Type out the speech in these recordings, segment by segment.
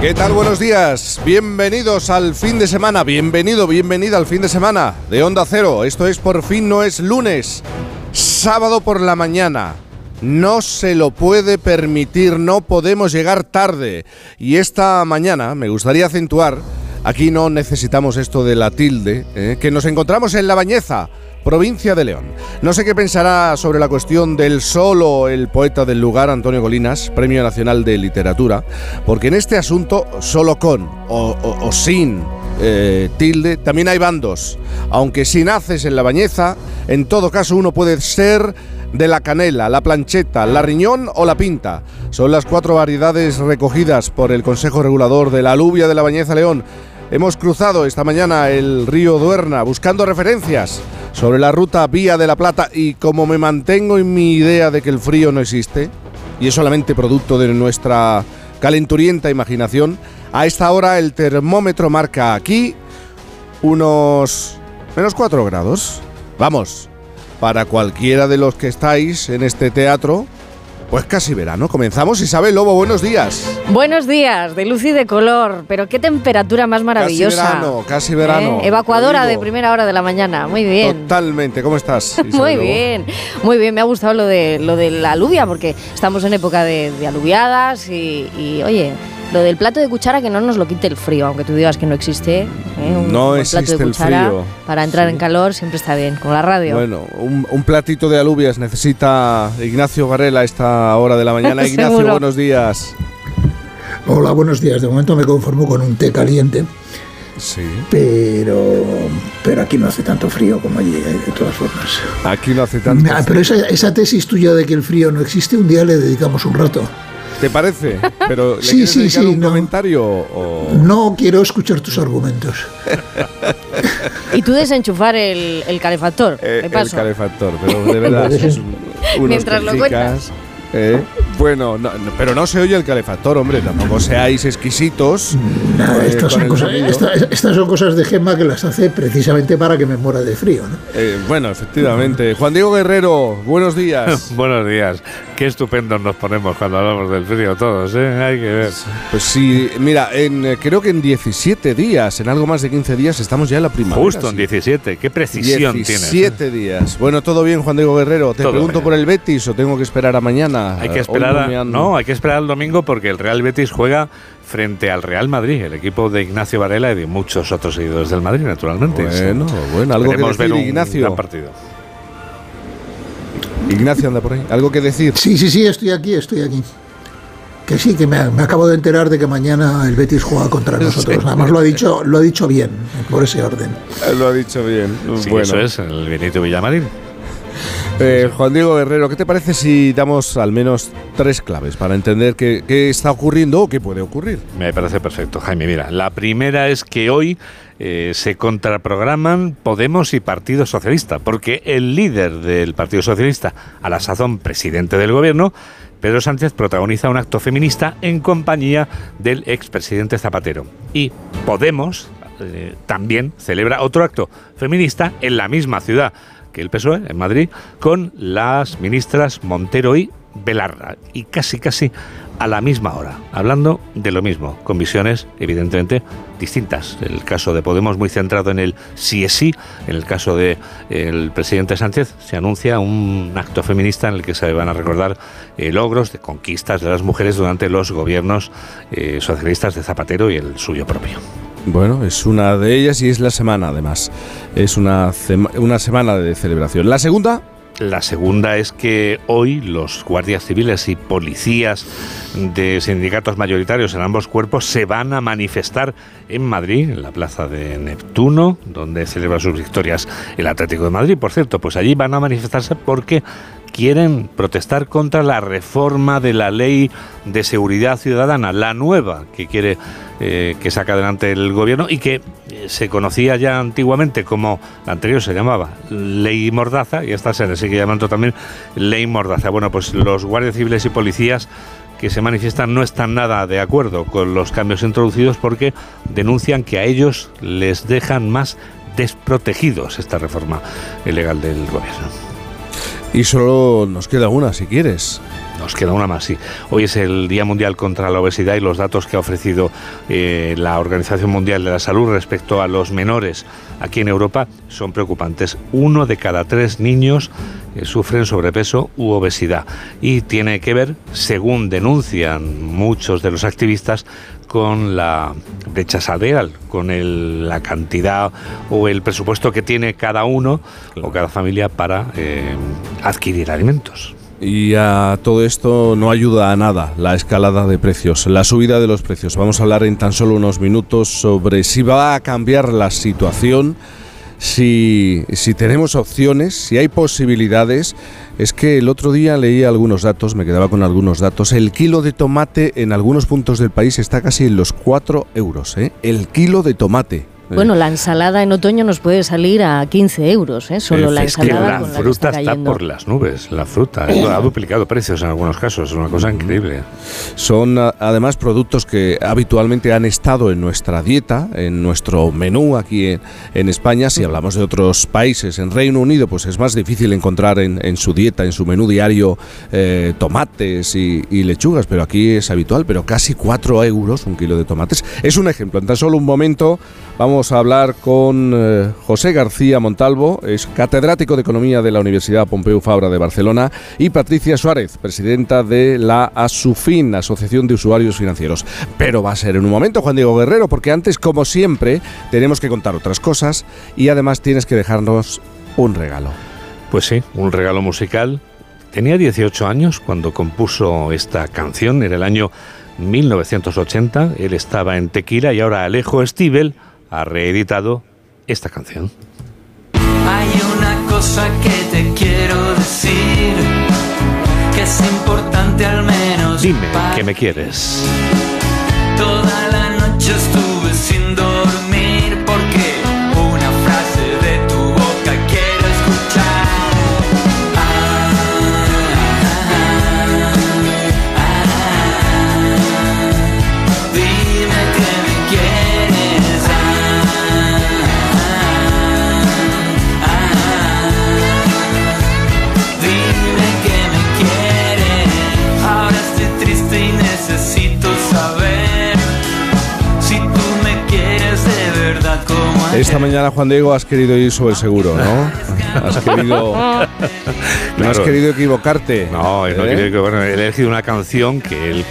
¿Qué tal? Buenos días. Bienvenidos al fin de semana. Bienvenido, bienvenida al fin de semana de Onda Cero. Esto es por fin no es lunes. Sábado por la mañana. No se lo puede permitir, no podemos llegar tarde. Y esta mañana me gustaría acentuar, aquí no necesitamos esto de la tilde, ¿eh? que nos encontramos en La Bañeza provincia de León. No sé qué pensará sobre la cuestión del solo el poeta del lugar, Antonio Colinas, Premio Nacional de Literatura, porque en este asunto, solo con o, sin eh, tilde, también hay bandos. Aunque si naces en la bañeza, en todo caso uno puede ser de la canela, la plancheta, la riñón o la pinta. Son las cuatro variedades recogidas por el Consejo Regulador de la alubia de la Bañeza León. Hemos cruzado esta mañana el río Duerna buscando referencias sobre la ruta Vía de la Plata y como me mantengo en mi idea de que el frío no existe y es solamente producto de nuestra calenturienta imaginación, a esta hora el termómetro marca aquí unos menos 4 grados. Vamos, para cualquiera de los que estáis en este teatro, pues casi verano. Comenzamos. Isabel Lobo, buenos días. Buenos días, de luz y de color. Pero qué temperatura más maravillosa. Casi verano, casi verano. ¿Eh? Evacuadora de primera hora de la mañana. Muy bien. Totalmente. ¿Cómo estás? Muy bien. Muy bien. Me ha gustado lo de, lo de la aluvia porque estamos en época de, aluviadas y oye lo del plato de cuchara que no nos lo quite el frío, aunque tú digas que no existe. ¿eh? Un, no existe plato de cuchara el frío. Para entrar en calor siempre está bien, con la radio. Bueno, un, platito de alubias necesita Ignacio Garela a esta hora de la mañana. Ignacio, buenos días. Hola, buenos días. De momento me conformo con un té caliente. Sí. Pero, pero aquí no hace tanto frío como allí, ¿eh? de todas formas. Aquí no hace tanto frío. Pero esa, esa tesis tuya de que el frío no existe, un día le dedicamos un rato. ¿Te parece? Pero ¿le sí, sí, sí, un comentario No quiero escuchar tus argumentos. y tú desenchufar el, el calefactor. Eh, el calefactor, pero de verdad. Mientras lo cuentas. ¿Eh? Bueno, pero no se oye el calefactor, hombre, tampoco seáis exquisitos. Eh, estas, son cosas, de Gemma que las hace precisamente para que me muera de frío. ¿no? Eh, bueno, efectivamente. Juan Diego Guerrero, buenos días. buenos días. Qué estupendos nos ponemos cuando hablamos del frío todos, ¿eh? Hay que ver. Pues sí, mira, en, creo que en 17 días, en algo más de 15 días, estamos ya en la primavera. Justo en 17, qué precisión tienes. 17 días. Bueno, todo bien, Juan Diego Guerrero. Te pregunto por el Betis o tengo que esperar a mañana. Hay que esperar no, hay que esperar al domingo porque el Real Betis juega frente al Real Madrid, el equipo de Ignacio Varela y de muchos otros seguidores del Madrid, naturalmente. Bueno, bueno, algo que decir, ver un Ignacio. Gran partido. Ignacio anda por ahí. ¿Algo que decir? Sí, sí, sí, estoy aquí, estoy aquí. Que sí, que me, acabo de enterar de que mañana el Betis juega contra nosotros. Nada más lo ha dicho, lo ha dicho bien, por ese orden. Lo ha dicho bien. bueno. eso es, el Benito Villamarín. Eh, Juan Diego Guerrero, ¿qué te parece si damos al menos tres claves para entender qué, está ocurriendo o qué puede ocurrir? Me parece perfecto, Jaime. Mira, la primera es que hoy eh, se contraprograman Podemos y Partido Socialista, porque el líder del Partido Socialista, a la sazón presidente del gobierno, Pedro Sánchez protagoniza un acto feminista en compañía del expresidente Zapatero. Y Podemos eh, también celebra otro acto feminista en la misma ciudad el PSOE en Madrid con las ministras Montero y Belarra y casi casi a la misma hora, hablando de lo mismo, con visiones evidentemente distintas. El caso de Podemos muy centrado en el sí es sí, en el caso de el presidente Sánchez se anuncia un acto feminista en el que se van a recordar eh, logros de conquistas de las mujeres durante los gobiernos eh, socialistas de Zapatero y el suyo propio. Bueno, es una de ellas y es la semana además. Es una, una semana de celebración. ¿La segunda? La segunda es que hoy los guardias civiles y policías de sindicatos mayoritarios en ambos cuerpos se van a manifestar en Madrid, en la plaza de Neptuno, donde celebra sus victorias el Atlético de Madrid. Por cierto, pues allí van a manifestarse porque quieren protestar contra la reforma de la ley de seguridad ciudadana, la nueva que quiere eh, que saca adelante el gobierno y que eh, se conocía ya antiguamente como la anterior se llamaba ley mordaza y esta se le sigue llamando también ley mordaza. Bueno, pues los guardias civiles y policías que se manifiestan no están nada de acuerdo con los cambios introducidos porque denuncian que a ellos les dejan más desprotegidos esta reforma ilegal del gobierno. Y solo nos queda una, si quieres. Nos queda una más, sí. Hoy es el Día Mundial contra la Obesidad y los datos que ha ofrecido eh, la Organización Mundial de la Salud respecto a los menores aquí en Europa son preocupantes. Uno de cada tres niños eh, sufren sobrepeso u obesidad y tiene que ver, según denuncian muchos de los activistas, con la brecha salarial, con el, la cantidad o el presupuesto que tiene cada uno o cada familia para eh, adquirir alimentos. Y a todo esto no ayuda a nada la escalada de precios, la subida de los precios. Vamos a hablar en tan solo unos minutos sobre si va a cambiar la situación, si, si tenemos opciones, si hay posibilidades. Es que el otro día leí algunos datos, me quedaba con algunos datos. El kilo de tomate en algunos puntos del país está casi en los 4 euros. ¿eh? El kilo de tomate. Bueno, la ensalada en otoño nos puede salir a 15 euros, ¿eh? solo la ensalada la con la que fruta está por las nubes, la fruta. Ha duplicado precios en algunos casos, es una cosa increíble. Son a- además productos que habitualmente han estado en nuestra dieta, en nuestro menú aquí en, en España. Si hablamos de otros países, en Reino Unido, pues es más difícil encontrar en, en su dieta, en su menú diario, eh, tomates y, y lechugas, pero aquí es habitual, pero casi 4 euros un kilo de tomates. Es un ejemplo. En tan solo un momento vamos a hablar con eh, José García Montalvo, es catedrático de Economía de la Universidad Pompeu Fabra de Barcelona, y Patricia Suárez, presidenta de la ASUFIN, Asociación de Usuarios Financieros. Pero va a ser en un momento, Juan Diego Guerrero, porque antes, como siempre, tenemos que contar otras cosas y además tienes que dejarnos un regalo. Pues sí, un regalo musical. Tenía 18 años cuando compuso esta canción, en el año 1980. Él estaba en Tequila y ahora Alejo Stivel ha reeditado esta canción. Hay una cosa que te quiero decir, que es importante al menos. Dime que me quieres. Mañana, Juan Diego, has querido ir sobre el seguro, ¿no? Has querido, no has Claro. querido equivocarte. No, no ¿eh? quiero que bueno, he elegido una canción que él,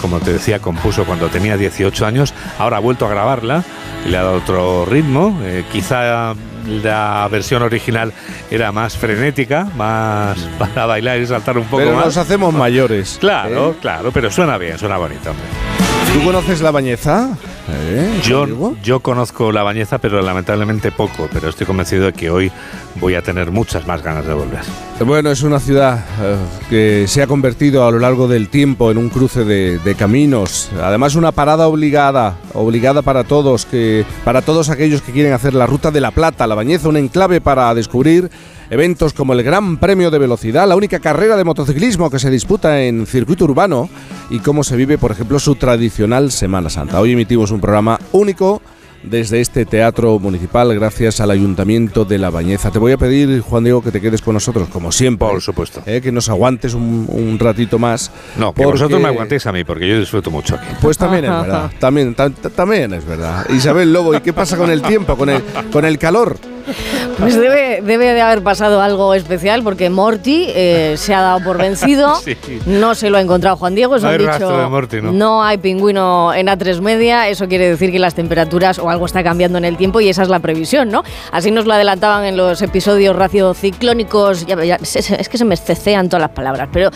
como te decía, compuso cuando tenía 18 años. Ahora ha vuelto a grabarla y le ha dado otro ritmo. Eh, quizá la versión original era más frenética, más para bailar y saltar un poco Pero más. nos hacemos mayores. Claro, ¿eh? claro, pero suena bien, suena bonito, hombre. ¿Tú conoces la bañeza? ¿Eh? Yo, yo conozco la bañeza, pero lamentablemente poco, pero estoy convencido de que hoy voy a tener muchas más ganas de volver. Bueno, es una ciudad eh, que se ha convertido a lo largo del tiempo en un cruce de, de caminos. Además, una parada obligada, obligada para todos, que para todos aquellos que quieren hacer la ruta de la Plata, la Bañeza, un enclave para descubrir eventos como el Gran Premio de Velocidad, la única carrera de motociclismo que se disputa en circuito urbano y cómo se vive, por ejemplo, su tradicional Semana Santa. Hoy emitimos un programa único desde este teatro municipal gracias al Ayuntamiento de La Bañeza. Te voy a pedir, Juan Diego, que te quedes con nosotros, como siempre. Por supuesto. Eh, que nos aguantes un, un ratito más. No, que porque- vosotros me aguantéis a mí, porque yo disfruto mucho aquí. Pues también es verdad, también, ta- ta- también es verdad. Isabel Lobo, ¿y qué pasa con el tiempo, con el, con el calor? Pues debe, debe de haber pasado algo especial porque Morty eh, se ha dado por vencido. Sí. No se lo ha encontrado Juan Diego. Eso No han hay dicho, de Morty, ¿no? hay pingüino en A3 media. Eso quiere decir que las temperaturas o algo está cambiando en el tiempo y esa es la previsión, ¿no? Así nos lo adelantaban en los episodios raciociclónicos. Ya- ya- es que se me cecean todas las palabras, pero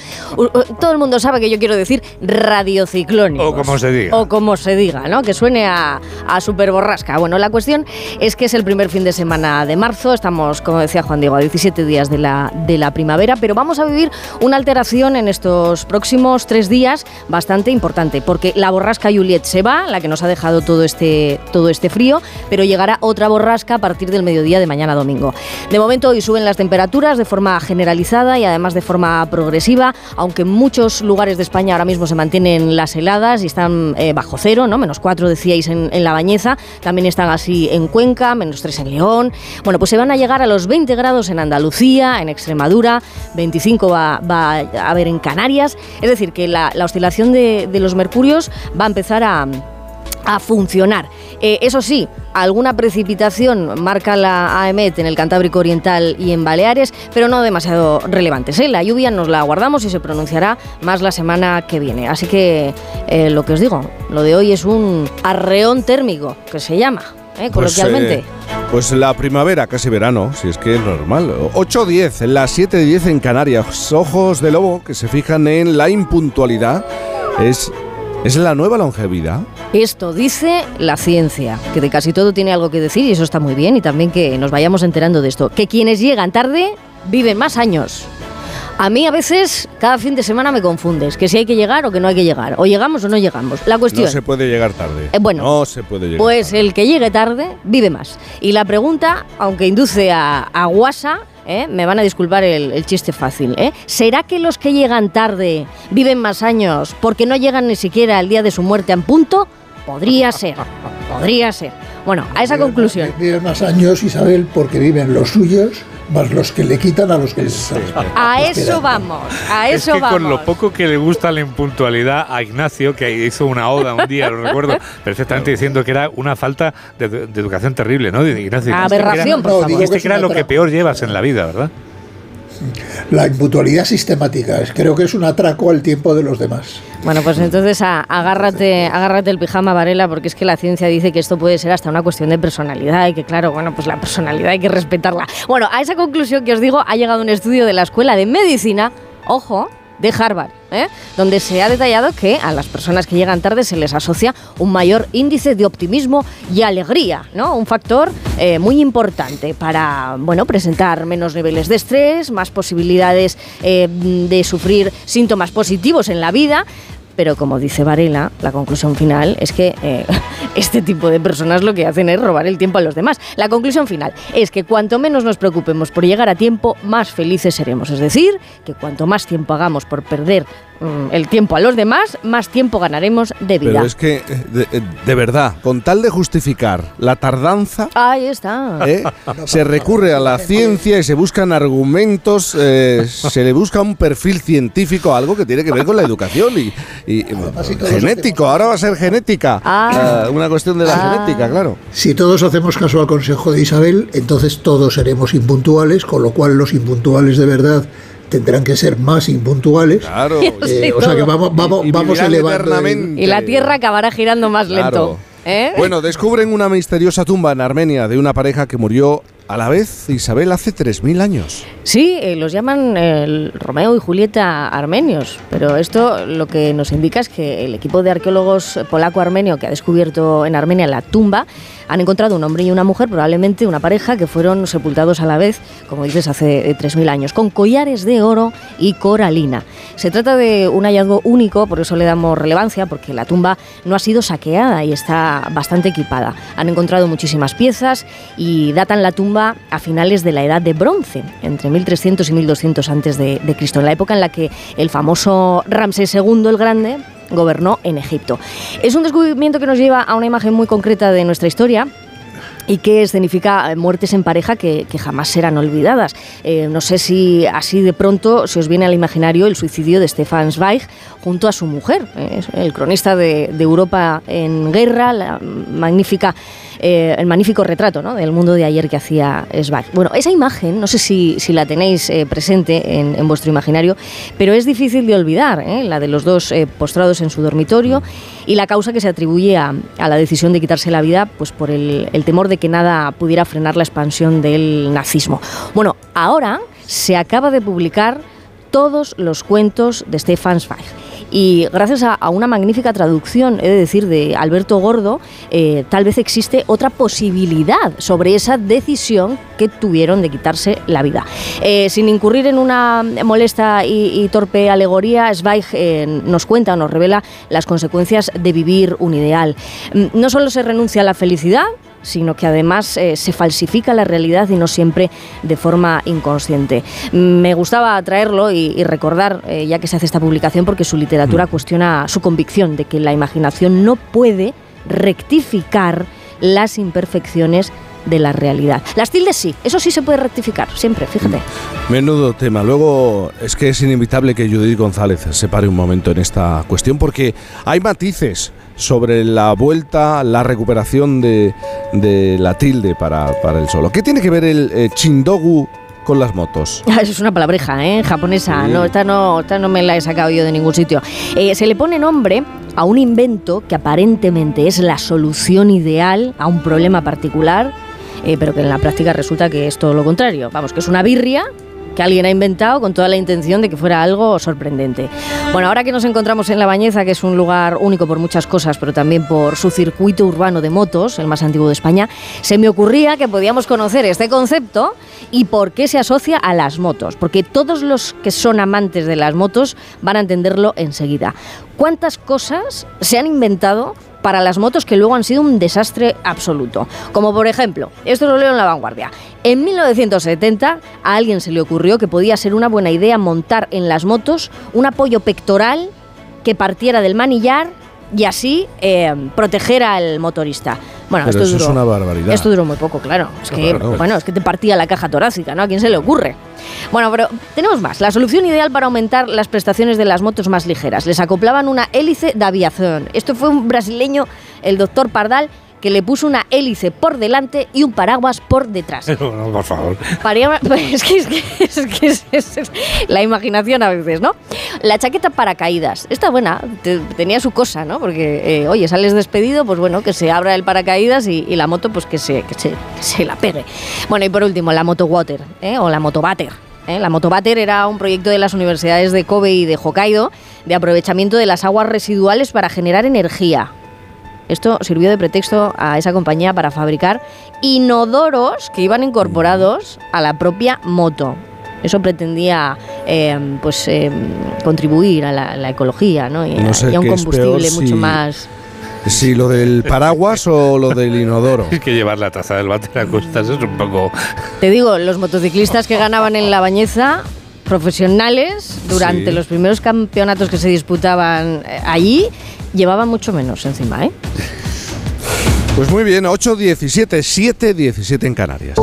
todo el mundo sabe que yo quiero decir radiociclónicos. O como se diga. O como se diga, ¿no? Que suene a, a super borrasca. Bueno, la cuestión es que es el primer fin de semana de marzo. Estamos, como decía Juan Diego, a 17 días de la, de la primavera, pero vamos a vivir una alteración en estos próximos tres días bastante importante, porque la borrasca Juliet se va, la que nos ha dejado todo este, todo este frío, pero llegará otra borrasca a partir del mediodía de mañana domingo. De momento hoy suben las temperaturas de forma generalizada y además de forma progresiva, aunque en muchos lugares de España ahora mismo se mantienen las heladas y están eh, bajo cero, ¿no? menos 4 decíais en, en La Bañeza, también están así en Cuenca, menos 3 en León. Bueno, pues se van a llegar a los 20 grados en Andalucía, en Extremadura, 25 va, a haber en Canarias. Es decir, que la, la oscilación de, de los mercurios va a empezar a a funcionar. Eh, eso sí, alguna precipitación marca la AEMET en el Cantábrico Oriental y en Baleares, pero no demasiado relevantes. ¿eh? La lluvia nos la guardamos y se pronunciará más la semana que viene. Así que eh, lo que os digo, lo de hoy es un arreón térmico, que se llama, ¿eh? coloquialmente. eh, pues la primavera, casi verano, si es que es normal. 8.10, en las 7.10 en Canarias. Ojos de lobo que se fijan en la impuntualidad. Es, es la nueva longevidad. Esto dice la ciencia, que de casi todo tiene algo que decir y eso está muy bien y también que nos vayamos enterando de esto. Que quienes llegan tarde viven más años. A mí a veces cada fin de semana me confundes, que si hay que llegar o que no hay que llegar, o llegamos o no llegamos. La cuestión... No se puede llegar tarde. Eh, bueno, no se puede llegar Pues tarde. el que llegue tarde vive más. Y la pregunta, aunque induce a, a guasa, ¿eh? me van a disculpar el, el chiste fácil, ¿eh? ¿será que los que llegan tarde viven más años porque no llegan ni siquiera al día de su muerte en punto? Podría ser, podría ser. Bueno, a esa Viven- conclusión. Viven más años, Isabel, porque viven los suyos, más los que le quitan a los que les A eso vamos, a Es eso que vamos. con lo poco que le gusta la impuntualidad a Ignacio, que hizo una oda un día, lo recuerdo perfectamente, diciendo que era una falta de, de educación terrible, ¿no? De Ignacio, que era- Aberración, por No, favor. digo dijiste que es que era una lo que peor llevas en la vida, ¿verdad? La impuntualidad sistemática, creo que es un atraco al tiempo de los demás. Bueno, pues entonces agárrate, agárrate el pijama, Varela, porque es que la ciencia dice que esto puede ser hasta una cuestión de personalidad y que, claro, bueno, pues la personalidad hay que respetarla. Bueno, a esa conclusión que os digo ha llegado un estudio de la Escuela de Medicina, ojo, de Harvard, ¿eh? donde se ha detallado que a las personas que llegan tarde se les asocia un mayor índice de optimismo y alegría, ¿no? Un factor eh, muy importante para, bueno, presentar menos niveles de estrés, más posibilidades eh, de sufrir síntomas positivos en la vida. Pero como dice Varela, la conclusión final es que eh, este tipo de personas lo que hacen es robar el tiempo a los demás. La conclusión final es que cuanto menos nos preocupemos por llegar a tiempo, más felices seremos. Es decir, que cuanto más tiempo hagamos por perder el tiempo a los demás, más tiempo ganaremos de vida. Pero es que, eh, de, eh, de verdad, con tal de justificar la tardanza, Ahí está. ¿eh? se recurre a la ciencia y se buscan argumentos, eh, se le busca un perfil científico, algo que tiene que ver con la educación y, todos genético. Ahora va a ser genética. Ah. Eh, una cuestión de la Ah. genética, claro. Si todos hacemos caso al consejo de Isabel, entonces todos seremos impuntuales, con lo cual los impuntuales de verdad tendrán que ser más impuntuales. Claro. Sí, Eh, o sea que vamos, vamos, Y vamos elevando. el-. Y la Tierra acabará girando más lento. Claro. ¿eh? Bueno, descubren una misteriosa tumba en Armenia de una pareja que murió a la vez, Isabel, hace 3.000 años. Sí, eh, los llaman Romeo y Julieta armenios, pero esto lo que nos indica es que el equipo de arqueólogos polaco-armenio que ha descubierto en Armenia la tumba han encontrado un hombre y una mujer, probablemente una pareja, que fueron sepultados a la vez, como dices, hace eh, 3.000 años, con collares de oro y coralina. Se trata de un hallazgo único, por eso le damos relevancia, porque la tumba no ha sido saqueada y está bastante equipada. Han encontrado muchísimas piezas y datan la tumba a finales de la Edad de Bronce, entre 1300 y 1200 antes de Cristo, en la época en la que el famoso Ramsés II el Grande gobernó en Egipto. Es un descubrimiento que nos lleva a una imagen muy concreta de nuestra historia, y que escenifica eh, muertes en pareja que, jamás serán olvidadas. Eh, no sé si así de pronto se os viene al imaginario el suicidio de Stefan Zweig junto a su mujer, eh, el cronista de, de Europa en guerra, la magnífica eh, el magnífico retrato ¿no? del mundo de ayer que hacía Zweig. Bueno, esa imagen, no sé si, si la tenéis eh, presente en, en vuestro imaginario, pero es difícil de olvidar, ¿eh? la de los dos postrados en su dormitorio y la causa que se atribuye a, a la decisión de quitarse la vida pues por el, el temor de que nada pudiera frenar la expansión del nazismo. Bueno, ahora se acaba de publicar todos los cuentos de Stefan Zweig. Y gracias a, una magnífica traducción, he de decir, de Alberto Gordo, eh, tal vez existe otra posibilidad sobre esa decisión que tuvieron de quitarse la vida. Eh, sin incurrir en una molesta y, y torpe alegoría, Zweig eh, nos cuenta, nos revela las consecuencias de vivir un ideal. Mm, No solo se renuncia a la felicidad, sino que además eh, se falsifica la realidad y no siempre de forma inconsciente. Mm, Me gustaba traerlo y, y recordar, eh, ya que se hace esta publicación, porque su literatura cuestiona su convicción de que la imaginación no puede rectificar las imperfecciones de la realidad. Las tildes sí, eso sí se puede rectificar, siempre, fíjate. Menudo tema. Luego es que es inevitable que Judith González se pare un momento en esta cuestión porque hay matices sobre la vuelta, la recuperación de, de la tilde para, para el solo. ¿Qué tiene que ver el eh, chindogu con las motos? Eso es una palabreja, ¿eh? japonesa. Sí. No, esta no, esta no me la he sacado yo de ningún sitio. Eh, se le pone nombre a un invento que aparentemente es la solución ideal a un problema particular, eh, pero que en la práctica resulta que es todo lo contrario. Vamos, que es una birria que alguien ha inventado con toda la intención de que fuera algo sorprendente. Bueno, ahora que nos encontramos en La Bañeza, que es un lugar único por muchas cosas, pero también por su circuito urbano de motos, el más antiguo de España, se me ocurría que podíamos conocer este concepto y por qué se asocia a las motos, porque todos los que son amantes de las motos van a entenderlo enseguida. ¿Cuántas cosas se han inventado para las motos que luego han sido un desastre absoluto. Como por ejemplo, esto lo leo en La Vanguardia. En 1970 a alguien se le ocurrió que podía ser una buena idea montar en las motos un apoyo pectoral que partiera del manillar y así eh, proteger al motorista. Bueno, Pero esto eso duró, es una barbaridad. Esto duró muy poco, claro. Es que, Claro. bueno, es que te partía la caja torácica, ¿no? ¿A quién se le ocurre? Bueno, pero tenemos más. La solución ideal para aumentar las prestaciones de las motos más ligeras. Les acoplaban una hélice de aviación. Esto fue un brasileño, el doctor Pardal, que le puso una hélice por delante y un paraguas por detrás. No, no, por favor. Paría- es que, es, que, es que es- es- es la imaginación a veces, ¿no? La chaqueta paracaídas, está buena, te- tenía su cosa, ¿no? Porque, eh, oye, sales despedido, pues bueno, que se abra el paracaídas y, y la moto, pues que se, que, se, se la pegue. Bueno, y por último, la moto water, ¿eh? o la moto bater. ¿eh? La moto bater era un proyecto de las universidades de Kobe y de Hokkaido de aprovechamiento de las aguas residuales para generar energía. Esto sirvió de pretexto a esa compañía para fabricar inodoros que iban incorporados a la propia moto. Eso pretendía eh, pues eh, contribuir a la, la ecología ¿no? y, a, No sé y a un combustible mucho si- más. Sí, lo del paraguas o lo del inodoro. Es que llevar la taza del váter a cuestas es un poco... Te digo, los motociclistas que ganaban en la bañeza profesionales durante Sí. los primeros campeonatos que se disputaban eh, allí llevaban mucho menos encima, ¿eh? Pues muy bien, 8.17, 7.17 en Canarias.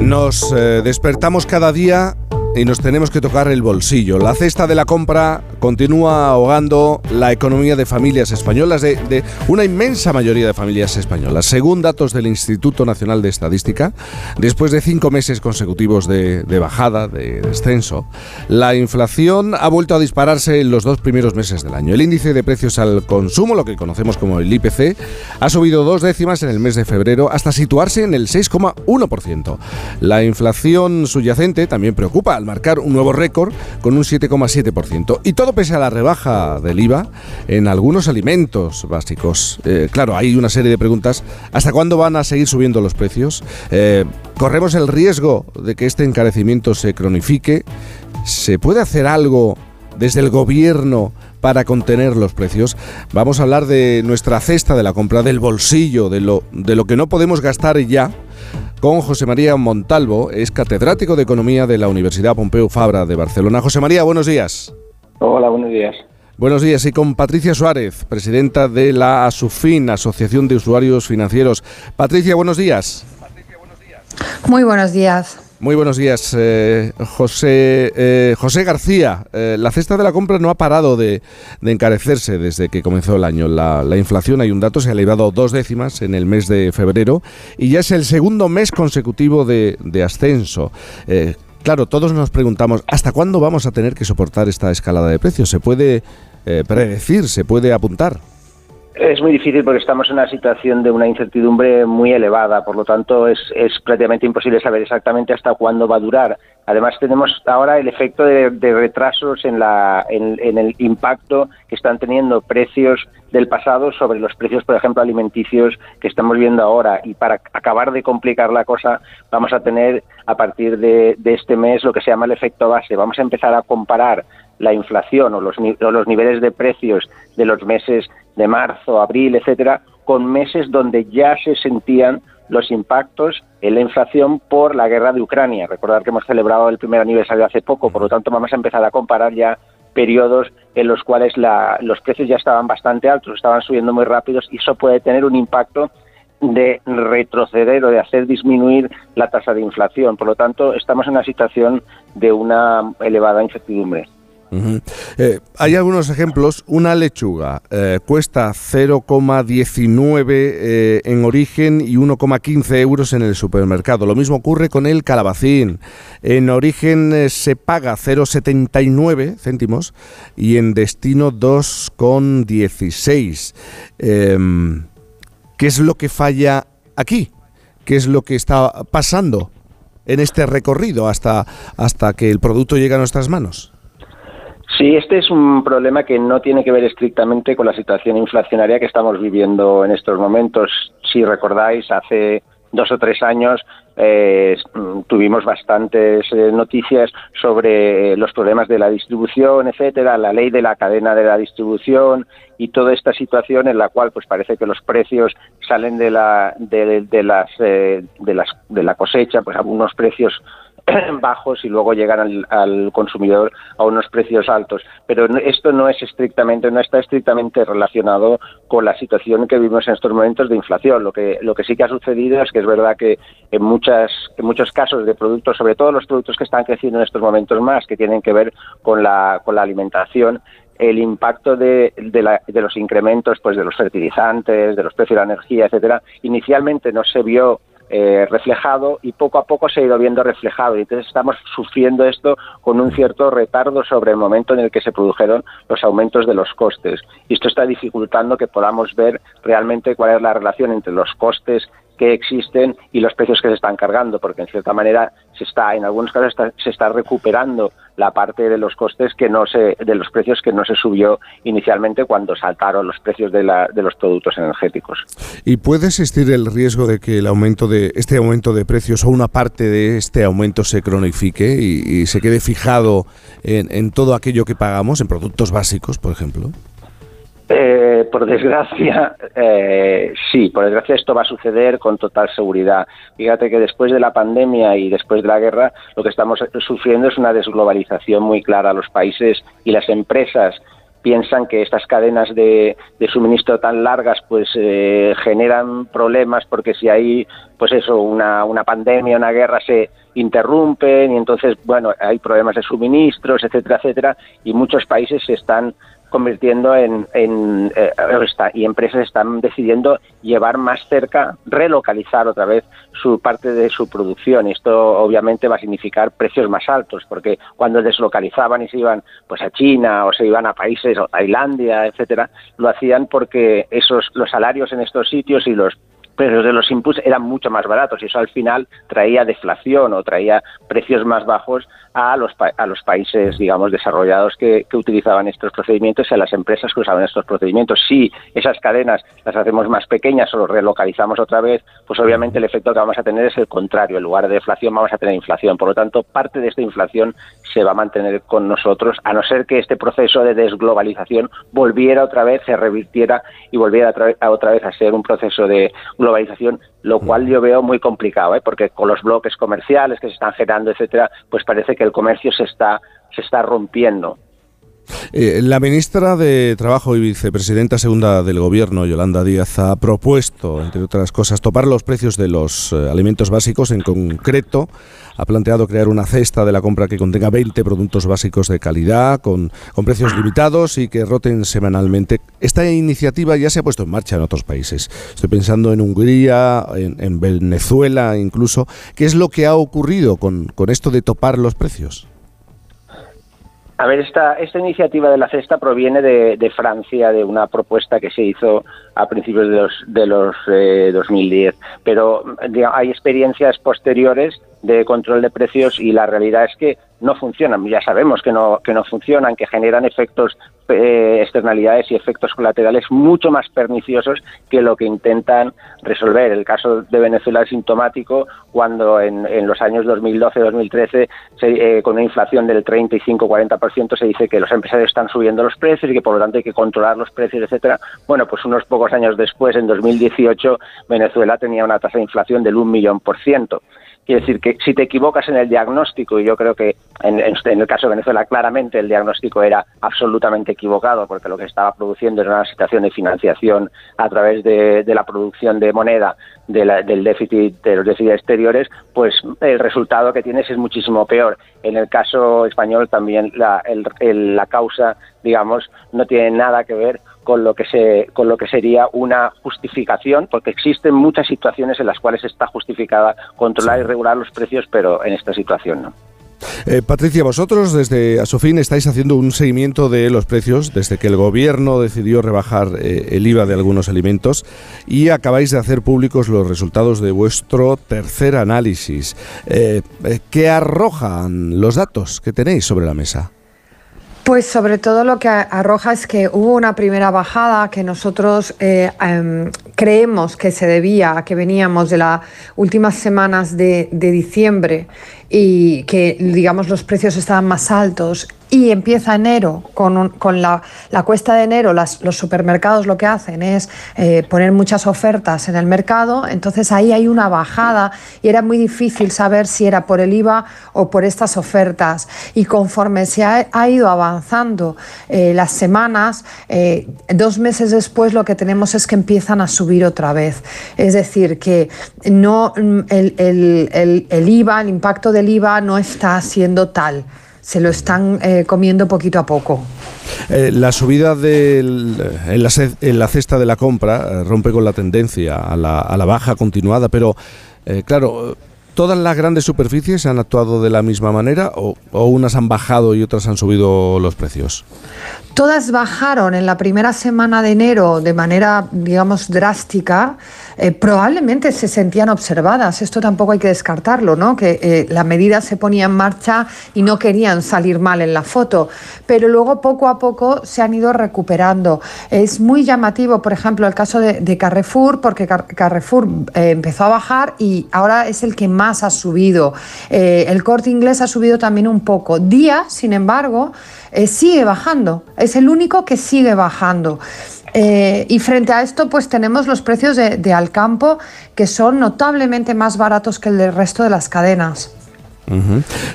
Nos eh, despertamos cada día y nos tenemos que tocar el bolsillo. La cesta de la compra continúa ahogando la economía de familias españolas, de, una inmensa mayoría de familias españolas. Según datos del Instituto Nacional de Estadística, después de cinco meses consecutivos de, de bajada, de descenso, la inflación ha vuelto a dispararse en los dos primeros meses del año. El índice de precios al consumo, lo que conocemos como el IPC, ha subido dos décimas en el mes de febrero hasta situarse en el 6,1%. La inflación subyacente también preocupa al marcar un nuevo récord con un 7,7%. Y todo pese a la rebaja del IVA en algunos alimentos básicos. Eh, claro, hay una serie de preguntas. ¿Hasta cuándo van a seguir subiendo los precios? Eh, ¿Corremos el riesgo de que este encarecimiento se cronifique? ¿Se puede hacer algo desde el gobierno para contener los precios? Vamos a hablar de nuestra cesta de la compra, del bolsillo, de lo, de lo que no podemos gastar ya con José María Montalvo, es catedrático de Economía de la Universidad Pompeu Fabra de Barcelona. José María, buenos días. Hola, buenos días. Buenos días y con Patricia Suárez, presidenta de la ASUFIN, Asociación de Usuarios Financieros. Patricia, buenos días. Muy buenos días. Muy buenos días, eh, José, eh, José García. eh, la cesta de la compra no ha parado de, de encarecerse desde que comenzó el año. La, la inflación, hay un dato, se ha elevado dos décimas en el mes de febrero y ya es el segundo mes consecutivo de, de ascenso. Claro, todos nos preguntamos, ¿hasta cuándo vamos a tener que soportar esta escalada de precios? ¿Se puede eh, predecir, se puede apuntar? Es muy difícil porque estamos en una situación de una incertidumbre muy elevada, por lo tanto es, es prácticamente imposible saber exactamente hasta cuándo va a durar. Además tenemos ahora el efecto de, de retrasos en, la, en, el impacto que están teniendo precios del pasado sobre los precios, por ejemplo, alimenticios que estamos viendo ahora. Y para acabar de complicar la cosa, vamos a tener a partir de, de este mes lo que se llama el efecto base. Vamos a empezar a comparar la inflación o los, niveles de precios de los meses de marzo, abril, etcétera, con meses donde ya se sentían los impactos en la inflación por la guerra de Ucrania. Recordar que hemos celebrado el primer aniversario hace poco, por lo tanto vamos a empezar a comparar ya periodos en los cuales la- los precios ya estaban bastante altos, estaban subiendo muy rápidos y eso puede tener un impacto de retroceder o de hacer disminuir la tasa de inflación. Por lo tanto, estamos en una situación de una elevada incertidumbre. Eh, hay algunos ejemplos. Una lechuga eh, cuesta 0,19 eh, en origen y 1,15 euros en el supermercado. Lo mismo ocurre con el calabacín. En origen se paga 0,79 céntimos y en destino 2,16. Em, ¿Qué es lo que falla aquí? ¿Qué es lo que está pasando en este recorrido hasta, hasta que el producto llega a nuestras manos? Sí, este es un problema que no tiene que ver estrictamente con la situación inflacionaria que estamos viviendo en estos momentos. Si recordáis, hace dos o tres años eh, mm, tuvimos bastantes eh, noticias sobre los problemas de la distribución, etcétera, la ley de la cadena de la distribución y toda esta situación en la cual pues parece que los precios salen de la de, de las eh, de las de la cosecha pues a unos precios bajos y luego llegan al, al, consumidor a unos precios altos. Pero esto no es estrictamente, no está estrictamente relacionado con la situación que vivimos en estos momentos de inflación. Lo que, lo que sí que ha sucedido es que es verdad que en, muchas, en muchos casos de productos, sobre todo los productos que están creciendo en estos momentos más, que tienen que ver con la, con la alimentación, el impacto de, de, la, de, los incrementos pues de los fertilizantes, de los precios de la energía, etcétera, inicialmente no se vio eh, reflejado y poco a poco se ha ido viendo reflejado. Y entonces estamos sufriendo esto con un cierto retardo sobre el momento en el que se produjeron los aumentos de los costes. Y esto está dificultando que podamos ver realmente cuál es la relación entre los costes que existen y los precios que se están cargando, porque en cierta manera se está, en algunos casos se está recuperando la parte de los costes que no se, de los precios que no se subió inicialmente cuando saltaron los precios de, la, de los productos energéticos. ¿Y puede existir el riesgo de que el aumento de este aumento de precios o una parte de este aumento se cronifique y, y se quede fijado en, en todo aquello que pagamos, en productos básicos, por ejemplo? Por desgracia, eh, sí, por desgracia esto va a suceder con total seguridad. Fíjate que después de la pandemia y después de la guerra, lo que estamos sufriendo es una desglobalización muy clara. Los países y las empresas piensan que estas cadenas de, de suministro tan largas pues eh, generan problemas porque si hay pues eso una, una pandemia una guerra se interrumpen y entonces bueno hay problemas de suministros etcétera etcétera y muchos países se están convirtiendo en, en eh, y empresas están decidiendo llevar más cerca, relocalizar otra vez su parte de su producción. Esto obviamente va a significar precios más altos, porque cuando deslocalizaban y se iban pues a China o se iban a países, a Tailandia, etcétera, lo hacían porque esos los salarios en estos sitios y los precios de los inputs eran mucho más baratos y eso al final traía deflación o traía precios más bajos a los, a los países, digamos, desarrollados que, que, utilizaban estos procedimientos y a las empresas que usaban estos procedimientos. Si esas cadenas las hacemos más pequeñas o los relocalizamos otra vez, pues obviamente el efecto que vamos a tener es el contrario. En lugar de deflación vamos a tener inflación. Por lo tanto, parte de esta inflación se va a mantener con nosotros, a no ser que este proceso de desglobalización volviera otra vez, se revirtiera y volviera otra vez a ser un proceso de lo cual yo veo muy complicado, ¿eh? porque con los bloques comerciales que se están generando, etcétera, pues parece que el comercio se está, se está rompiendo. Eh, la ministra de Trabajo y vicepresidenta segunda del Gobierno, Yolanda Díaz, ha propuesto, entre otras cosas, topar los precios de los eh, alimentos básicos. En concreto, ha planteado crear una cesta de la compra que contenga 20 productos básicos de calidad, con, precios limitados y que roten semanalmente. Esta iniciativa ya se ha puesto en marcha en otros países. Estoy pensando en Hungría, en, en Venezuela incluso. ¿Qué es lo que ha ocurrido con esto de topar los precios? A ver, esta, esta iniciativa de la cesta proviene de, de Francia, de una propuesta que se hizo a principios de los, de los eh, 2010, pero digamos, hay experiencias posteriores de control de precios y la realidad es que no funcionan. Ya sabemos que no, que no funcionan, que generan efectos, eh, externalidades y efectos colaterales mucho más perniciosos que lo que intentan resolver. El caso de Venezuela es sintomático cuando en, los años 2012-2013, eh, con una inflación del 35-40%, se dice que los empresarios están subiendo los precios y que por lo tanto hay que controlar los precios, etcétera. Bueno, pues unos pocos años después, en 2018, Venezuela tenía una tasa de inflación del un millón por ciento. Quiere decir que si te equivocas en el diagnóstico, y yo creo que en, el caso de Venezuela claramente el diagnóstico era absolutamente equivocado, porque lo que estaba produciendo era una situación de financiación a través de, la producción de moneda de del déficit de los déficits exteriores, pues el resultado que tienes es muchísimo peor. En el caso español también la, la causa, digamos, no tiene nada que ver con lo que se con lo que sería una justificación porque existen muchas situaciones en las cuales está justificada controlar y regular los precios pero en esta situación no eh, Patricia, vosotros desde Asofin estáis haciendo un seguimiento de los precios desde que el gobierno decidió rebajar eh, el IVA de algunos alimentos y acabáis de hacer públicos los resultados de vuestro tercer análisis. Eh, ¿Qué arrojan los datos que tenéis sobre la mesa? Pues sobre todo lo que arroja es que hubo una primera bajada que nosotros eh, eh, creemos que se debía a que veníamos de las últimas semanas de diciembre y que digamos los precios estaban más altos y empieza enero con, un, con la, la, cuesta de enero, las, los supermercados lo que hacen es eh, poner muchas ofertas en el mercado, entonces ahí hay una bajada y era muy difícil saber si era por el IVA o por estas ofertas. Y conforme se ha, ha ido avanzando eh, las semanas, eh, dos meses después lo que tenemos es que empiezan a subir otra vez. Es decir, que no, el, el, el, el IVA, el impacto del IVA no está siendo tal se lo están eh, comiendo poquito a poco. Eh, la subida del, en, la, en, la, cesta de la compra eh, rompe con la tendencia a la, a la baja continuada, pero eh, claro, ¿todas las grandes superficies han actuado de la misma manera o, o unas han bajado y otras han subido los precios? Todas bajaron en la primera semana de enero de manera, digamos, drástica. Eh, probablemente se sentían observadas. Esto tampoco hay que descartarlo, ¿no? Que eh, la medida se ponía en marcha y no querían salir mal en la foto. Pero luego, poco a poco, se han ido recuperando. Es muy llamativo, por ejemplo, el caso de, Carrefour, porque Car Carrefour eh, empezó a bajar y ahora es el que más ha subido. El corte inglés ha subido también un poco. Día, sin embargo, eh, sigue bajando, es el único que sigue bajando. Eh, y frente a esto, pues tenemos los precios de, Alcampo, que son notablemente más baratos que el del resto de las cadenas.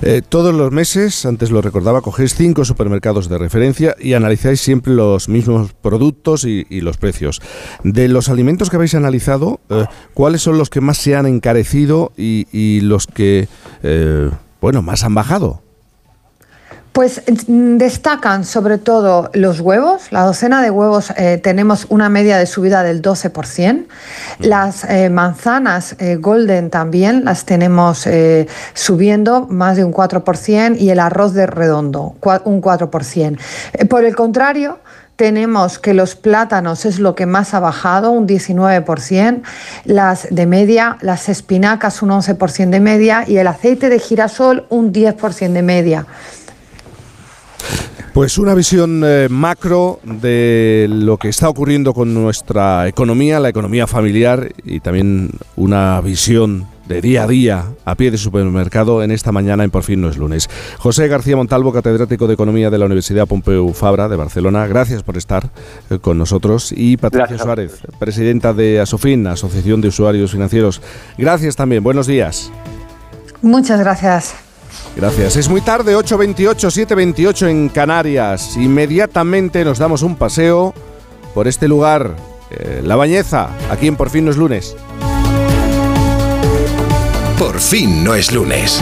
Eh, todos los meses, antes lo recordaba, cogéis cinco supermercados de referencia y analizáis siempre los mismos productos y, los precios. De los alimentos que habéis analizado, ¿cuáles son los que más se han encarecido y, los que, bueno, más han bajado? Pues destacan sobre todo los huevos. La docena de huevos eh, tenemos una media de subida del 12%. Las eh, manzanas eh, golden también las tenemos subiendo más de un 4% y el arroz de redondo un 4%. Eh, por el contrario, tenemos que los plátanos es lo que más ha bajado, un 19%, las de media, las espinacas un 11% de media y el aceite de girasol un 10% de media. Pues una visión eh, macro de lo que está ocurriendo con nuestra economía, la economía familiar y también una visión de día a día a pie de supermercado en esta mañana en Por fin no es lunes. José García Montalvo, catedrático de Economía de la Universidad Pompeu Fabra de Barcelona, gracias por estar eh, con nosotros. Y Patricia gracias. Suárez, presidenta de Asofin, Asociación de Usuarios Financieros. Gracias también, buenos días. Muchas gracias. Gracias. Es muy tarde, 8.28, 7.28 en Canarias. Inmediatamente nos damos un paseo por este lugar, eh, La Bañeza, aquí en Por fin no es lunes. Por fin no es lunes.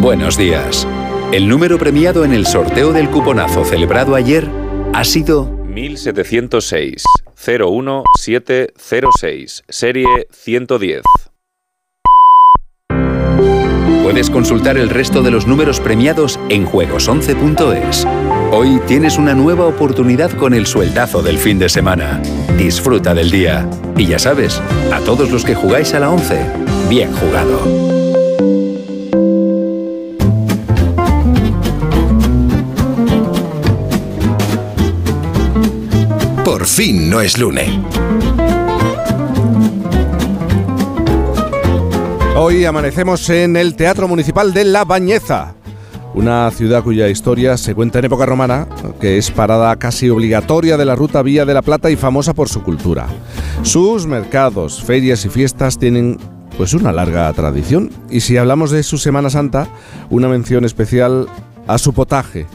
Buenos días. El número premiado en el sorteo del cuponazo celebrado ayer ha sido 1706 01706, serie 110. Puedes consultar el resto de los números premiados en juegos11.es. Hoy tienes una nueva oportunidad con el sueldazo del fin de semana. Disfruta del día. Y ya sabes, a todos los que jugáis a la 11, bien jugado. Fin no es lunes. Hoy amanecemos en el Teatro Municipal de La Bañeza, una ciudad cuya historia se cuenta en época romana, que es parada casi obligatoria de la ruta Vía de la Plata y famosa por su cultura. Sus mercados, ferias y fiestas tienen pues una larga tradición y si hablamos de su Semana Santa, una mención especial a su potaje,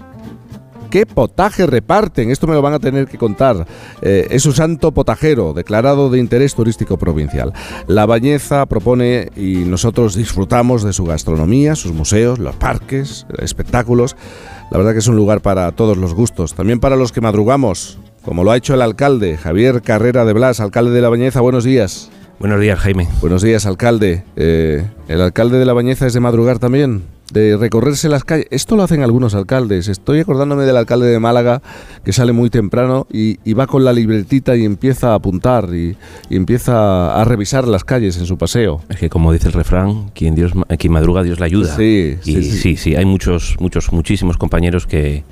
¿Qué potaje reparten? Esto me lo van a tener que contar. Eh, es un santo potajero declarado de interés turístico provincial. La Bañeza propone y nosotros disfrutamos de su gastronomía, sus museos, los parques, espectáculos. La verdad que es un lugar para todos los gustos, también para los que madrugamos, como lo ha hecho el alcalde Javier Carrera de Blas, alcalde de La Bañeza. Buenos días. Buenos días, Jaime. Buenos días, alcalde. Eh, ¿El alcalde de La Bañeza es de madrugar también? De recorrerse las calles. Esto lo hacen algunos alcaldes. Estoy acordándome del alcalde de Málaga que sale muy temprano y, va con la libretita y empieza a apuntar y, empieza a revisar las calles en su paseo. Es que como dice el refrán, quien Dios quien madruga Dios le ayuda. Sí, sí, sí, sí, hay muchos muchos muchísimos compañeros que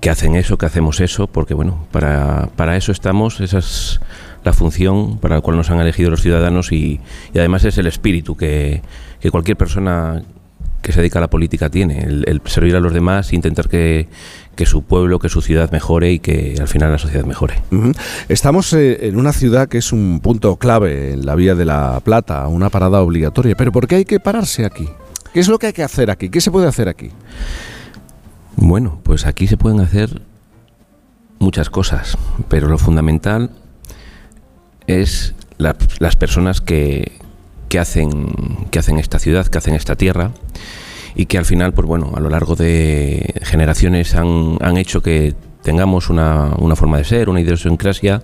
que hacen eso, que hacemos eso, porque bueno, para, para eso estamos, esa es la función para la cual nos han elegido los ciudadanos y, y además es el espíritu que, que cualquier persona que se dedica a la política tiene, el, servir a los demás, intentar que, su pueblo, que su ciudad mejore y que al final la sociedad mejore. Estamos eh, en una ciudad que es un punto clave en la Vía de la Plata, una parada obligatoria, pero ¿por qué hay que pararse aquí? ¿Qué es lo que hay que hacer aquí? ¿Qué se puede hacer aquí? Bueno, pues aquí se pueden hacer muchas cosas, pero lo fundamental es las personas que, que hacen, que hacen esta ciudad, que hacen esta tierra y que al final, pues bueno, a lo largo de generaciones han, han hecho que tengamos una, una, forma de ser, una idiosincrasia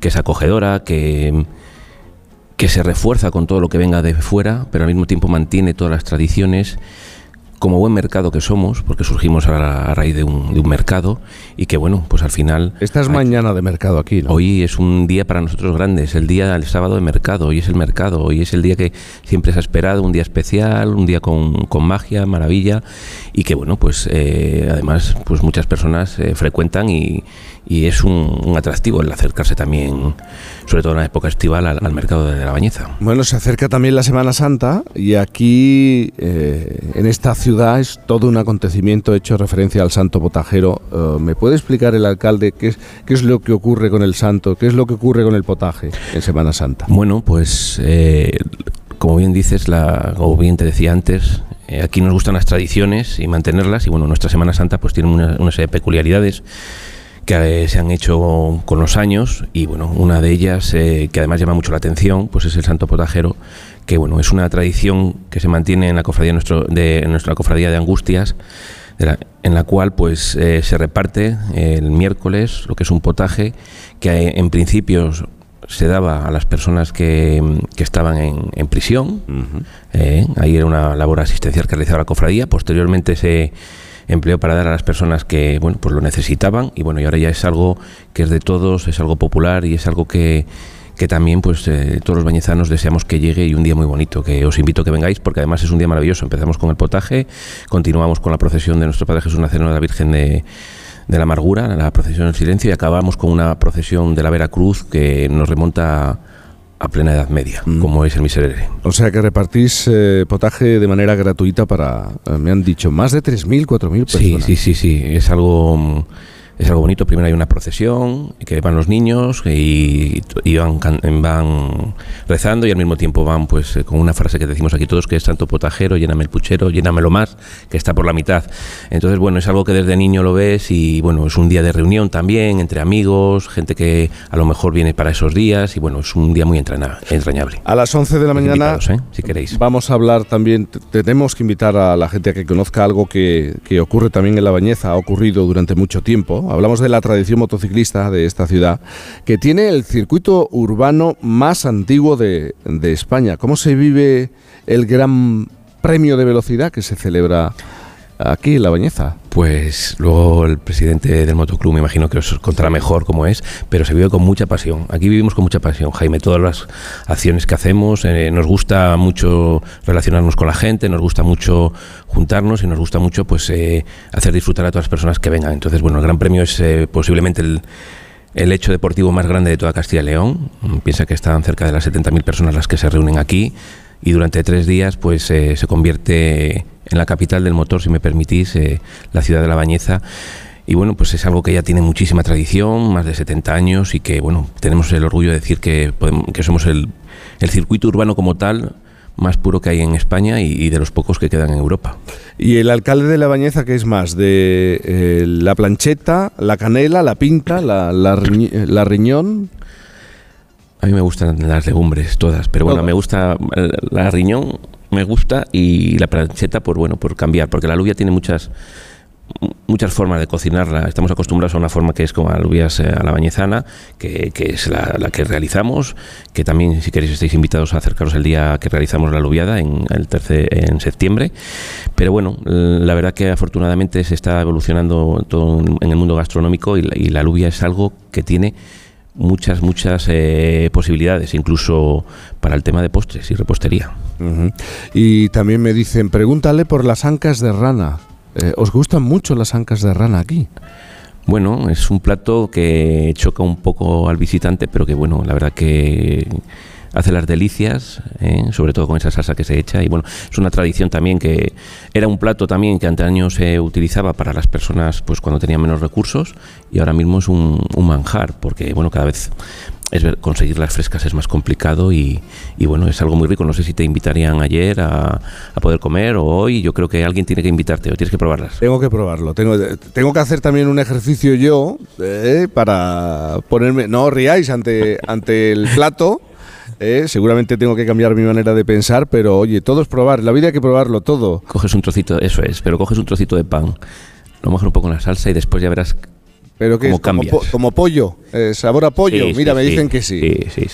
que es acogedora, que, que se refuerza con todo lo que venga de fuera, pero al mismo tiempo mantiene todas las tradiciones como buen mercado que somos, porque surgimos a, raíz de un, de un, mercado y que bueno, pues al final... Esta es mañana de mercado aquí, ¿no? Hoy es un día para nosotros grande, es el día del sábado de mercado, hoy es el mercado, hoy es el día que siempre se ha esperado, un día especial, un día con, con magia, maravilla y que bueno, pues eh, además pues muchas personas eh, frecuentan y, y es un, atractivo el acercarse también, sobre todo en la época estival, al, mercado de la Bañeza. Bueno, se acerca también la Semana Santa y aquí eh, en esta ciudad es todo un acontecimiento hecho referencia al santo potajero. Eh, ¿Me puede explicar el alcalde qué es, qué es lo que ocurre con el santo, qué es lo que ocurre con el potaje en Semana Santa? Bueno, pues eh, como bien dices, la, como bien te decía antes, aquí nos gustan las tradiciones y mantenerlas y bueno, nuestra Semana Santa pues tiene una, una serie de peculiaridades que se han hecho con los años y bueno, una de ellas eh, que además llama mucho la atención, pues es el Santo Potajero, que bueno, es una tradición que se mantiene en la cofradía nuestro, de nuestra cofradía de Angustias, en la cual pues eh, se reparte el miércoles lo que es un potaje que eh, en principio se daba a las personas que, estaban en, prisión. ahí era una labor asistencial que realizaba la cofradía. Posteriormente se empleó para dar a las personas que bueno pues lo necesitaban y bueno y ahora ya es algo que es de todos es algo popular y es algo que que también pues eh, todos los bañezanos deseamos que llegue y un día muy bonito, que os invito a que vengáis porque además es un día maravilloso. Empezamos con el potaje, continuamos con la procesión de nuestro Padre Jesús Nazareno de la Virgen de, de la Amargura, la procesión del silencio y acabamos con una procesión de la Vera Cruz que nos remonta a plena edad media, como es el miserere. O sea que repartís eh, potaje de manera gratuita para, eh, me han dicho, más de 3.000, 4.000 Sí, personas. sí, sí, sí, es algo mm, es algo bonito. Primero hay una procesión que van los niños y, y van, van rezando y al mismo tiempo van pues eh, con una frase que decimos aquí todos que es tanto potajero, lléname el puchero, llénamelo más, que está por la mitad. Entonces, bueno, es algo que desde niño lo ves y bueno, es un día de reunión también entre amigos, gente que a lo mejor viene para esos días y bueno, es un día muy entraña- entrañable. A las 11 de la mañana ¿eh? si queréis. vamos a hablar también, tenemos que invitar a la gente a que conozca algo que, que ocurre también en La Bañeza, ha ocurrido durante mucho tiempo. Hablamos de la tradición motociclista de esta ciudad, que tiene el circuito urbano más antiguo de, de España. ¿Cómo se vive el gran premio de velocidad que se celebra aquí en La Bañeza? Pues luego el presidente del motoclub me imagino que os contará mejor cómo es, pero se vive con mucha pasión. Aquí vivimos con mucha pasión, Jaime. Todas las acciones que hacemos, eh, nos gusta mucho relacionarnos con la gente, nos gusta mucho juntarnos y nos gusta mucho pues eh, hacer disfrutar a todas las personas que vengan. Entonces, bueno, el Gran Premio es eh, posiblemente el, el hecho deportivo más grande de toda Castilla y León. Mm, Piensa que están cerca de las 70.000 personas las que se reúnen aquí y durante tres días pues eh, se convierte en la capital del motor, si me permitís, eh, la ciudad de La Bañeza. Y bueno, pues es algo que ya tiene muchísima tradición, más de 70 años, y que bueno, tenemos el orgullo de decir que, podemos- que somos el, el circuito urbano como tal más puro que hay en España y, y de los pocos que quedan en Europa. ¿Y el alcalde de La Bañeza qué es más? ¿De eh, la plancheta, la canela, la pinta, la, la, riñi- la riñón? A mí me gustan las legumbres todas, pero bueno, me gusta la riñón, me gusta y la plancheta por bueno, por cambiar, porque la alubia tiene muchas muchas formas de cocinarla. Estamos acostumbrados a una forma que es como alubias eh, a la bañezana, que, que es la, la que realizamos, que también si queréis estáis invitados a acercaros el día que realizamos la alubiada en el tercer, en septiembre. Pero bueno, la verdad que afortunadamente se está evolucionando todo en en el mundo gastronómico y la, y la alubia es algo que tiene muchas, muchas eh, posibilidades, incluso para el tema de postres y repostería. Y también me dicen, pregúntale por las ancas de rana. Eh, ¿Os gustan mucho las ancas de rana aquí? Bueno, es un plato que choca un poco al visitante, pero que bueno, la verdad que hace las delicias, ¿eh? sobre todo con esa salsa que se echa. Y bueno, es una tradición también que era un plato también que antaño se utilizaba para las personas pues cuando tenían menos recursos y ahora mismo es un, manjar, porque bueno, cada vez es ver- conseguirlas frescas es más complicado y, bueno, es algo muy rico. No sé si te invitarían ayer a, poder comer o hoy. Yo creo que alguien tiene que invitarte o tienes que probarlas. Tengo que probarlo. Tengo, tengo que hacer también un ejercicio yo eh, para ponerme. No riáis ante, ante el plato. Eh, seguramente tengo que cambiar mi manera de pensar, pero oye, todo es probar. La vida hay que probarlo todo. Coges un trocito, eso es, pero coges un trocito de pan, lo mojas un poco en la salsa y después ya verás Pero que es como, po- como pollo, eh, sabor a pollo. Sí, Mira, sí, me dicen que sí.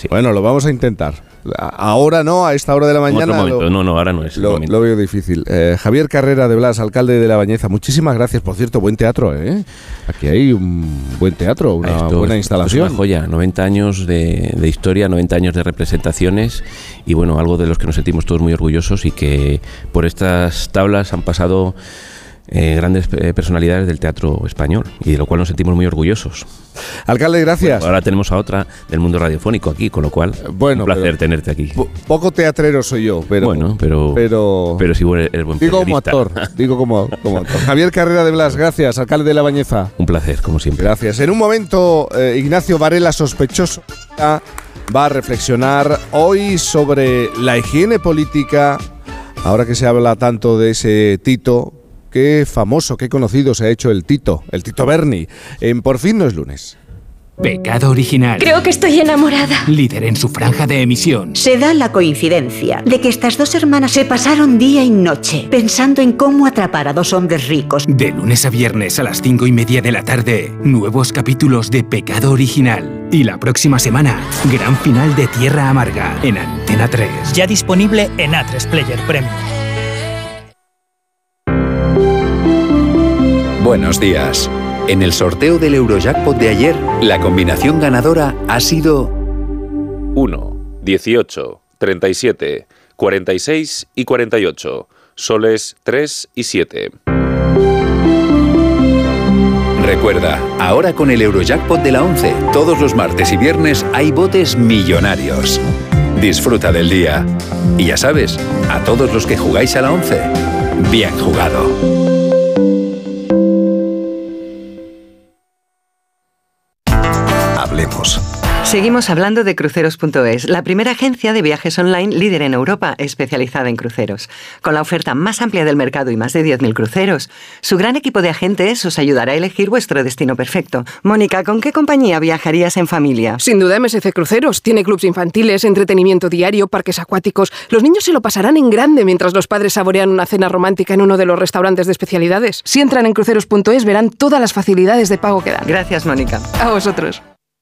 Bueno, lo vamos a intentar. Ahora no, a esta hora de la mañana. lo- No, no, ahora no es Lo, lo veo difícil. Eh, Javier Carrera de Blas, alcalde de La Bañeza, muchísimas gracias. Por cierto, buen teatro, ¿eh? Aquí hay un buen teatro, una Esto buena instalación. Es una joya, 90 años de, de historia, 90 años de representaciones y bueno, algo de los que nos sentimos todos muy orgullosos y que por estas tablas han pasado eh, grandes eh, personalidades del teatro español y de lo cual nos sentimos muy orgullosos. Alcalde, gracias. Ahora tenemos a otra del mundo radiofónico aquí, con lo cual bueno, un placer tenerte aquí. Po- poco teatrero soy yo, pero. bueno, pero, pero, pero sí eres buen digo como actor. Digo como, como actor. Javier Carrera de Blas, gracias, alcalde de La Bañeza. Un placer, como siempre. Gracias. En un momento, eh, Ignacio Varela, sospechoso, va a reflexionar hoy sobre la higiene política. Ahora que se habla tanto de ese Tito, qué famoso, qué conocido se ha hecho el Tito, el Tito Berni. En Por fin no es lunes. Pecado original. Creo que estoy enamorada. Líder en su franja de emisión. Se da la coincidencia de que estas dos hermanas se pasaron día y noche pensando en cómo atrapar a dos hombres ricos. De lunes a viernes a las cinco y media de la tarde, nuevos capítulos de Pecado Original. Y la próxima semana, gran final de Tierra Amarga en Antena 3. Ya disponible en A3 Player Premium. Buenos días. En el sorteo del Eurojackpot de ayer, la combinación ganadora ha sido 1, 18, 37, 46 y 48. Soles 3 y 7. Recuerda, ahora con el Eurojackpot de la 11, todos los martes y viernes hay botes millonarios. Disfruta del día. Y ya sabes, a todos los que jugáis a la 11, bien jugado. Seguimos hablando de cruceros.es, la primera agencia de viajes online líder en Europa especializada en cruceros. Con la oferta más amplia del mercado y más de 10.000 cruceros, su gran equipo de agentes os ayudará a elegir vuestro destino perfecto. Mónica, ¿con qué compañía viajarías en familia? Sin duda MSC Cruceros. Tiene clubs infantiles, entretenimiento diario, parques acuáticos. Los niños se lo pasarán en grande mientras los padres saborean una cena romántica en uno de los restaurantes de especialidades. Si entran en cruceros.es verán todas las facilidades de pago que dan. Gracias, Mónica. A vosotros.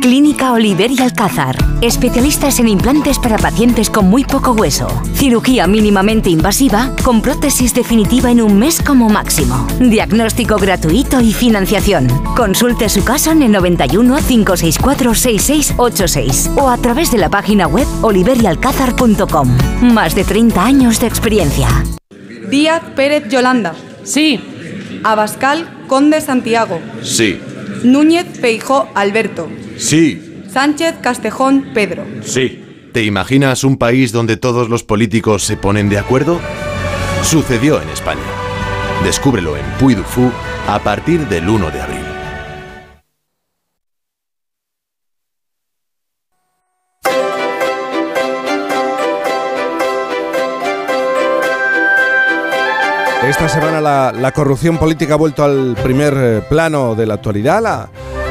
Clínica Oliver y Alcázar. Especialistas en implantes para pacientes con muy poco hueso. Cirugía mínimamente invasiva con prótesis definitiva en un mes como máximo. Diagnóstico gratuito y financiación. Consulte su caso en el 91 564 6686 o a través de la página web oliverialcázar.com. Más de 30 años de experiencia. Díaz Pérez Yolanda. Sí. Abascal Conde Santiago. Sí. Núñez Feijó Alberto. Sí. Sánchez Castejón Pedro. Sí. ¿Te imaginas un país donde todos los políticos se ponen de acuerdo? Sucedió en España. Descúbrelo en Puy du Fou a partir del 1 de abril. Esta semana la, la corrupción política ha vuelto al primer eh, plano de la actualidad. La,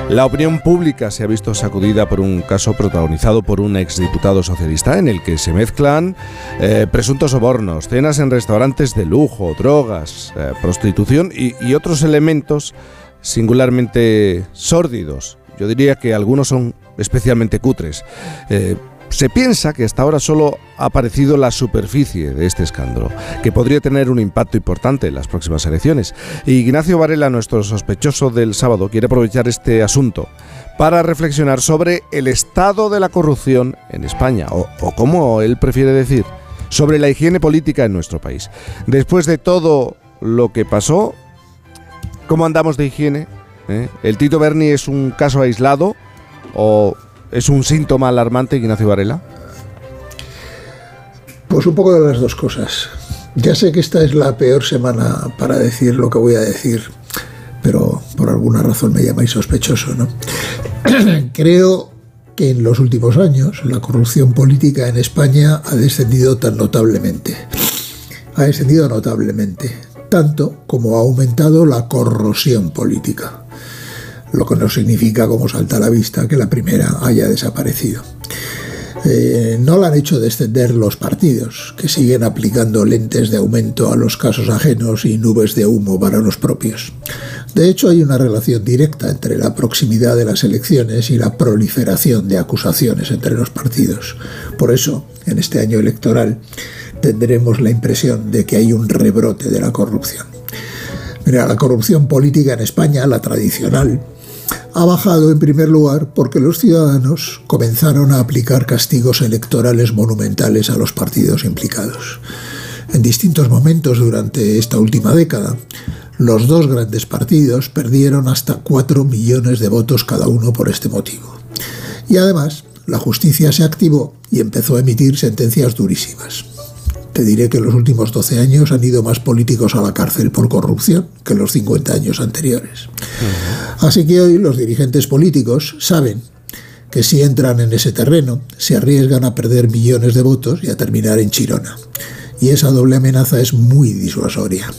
la opinión pública se ha visto sacudida por un caso protagonizado por un exdiputado socialista en el que se mezclan eh, presuntos sobornos, cenas en restaurantes de lujo, drogas, eh, prostitución y, otros elementos singularmente sórdidos. Yo diría que algunos son especialmente cutres. Eh, se piensa que hasta ahora solo ha aparecido la superficie de este escándalo, que podría tener un impacto importante en las próximas elecciones. Y Ignacio Varela, nuestro sospechoso del sábado, quiere aprovechar este asunto para reflexionar sobre el estado de la corrupción en España, o, como él prefiere decir, sobre la higiene política en nuestro país. Después de todo lo que pasó, ¿cómo andamos de higiene? ¿Eh? ¿El Tito Berni es un caso aislado o ¿Es un síntoma alarmante, Ignacio Varela? Pues un poco de las dos cosas. Ya sé que esta es la peor semana para decir lo que voy a decir, pero por alguna razón me llamáis sospechoso, ¿no? Creo que en los últimos años la corrupción política en España ha descendido tan notablemente. Ha descendido notablemente, tanto como ha aumentado la corrosión política lo que no significa, como salta a la vista, que la primera haya desaparecido. Eh, no la han hecho descender los partidos, que siguen aplicando lentes de aumento a los casos ajenos y nubes de humo para los propios. De hecho, hay una relación directa entre la proximidad de las elecciones y la proliferación de acusaciones entre los partidos. Por eso, en este año electoral, tendremos la impresión de que hay un rebrote de la corrupción. Mira, la corrupción política en España, la tradicional, ha bajado en primer lugar porque los ciudadanos comenzaron a aplicar castigos electorales monumentales a los partidos implicados. En distintos momentos durante esta última década, los dos grandes partidos perdieron hasta 4 millones de votos cada uno por este motivo. Y además, la justicia se activó y empezó a emitir sentencias durísimas. Te diré que en los últimos 12 años han ido más políticos a la cárcel por corrupción que en los 50 años anteriores. Así que hoy los dirigentes políticos saben que si entran en ese terreno se arriesgan a perder millones de votos y a terminar en Chirona. Y esa doble amenaza es muy disuasoria.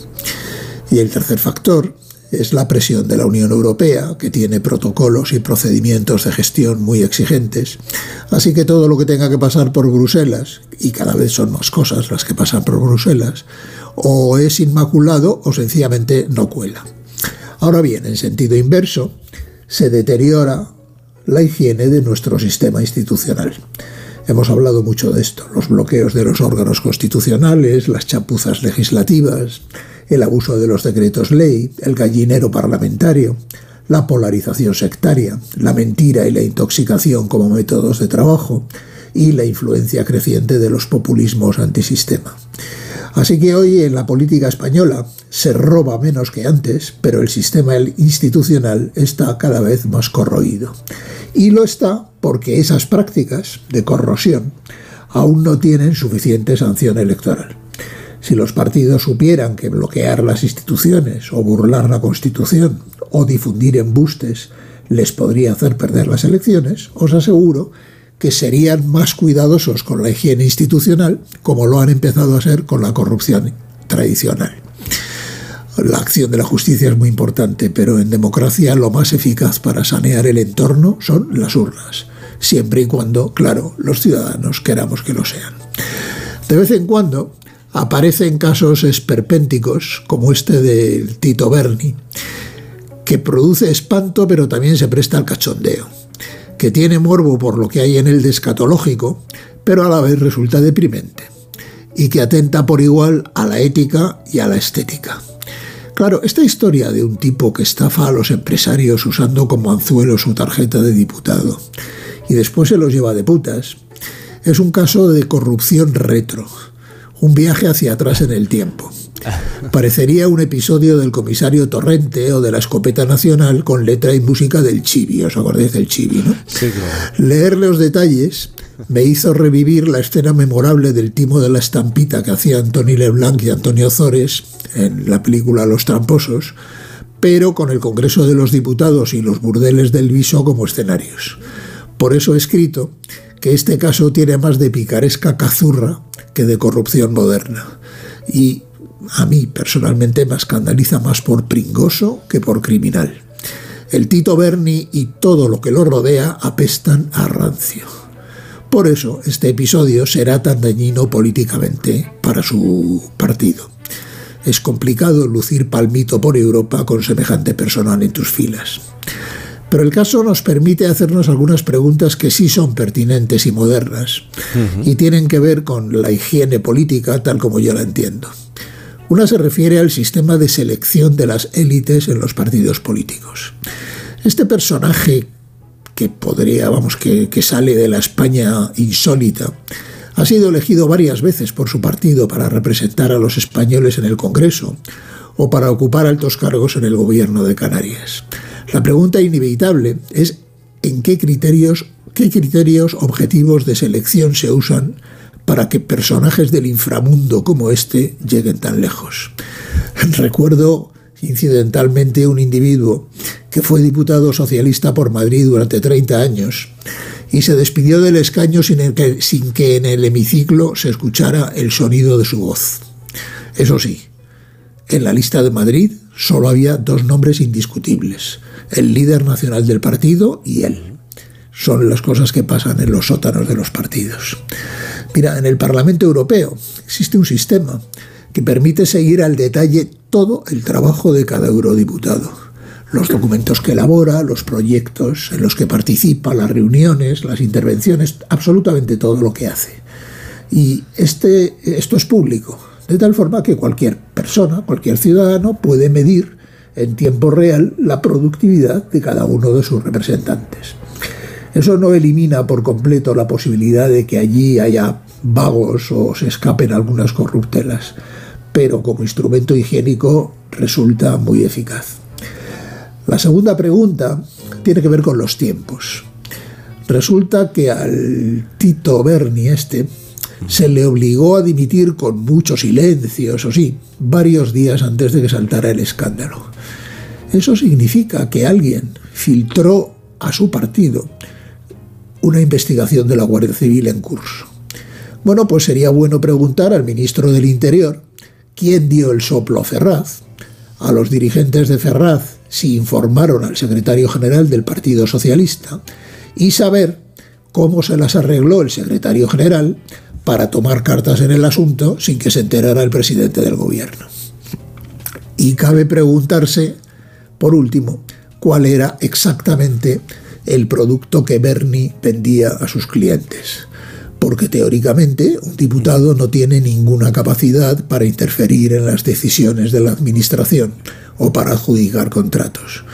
Y el tercer factor es la presión de la Unión Europea, que tiene protocolos y procedimientos de gestión muy exigentes. Así que todo lo que tenga que pasar por Bruselas, y cada vez son más cosas las que pasan por Bruselas, o es inmaculado o sencillamente no cuela. Ahora bien, en sentido inverso, se deteriora la higiene de nuestro sistema institucional. Hemos hablado mucho de esto, los bloqueos de los órganos constitucionales, las chapuzas legislativas, el abuso de los decretos ley, el gallinero parlamentario, la polarización sectaria, la mentira y la intoxicación como métodos de trabajo y la influencia creciente de los populismos antisistema. Así que hoy en la política española se roba menos que antes, pero el sistema institucional está cada vez más corroído. Y lo está porque esas prácticas de corrosión aún no tienen suficiente sanción electoral. Si los partidos supieran que bloquear las instituciones o burlar la Constitución o difundir embustes les podría hacer perder las elecciones, os aseguro que serían más cuidadosos con la higiene institucional como lo han empezado a ser con la corrupción tradicional. La acción de la justicia es muy importante, pero en democracia lo más eficaz para sanear el entorno son las urnas, siempre y cuando, claro, los ciudadanos queramos que lo sean. De vez en cuando aparecen casos esperpénticos, como este del Tito Berni, que produce espanto pero también se presta al cachondeo, que tiene morbo por lo que hay en el descatológico, pero a la vez resulta deprimente, y que atenta por igual a la ética y a la estética. Claro, esta historia de un tipo que estafa a los empresarios usando como anzuelo su tarjeta de diputado y después se los lleva de putas, es un caso de corrupción retro, un viaje hacia atrás en el tiempo. Parecería un episodio del comisario Torrente o de la escopeta nacional con letra y música del Chibi, ¿os acordáis del Chibi, no? Sí, Leer los detalles me hizo revivir la escena memorable del timo de la estampita que hacían Tony Leblanc y Antonio Zores en la película Los Tramposos, pero con el Congreso de los Diputados y los burdeles del Viso como escenarios. Por eso he escrito que este caso tiene más de picaresca cazurra que de corrupción moderna. Y a mí personalmente me escandaliza más por pringoso que por criminal. El Tito Berni y todo lo que lo rodea apestan a rancio. Por eso este episodio será tan dañino políticamente para su partido. Es complicado lucir palmito por Europa con semejante personal en tus filas. Pero el caso nos permite hacernos algunas preguntas que sí son pertinentes y modernas y tienen que ver con la higiene política tal como yo la entiendo. Una se refiere al sistema de selección de las élites en los partidos políticos. Este personaje que podría, vamos, que, que sale de la España insólita, ha sido elegido varias veces por su partido para representar a los españoles en el Congreso o para ocupar altos cargos en el gobierno de Canarias. La pregunta inevitable es en qué criterios, qué criterios objetivos de selección se usan para que personajes del inframundo como este lleguen tan lejos. Recuerdo incidentalmente un individuo que fue diputado socialista por Madrid durante 30 años y se despidió del escaño sin, que, sin que en el hemiciclo se escuchara el sonido de su voz. Eso sí, en la lista de Madrid solo había dos nombres indiscutibles, el líder nacional del partido y él. Son las cosas que pasan en los sótanos de los partidos. Mira, en el Parlamento Europeo existe un sistema que permite seguir al detalle todo el trabajo de cada eurodiputado. los documentos que elabora, los proyectos en los que participa, las reuniones, las intervenciones, absolutamente todo lo que hace. Y este, esto es público, de tal forma que cualquier persona, cualquier ciudadano puede medir en tiempo real la productividad de cada uno de sus representantes. Eso no elimina por completo la posibilidad de que allí haya vagos o se escapen algunas corruptelas, pero como instrumento higiénico resulta muy eficaz. La segunda pregunta tiene que ver con los tiempos. Resulta que al Tito Berni este se le obligó a dimitir con mucho silencio, eso sí, varios días antes de que saltara el escándalo. Eso significa que alguien filtró a su partido una investigación de la Guardia Civil en curso. Bueno, pues sería bueno preguntar al ministro del Interior quién dio el soplo a Ferraz, a los dirigentes de Ferraz si informaron al secretario general del Partido Socialista y saber cómo se las arregló el secretario general para tomar cartas en el asunto sin que se enterara el presidente del gobierno. Y cabe preguntarse, por último, cuál era exactamente el producto que Bernie vendía a sus clientes. Porque teóricamente un diputado no tiene ninguna capacidad para interferir en las decisiones de la administración o para adjudicar contratos.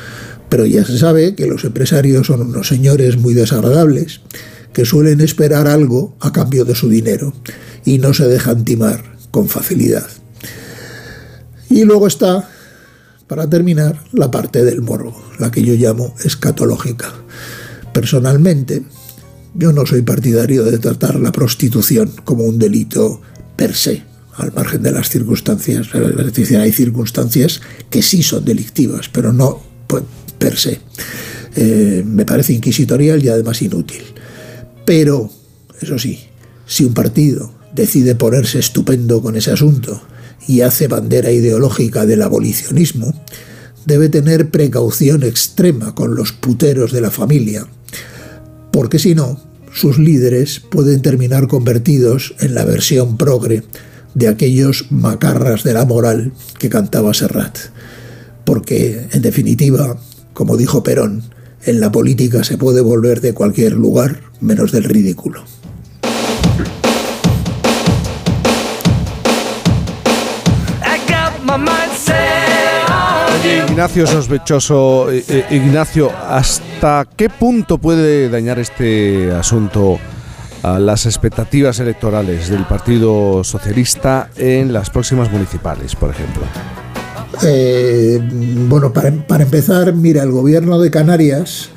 Pero ya se sabe que los empresarios son unos señores muy desagradables que suelen esperar algo a cambio de su dinero y no se dejan timar con facilidad. Y luego está, para terminar, la parte del morbo, la que yo llamo escatológica. Personalmente, yo no soy partidario de tratar la prostitución como un delito per se, al margen de las circunstancias. Hay circunstancias que sí son delictivas, pero no pues, per se. Eh, me parece inquisitorial y además inútil. Pero, eso sí, si un partido decide ponerse estupendo con ese asunto y hace bandera ideológica del abolicionismo, debe tener precaución extrema con los puteros de la familia, porque si no, sus líderes pueden terminar convertidos en la versión progre de aquellos macarras de la moral que cantaba Serrat. Porque, en definitiva, como dijo Perón, en la política se puede volver de cualquier lugar menos del ridículo. Ignacio sospechoso, eh, eh, Ignacio, ¿hasta qué punto puede dañar este asunto a las expectativas electorales del Partido Socialista en las próximas municipales, por ejemplo? Eh, bueno, para, empezar, mira, el gobierno de Canarias,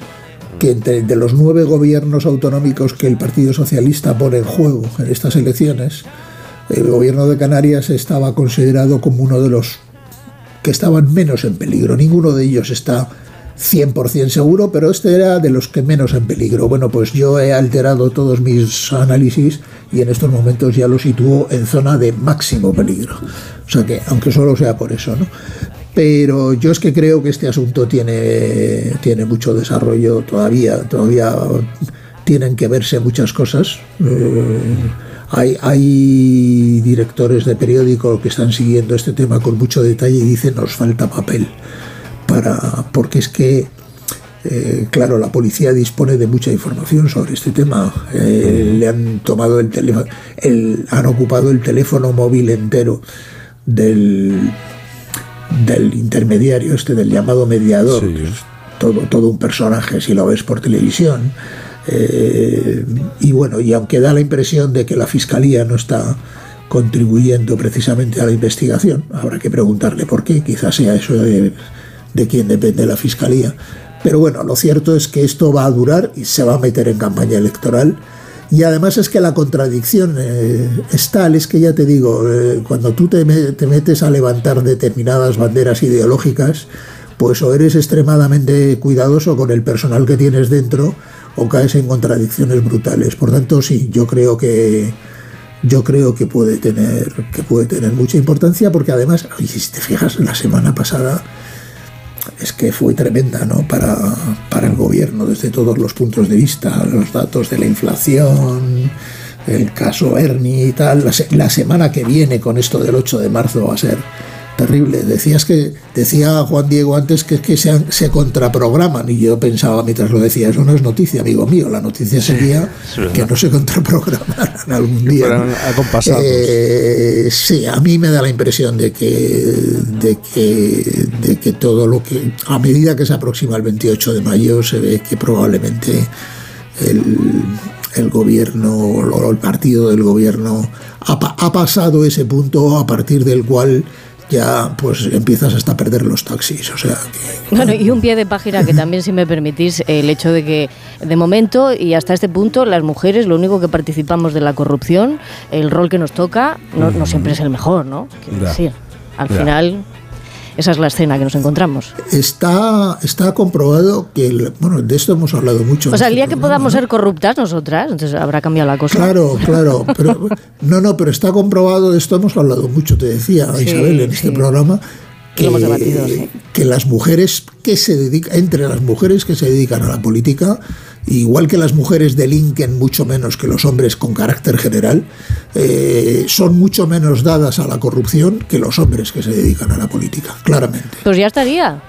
que entre de los nueve gobiernos autonómicos que el Partido Socialista pone en juego en estas elecciones, el gobierno de Canarias estaba considerado como uno de los que estaban menos en peligro. Ninguno de ellos está 100% seguro, pero este era de los que menos en peligro. Bueno, pues yo he alterado todos mis análisis y en estos momentos ya lo sitúo en zona de máximo peligro. O sea que, aunque solo sea por eso, ¿no? Pero yo es que creo que este asunto tiene, tiene mucho desarrollo todavía, todavía tienen que verse muchas cosas. Eh, hay, hay directores de periódico que están siguiendo este tema con mucho detalle y dicen nos falta papel para porque es que eh, claro, la policía dispone de mucha información sobre este tema. Eh, le han tomado el teléfono, han ocupado el teléfono móvil entero del, del intermediario, este del llamado mediador. todo, todo un personaje si lo ves por televisión. Eh, y bueno, y aunque da la impresión de que la fiscalía no está contribuyendo precisamente a la investigación, habrá que preguntarle por qué. Quizás sea eso de de quién depende la fiscalía. Pero bueno, lo cierto es que esto va a durar y se va a meter en campaña electoral. Y además es que la contradicción eh, es tal, es que ya te digo, eh, cuando tú te, te, metes a levantar determinadas banderas ideológicas, pues o eres extremadamente cuidadoso con el personal que tienes dentro o caes en contradicciones brutales. Por tanto, sí, yo creo que yo creo que puede tener que puede tener mucha importancia porque además, si te fijas, la semana pasada es que fue tremenda ¿no? para, para el gobierno desde todos los puntos de vista, los datos de la inflación, el caso Ernie y tal. La, semana que viene con esto del 8 de marzo va a ser terrible. Decías que decía Juan Diego antes que, que se, se contraprograman y yo pensaba mientras lo decía, eso no es noticia, amigo mío, la noticia sería que no se contraprogramaran algún día. ¿no? Eh, sí, a mí me da la impresión de que, de que, de que todo lo que, a medida que se aproxima el 28 de mayo, se ve que probablemente el, el gobierno o el partido del gobierno ha, ha pasado ese punto a partir del cual ya pues empiezas hasta a perder los taxis. O sea, que, Bueno, y un pie de página que también, si me permitís, el hecho de que de momento y hasta este punto las mujeres, lo único que participamos de la corrupción, el rol que nos toca, no, no siempre es el mejor, ¿no? Quiero decir, al Ya. final, esa es la escena que nos encontramos. está, está comprobado que, el- bueno, de esto hemos hablado mucho. O sea, este el día que podamos ser corruptas nosotras, entonces habrá cambiado la cosa. Claro, claro, pero no, no, pero está comprobado, de esto hemos hablado mucho, te decía Sí, Isabel en este sí. programa, que, debatido, sí. que las mujeres que se dedican, entre las mujeres que se dedican a la política, igual que las mujeres delinquen mucho menos que los hombres con carácter general, eh, son mucho menos dadas a la corrupción que los hombres que se dedican a la política, claramente. Pues ya estaría.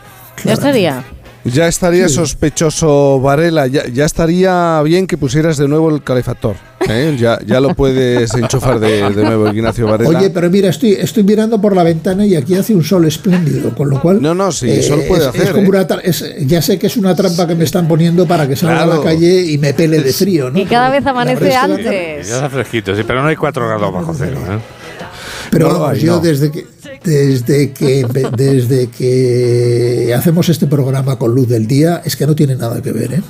Ya estaría. Ya estaría sospechoso Varela, ya, ya estaría bien que pusieras de nuevo el calefactor. ¿eh? Ya, ya lo puedes enchufar de, de nuevo, Ignacio Varela. Oye, pero mira, estoy, estoy mirando por la ventana y aquí hace un sol espléndido, con lo cual... No, no, sí, sol puede es- hacer, es como ¿eh? una tra- es- ya sé que es una trampa que me están poniendo para que salga a la calle y me pele de frío, ¿no? Y cada vez amanece antes. Ya está fresquito, sí, pero no hay 4 grados bajo cero. ¿eh? Pero No vamos, yo no. desde que desde que desde que hacemos este programa con luz del día es que no tiene nada que ver, ¿eh?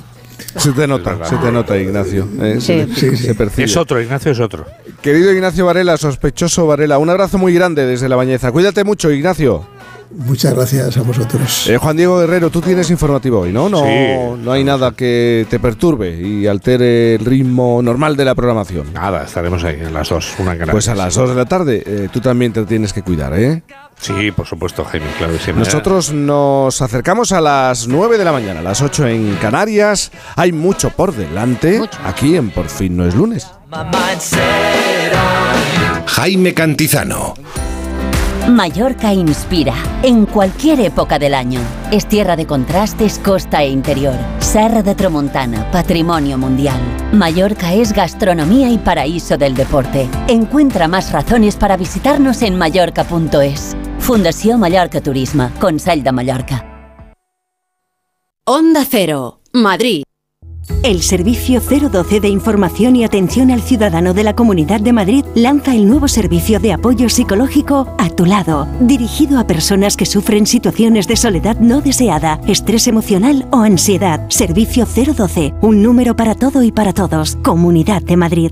Se te nota, se te nota, Ignacio. ¿eh? Se, Sí, sí. se percibe. Es otro, Ignacio es otro. Querido Ignacio Varela, sospechoso Varela, un abrazo muy grande desde La Bañeza. Cuídate mucho, Ignacio. Muchas gracias a vosotros. Eh, Juan Diego Guerrero, tú tienes informativo hoy, ¿no? No, Sí. no hay nada que te perturbe y altere el ritmo normal de la programación. Nada, estaremos ahí a las 2, una Canarias. Pues a las 2 de la tarde eh, tú también te tienes que cuidar, ¿eh? Sí, por supuesto, Jaime, claro que siempre. Nosotros nos acercamos a las 9 de la mañana, a las 8 en Canarias. Hay mucho por delante aquí en Por fin no es lunes. Jaime Cantizano. Mallorca inspira en cualquier época del año. Es tierra de contrastes, costa e interior. Serra de Tramontana, patrimonio mundial. Mallorca es gastronomía y paraíso del deporte. Encuentra más razones para visitarnos en mallorca.es. Fundació Mallorca Turisme, Consell de Mallorca. Onda Cero, Madrid. El Servicio 012 de Información y Atención al Ciudadano de la Comunidad de Madrid lanza el nuevo servicio de apoyo psicológico A tu lado, dirigido a personas que sufren situaciones de soledad no deseada, estrés emocional o ansiedad. Servicio 012, un número para todo y para todos. Comunidad de Madrid.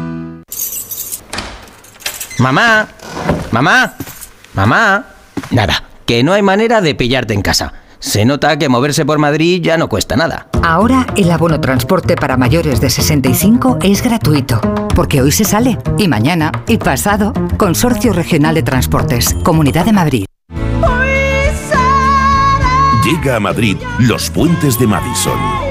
Mamá, mamá, mamá. Nada, que no hay manera de pillarte en casa. Se nota que moverse por Madrid ya no cuesta nada. Ahora el abono transporte para mayores de 65 es gratuito, porque hoy se sale, y mañana, y pasado. Consorcio Regional de Transportes, Comunidad de Madrid. Llega a Madrid Los Puentes de Madison.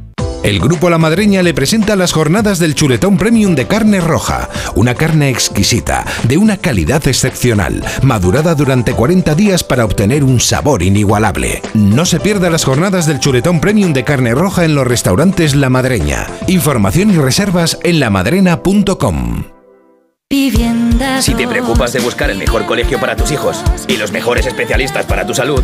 El Grupo La Madreña le presenta las jornadas del chuletón premium de carne roja, una carne exquisita, de una calidad excepcional, madurada durante 40 días para obtener un sabor inigualable. No se pierda las jornadas del chuletón premium de carne roja en los restaurantes La Madreña. Información y reservas en lamadrena.com. Si te preocupas de buscar el mejor colegio para tus hijos y los mejores especialistas para tu salud,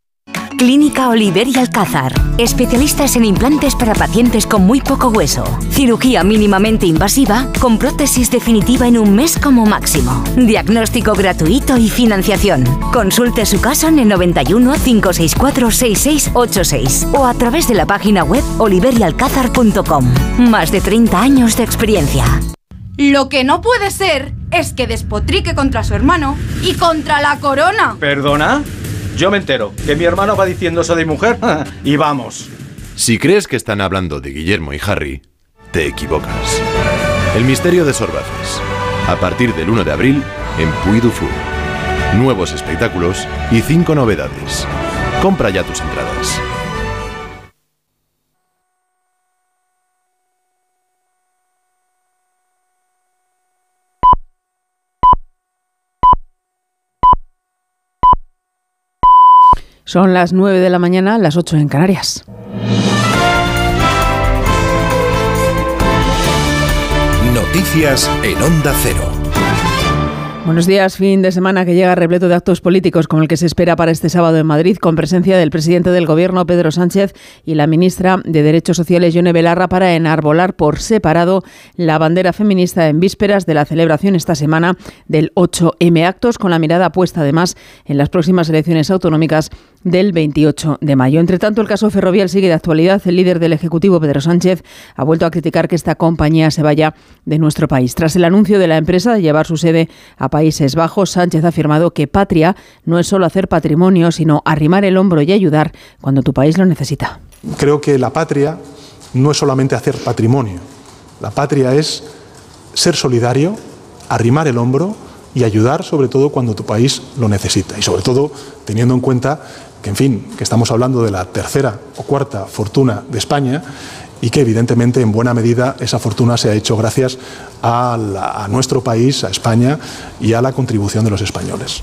Clínica Oliver y Alcázar. Especialistas en implantes para pacientes con muy poco hueso. Cirugía mínimamente invasiva con prótesis definitiva en un mes como máximo. Diagnóstico gratuito y financiación. Consulte su caso en el 91 564 6686 o a través de la página web oliverialcázar.com. Más de 30 años de experiencia. Lo que no puede ser es que despotrique contra su hermano y contra la corona. ¿Perdona? Yo me entero que mi hermano va diciendo eso de mujer y vamos. Si crees que están hablando de Guillermo y Harry, te equivocas. El misterio de Sorbaces. A partir del 1 de abril en Puy du Fou. Nuevos espectáculos y cinco novedades. Compra ya tus entradas. Son las 9 de la mañana, las 8 en Canarias. Noticias en Onda Cero. Buenos días, fin de semana que llega repleto de actos políticos como el que se espera para este sábado en Madrid, con presencia del presidente del Gobierno, Pedro Sánchez, y la ministra de Derechos Sociales, Yone Belarra, para enarbolar por separado la bandera feminista en vísperas de la celebración esta semana del 8M. Actos con la mirada puesta además en las próximas elecciones autonómicas del 28 de mayo. Entre tanto, el caso Ferrovial sigue de actualidad. El líder del Ejecutivo, Pedro Sánchez, ha vuelto a criticar que esta compañía se vaya de nuestro país. Tras el anuncio de la empresa de llevar su sede a Países Bajos, Sánchez ha afirmado que patria no es solo hacer patrimonio, sino arrimar el hombro y ayudar cuando tu país lo necesita. Creo que la patria no es solamente hacer patrimonio. La patria es ser solidario, arrimar el hombro y ayudar sobre todo cuando tu país lo necesita. Y sobre todo teniendo en cuenta que, en fin, que estamos hablando de la tercera o cuarta fortuna de España y que evidentemente en buena medida esa fortuna se ha hecho gracias a, nuestro país, a España y a la contribución de los españoles.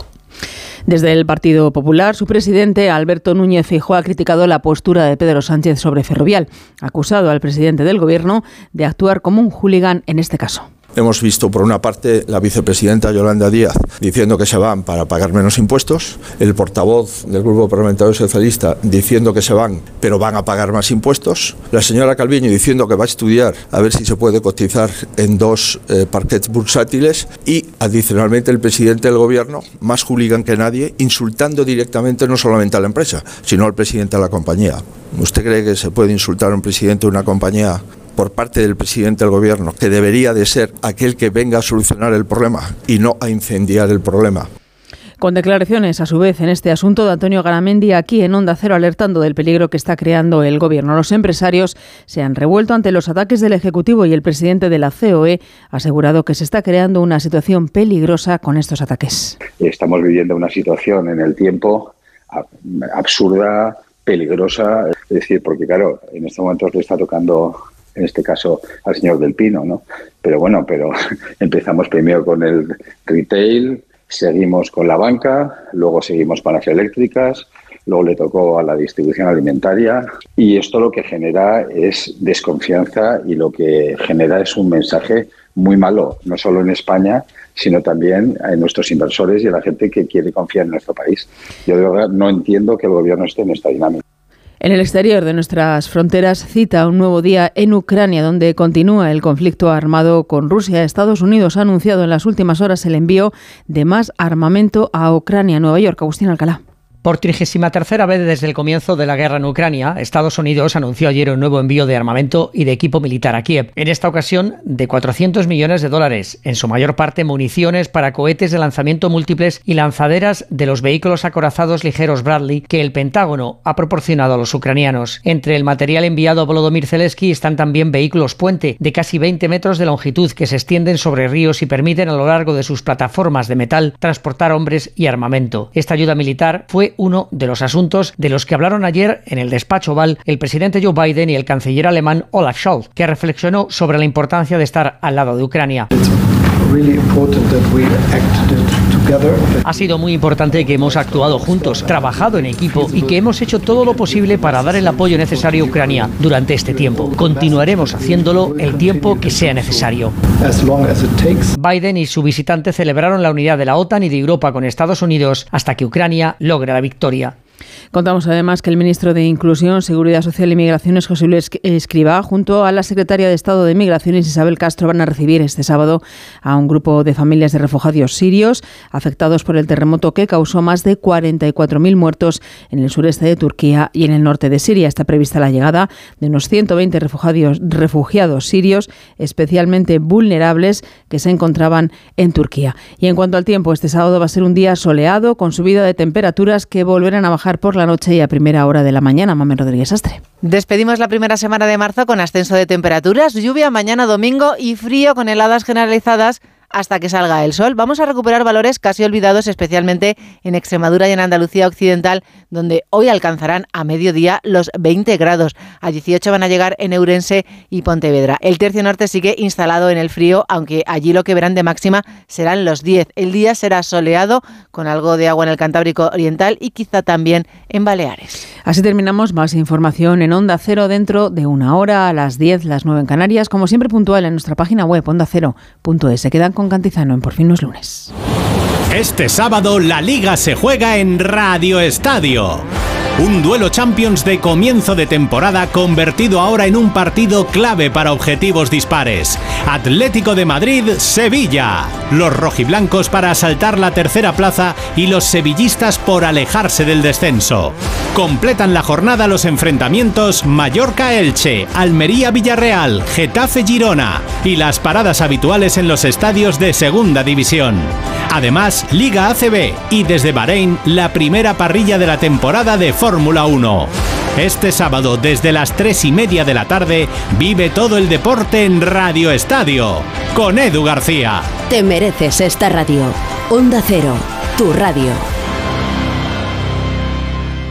Desde el Partido Popular, su presidente, Alberto Núñez Feijóo, ha criticado la postura de Pedro Sánchez sobre Ferrovial, acusado al presidente del Gobierno de actuar como un hooligan en este caso. Hemos visto, por una parte, la vicepresidenta Yolanda Díaz diciendo que se van para pagar menos impuestos, el portavoz del Grupo Parlamentario Socialista diciendo que se van, pero van a pagar más impuestos, la señora Calviño diciendo que va a estudiar a ver si se puede cotizar en dos eh, parquets bursátiles y, adicionalmente, el presidente del Gobierno, más hooligan que nadie, insultando directamente no solamente a la empresa, sino al presidente de la compañía. ¿Usted cree que se puede insultar a un presidente de una compañía por parte del presidente del gobierno, que debería de ser aquel que venga a solucionar el problema y no a incendiar el problema. Con declaraciones, a su vez, en este asunto de Antonio Garamendi, aquí en Onda Cero, alertando del peligro que está creando el Gobierno. Los empresarios se han revuelto ante los ataques del Ejecutivo y el presidente de la COE ha asegurado que se está creando una situación peligrosa con estos ataques. Estamos viviendo una situación en el tiempo absurda, peligrosa, es decir, porque claro, en este momento le está tocando en este caso al señor del Pino, ¿no? Pero bueno, pero empezamos primero con el retail, seguimos con la banca, luego seguimos con las eléctricas, luego le tocó a la distribución alimentaria y esto lo que genera es desconfianza y lo que genera es un mensaje muy malo, no solo en España, sino también en nuestros inversores y a la gente que quiere confiar en nuestro país. Yo de verdad no entiendo que el gobierno esté en esta dinámica. En el exterior de nuestras fronteras cita un nuevo día en Ucrania, donde continúa el conflicto armado con Rusia. Estados Unidos ha anunciado en las últimas horas el envío de más armamento a Ucrania. Nueva York, Agustín Alcalá. Por trigésima tercera vez desde el comienzo de la guerra en Ucrania, Estados Unidos anunció ayer un nuevo envío de armamento y de equipo militar a Kiev. En esta ocasión, de 400 millones de dólares, en su mayor parte municiones para cohetes de lanzamiento múltiples y lanzaderas de los vehículos acorazados ligeros Bradley que el Pentágono ha proporcionado a los ucranianos. Entre el material enviado a Volodymyr Zelensky están también vehículos puente de casi 20 metros de longitud que se extienden sobre ríos y permiten a lo largo de sus plataformas de metal transportar hombres y armamento. Esta ayuda militar fue uno de los asuntos de los que hablaron ayer en el despacho Oval el presidente Joe Biden y el canciller alemán Olaf Scholz, que reflexionó sobre la importancia de estar al lado de Ucrania. Ha sido muy importante que hemos actuado juntos, trabajado en equipo y que hemos hecho todo lo posible para dar el apoyo necesario a Ucrania durante este tiempo. Continuaremos haciéndolo el tiempo que sea necesario. Biden y su visitante celebraron la unidad de la OTAN y de Europa con Estados Unidos hasta que Ucrania logre la victoria. Contamos además que el ministro de Inclusión, Seguridad Social y Migraciones, José Luis Escribá, junto a la secretaria de Estado de Migraciones, Isabel Castro, van a recibir este sábado a un grupo de familias de refugiados sirios afectados por el terremoto que causó más de 44.000 muertos en el sureste de Turquía y en el norte de Siria. Está prevista la llegada de unos 120 refugiados, refugiados sirios, especialmente vulnerables, que se encontraban en Turquía. Y en cuanto al tiempo, este sábado va a ser un día soleado, con subida de temperaturas que volverán a bajar por la noche y a primera hora de la mañana. Mamen Rodríguez Astre. Despedimos la primera semana de marzo con ascenso de temperaturas, lluvia mañana domingo y frío con heladas generalizadas hasta que salga el sol. Vamos a recuperar valores casi olvidados, especialmente en Extremadura y en Andalucía Occidental, donde hoy alcanzarán a mediodía los 20 grados. A 18 van a llegar en Eurense y Pontevedra. El tercio norte sigue instalado en el frío, aunque allí lo que verán de máxima serán los 10. El día será soleado, con algo de agua en el Cantábrico Oriental y quizá también en Baleares. Así terminamos. Más información en Onda Cero dentro de una hora, a las 10, las 9 en Canarias, como siempre puntual en nuestra página web ondacero.es. Se quedan con Cantizano en Por fin no es lunes. Este sábado la liga se juega en Radio Estadio. Un duelo Champions de comienzo de temporada convertido ahora en un partido clave para objetivos dispares. Atlético de Madrid, Sevilla. Los rojiblancos para asaltar la tercera plaza y los sevillistas por alejarse del descenso. Completan la jornada los enfrentamientos Mallorca-Elche, Almería-Villarreal, Getafe-Girona y las paradas habituales en los estadios de Segunda División. Además, Liga ACB y desde Bahrein la primera parrilla de la temporada de Fórmula 1. Este sábado desde las 3 y media de la tarde vive todo el deporte en Radio Estadio con Edu García. Te mereces esta radio. Onda Cero, tu radio.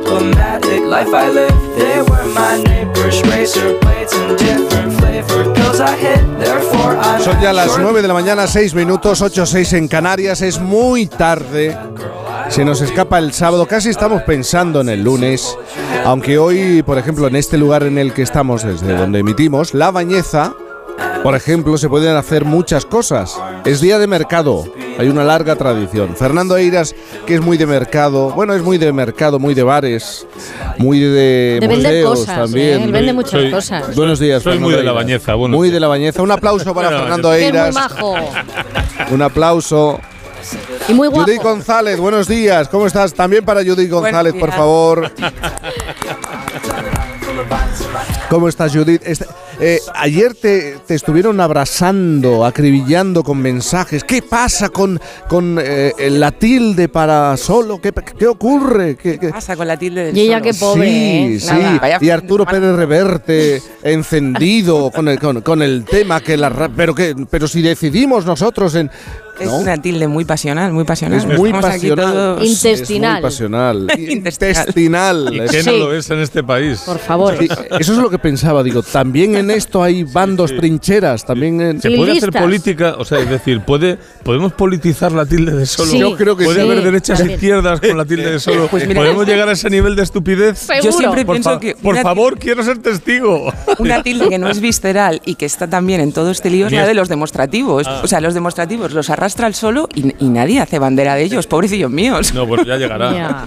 problematic life I. They were my neighbors, razor blades and different flavored pills I hit. Therefore, I'm Son ya las sure 9 de la mañana, 6 minutos, 8, 6 en Canarias. Es muy tarde. Se nos escapa el sábado. Casi estamos pensando en el lunes. Aunque hoy, por ejemplo, en este lugar en el que estamos, desde donde emitimos, La Bañeza, por ejemplo, se pueden hacer muchas cosas. Es día de mercado. Hay una larga tradición. Fernando Eiras, que es muy de mercado, bueno, es muy de mercado, muy de bares, muy de, De vender cosas, también. ¿eh? Él vende muchas Soy- cosas. Buenos días, Soy muy Fernando de la. Bañeza, buenos Muy de la Bañeza. Un aplauso para Fernando muy Eiras. majo. Un aplauso. Y muy guapo. Judith González, buenos días. ¿Cómo estás? También para Judith González, por favor. ¿Cómo estás, Judith? Este- eh, ayer te, te estuvieron abrazando, acribillando con mensajes. ¿Qué pasa con, con eh, la tilde para solo? ¿Qué, qué ocurre? ¿Qué, qué- pasa con la tilde del Y ella solo? qué pobre, Sí, ¿eh? sí. Nada. Y Arturo Pérez Reverte encendido con el, con, con el tema que la ra- pero que pero si decidimos nosotros en Es ¿no? una tilde muy pasional, muy pasional. Es muy Estamos pasional. todos- Es muy pasional. Intestinal. ¿Y qué no lo es en este país? Por favor. Sí, eso es lo que pensaba, digo, también en esto hay bandos, trincheras, también en... ¿Se puede hacer política? O sea, es decir, ¿puede, ¿podemos politizar la tilde de solo? Sí. Yo creo que ¿Puede sí. haber derechas e También. izquierdas con la tilde de solo? Pues mira, ¿Podemos llegar a ese nivel de estupidez? Yo siempre por pienso que Por favor, quiero ser testigo. Una tilde que no es visceral y que está también en todo este lío es la de los demostrativos. Ah. O sea, los demostrativos los arrastra el solo y, y nadie hace bandera de ellos, pobrecillos míos. No, pues ya llegará.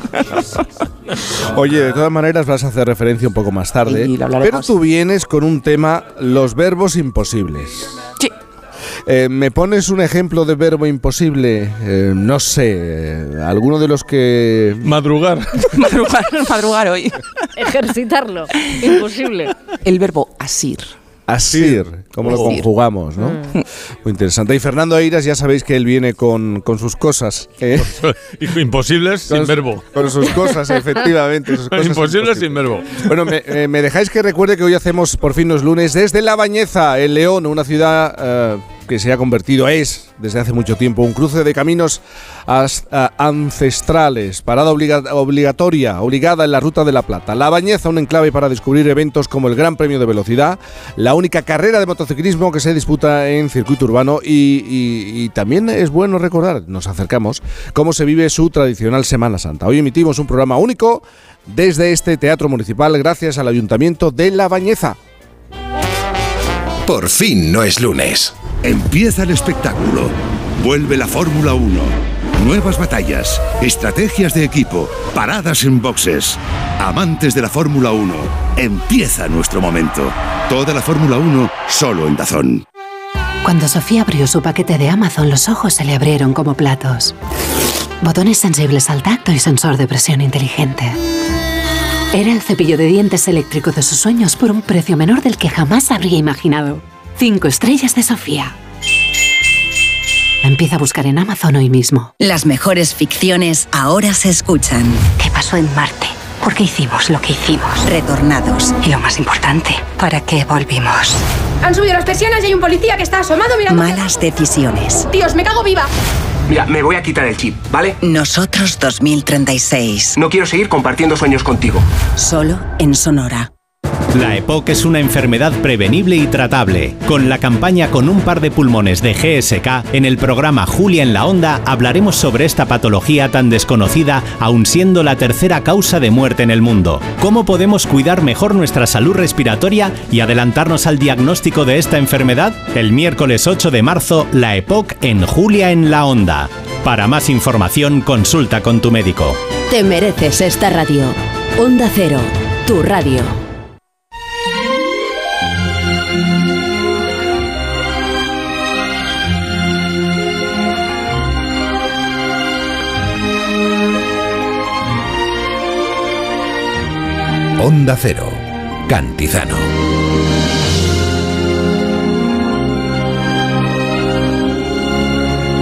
Oye, de todas maneras vas a hacer referencia un poco más tarde, Y pero tú vienes con un tema, los verbos imposibles. Sí. Eh, ¿Me pones un ejemplo de verbo imposible? Eh, no sé, alguno de los que... Madrugar. madrugar, madrugar hoy. Ejercitarlo. Imposible. El verbo asir. Asir, como lo conjugamos, ¿no? Muy interesante. Y Fernando Eiras, ya sabéis que él viene con, con sus cosas. ¿eh? Imposibles sin verbo. Con sus cosas, efectivamente. sus cosas Imposibles sin verbo. Bueno, me, eh, me dejáis que recuerde que hoy hacemos por fin los lunes desde La Bañeza, en León, una ciudad eh, que se ha convertido, es desde hace mucho tiempo, un cruce de caminos ancestrales, parada obliga- obligatoria, obligada en la Ruta de la Plata. La Bañeza, un enclave para descubrir eventos como el Gran Premio de Velocidad, la única carrera de motociclismo que se disputa en circuito urbano y, y- y también es bueno recordar, nos acercamos, cómo se vive su tradicional Semana Santa. Hoy emitimos un programa único desde este teatro municipal gracias al Ayuntamiento de La Bañeza. Por fin no es lunes. Empieza el espectáculo. Vuelve la Fórmula 1. Nuevas batallas, estrategias de equipo, paradas en boxes. Amantes de la Fórmula 1, empieza nuestro momento. Toda la Fórmula 1 solo en Dazón. Cuando Sofía abrió su paquete de Amazon, los ojos se le abrieron como platos. Botones sensibles al tacto y sensor de presión inteligente. Era el cepillo de dientes eléctrico de sus sueños por un precio menor del que jamás habría imaginado. Cinco estrellas de Sofía. Empieza a buscar en Amazon hoy mismo. Las mejores ficciones ahora se escuchan. ¿Qué pasó en Marte? ¿Por qué hicimos lo que hicimos? Retornados. Y lo más importante, ¿para qué volvimos? Han subido las persianas y hay un policía que está asomado mirando. Malas decisiones. Dios, me cago viva. Mira, me voy a quitar el chip, ¿vale? Nosotros 2036. No quiero seguir compartiendo sueños contigo. Solo en Sonora. La EPOC es una enfermedad prevenible y tratable. Con la campaña Con un par de pulmones de GSK, en el programa Julia en la Onda hablaremos sobre esta patología tan desconocida, aun siendo la tercera causa de muerte en el mundo. ¿Cómo podemos cuidar mejor nuestra salud respiratoria y adelantarnos al diagnóstico de esta enfermedad? El miércoles 8 de marzo, la EPOC en Julia en la Onda. Para más información, consulta con tu médico. Te mereces esta radio. Onda Cero, tu radio. Onda Cero. Cantizano.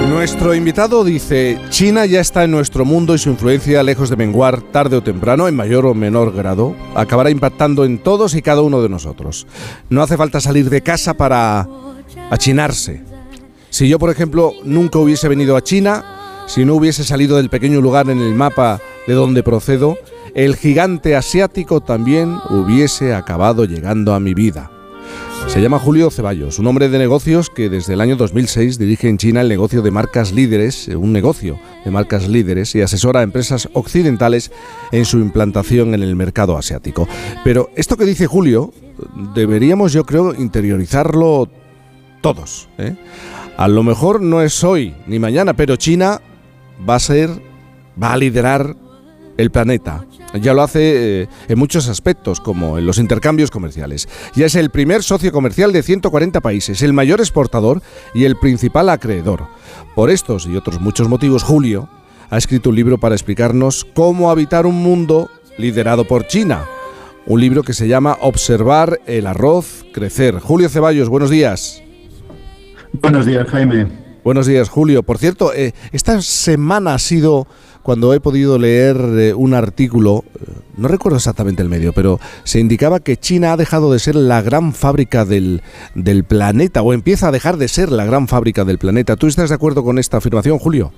Nuestro invitado dice, China ya está en nuestro mundo y su influencia, lejos de menguar, tarde o temprano, en mayor o menor grado, acabará impactando en todos y cada uno de nosotros. No hace falta salir de casa para achinarse. Si yo, por ejemplo, nunca hubiese venido a China, si no hubiese salido del pequeño lugar en el mapa de donde procedo, el gigante asiático también hubiese acabado llegando a mi vida. Se llama Julio Ceballos, un hombre de negocios que desde el año 2006 dirige en China el negocio de marcas líderes, un negocio de marcas líderes y asesora a empresas occidentales en su implantación en el mercado asiático. Pero esto que dice Julio, deberíamos yo creo interiorizarlo todos. ¿eh? A lo mejor no es hoy ni mañana, pero China va a ser, va a liderar el planeta. Ya lo hace eh, en muchos aspectos, como en los intercambios comerciales. Ya es el primer socio comercial de 140 países, el mayor exportador y el principal acreedor. Por estos y otros muchos motivos, Julio ha escrito un libro para explicarnos cómo habitar un mundo liderado por China. Un libro que se llama Observar el arroz crecer. Julio Ceballos, buenos días. Buenos días, Jaime. Buenos días, Julio. Por cierto, eh, esta semana ha sido cuando he podido leer eh, un artículo, eh, no recuerdo exactamente el medio, pero se indicaba que China ha dejado de ser la gran fábrica del, del planeta, o empieza a dejar de ser la gran fábrica del planeta. ¿Tú estás de acuerdo con esta afirmación, Julio?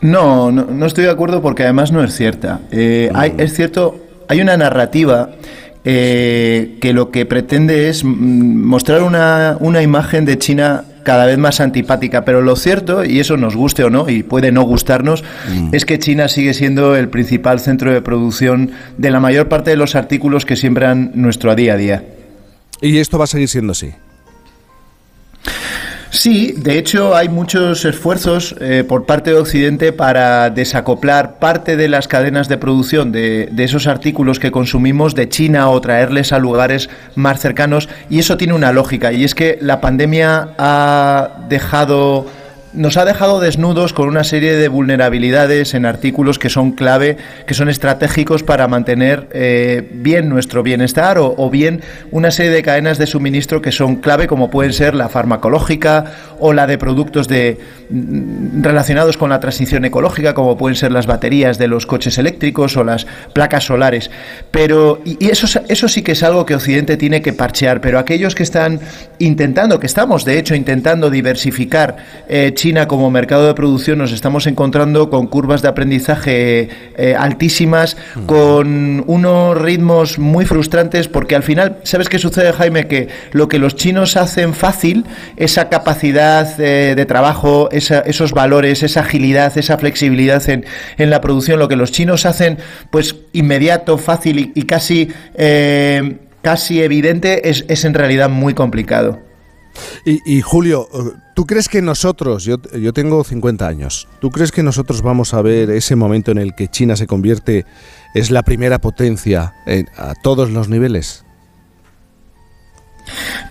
No, no, no estoy de acuerdo porque además no es cierta. Eh, hay- es cierto, hay una narrativa eh, que lo que pretende es mm, mostrar una, una imagen de China cada vez más antipática, pero lo cierto, y eso nos guste o no, y puede no gustarnos, es que China sigue siendo el principal centro de producción de la mayor parte de los artículos que siembran nuestro día a día. Y esto va a seguir siendo así. Sí, de hecho hay muchos esfuerzos eh, por parte de Occidente para desacoplar parte de las cadenas de producción de, de esos artículos que consumimos de China o traerles a lugares más cercanos y eso tiene una lógica y es que la pandemia ha dejado nos ha dejado desnudos con una serie de vulnerabilidades en artículos que son clave, que son estratégicos para mantener eh, bien nuestro bienestar o, bien una serie de cadenas de suministro que son clave, como pueden ser la farmacológica o la de productos de, mm, relacionados con la transición ecológica, como pueden ser las baterías de los coches eléctricos o las placas solares. Pero, y, y eso, eso sí que es algo que Occidente tiene que parchear, pero aquellos que están intentando, que estamos de hecho intentando diversificar eh, China como mercado de producción, nos estamos encontrando con curvas de aprendizaje eh, altísimas, con unos ritmos muy frustrantes, porque al final, ¿sabes qué sucede, Jaime? Que lo que los chinos hacen fácil, esa capacidad eh, de trabajo, esa, esos valores, esa agilidad, esa flexibilidad en, en, la producción, lo que los chinos hacen, pues inmediato, fácil y, y casi, eh, casi evidente, es, es en realidad muy complicado. Y, Julio, ¿tú crees que nosotros, yo, tengo 50 años, ¿tú crees que nosotros vamos a ver ese momento en el que China se convierte, es la primera potencia en, a todos los niveles?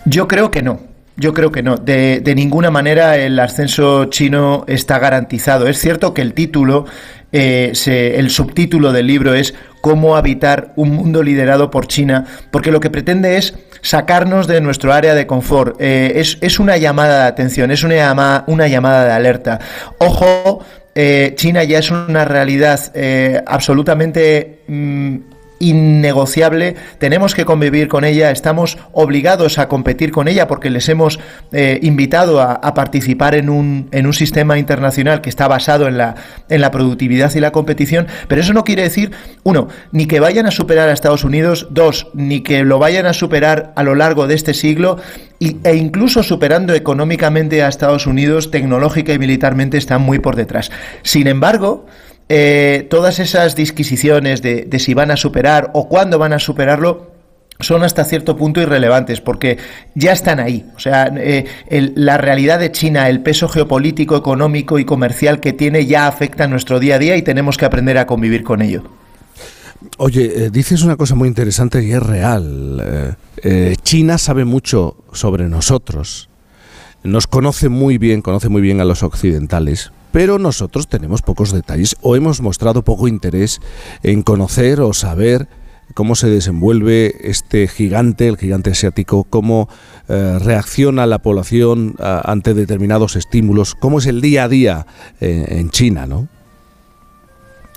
Yo creo que no. Yo creo que no. De, ninguna manera el ascenso chino está garantizado. Es cierto que el título, eh, el subtítulo del libro es Cómo habitar un mundo liderado por China, porque lo que pretende es sacarnos de nuestro área de confort. Eh, es, es, una llamada de atención, es una llamada, una llamada de alerta. Ojo, eh, China ya es una realidad eh, absolutamente mmm, innegociable, tenemos que convivir con ella, estamos obligados a competir con ella porque les hemos eh, invitado a, a, participar en un, en un sistema internacional que está basado en la, en la productividad y la competición, pero eso no quiere decir, uno, ni que vayan a superar a Estados Unidos, dos, ni que lo vayan a superar a lo largo de este siglo y, e incluso superando económicamente a Estados Unidos, tecnológica y militarmente están muy por detrás. Sin embargo, eh, todas esas disquisiciones de, si van a superar o cuándo van a superarlo son hasta cierto punto irrelevantes porque ya están ahí. O sea, eh, la realidad de China, el peso geopolítico, económico y comercial que tiene ya afecta a nuestro día a día y tenemos que aprender a convivir con ello. Oye, eh, dices una cosa muy interesante y es real. China sabe mucho sobre nosotros. Nos conoce muy bien, conoce muy bien a los occidentales, pero nosotros tenemos pocos detalles o hemos mostrado poco interés en conocer o saber cómo se desenvuelve este gigante, el gigante asiático, cómo eh, reacciona la población ante determinados estímulos, cómo es el día a día eh, en China, ¿no?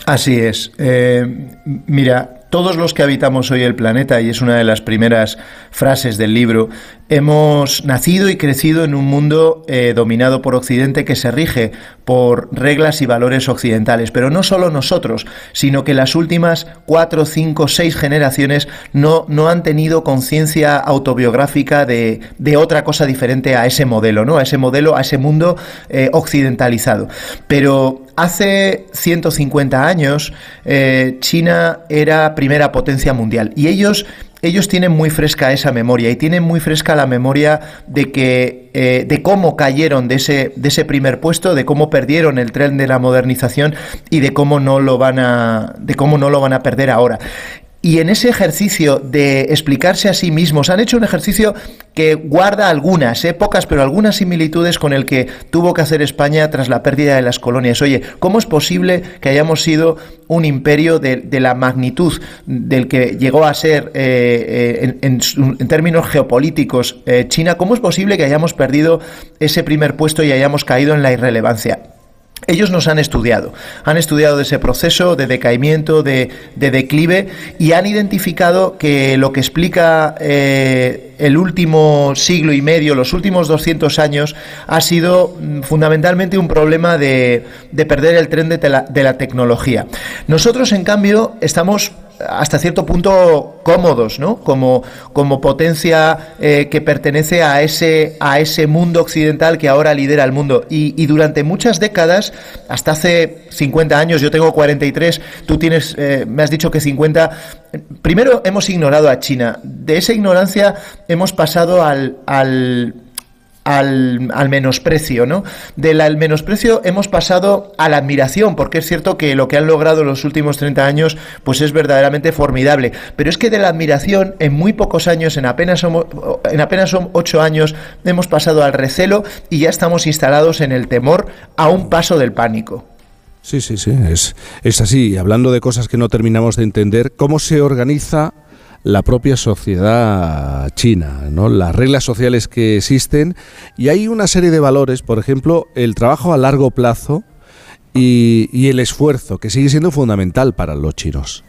Así es. Eh, mira, todos los que habitamos hoy el planeta, y es una de las primeras frases del libro, hemos nacido y crecido en un mundo eh, dominado por Occidente que se rige por reglas y valores occidentales. Pero no solo nosotros, sino que las últimas cuatro, cinco, seis generaciones no, no han tenido conciencia autobiográfica de, de, otra cosa diferente a ese modelo, ¿no? A ese modelo, a ese mundo eh, occidentalizado. Pero hace 150 años eh, China era primera potencia mundial y ellos ellos tienen muy fresca esa memoria y tienen muy fresca la memoria de que eh, de cómo cayeron de ese, de ese primer puesto, de cómo perdieron el tren de la modernización y de cómo no lo van a de cómo no lo van a perder ahora. Y en ese ejercicio de explicarse a sí mismos, han hecho un ejercicio que guarda algunas, eh, pocas, pero algunas similitudes con el que tuvo que hacer España tras la pérdida de las colonias. Oye, ¿cómo es posible que hayamos sido un imperio de, la magnitud del que llegó a ser eh, en, en, en, términos geopolíticos eh, China? ¿Cómo es posible que hayamos perdido ese primer puesto y hayamos caído en la irrelevancia? Ellos nos han estudiado, han estudiado ese proceso de decaimiento, de, de declive y han identificado que lo que explica eh, el último siglo y medio, los últimos 200 años, ha sido mm, fundamentalmente un problema de, de perder el tren de de la tecnología. Nosotros, en cambio, estamos hasta cierto punto cómodos, ¿no? Como, como potencia eh, que pertenece a ese, a ese mundo occidental que ahora lidera el mundo. Y, durante muchas décadas, hasta hace 50 años, yo tengo 43, tú tienes, eh, me has dicho que 50. Primero hemos ignorado a China. De esa ignorancia hemos pasado al, al al, al menosprecio, ¿no? Del al menosprecio hemos pasado a la admiración, porque es cierto que lo que han logrado en los últimos 30 años, pues es verdaderamente formidable. Pero es que de la admiración, en muy pocos años, en apenas, en apenas son 8 años, hemos pasado al recelo y ya estamos instalados en el temor a un paso del pánico. Sí, sí, sí, es, es así. Hablando de cosas que no terminamos de entender, ¿cómo se organiza la propia sociedad china, ¿no? las reglas sociales que existen y hay una serie de valores, por ejemplo, el trabajo a largo plazo y, el esfuerzo, que sigue siendo fundamental para los chinos.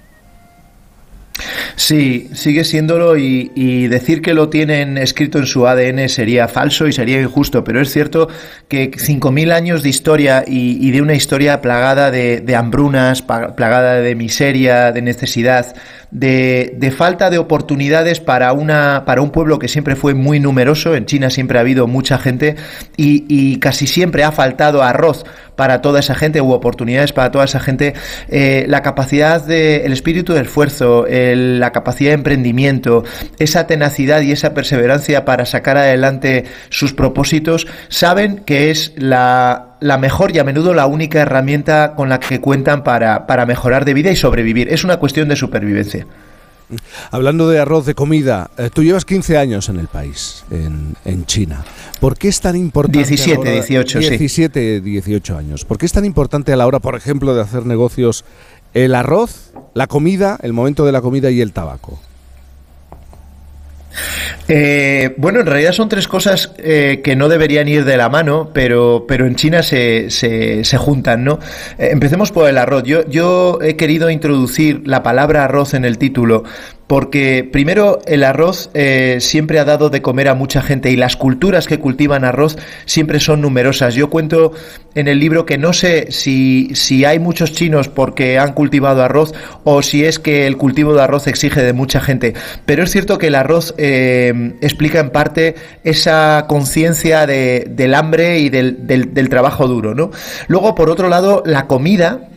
Sí, sigue siéndolo y, y, decir que lo tienen escrito en su ADN sería falso y sería injusto, pero es cierto que 5.000 años de historia y, de una historia plagada de hambrunas, plagada de miseria, de necesidad, de, de, falta de oportunidades para, una, para un pueblo que siempre fue muy numeroso, en China siempre ha habido mucha gente y, y casi siempre ha faltado arroz para toda esa gente u oportunidades para toda esa gente, eh, la capacidad de, el espíritu de esfuerzo, el, la capacidad de emprendimiento, esa tenacidad y esa perseverancia para sacar adelante sus propósitos, saben que es la, la mejor y a menudo la única herramienta con la que cuentan para, para mejorar de vida y sobrevivir. Es una cuestión de supervivencia. Hablando de arroz de comida, eh, tú llevas 15 años en el país, en, en China. ¿Por qué es tan importante? 17, hora, 18, 17, sí. 18 años. ¿Por qué es tan importante a la hora, por ejemplo, de hacer negocios el arroz, la comida, el momento de la comida y el tabaco? Eh, bueno, en realidad son tres cosas eh, que no deberían ir de la mano, pero, pero en China se, se, juntan, ¿no? Eh, empecemos por el arroz. Yo, yo he querido introducir la palabra arroz en el título porque primero el arroz eh, siempre ha dado de comer a mucha gente y las culturas que cultivan arroz siempre son numerosas. Yo cuento en el libro que no sé si, si hay muchos chinos porque han cultivado arroz o si es que el cultivo de arroz exige de mucha gente, pero es cierto que el arroz eh, explica en parte esa conciencia de, del hambre y del, del, del trabajo duro. ¿no? Luego, por otro lado, la comida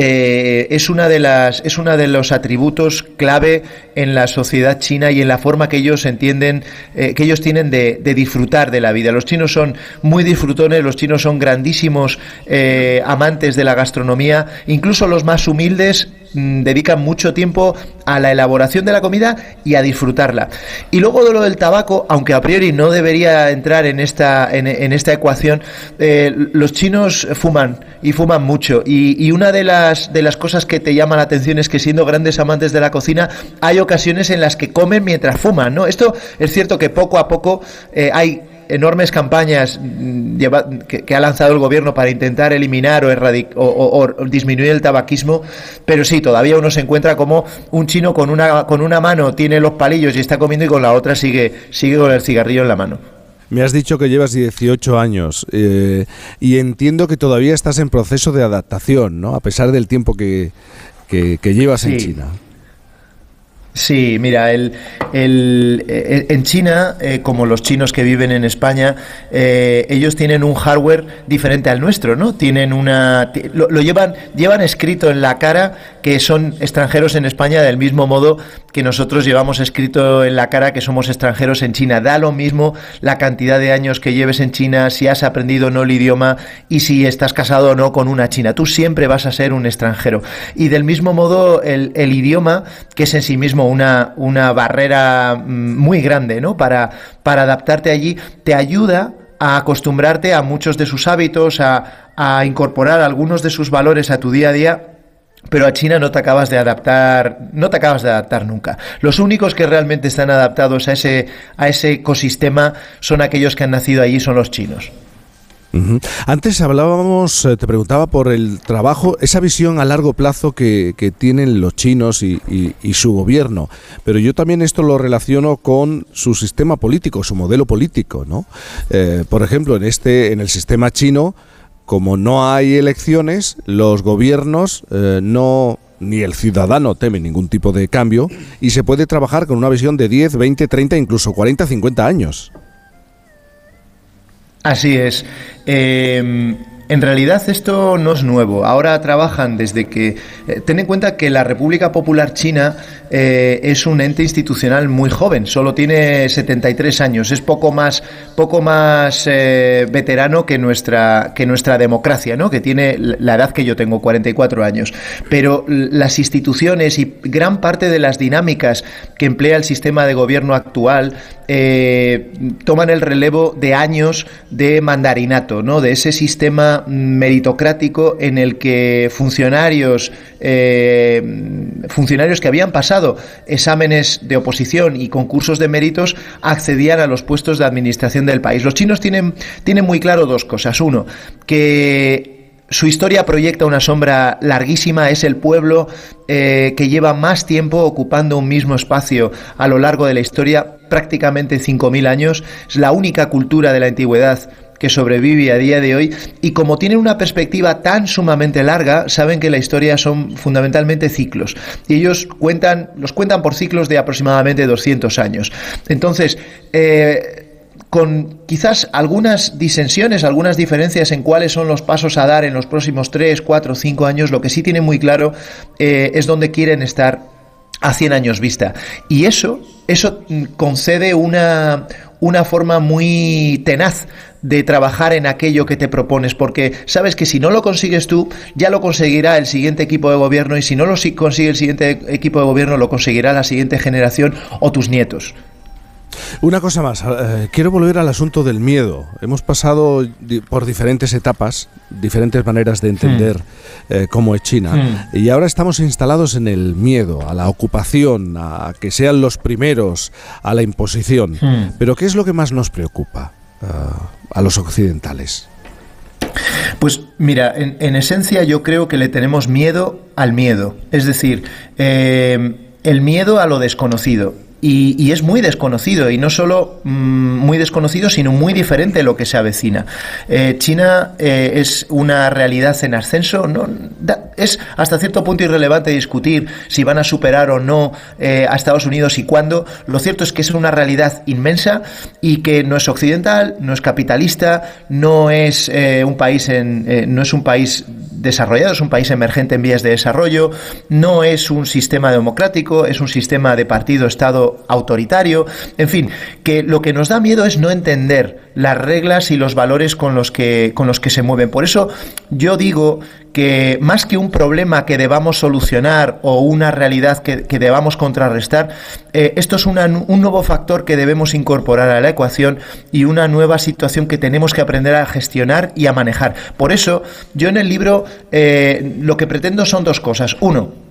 eh, es una de las es uno de los atributos clave en la sociedad china y en la forma que ellos entienden eh, que ellos tienen de, de, disfrutar de la vida. Los chinos son muy disfrutones los chinos son grandísimos eh, amantes de la gastronomía incluso los más humildes mmm, dedican mucho tiempo a la elaboración de la comida y a disfrutarla y luego de lo del tabaco aunque a priori no debería entrar en esta en, en esta ecuación eh, los chinos fuman y fuman mucho y, y una de las las, de las cosas que te llama la atención es que siendo grandes amantes de la cocina, hay ocasiones en las que comen mientras fuman, ¿no? Esto es cierto que poco a poco eh, hay enormes campañas lleva, que, que, ha lanzado el gobierno para intentar eliminar o, erradic, o, o, o, disminuir el tabaquismo, pero sí, todavía uno se encuentra como un chino con una, con una mano tiene los palillos y está comiendo y con la otra sigue, sigue con el cigarrillo en la mano. Me has dicho que llevas 18 años eh, y entiendo que todavía estás en proceso de adaptación, ¿no? A pesar del tiempo que, que, que llevas sí. en China. Sí, mira, el, el, el, en China, eh, como los chinos que viven en España, eh, ellos tienen un hardware diferente al nuestro, ¿no? Tienen una, lo, lo, llevan, llevan escrito en la cara que son extranjeros en España del mismo modo que nosotros llevamos escrito en la cara que somos extranjeros en China. Da lo mismo la cantidad de años que lleves en China, si has aprendido o no el idioma y si estás casado o no con una china. Tú siempre vas a ser un extranjero. Y del mismo modo, el, el idioma, que es en sí mismo una, una barrera muy grande ¿no? para, para adaptarte allí, te ayuda a acostumbrarte a muchos de sus hábitos, a, a incorporar algunos de sus valores a tu día a día pero a China no te acabas de adaptar, no te acabas de adaptar nunca. Los únicos que realmente están adaptados a ese, a ese ecosistema son aquellos que han nacido allí, son los chinos. Antes hablábamos, eh, te preguntaba por el trabajo, esa visión a largo plazo que, que tienen los chinos y, y, y, su gobierno, pero yo también esto lo relaciono con su sistema político, su modelo político, ¿no? Eh, por ejemplo, en este, en el sistema chino, como no hay elecciones, los gobiernos eh, no ni el ciudadano teme ningún tipo de cambio y se puede trabajar con una visión de 10, 20, 30, incluso 40, 50 años. Así es. Eh, En realidad esto no es nuevo. Ahora trabajan desde que... eh, ten en cuenta que la República Popular China eh, es un ente institucional muy joven, solo tiene 73 años, es poco más, poco más eh, veterano que nuestra, que nuestra democracia, ¿no? que tiene la edad que yo tengo, 44 años. Pero las instituciones y gran parte de las dinámicas que emplea el sistema de gobierno actual eh, toman el relevo de años de mandarinato, ¿no? de ese sistema meritocrático en el que funcionarios, eh, funcionarios que habían pasado exámenes de oposición y concursos de méritos accedían a los puestos de administración del país. Los chinos tienen, tienen muy claro dos cosas. Uno, que su historia proyecta una sombra larguísima, es el pueblo eh, que lleva más tiempo ocupando un mismo espacio a lo largo de la historia, prácticamente 5.000 años, es la única cultura de la antigüedad que sobrevive a día de hoy y como tienen una perspectiva tan sumamente larga, saben que la historia son fundamentalmente ciclos y ellos cuentan, los cuentan por ciclos de aproximadamente 200 años. Entonces, eh, con quizás algunas disensiones, algunas diferencias en cuáles son los pasos a dar en los próximos 3, 4, 5 años, lo que sí tienen muy claro eh, es dónde quieren estar a 100 años vista. Y eso, eso mm, concede una, una forma muy tenaz de trabajar en aquello que te propones, porque sabes que si no lo consigues tú, ya lo conseguirá el siguiente equipo de gobierno y si no lo si- consigue el siguiente equipo de gobierno, lo conseguirá la siguiente generación o tus nietos. Una cosa más, eh, quiero volver al asunto del miedo. Hemos pasado di- por diferentes etapas, diferentes maneras de entender eh, cómo es China, y ahora estamos instalados en el miedo, a la ocupación, a que sean los primeros, a la imposición. Hmm. Pero ¿qué es lo que más nos preocupa ah, a los occidentales? Pues mira, en, en esencia yo creo que le tenemos miedo al miedo. Es decir, eh, el miedo a lo desconocido. Y, y es muy desconocido, y no solo mm, muy desconocido, sino muy diferente lo que se avecina. Eh, China eh, es una realidad en ascenso, no, da- es hasta cierto punto irrelevante discutir si van a superar o no eh, a Estados Unidos y cuándo. Lo cierto es que es una realidad inmensa y que no es occidental, no es capitalista, no es un país en, no es un país desarrollado, es un país emergente en vías de desarrollo, no es un sistema democrático, es un sistema de partido-estado autoritario, en fin, que lo que nos da miedo es no entender las reglas y los valores con los que, con los que se mueven. Por eso yo digo que más que un problema que debamos solucionar o una realidad que, que debamos contrarrestar, eh, esto es un nuevo factor que debemos incorporar a la ecuación y una nueva situación que tenemos que aprender a gestionar y a manejar. Por eso, yo en el libro eh, lo que pretendo son dos cosas. Uno,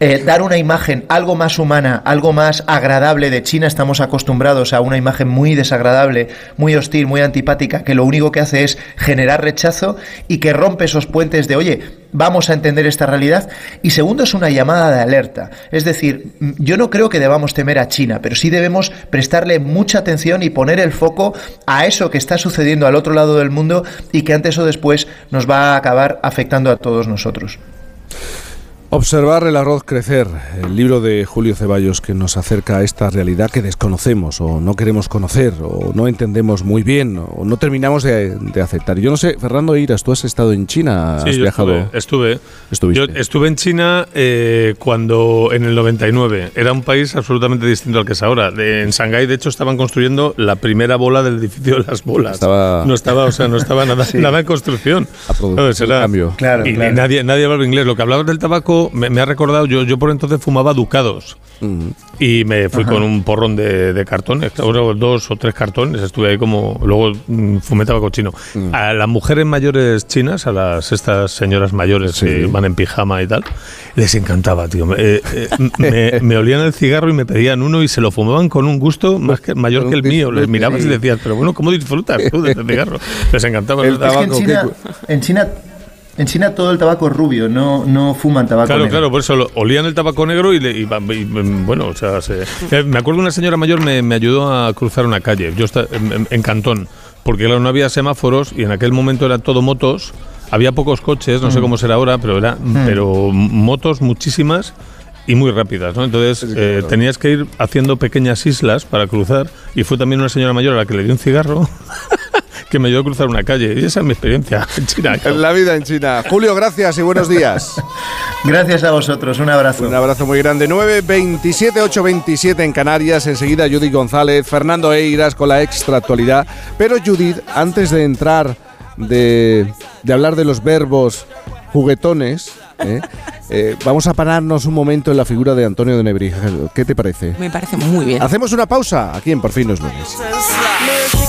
eh, dar una imagen algo más humana, algo más agradable de China. Estamos acostumbrados a una imagen muy desagradable, muy hostil, muy antipática, que lo único que hace es generar rechazo y que rompe esos puentes de, oye, vamos a entender esta realidad. Y segundo, es una llamada de alerta. Es decir, mm, yo no creo que debamos temer a China, pero sí debemos prestarle mucha atención y poner el foco a eso que está sucediendo al otro lado del mundo y que antes o después nos va a acabar afectando a todos nosotros. Observar el arroz crecer, el libro de Julio Ceballos que nos acerca a esta realidad que desconocemos o no queremos conocer o no entendemos muy bien o no terminamos de, de aceptar. Yo no sé, Fernando Iras, tú has estado en China, has Sí, yo viajado. estuve. estuve. Yo estuve en China eh, cuando, en el 99, era un país absolutamente distinto al que es ahora. De- en Shanghái, de hecho, estaban construyendo la primera bola del edificio de las bolas. Estaba- No estaba, o sea, no estaba nada, Sí. nada en construcción. El Era- cambio. Claro, y claro. nadie, nadie hablaba inglés. Lo que hablabas del tabaco me, me ha recordado, yo, yo por entonces fumaba ducados. Y me fui Ajá. con un porrón de, de cartones, dos o tres cartones, estuve ahí como, luego mm, fumé tabaco chino. A las mujeres mayores chinas, a las estas señoras mayores que van en pijama y tal, les encantaba, tío. Me, eh, eh, me, me olían el cigarro y me pedían uno y se lo fumaban con un gusto más que, mayor que el mío. Les mirabas y decías, pero bueno, ¿cómo disfrutas tú de este cigarro? Les encantaba. Es que en China, en China, en China todo el tabaco es rubio, no, no fuman tabaco Claro, negro. claro, por eso lo- olían el tabaco negro y, le- y- y- bueno, o sea, se- eh, me acuerdo una señora mayor me, me ayudó a cruzar una calle, yo estaba en, en- en Cantón, porque claro, no había semáforos y en aquel momento era todo motos, había pocos coches, no sé Mm. cómo será ahora, pero era, Mm. pero motos muchísimas y muy rápidas, ¿no? Entonces eh, tenías que ir haciendo pequeñas islas para cruzar y fue también una señora mayor a la que le dio un cigarro que me ayudó a cruzar una calle. Y esa es mi experiencia en China. La vida en China. Julio, gracias y buenos días. Gracias a vosotros, un abrazo. Un abrazo muy grande. 927 827 en Canarias. Enseguida Judith González, Fernando Eiras con la extra actualidad. Pero Judith, antes de entrar de, de hablar de los verbos juguetones, ¿eh? Eh, vamos a pararnos un momento en la figura de Antonio de Nebrija. ¿Qué te parece? Me parece muy bien. Hacemos una pausa aquí en Por fin no es lunes.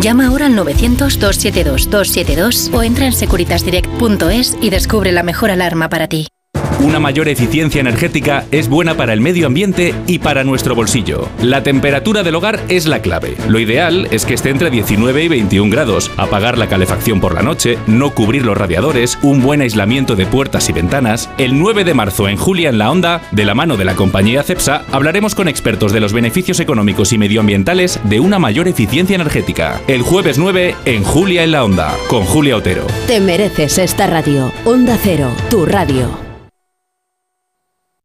Llama ahora al 900-272-272 o entra en securitasdirect.es y descubre la mejor alarma para ti. Una mayor eficiencia energética es buena para el medio ambiente y para nuestro bolsillo. La temperatura del hogar es la clave. Lo ideal es que esté entre 19 y 21 grados, apagar la calefacción por la noche, no cubrir los radiadores, un buen aislamiento de puertas y ventanas. El 9 de marzo en Julia en la Onda, de la mano de la compañía CEPSA, hablaremos con expertos de los beneficios económicos y medioambientales de una mayor eficiencia energética. El jueves 9 en Julia en la Onda, con Julia Otero. Te mereces esta radio. Onda Cero, tu radio.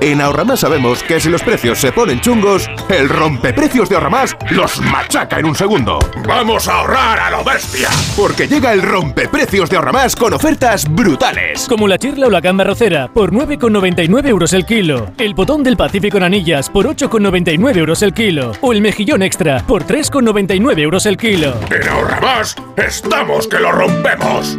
En Ahorramás sabemos que si los precios se ponen chungos, el rompeprecios de Ahorramás los machaca en un segundo. ¡Vamos a ahorrar a lo bestia! Porque llega el rompeprecios de Ahorramás con ofertas brutales. Como la chirla o la gamba rocera por 9,99 euros el kilo. El botón del Pacífico en anillas por 8,99 euros el kilo. O el mejillón extra por 3,99 euros el kilo. En Ahorramás estamos que lo rompemos.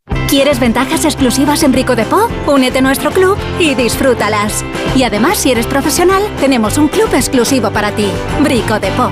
¿Quieres ventajas exclusivas en Brico Depot? Únete a nuestro club y disfrútalas. Y además, si eres profesional, tenemos un club exclusivo para ti. Brico Depot.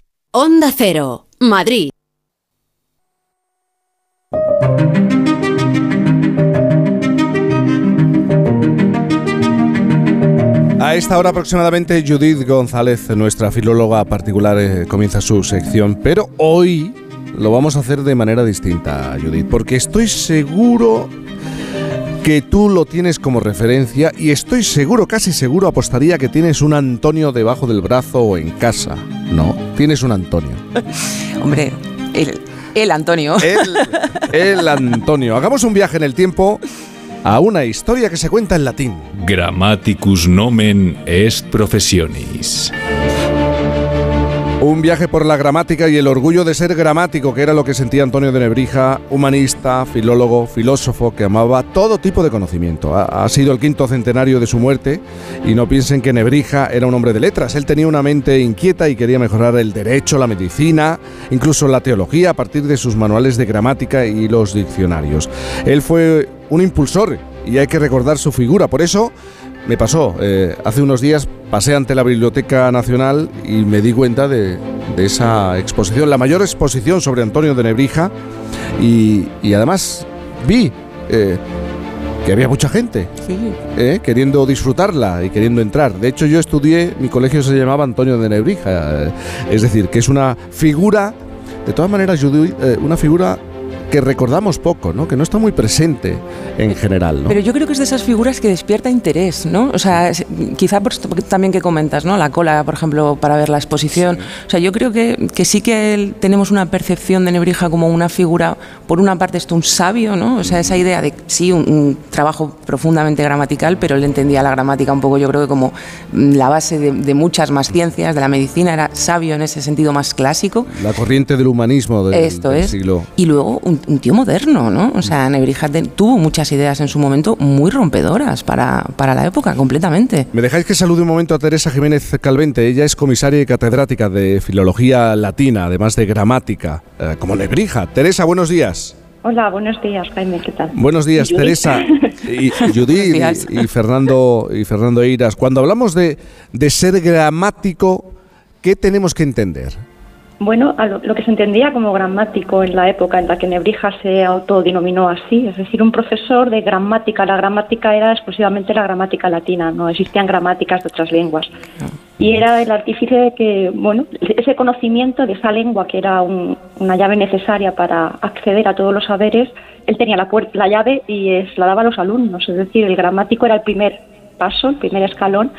Onda Cero, Madrid. A esta hora aproximadamente Judith González, nuestra filóloga particular, eh, comienza su sección, pero hoy lo vamos a hacer de manera distinta, Judith, porque estoy seguro que tú lo tienes como referencia y estoy seguro, casi seguro, apostaría que tienes un Antonio debajo del brazo o en casa, ¿no? Tienes un Antonio. Hombre, el, el Antonio. El, el Antonio. Hagamos un viaje en el tiempo a una historia que se cuenta en latín. Grammaticus nomen est professionis. Un viaje por la gramática y el orgullo de ser gramático, que era lo que sentía Antonio de Nebrija, humanista, filólogo, filósofo, que amaba todo tipo de conocimiento. Ha, sido el quinto centenario de su muerte y no piensen que Nebrija era un hombre de letras. Él tenía una mente inquieta y quería mejorar el derecho, la medicina, incluso la teología a partir de sus manuales de gramática y los diccionarios. Él fue un impulsor y hay que recordar su figura. Por eso me pasó, eh, hace unos días pasé ante la Biblioteca Nacional y me di cuenta de, de esa exposición, la mayor exposición sobre Antonio de Nebrija y, y además vi eh, que había mucha gente Sí. eh, queriendo disfrutarla y queriendo entrar. De hecho yo estudié, mi colegio se llamaba Antonio de Nebrija, es decir, que es una figura, de todas maneras, Judy, eh, una figura que recordamos poco, ¿no? que no está muy presente en general. ¿no? Pero yo creo que es de esas figuras que despierta interés, ¿no? O sea, quizá por esto también que comentas, ¿no? La cola, por ejemplo, para ver la exposición. O sea, yo creo que, que sí que el- tenemos una percepción de Nebrija como una figura, por una parte, esto un sabio, ¿no? O sea, esa idea de, sí, un, un trabajo profundamente gramatical, pero él entendía la gramática un poco, yo creo que como mm, la base de, de muchas más ciencias, de la medicina, era sabio en ese sentido más clásico. La corriente del humanismo del, Esto del es. siglo. Y luego un, un tío moderno, ¿no? O sea, Nebrija te- tuvo muchas ideas en su momento muy rompedoras para, para la época, completamente. ¿Me dejáis que salude un momento a Teresa Jiménez Calvente? Ella es comisaria y catedrática de Filología Latina, además de gramática, eh, como Nebrija. Teresa, buenos días. Hola, buenos días, Jaime, ¿qué tal? Buenos días, Judith. Teresa y Judith y Fernando y Fernando Eiras. Cuando hablamos de, de ser gramático, ¿qué tenemos que entender? Bueno, a lo, que se entendía como gramático en la época en la que Nebrija se autodenominó así, es decir, un profesor de gramática. La gramática era exclusivamente la gramática latina, no existían gramáticas de otras lenguas. Y era el artífice de que, bueno, ese conocimiento de esa lengua que era un- una llave necesaria para acceder a todos los saberes, él tenía la, puer- la llave y la daba a los alumnos. Es decir, el gramático era el primer paso, el primer escalón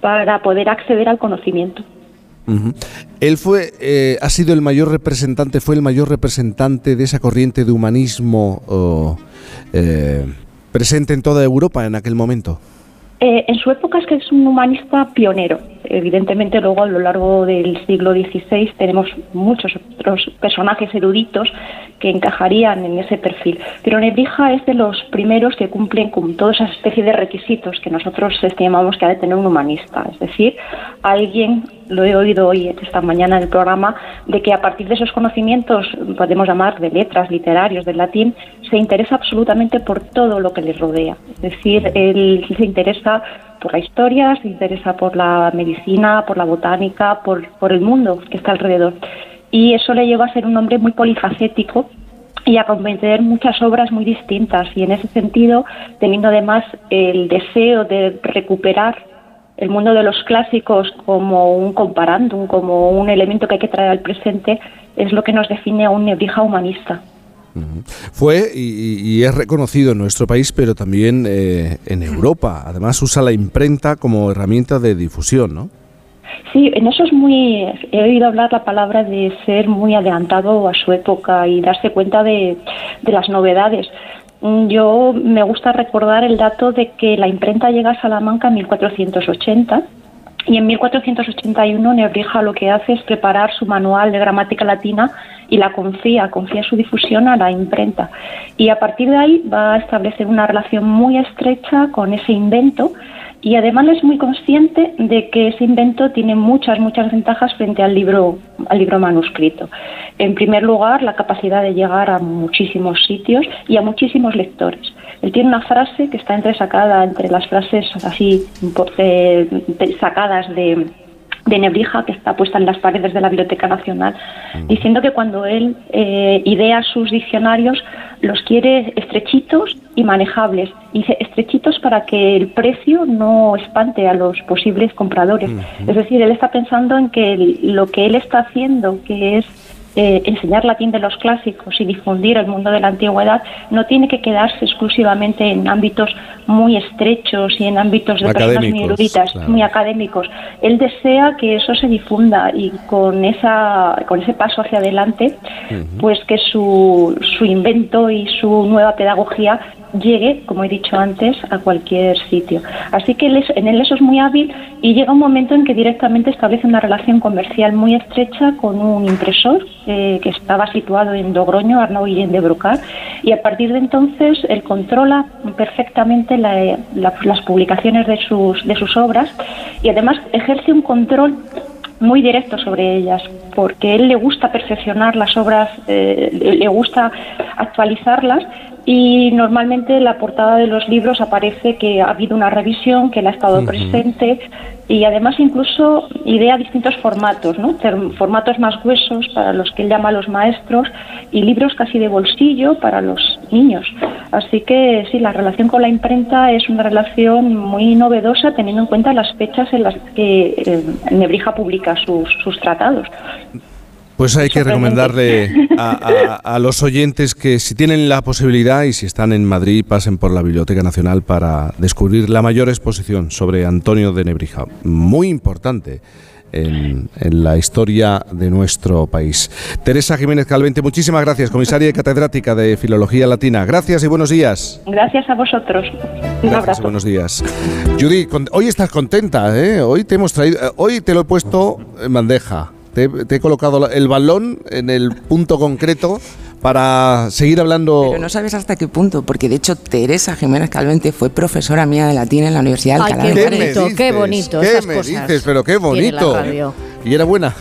para poder acceder al conocimiento. Él fue, eh, ha sido el mayor representante, fue el mayor representante de esa corriente de humanismo eh, presente en toda Europa en aquel momento. Eh, en su época es que es un humanista pionero. Evidentemente luego a lo largo del siglo XVI tenemos muchos otros personajes eruditos que encajarían en ese perfil. Pero Nebrija es de los primeros que cumplen con toda esa especie de requisitos que nosotros estimamos que ha de tener un humanista. Es decir, alguien, lo he oído hoy esta mañana en el programa, de que a partir de esos conocimientos, podemos llamar de letras, literarios, del latín, se interesa absolutamente por todo lo que le rodea. Es decir, él se interesa por la historia, se interesa por la medicina, por la botánica, por, el mundo que está alrededor. Y eso le lleva a ser un hombre muy polifacético y a comprender muchas obras muy distintas. Y en ese sentido, teniendo además el deseo de recuperar el mundo de los clásicos como un comparándum, como un elemento que hay que traer al presente, es lo que nos define a un nebrija humanista. Fue y, y es reconocido en nuestro país, pero también eh, en Europa. Además usa la imprenta como herramienta de difusión, ¿no? Sí, en eso es muy. He oído hablar la palabra de ser muy adelantado a su época y darse cuenta de, de las novedades. Mm, Yo me gusta recordar el dato de que la imprenta llega a Salamanca en 1480 y en 1481 Nebrija lo que hace es preparar su manual de gramática latina y la confía, confía su difusión a la imprenta. Y a partir de ahí va a establecer una relación muy estrecha con ese invento y además es muy consciente de que ese invento tiene muchas, muchas ventajas frente al libro, al libro manuscrito. En primer lugar, la capacidad de llegar a muchísimos sitios y a muchísimos lectores. Él tiene una frase que está entresacada entre las frases así eh, sacadas de, de Nebrija, que está puesta en las paredes de la Biblioteca Nacional, diciendo que cuando él eh, idea sus diccionarios los quiere estrechitos y manejables. Y dice estrechitos para que el precio no espante a los posibles compradores. Es decir, él está pensando en que lo que él está haciendo, que es eh, enseñar latín de los clásicos y difundir el mundo de la antigüedad no tiene que quedarse exclusivamente en ámbitos muy estrechos y en ámbitos de personas muy eruditas, muy académicos. Él desea que eso se difunda y con esa con ese paso hacia adelante, pues que su, su invento y su nueva pedagogía llegue, como he dicho antes, a cualquier sitio. Así que en él eso es muy hábil y llega un momento en que directamente establece una relación comercial muy estrecha con un impresor eh, que estaba situado en Dogroño, Arnaud Guillén de Brucar, y a partir de entonces él controla perfectamente las publicaciones de sus, de sus obras y además ejerce un control muy directo sobre ellas, porque él le gusta perfeccionar las obras, eh, le gusta actualizarlas y normalmente en la portada de los libros aparece que ha habido una revisión, que él ha estado presente y además incluso idea distintos formatos, ¿no? formatos más gruesos para los que él llama los maestros y libros casi de bolsillo para los niños. Así que sí, la relación con la imprenta es una relación muy novedosa teniendo en cuenta las fechas en las que eh, Nebrija publica sus, sus tratados. Pues hay que recomendarle a, los oyentes que si tienen la posibilidad y si están en Madrid pasen por la Biblioteca Nacional para descubrir la mayor exposición sobre Antonio de Nebrija. Muy importante. En, la historia de nuestro país. Teresa Jiménez Calvente, muchísimas gracias, comisaria y catedrática de Filología Latina. Gracias y buenos días. Gracias a vosotros. Un gracias buenos días. Judy, hoy estás contenta, ¿eh? Hoy te hemos traído, eh, hoy te lo he puesto en bandeja. Te, he colocado el balón en el punto concreto para seguir hablando. Pero no sabes hasta qué punto, porque de hecho Teresa Jiménez Calvente fue profesora mía de latín en la Universidad de Alcalá. Qué bonito, qué bonito. ¿Qué me dices? Pero qué bonito. Y era buena.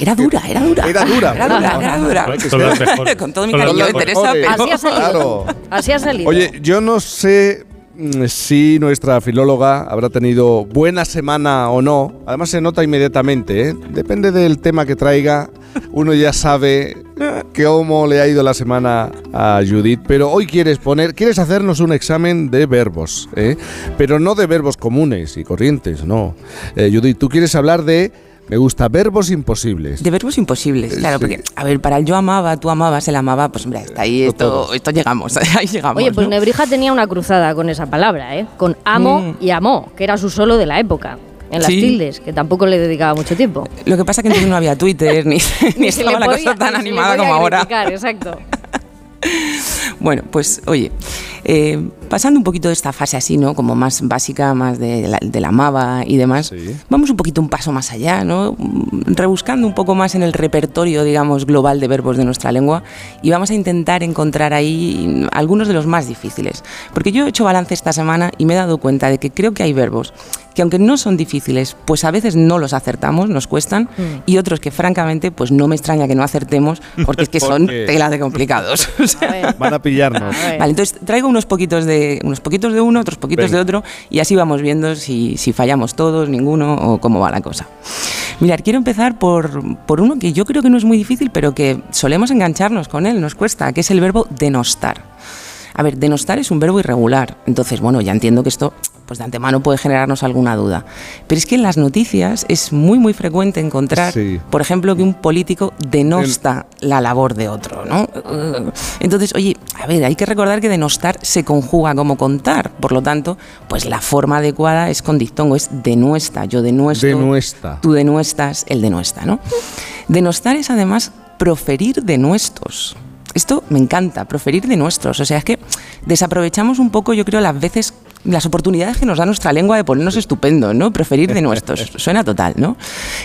Era dura, era dura. Era dura. Era dura, era dura. Con todo mi cariño de Teresa, pero... Así ha salido. Así ha salido. Oye, yo no sé si nuestra filóloga habrá tenido buena semana o no. Además se nota inmediatamente, ¿eh? depende del tema que traiga, uno ya sabe cómo le ha ido la semana a Judith. Pero hoy quieres poner, quieres hacernos un examen de verbos, ¿eh? pero no de verbos comunes y corrientes, no. Eh, Judith, tú quieres hablar de me gusta verbos imposibles. De verbos imposibles, claro, porque, a ver, para el yo amaba, tú amabas, él amaba, pues hombre, hasta ahí esto, esto llegamos, ahí llegamos. Oye, pues Nebrija tenía una cruzada con esa palabra, ¿eh? Con amo mm. y amó, que era su solo de la época en las tildes, que tampoco le dedicaba mucho tiempo. Lo que pasa es que entonces no había Twitter, ni, ni, estaba la cosa tan animada como ahora. Exacto. bueno, pues oye, eh, pasando un poquito de esta fase así, ¿no? Como más básica, más de la, de la MAVA y demás, vamos un poquito un paso más allá, ¿no? Rebuscando un poco más en el repertorio, digamos, global de verbos de nuestra lengua y vamos a intentar encontrar ahí algunos de los más difíciles. Porque yo he hecho balance esta semana y me he dado cuenta de que creo que hay verbos que aunque no son difíciles, pues a veces no los acertamos, nos cuestan, mm. y otros que francamente, pues no me extraña que no acertemos, porque es que son tela de complicados. Van a pillarnos. Vale, entonces traigo unos poquitos de, unos poquitos de uno, otros poquitos de otro, y así vamos viendo si, si, fallamos todos, ninguno, o cómo va la cosa. Mirad, quiero empezar por, por uno que yo creo que no es muy difícil, pero que solemos engancharnos con él, nos cuesta, que es el verbo denostar. A ver, denostar es un verbo irregular, entonces, bueno, ya entiendo que esto pues de antemano puede generarnos alguna duda. Pero es que en las noticias es muy muy frecuente encontrar, por ejemplo, que un político denosta la labor de otro, ¿no? Entonces, oye, a ver, hay que recordar que denostar se conjuga como contar, por lo tanto, pues la forma adecuada es con dictongo, es denuesta, yo denuesto, denuesta. tú denuestas, él denuesta, ¿no? Denostar es además proferir denuestos. Esto me encanta, proferir de nuestros. O sea, es que desaprovechamos un poco, yo creo, las veces, las oportunidades que nos da nuestra lengua de ponernos estupendo, ¿no? Preferir de nuestros. Suena total, ¿no?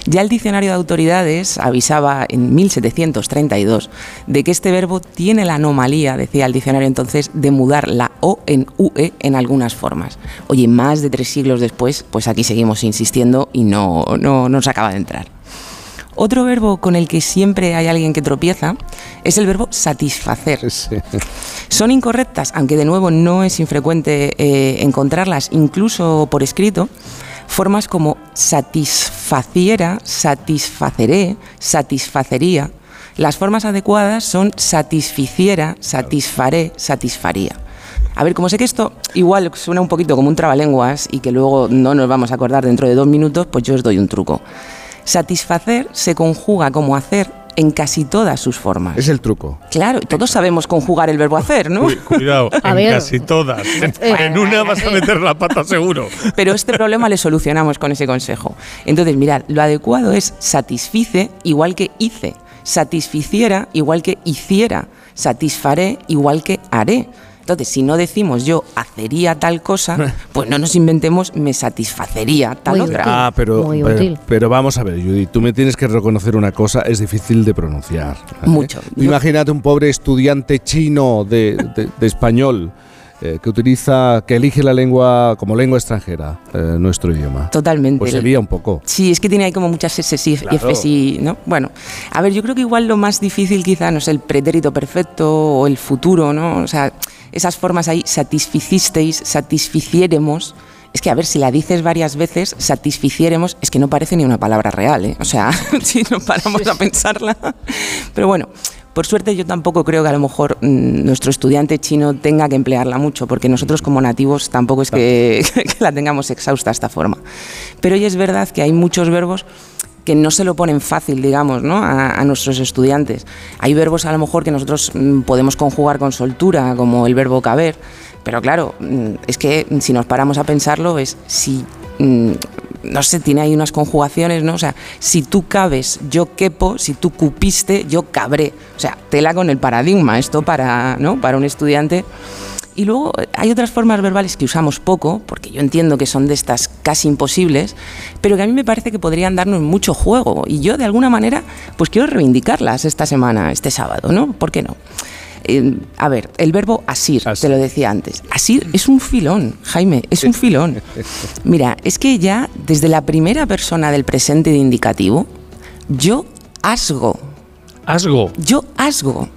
Ya el diccionario de autoridades avisaba en 1732 de que este verbo tiene la anomalía, decía el diccionario entonces, de mudar la O en UE en algunas formas. Oye, más de tres siglos después, pues aquí seguimos insistiendo y no, no nos acaba de entrar. Otro verbo con el que siempre hay alguien que tropieza es el verbo satisfacer. Son incorrectas, aunque de nuevo no es infrecuente eh, encontrarlas incluso por escrito, formas como satisfaciera, satisfaceré, satisfacería. Las formas adecuadas son satisficiera, satisfaré, satisfaría. A ver, como sé que esto igual suena un poquito como un trabalenguas y que luego no nos vamos a acordar dentro de dos minutos, pues yo os doy un truco. Satisfacer se conjuga como hacer en casi todas sus formas. Es el truco. Claro, todos sabemos conjugar el verbo hacer, ¿no? Cuidado, A en ver. casi todas. En, Eh. en una vas a meter la pata seguro. Pero este problema le solucionamos con ese consejo. Entonces, mirad, lo adecuado es satisfice igual que hice, satisficiera igual que hiciera, satisfaré igual que haré. Entonces, si no decimos yo hacería tal cosa, pues no nos inventemos me satisfacería tal otra. Ah, pero, Muy pero, útil. pero vamos a ver, Judith, tú me tienes que reconocer una cosa, es difícil de pronunciar. ¿vale? Mucho. Imagínate un pobre estudiante chino de, de- de español eh, que utiliza, que elige la lengua como lengua extranjera, eh, nuestro idioma. Totalmente. Pues se lía un poco. Sí, es que tiene ahí como muchas S y Claro. Fs y, ¿no? Bueno, a ver, yo creo que igual lo más difícil quizá no es el pretérito perfecto o el futuro, ¿no? O sea, esas formas ahí, satisficisteis, satisficiéremos. Es que, a ver, si la dices varias veces, satisficiéremos, es que no parece ni una palabra real, ¿eh? O sea, si nos paramos a pensarla. Pero bueno, por suerte yo tampoco creo que a lo mejor mm, nuestro estudiante chino tenga que emplearla mucho, porque nosotros como nativos tampoco es que, que la tengamos exhausta esta forma. Pero hoy es verdad que hay muchos verbos que no se lo ponen fácil, digamos, ¿no? a, nuestros estudiantes. Hay verbos a lo mejor que nosotros mm, podemos conjugar con soltura, como el verbo caber, pero claro, mm, es que si nos paramos a pensarlo es si mm, no sé, tiene ahí unas conjugaciones, ¿no? O sea, si tú cabes, yo quepo, si tú cupiste, yo cabré. O sea, tela con el paradigma, esto para, ¿no? para un estudiante. Y luego eh, hay otras formas verbales que usamos poco, porque yo entiendo que son de estas casi imposibles, pero que a mí me parece que podrían darnos mucho juego. Y yo, de alguna manera, pues quiero reivindicarlas esta semana, este sábado, ¿no? ¿Por qué no? Eh, a ver, el verbo asir, te lo decía antes. Asir es un filón, Jaime, es un filón. Mira, es que ya desde la primera persona del presente de indicativo, yo asgo. Asgo. Yo asgo.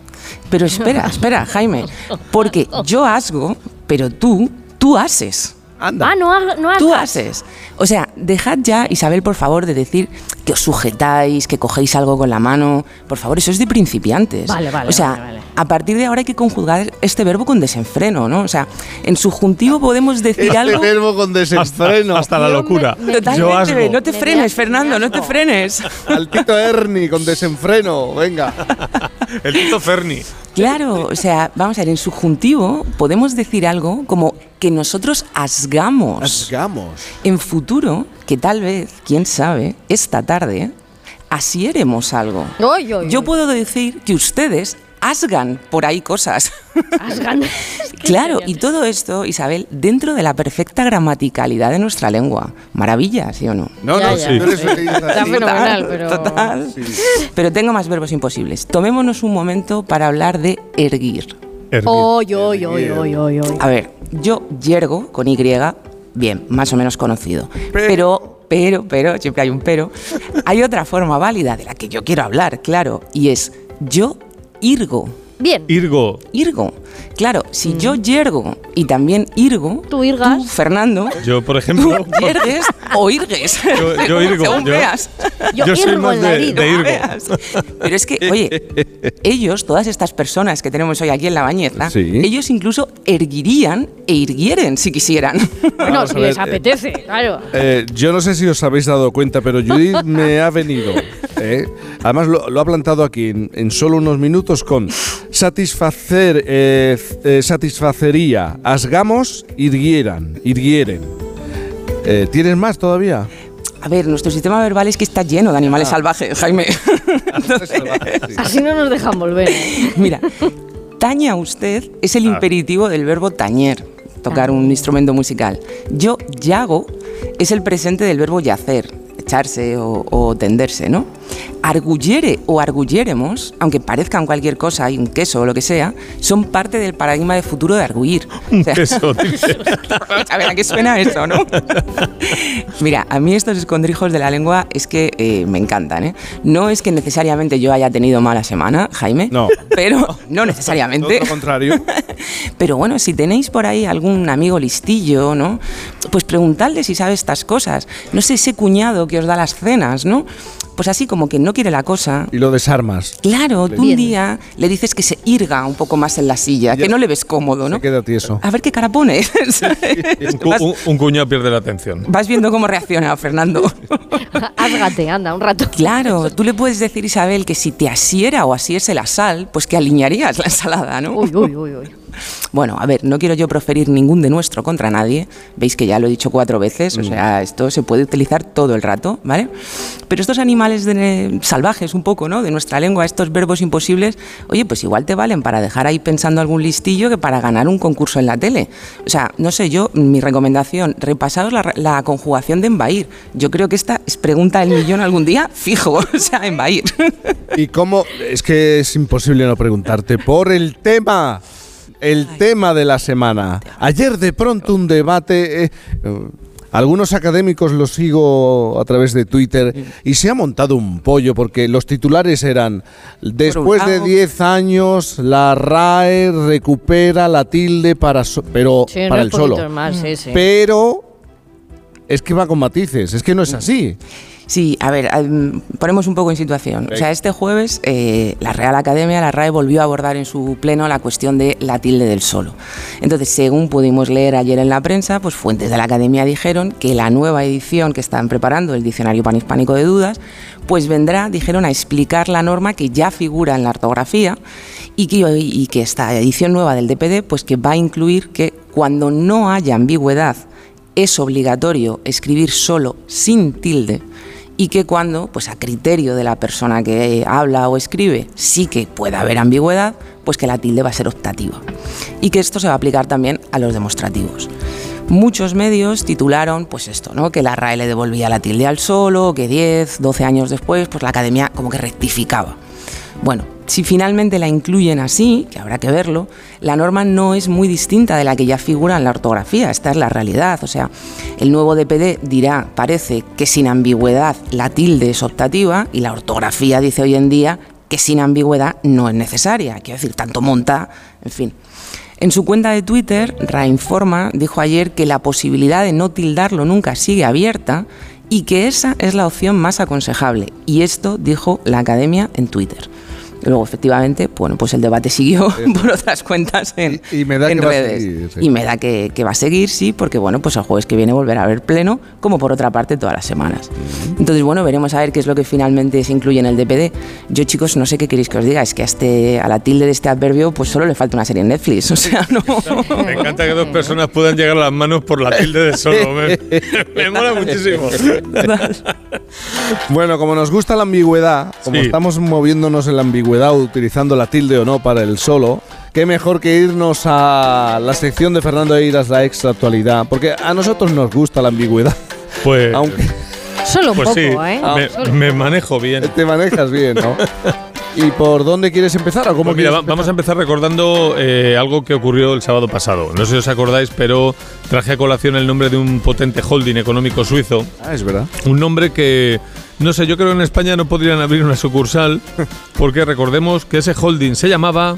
Pero espera, espera, Jaime, porque yo asgo, pero tú, tú haces. Ah, no, no Tú haces. O sea, dejad ya, Isabel, por favor, de decir que os sujetáis, que cogéis algo con la mano. Por favor, eso es de principiantes. Vale, vale, O sea, vale, vale. a partir de ahora hay que conjugar este verbo con desenfreno, ¿no? O sea, en subjuntivo podemos decir Este algo. verbo con desenfreno. Hasta la locura. Totalmente, no te frenes, Fernando, no te frenes. Al Tito Ernie con desenfreno, venga. El Tito Ferni. Claro, o sea, vamos a ver, en subjuntivo podemos decir algo como que nosotros asgamos. Asgamos. En futuro, que tal vez, quién sabe, esta tarde, asieremos algo. Oy, oy, Yo oy. puedo decir que ustedes asgan por ahí cosas. Asgan. Claro, y todo esto, Isabel, dentro de la perfecta gramaticalidad de nuestra lengua. Maravilla, ¿sí o no? No, Ya, no, ya. tú eres Sí. Está así. fenomenal, pero... Total. Pero tengo más verbos imposibles. Tomémonos un momento para hablar de erguir. Oy, oy, oy, oy, oy, oy. A ver, yo yergo con Y, bien, más o menos conocido. Pero, pero, pero, siempre hay un pero. Hay otra forma válida de la que yo quiero hablar, claro, y es yo irgo. Bien. Irgo. Irgo. Claro, si yo yergo y también irgo, tú irgas, Fernando, Yo, por ejemplo. tú yergues o irgues. Yo- yo irgo, Según yo- veas. yo Yo soy irgo más de- irgo. Pero es que, oye, ellos, todas estas personas que tenemos hoy aquí en la bañeza, Sí. ellos incluso erguirían e irguieren si quisieran. Bueno, Vamos si les eh, apetece, claro. Eh, yo no sé si os habéis dado cuenta, pero Judith me ha venido. ¿eh? Además, lo, lo ha plantado aquí en, en solo unos minutos con satisfacer, eh, eh, satisfacería, asgamos, irguieran, irguieren. Eh, ¿Tienes más todavía? A ver, nuestro sistema verbal es que está lleno de animales Ah. salvajes, Jaime. Así no nos dejan volver. Mira, taña usted es el imperativo del verbo tañer, tocar un instrumento musical. Yo yago es el presente del verbo yacer, echarse o, o tenderse, ¿no? Argullere o argulléremos, aunque parezcan cualquier cosa, y un queso o lo que sea, son parte del paradigma de futuro de arguir. Un O sea, queso, a ver, ¿a qué suena eso, no? Mira, a mí estos escondrijos de la lengua es que eh, me encantan, ¿eh? No es que necesariamente yo haya tenido mala semana, Jaime. No. Pero, no necesariamente. Todo lo contrario. Pero bueno, si tenéis por ahí algún amigo listillo, ¿no? Pues preguntadle si sabe estas cosas. No sé, ese cuñado que os da las cenas, ¿no? pues así como que no quiere la cosa. Y lo desarmas. Claro, tú un día le dices que se irga un poco más en la silla, que no le ves cómodo, ¿no? Se queda tieso. A ver qué cara pone. un, cu un, un, cuñado pierde la atención. Vas viendo cómo reacciona Fernando. Házgate, anda, un rato. Claro, tú le puedes decir, Isabel, que si te asiera o asiese la sal, pues que alinearías la ensalada, ¿no? Uy, uy, uy, uy. Bueno, a ver, no quiero yo proferir ningún de nuestro contra nadie. Veis que ya lo he dicho cuatro veces, o sea, esto se puede utilizar todo el rato, ¿vale? Pero estos animales de, salvajes, un poco, ¿no? De nuestra lengua, estos verbos imposibles, oye, pues igual te valen para dejar ahí pensando algún listillo que para ganar un concurso en la tele. O sea, no sé, yo, mi recomendación, repasaos la, la conjugación de embair. Yo creo que esta es pregunta del millón algún día, fijo, o sea, embair. ¿Y cómo? Es que es imposible no preguntarte por el tema el tema de la semana. Ayer de pronto un debate... Eh, algunos académicos los sigo a través de Twitter y se ha montado un pollo porque los titulares eran después de 10 años la RAE recupera la tilde para pero sí, para el solo. Más, sí, sí. Pero es que va con matices, es que no es así. Sí, a ver, ponemos un poco en situación. O sea, este jueves eh, la Real Academia, la RAE, volvió a abordar en su pleno la cuestión de la tilde del solo. Entonces, según pudimos leer ayer en la prensa, pues fuentes de la Academia dijeron que la nueva edición que están preparando, el Diccionario Panhispánico de Dudas, pues vendrá, dijeron, a explicar la norma que ya figura en la ortografía y que, y que esta edición nueva del DPD, pues que va a incluir que cuando no haya ambigüedad es obligatorio escribir solo sin tilde y que cuando, pues a criterio de la persona que habla o escribe, sí que puede haber ambigüedad, pues que la tilde va a ser optativa. Y que esto se va a aplicar también a los demostrativos. Muchos medios titularon, pues esto, ¿no? Que la RAE le devolvía la tilde al solo, que 10, 12 años después, pues la academia como que rectificaba. Bueno, si finalmente la incluyen así, que habrá que verlo, la norma no es muy distinta de la que ya figura en la ortografía, esta es la realidad. O sea, el nuevo DPD dirá, parece que sin ambigüedad la tilde es optativa y la ortografía dice hoy en día que sin ambigüedad no es necesaria. Quiero decir, tanto monta, en fin. En su cuenta de Twitter, Rainforma dijo ayer que la posibilidad de no tildarlo nunca sigue abierta y que esa es la opción más aconsejable. Y esto dijo la academia en Twitter. Y luego, efectivamente, bueno, pues el debate siguió por otras cuentas en, y, y me da en que redes. Va a seguir, sí. Y me da que, que, va a seguir, sí, porque bueno, pues el jueves que viene volverá a haber pleno, como por otra parte todas las semanas. Entonces, bueno, veremos a ver qué es lo que finalmente se incluye en el DPD. Yo, chicos, no sé qué queréis que os diga, es que a, este, a la tilde de este adverbio, pues solo le falta una serie en Netflix. O sea, no. Me encanta que dos personas puedan llegar a las manos por la tilde de solo. Me, me mola muchísimo. Bueno, como nos gusta la ambigüedad, como Sí. estamos moviéndonos en la ambigüedad utilizando la tilde o no para el solo, qué mejor que irnos a la sección de Fernando Eiras, la extra actualidad, porque a nosotros nos gusta la ambigüedad. Pues, Aunque Solo un pues poco, sí, ¿eh? me, Solo. me manejo bien. te manejas bien, ¿no? ¿Y por dónde quieres empezar? ¿O cómo Pues mira, quieres va- vamos a empezar recordando eh, algo que ocurrió el sábado pasado. No sé si os acordáis, pero traje a colación el nombre de un potente holding económico suizo. Ah, es verdad. Un nombre que, no sé, yo creo que en España no podrían abrir una sucursal, porque recordemos que ese holding se llamaba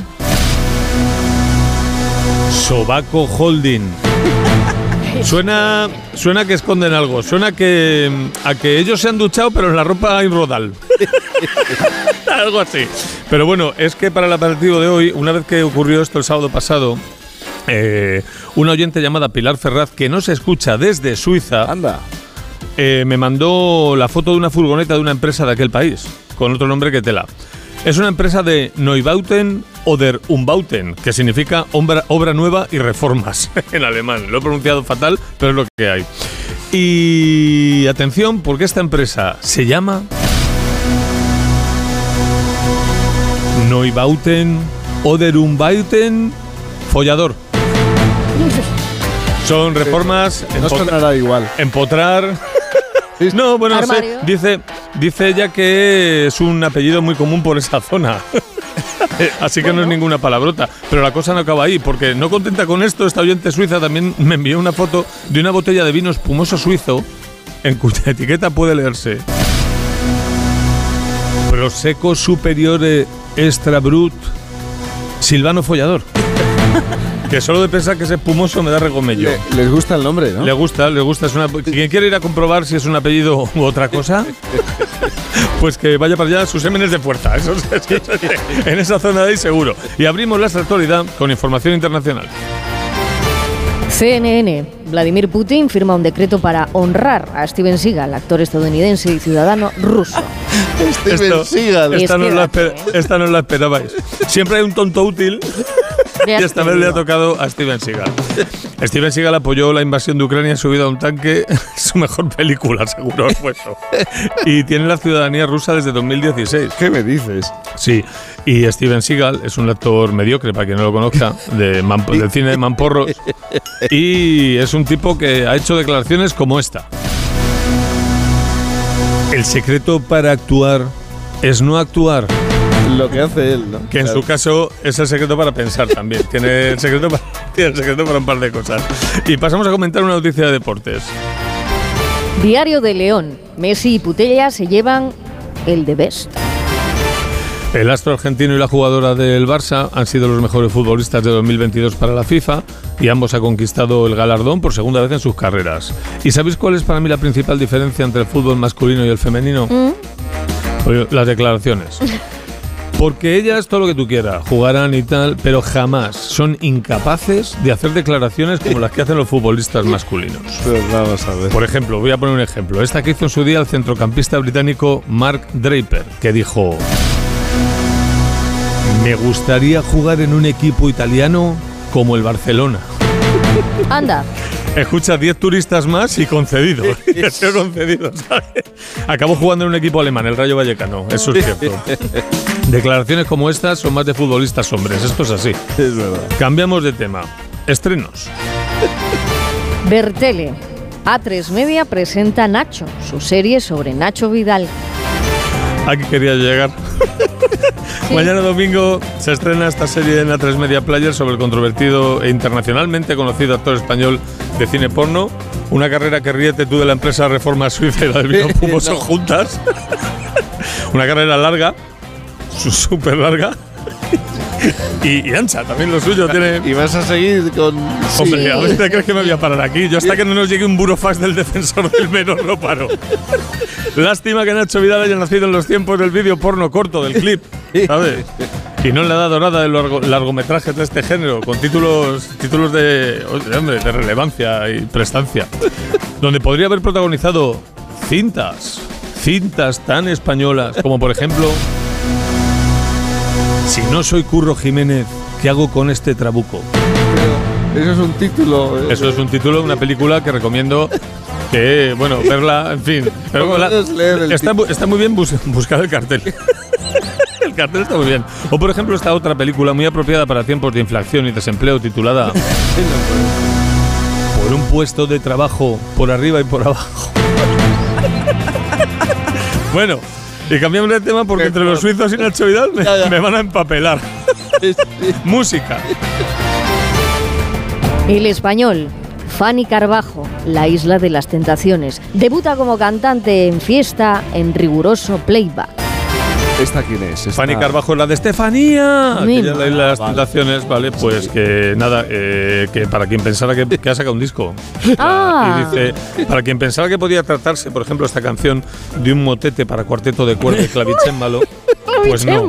Sobaco Holding. Suena, suena que esconden algo, suena que a que ellos se han duchado, pero en la ropa hay rodal. algo así. Pero bueno, es que para el aperitivo de hoy, una vez que ocurrió esto el sábado pasado, eh, una oyente llamada Pilar Ferraz, que no se escucha desde Suiza, Anda. Eh, me mandó la foto de una furgoneta de una empresa de aquel país, con otro nombre que tela. Es una empresa de Neubauten oder Umbauten, que significa obra, obra nueva y reformas en alemán. Lo he pronunciado fatal, pero es lo que hay. Y atención, porque esta empresa se llama Neubauten oder Umbauten Follador. Son reformas No empot- sonará igual. empotrar. No, bueno, no sé. Armario. Dice, dice ella que es un apellido muy común por esa zona. Así que no es ninguna palabrota. Pero la cosa no acaba ahí, porque no contenta con esto, esta oyente suiza también me envió una foto de una botella de vino espumoso suizo en cuya etiqueta puede leerse Prosecco Superiore Extra Brut Silvano Follador. Que solo de pensar que es espumoso me da regomello. Le- les gusta el nombre, ¿no? Le gusta, le gusta. Es una, quien quiere ir a comprobar si es un apellido u otra cosa, pues que vaya para allá sus semenes de fuerza. Eso, es- eso es- en esa zona de ahí seguro. Y abrimos la actualidad con información internacional. CNN. Vladimir Putin firma un decreto para honrar a Steven Seagal, actor estadounidense y ciudadano ruso. Esto- Seagal. Esta, no la Espérate, esper- esta no la esperabais. Siempre hay un tonto útil y esta vez le ha tocado a Steven Seagal. Steven Seagal apoyó la invasión de Ucrania subido a un tanque, su mejor película, seguro fue eso. Y tiene la ciudadanía rusa desde 2016. ¿Qué me dices? Sí, y Steven Seagal es un actor mediocre, para quien no lo conozca, de del cine de Mamporros. Y es un tipo que ha hecho declaraciones como esta. El secreto para actuar es no actuar. Lo que hace él, ¿no? Que en Claro. su caso es el secreto para pensar también. Tiene el secreto para, tiene el secreto para un par de cosas. Y pasamos a comentar una noticia de deportes. Diario de León. Messi y Putella se llevan el de best. El astro argentino y la jugadora del Barça han sido los mejores futbolistas de 2022 para la FIFA y ambos han conquistado el galardón por segunda vez en sus carreras. ¿Y sabéis cuál es para mí la principal diferencia entre el fútbol masculino y el femenino? Oye, Las declaraciones. Porque ellas, todo lo que tú quieras, jugarán y tal, pero jamás son incapaces de hacer declaraciones como las que hacen los futbolistas masculinos. Pues vamos a ver. Por ejemplo, voy a poner un ejemplo. Esta que hizo en su día el centrocampista británico Mark Draper, que dijo: Me gustaría jugar en un equipo italiano como el Barcelona. Anda. Escucha, 10 turistas más y concedido. Sido concedido, ¿sabes? Acabó jugando en un equipo alemán, el Rayo Vallecano. Eso es cierto. Declaraciones como estas son más de futbolistas hombres. Esto es así. Es verdad. Cambiamos de tema. Estrenos. Bertele. A3 Media presenta Nacho, su serie sobre Nacho Vidal. Aquí quería llegar. Mañana domingo se estrena esta serie en A3 Media Player sobre el controvertido e internacionalmente conocido actor español de cine porno. Una carrera que ríete tú de la empresa Reforma Suiza y la del vino Pumoso No. juntas. Una carrera larga, súper larga. Y, y ancha, también lo suyo tiene. Y vas a seguir con. Hombre, a ver, ¿te crees que me voy a parar aquí? Yo hasta que no nos llegue un burofax del defensor del menor no paro. Lástima que Nacho Vidal haya nacido en los tiempos del vídeo porno corto, del clip, ¿sabes? Y no en la edad dorada del largo- largometraje de este género, con títulos, títulos de, hombre, de relevancia y prestancia. Donde podría haber protagonizado cintas, cintas tan españolas como por ejemplo Si no soy Curro Jiménez, ¿qué hago con este trabuco? Eso es un título. eh. Eso es un título de una película que recomiendo que, bueno, verla, en fin. Pero la- está, mu- está muy bien bus- buscar el cartel. el cartel está muy bien. O, por ejemplo, esta otra película muy apropiada para tiempos de inflación y desempleo titulada Por un puesto de trabajo por arriba y por abajo. bueno, y cambiamos de tema porque entre los suizos y Nacho Vidal me, me van a empapelar. Música. El español. Fanny Carbajo, La Isla de las Tentaciones. Debuta como cantante en fiesta en riguroso playback. ¿Esta quién es? Esta- Fanny Carbajo, la de Estefanía. Aquella de las Vale. tentaciones, vale, pues que nada, eh, que para quien pensara que, que ha sacado un disco. Ah. Y dice, para quien pensara que podía tratarse, por ejemplo, esta canción de un motete para cuarteto de cuerda y clavicémbalo, pues no.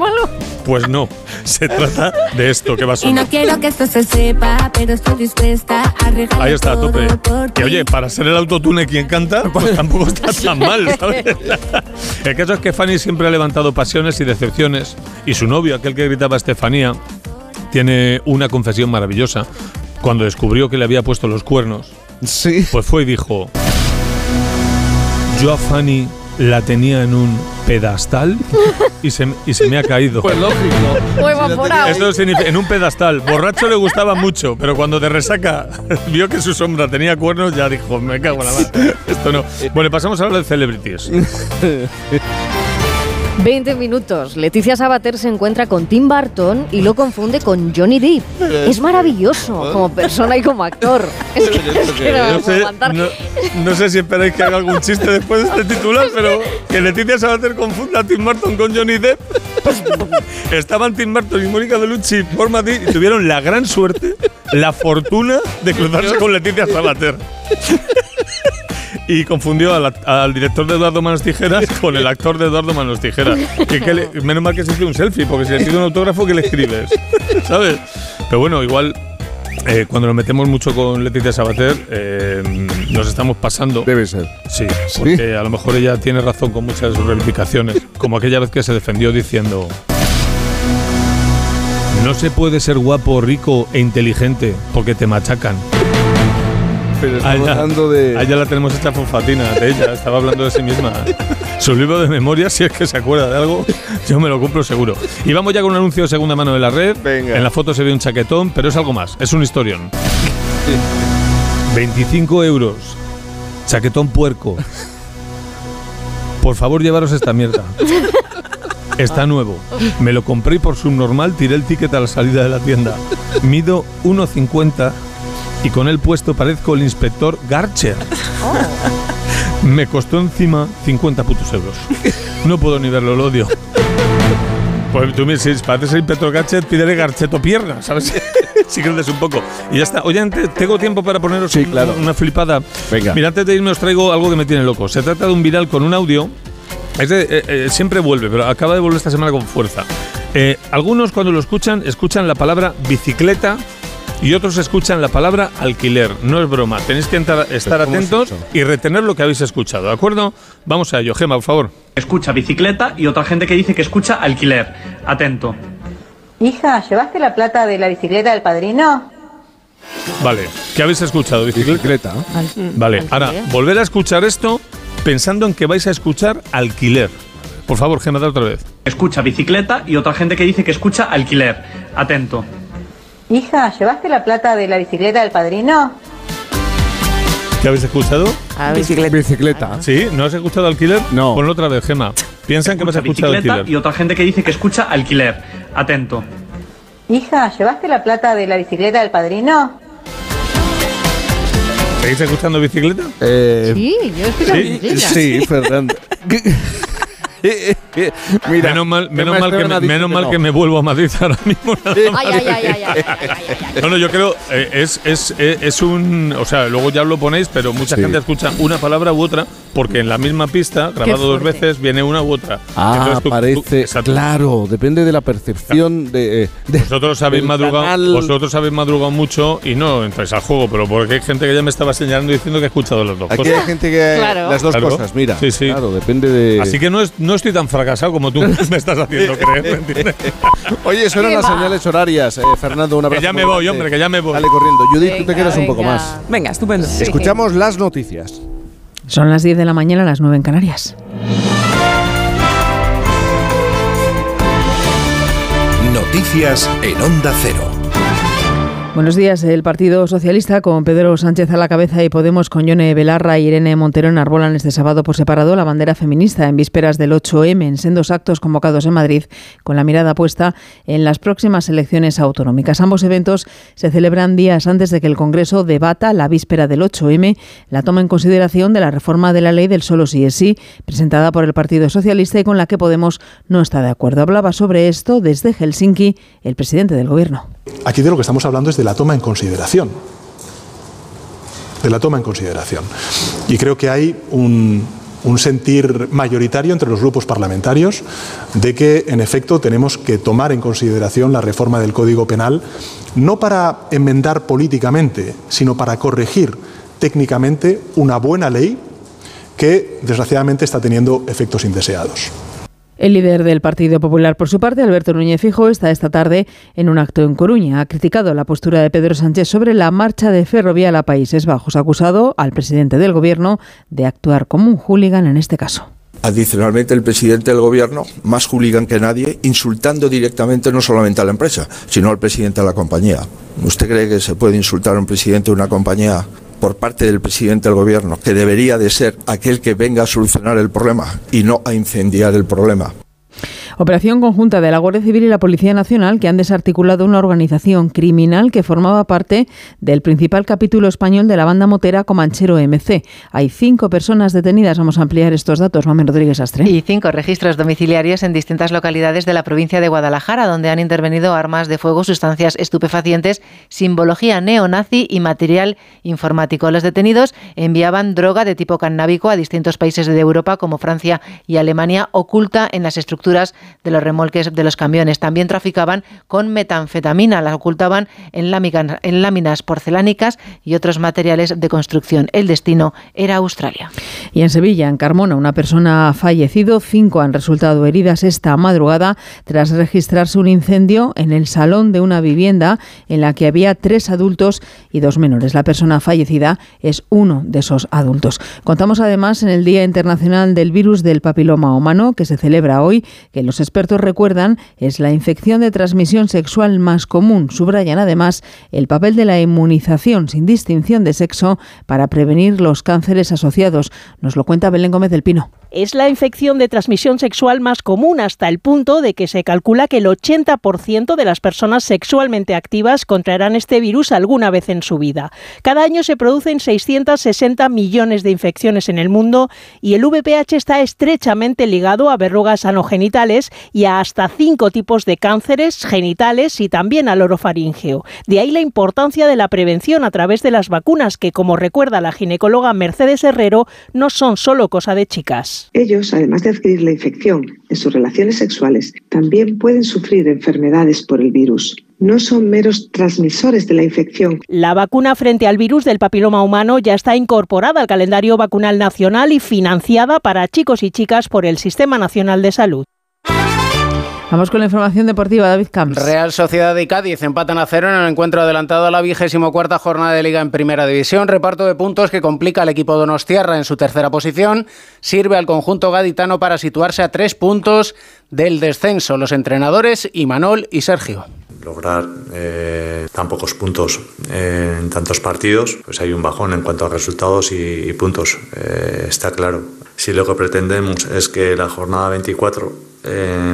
Pues no. Se trata de esto que va a Y sonar. no quiero que esto se sepa, pero estoy dispuesta a regalar Ahí está, a tope. Que oye, para ser el autotune quien canta, pues tampoco está tan mal, ¿sabes? El caso es que Fanny siempre ha levantado pasiones y decepciones, y su novio, aquel que gritaba Estefanía, tiene una confesión maravillosa. Cuando descubrió que le había puesto los cuernos, sí. pues fue y dijo: Yo a Fanny la tenía en un pedestal y se, y se me ha caído. Pues lógico. O evaporado. Eso significa, en un pedestal. Borracho le gustaba mucho, pero cuando de resaca vio que su sombra tenía cuernos, ya dijo, me cago en la mano. Esto no. Bueno, pasamos a hablar de celebrities. 20 minutos. Leticia Sabater se encuentra con Tim Burton y lo confunde con Johnny Depp. Es maravilloso como persona y como actor. Es que, es que no me No puedo sé, aguantar. no- no sé si esperáis que haga algún chiste después de este titular, pero que Leticia Sabater confunda a Tim Burton con Johnny Depp. Estaban Tim Burton y Mónica Bellucci por Madrid y tuvieron la gran suerte, la fortuna de cruzarse con Leticia Sabater. Y confundió al, director de Eduardo Manos Tijeras con el actor de Eduardo Manos Tijeras. Que, que le- menos mal que se hizo un selfie, porque si le pido un autógrafo, ¿qué le escribes? ¿Sabes? Pero bueno, igual eh, cuando nos metemos mucho con Leticia Sabater, eh, nos estamos pasando. Debe ser. Sí, porque a lo mejor ella tiene razón con muchas de sus reivindicaciones, como aquella vez que se defendió diciendo. No se puede ser guapo, rico e inteligente porque te machacan. Pero estamos Allá, hablando de. allá la tenemos hecha fonfatina de ella, estaba hablando de sí misma. Su libro de memoria, si es que se acuerda de algo, yo me lo compro seguro. Y vamos ya con un anuncio de segunda mano de la red. En la foto se ve un chaquetón, pero es algo más, es un historión. 25 euros. Chaquetón puerco. Por favor, llevaros esta mierda. Está nuevo. Me lo compré y por subnormal tiré el ticket a la salida de la tienda. Mido 1,50 y con él puesto parezco el inspector Garcher. Me costó encima 50 putos euros. No puedo ni verlo, lo odio. Pues tú me dices, pareces el inspector Garcher, pídele Garcheto pierna, ¿sabes? si creces un poco. Y ya está. Oye, antes, tengo tiempo para poneros un- una flipada. Venga. Mira, antes de irme os traigo algo que me tiene loco. Se trata de un viral con un audio. Es de- eh, eh, siempre vuelve, pero acaba de volver esta semana con fuerza. Eh, algunos cuando lo escuchan, escuchan la palabra bicicleta y otros escuchan la palabra alquiler. No es broma. Tenéis que entrar- estar ¿cómo es atentos y retener lo que habéis escuchado, ¿de acuerdo? Vamos a ello. Gema, por favor. Escucha bicicleta y otra gente que dice que escucha alquiler. Atento. Hija, ¿llevaste la plata de la bicicleta del padrino? Vale. ¿Qué habéis escuchado? Bicicleta. Vale. Ahora, volver a escuchar esto pensando en que vais a escuchar alquiler. Por favor, Gema, da otra vez. Escucha bicicleta y otra gente que dice que escucha alquiler. Atento. Hija, ¿llevaste la plata de la bicicleta del padrino? ¿Qué habéis escuchado? Bicicleta. Bicicleta. ¿Sí? ¿No has escuchado alquiler? No. Ponlo otra vez, Gema. Piensan que vas a Escucha escuchar bicicleta alquiler. y otra gente que dice que escucha alquiler. Atento. Hija, ¿llevaste la plata de la bicicleta del padrino? ¿Seguís escuchando bicicleta? Sí, yo escucho Sí, bicicleta. Sí, Fernando. Mira, menos mal, ¿qué menos mal, que, me, menos que mal no? que me vuelvo a Madrid ahora mismo. No, no, yo creo, eh, es, es, eh, es un. O sea, luego ya lo ponéis, pero mucha Sí. gente escucha una palabra u otra, porque en la misma pista, grabado dos veces, viene una u otra. Ah, tú- tú- parece. exacto. claro, depende de la percepción de. eh, de- Vosotros habéis madrugado, canal. vosotros habéis madrugado mucho y no entráis al juego, pero porque hay gente que ya me estaba señalando diciendo que ha escuchado las dos Aquí cosas. hay gente que. Claro. Las dos Claro. cosas, mira. Sí, sí. Claro, depende de. Así que no, es, no estoy tan fracasado como tú me estás haciendo creer. ¿me entiendes? Oye, suenan ¿Qué las señales horarias. eh, Fernando, un Que ya me voy, grande. hombre, que ya me voy. Dale corriendo. Judith, tú te Venga, quedas un poco más. Venga, estupendo. Escuchamos las noticias. Son las 10 de la mañana, las 9 en Canarias. Noticias en Onda Cero. Buenos días. El Partido Socialista, con Pedro Sánchez a la cabeza y Podemos con Yone Belarra y Irene Montero enarbolan este sábado por separado la bandera feminista en vísperas del 8M en sendos actos convocados en Madrid con la mirada puesta en las próximas elecciones autonómicas. Ambos eventos se celebran días antes de que el Congreso debata la víspera del 8M la toma en consideración de la reforma de la ley del solo sí es sí, presentada por el Partido Socialista y con la que Podemos no está de acuerdo. Hablaba sobre esto desde Helsinki el presidente del Gobierno. Aquí de lo que estamos hablando es de la toma en consideración. De la toma en consideración. Y creo que hay un, sentir mayoritario entre los grupos parlamentarios de que, en efecto, tenemos que tomar en consideración la reforma del Código Penal, no para enmendar políticamente, sino para corregir técnicamente una buena ley que, desgraciadamente, está teniendo efectos indeseados. El líder del Partido Popular, por su parte, Alberto Núñez Fijo, está esta tarde en un acto en Coruña. Ha criticado la postura de Pedro Sánchez sobre la marcha de Ferrovial a Países Bajos. Ha acusado al presidente del Gobierno de actuar como un hooligan en este caso. Adicionalmente, el presidente del gobierno, más hooligan que nadie, insultando directamente no solamente a la empresa, sino al presidente de la compañía. ¿Usted cree que se puede insultar a un presidente de una compañía por parte del presidente del gobierno, que debería de ser aquel que venga a solucionar el problema y no a incendiar el problema? Operación conjunta de la Guardia Civil y la Policía Nacional que han desarticulado una organización criminal que formaba parte del principal capítulo español de la banda motera Comanchero MC. Hay cinco personas detenidas. Vamos a ampliar estos datos. Mamen Rodríguez Astre. Y cinco registros domiciliarios en distintas localidades de la provincia de Guadalajara, donde han intervenido armas de fuego, sustancias estupefacientes, simbología neonazi y material informático. Los detenidos enviaban droga de tipo cannábico a distintos países de Europa como Francia y Alemania, oculta en las estructuras de los remolques de los camiones. También traficaban con metanfetamina, la ocultaban en láminas, en láminas porcelánicas y otros materiales de construcción. El destino era Australia. Y en Sevilla, en Carmona, una persona ha fallecido, cinco han resultado heridas esta madrugada tras registrarse un incendio en el salón de una vivienda en la que había tres adultos y dos menores. La persona fallecida es uno de esos adultos. Contamos además en el Día Internacional del Virus del Papiloma Humano, que se celebra hoy, que los expertos recuerdan es la infección de transmisión sexual más común. Subrayan además el papel de la inmunización sin distinción de sexo para prevenir los cánceres asociados. Nos lo cuenta Belén Gómez del Pino es la infección de transmisión sexual más común hasta el punto de que se calcula que el 80% de las personas sexualmente activas contraerán este virus alguna vez en su vida. Cada año se producen 660 millones de infecciones en el mundo y el VPH está estrechamente ligado a verrugas anogenitales y a hasta cinco tipos de cánceres genitales y también al orofaringeo. De ahí la importancia de la prevención a través de las vacunas que, como recuerda la ginecóloga Mercedes Herrero, no son solo cosa de chicas. Ellos, además de adquirir la infección en sus relaciones sexuales, también pueden sufrir enfermedades por el virus no son meros transmisores de la infección. La vacuna frente al virus del papiloma humano ya está incorporada al calendario vacunal nacional y financiada para chicos y chicas por el Sistema Nacional de Salud. Vamos con la información deportiva, David Camps. Real Sociedad y Cádiz empatan a cero en el encuentro adelantado a la vigésimo cuarta jornada de Liga en Primera División. Reparto de puntos que complica al equipo Donostiarra en su tercera posición. Sirve al conjunto gaditano para situarse a tres puntos del descenso. Los entrenadores Imanol y Sergio lograr eh, tan pocos puntos eh, en tantos partidos, pues hay un bajón en cuanto a resultados y, puntos, eh, está claro. Si lo que pretendemos es que la jornada 24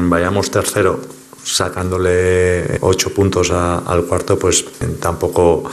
vayamos tercero sacándole ocho puntos al cuarto, pues tampoco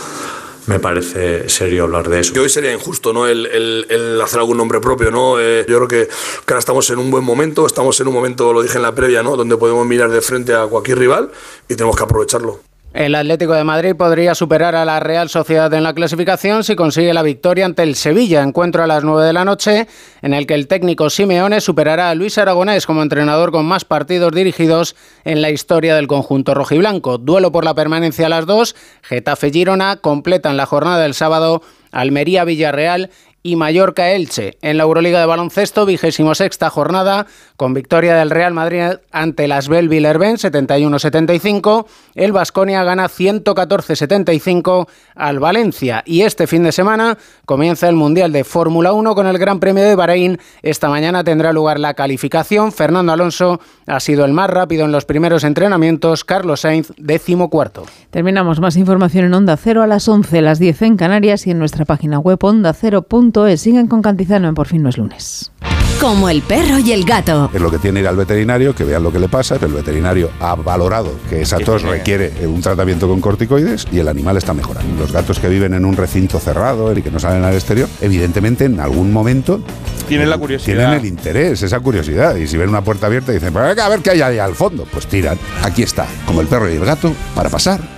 me parece serio hablar de eso. Que hoy sería injusto, ¿no? El, hacer algún nombre propio, ¿no? Eh, yo creo que, que, ahora estamos en un buen momento, estamos en un momento, lo dije en la previa, ¿no? Donde podemos mirar de frente a cualquier rival y tenemos que aprovecharlo. El Atlético de Madrid podría superar a la Real Sociedad en la clasificación si consigue la victoria ante el Sevilla, encuentro a las 9 de la noche, en el que el técnico Simeone superará a Luis Aragonés como entrenador con más partidos dirigidos en la historia del conjunto rojiblanco. Duelo por la permanencia a las 2, Getafe-Girona completan la jornada del sábado. Almería-Villarreal y Mallorca-Elche. En la Euroliga de baloncesto, vigésimo sexta jornada, con victoria del Real Madrid ante las Bell Villerben 71-75. El Vasconia gana 114-75 al Valencia. Y este fin de semana comienza el Mundial de Fórmula 1 con el Gran Premio de Bahrein. Esta mañana tendrá lugar la calificación. Fernando Alonso ha sido el más rápido en los primeros entrenamientos. Carlos Sainz, décimo cuarto. Terminamos más información en Onda Cero a las 11, las 10 en Canarias y en nuestra página web ondacero.com Siguen con Cantizano en Por fin no es lunes. Como el perro y el gato. Es lo que tiene ir al veterinario, que vean lo que le pasa, el veterinario ha valorado que esa tos requiere un tratamiento con corticoides y el animal está mejorando. Los gatos que viven en un recinto cerrado y que no salen al exterior, evidentemente en algún momento tienen la curiosidad. Tienen el interés, esa curiosidad. Y si ven una puerta abierta dicen, pues a ver qué hay ahí al fondo. Pues tiran. Aquí está, como el perro y el gato, para pasar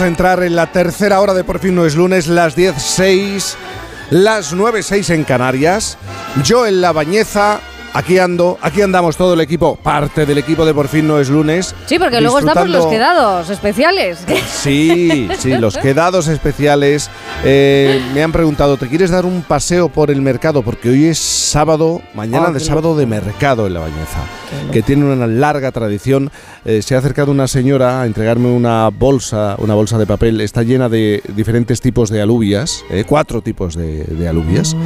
A entrar en la tercera hora de Por fin no es lunes, las 10.06, las 9.06 en Canarias. Yo en la bañeza, Aquí ando, aquí andamos todo el equipo, parte del equipo de Por fin no es lunes. Sí, porque luego estamos los quedados especiales. Sí, sí, los quedados especiales. Eh, me han preguntado, ¿te quieres dar un paseo por el mercado? Porque hoy es sábado, mañana Oh, de sábado de mercado en La Bañeza, que tiene una larga tradición. Eh, se ha acercado una señora a entregarme una bolsa, una bolsa de papel. Está llena de diferentes tipos de alubias, eh, cuatro tipos de, de alubias.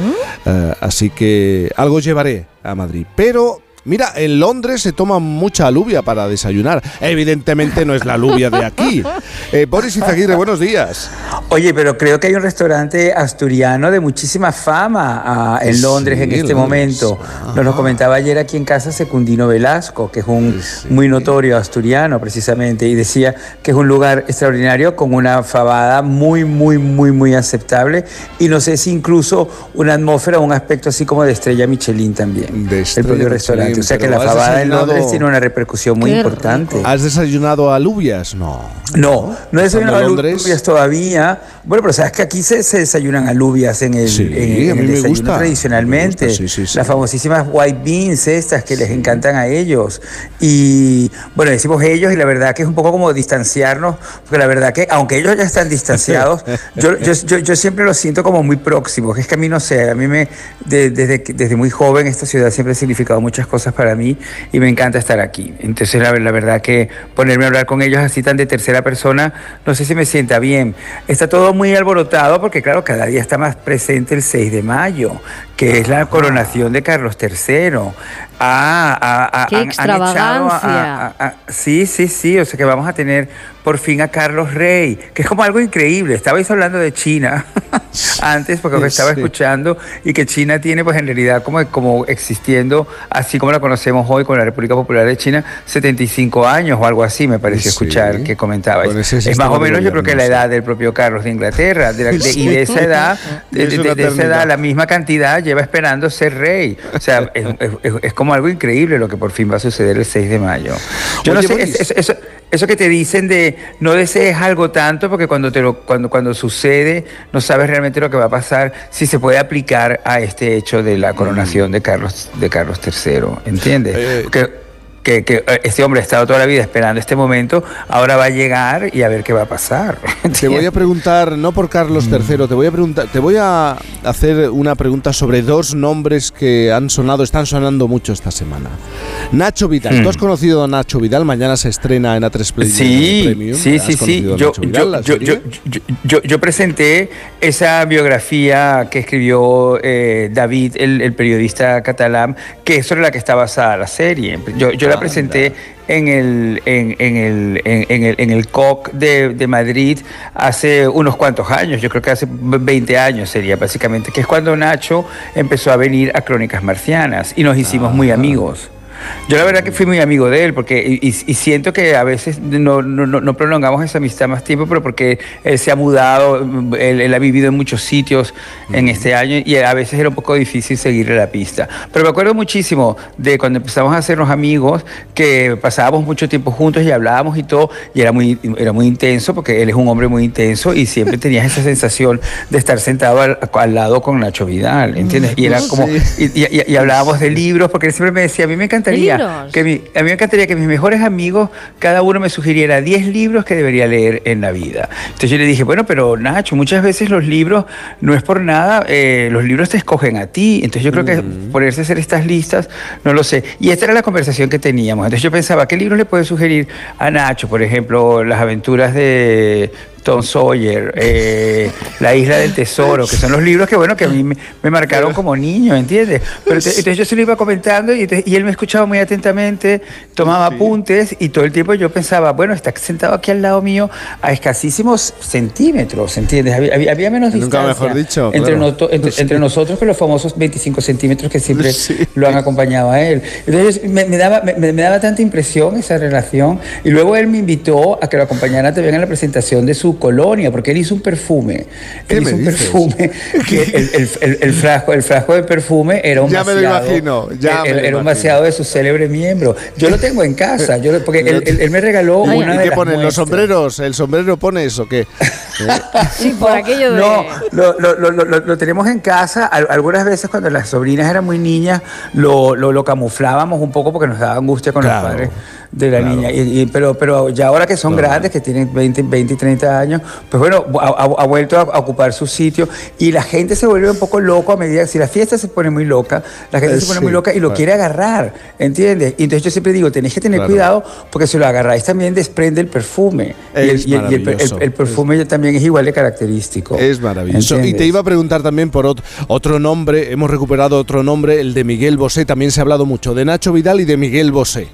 Así que algo llevaré a Madrid. Pero Mira, en Londres se toma mucha alubia para desayunar. Evidentemente no es la alubia de aquí. Eh, Boris Izaguirre, buenos días. Oye, pero creo que hay un restaurante asturiano de muchísima fama ah, en Londres Sí, en este Londres. momento. Nos lo comentaba ayer aquí en casa Secundino Velasco, que es un muy notorio asturiano precisamente, y decía que es un lugar extraordinario con una fabada muy, muy, muy, muy aceptable y no sé si incluso una atmósfera, un aspecto así como de estrella Michelin también. el propio restaurante. O sea que la fabada en Londres tiene una repercusión muy importante. ¿Has desayunado alubias? No. No, no he desayunado en alubias todavía. Bueno, pero sabes que aquí se, se desayunan alubias en el, Sí, en- en el desayuno gusta, tradicionalmente. me gusta, sí, sí. Las famosísimas white beans estas que les encantan a ellos. Y bueno, decimos ellos y la verdad que es un poco como distanciarnos, porque la verdad que aunque ellos ya están distanciados, yo, yo, yo, yo siempre los siento como muy próximos. Es que a mí no sé, a mí me, de- desde, desde muy joven esta ciudad siempre ha significado muchas cosas para mí y me encanta estar aquí. Entonces la, la verdad que ponerme a hablar con ellos así tan de tercera persona, no sé si me sienta bien. Está todo muy alborotado porque claro, cada día está más presente el 6 de mayo, que es la coronación de Carlos III. Ah, ah, ah, ¡Qué han- han echado a- extravagancia! a- a- a- sí, sí, sí, o sea que vamos a tener por fin a Carlos Rey, que es como algo increíble. Estabais hablando de China antes, porque os estaba Sí. escuchando, y que China tiene pues en realidad como, como existiendo, así como la conocemos hoy con la República Popular de China, 75 años o algo así, me pareció Sí. escuchar que comentabais. Es más o menos yo creo que la edad del propio Carlos de Inglaterra, de la- de- y de esa edad, de, de- esa edad, la misma cantidad lleva esperando ser rey. O sea, es, es- es- como algo increíble lo que por fin va a suceder el 6 de mayo. Yo no Oye, sé, Boris. es- es- eso, eso que te dicen de no desees algo tanto, porque cuando, te lo, cuando, cuando sucede no sabes realmente lo que va a pasar, si se puede aplicar a este hecho de la coronación de Carlos, de Carlos III. ¿Entiendes? Eh, Porque- que, que eh, este hombre ha estado toda la vida esperando este momento, ahora va a llegar y a ver qué va a pasar. Te voy a preguntar, no por Carlos III, te voy a preguntar, te voy a hacer una pregunta sobre dos nombres que han sonado, están sonando mucho esta semana. Nacho Vidal, Hmm. ¿tú has conocido a Nacho Vidal? Mañana se estrena en A3 Play Sí, Premium. sí, ¿Has sí, sí. Yo, Vidal, yo, la yo, serie? yo, yo- yo- yo presenté esa biografía que escribió eh, David, el, el periodista catalán, que es sobre la que está basada la serie. Yo, yo la presenté en el, en, en el, en, en el, en el COC de, de Madrid hace unos cuantos años, yo creo que hace 20 años sería básicamente, que es cuando Nacho empezó a venir a Crónicas Marcianas y nos hicimos muy amigos. Yo la verdad que fui muy amigo de él porque y, y- siento que a veces no, no, no- prolongamos esa amistad más tiempo, pero porque él se ha mudado, él, él ha vivido en muchos sitios en este año y a veces era un poco difícil seguirle la pista. Pero me acuerdo muchísimo de cuando empezamos a hacernos amigos, que pasábamos mucho tiempo juntos y hablábamos y todo, y era muy, era muy intenso porque él es un hombre muy intenso y siempre tenías esa sensación de estar sentado al, al lado con Nacho Vidal, ¿entiendes? Y era como, y, y- y- hablábamos de libros, porque él siempre me decía, a mí me encantaría libros? que mi- a mí me encantaría que mis mejores amigos, cada uno me sugiriera 10 libros que debería leer en la vida. Entonces yo le dije, bueno, pero Nacho, muchas veces los libros no es por nada, eh, los libros te escogen a ti. Entonces yo creo que ponerse a hacer estas listas, no lo sé. Y esta era la conversación que teníamos. Entonces yo pensaba, ¿qué libros le puede sugerir a Nacho? Por ejemplo, Las aventuras de Tom Sawyer, eh, La isla del tesoro, que son los libros que, bueno, que a mí me, me marcaron como niño, ¿entiendes? Pero te- entonces yo se lo iba comentando y, entonces- y él me escuchaba muy atentamente, tomaba apuntes y todo el tiempo yo pensaba, bueno, está sentado aquí al lado mío a escasísimos centímetros, ¿entiendes? Había, había- menos Nunca distancia mejor dicho, entre, claro. entre, entre nosotros que los famosos 25 centímetros que siempre lo han acompañado a él. Entonces me, me daba, me, me daba tanta impresión esa relación y luego él me invitó a que lo acompañara también en la presentación de su colonia, porque él hizo un perfume. ¿Qué Él me hizo un dices? perfume, que el, el- el- el frasco, el frasco de perfume era un Ya me lo vaciado, imagino, ya era, me lo era un vaciado de su célebre miembro. Yo lo tengo en casa, yo, porque él, él- él me regaló ¿Y una de qué las ponen? ¿Los sombreros? ¿El sombrero pone eso? ¿Qué? Sí, por aquello de... No, lo, lo- lo- lo- lo tenemos en casa. Al- Algunas veces cuando las sobrinas eran muy niñas, lo, lo- lo camuflábamos un poco porque nos daba angustia con Claro, los padres de la niña. Y- y- pero, pero ya ahora que son grandes, que tienen 20, 20 y 30 años, pues bueno, ha, vuelto a, a ocupar su sitio. Y la gente se vuelve un poco loco a medida si la fiesta se pone muy loca, la gente Eh, se pone sí, muy loca y lo claro. quiere agarrar, ¿entiendes? Y entonces yo siempre digo, tenéis que tener Claro. cuidado porque si lo agarráis también desprende el perfume. Es y el, y el- el- maravilloso. el perfume también es igual de característico. Es maravilloso. Y te iba a preguntar también por ot- otro nombre, hemos recuperado otro nombre, el de Miguel Bosé, también se ha hablado mucho de Nacho Vidal y de Miguel Bosé.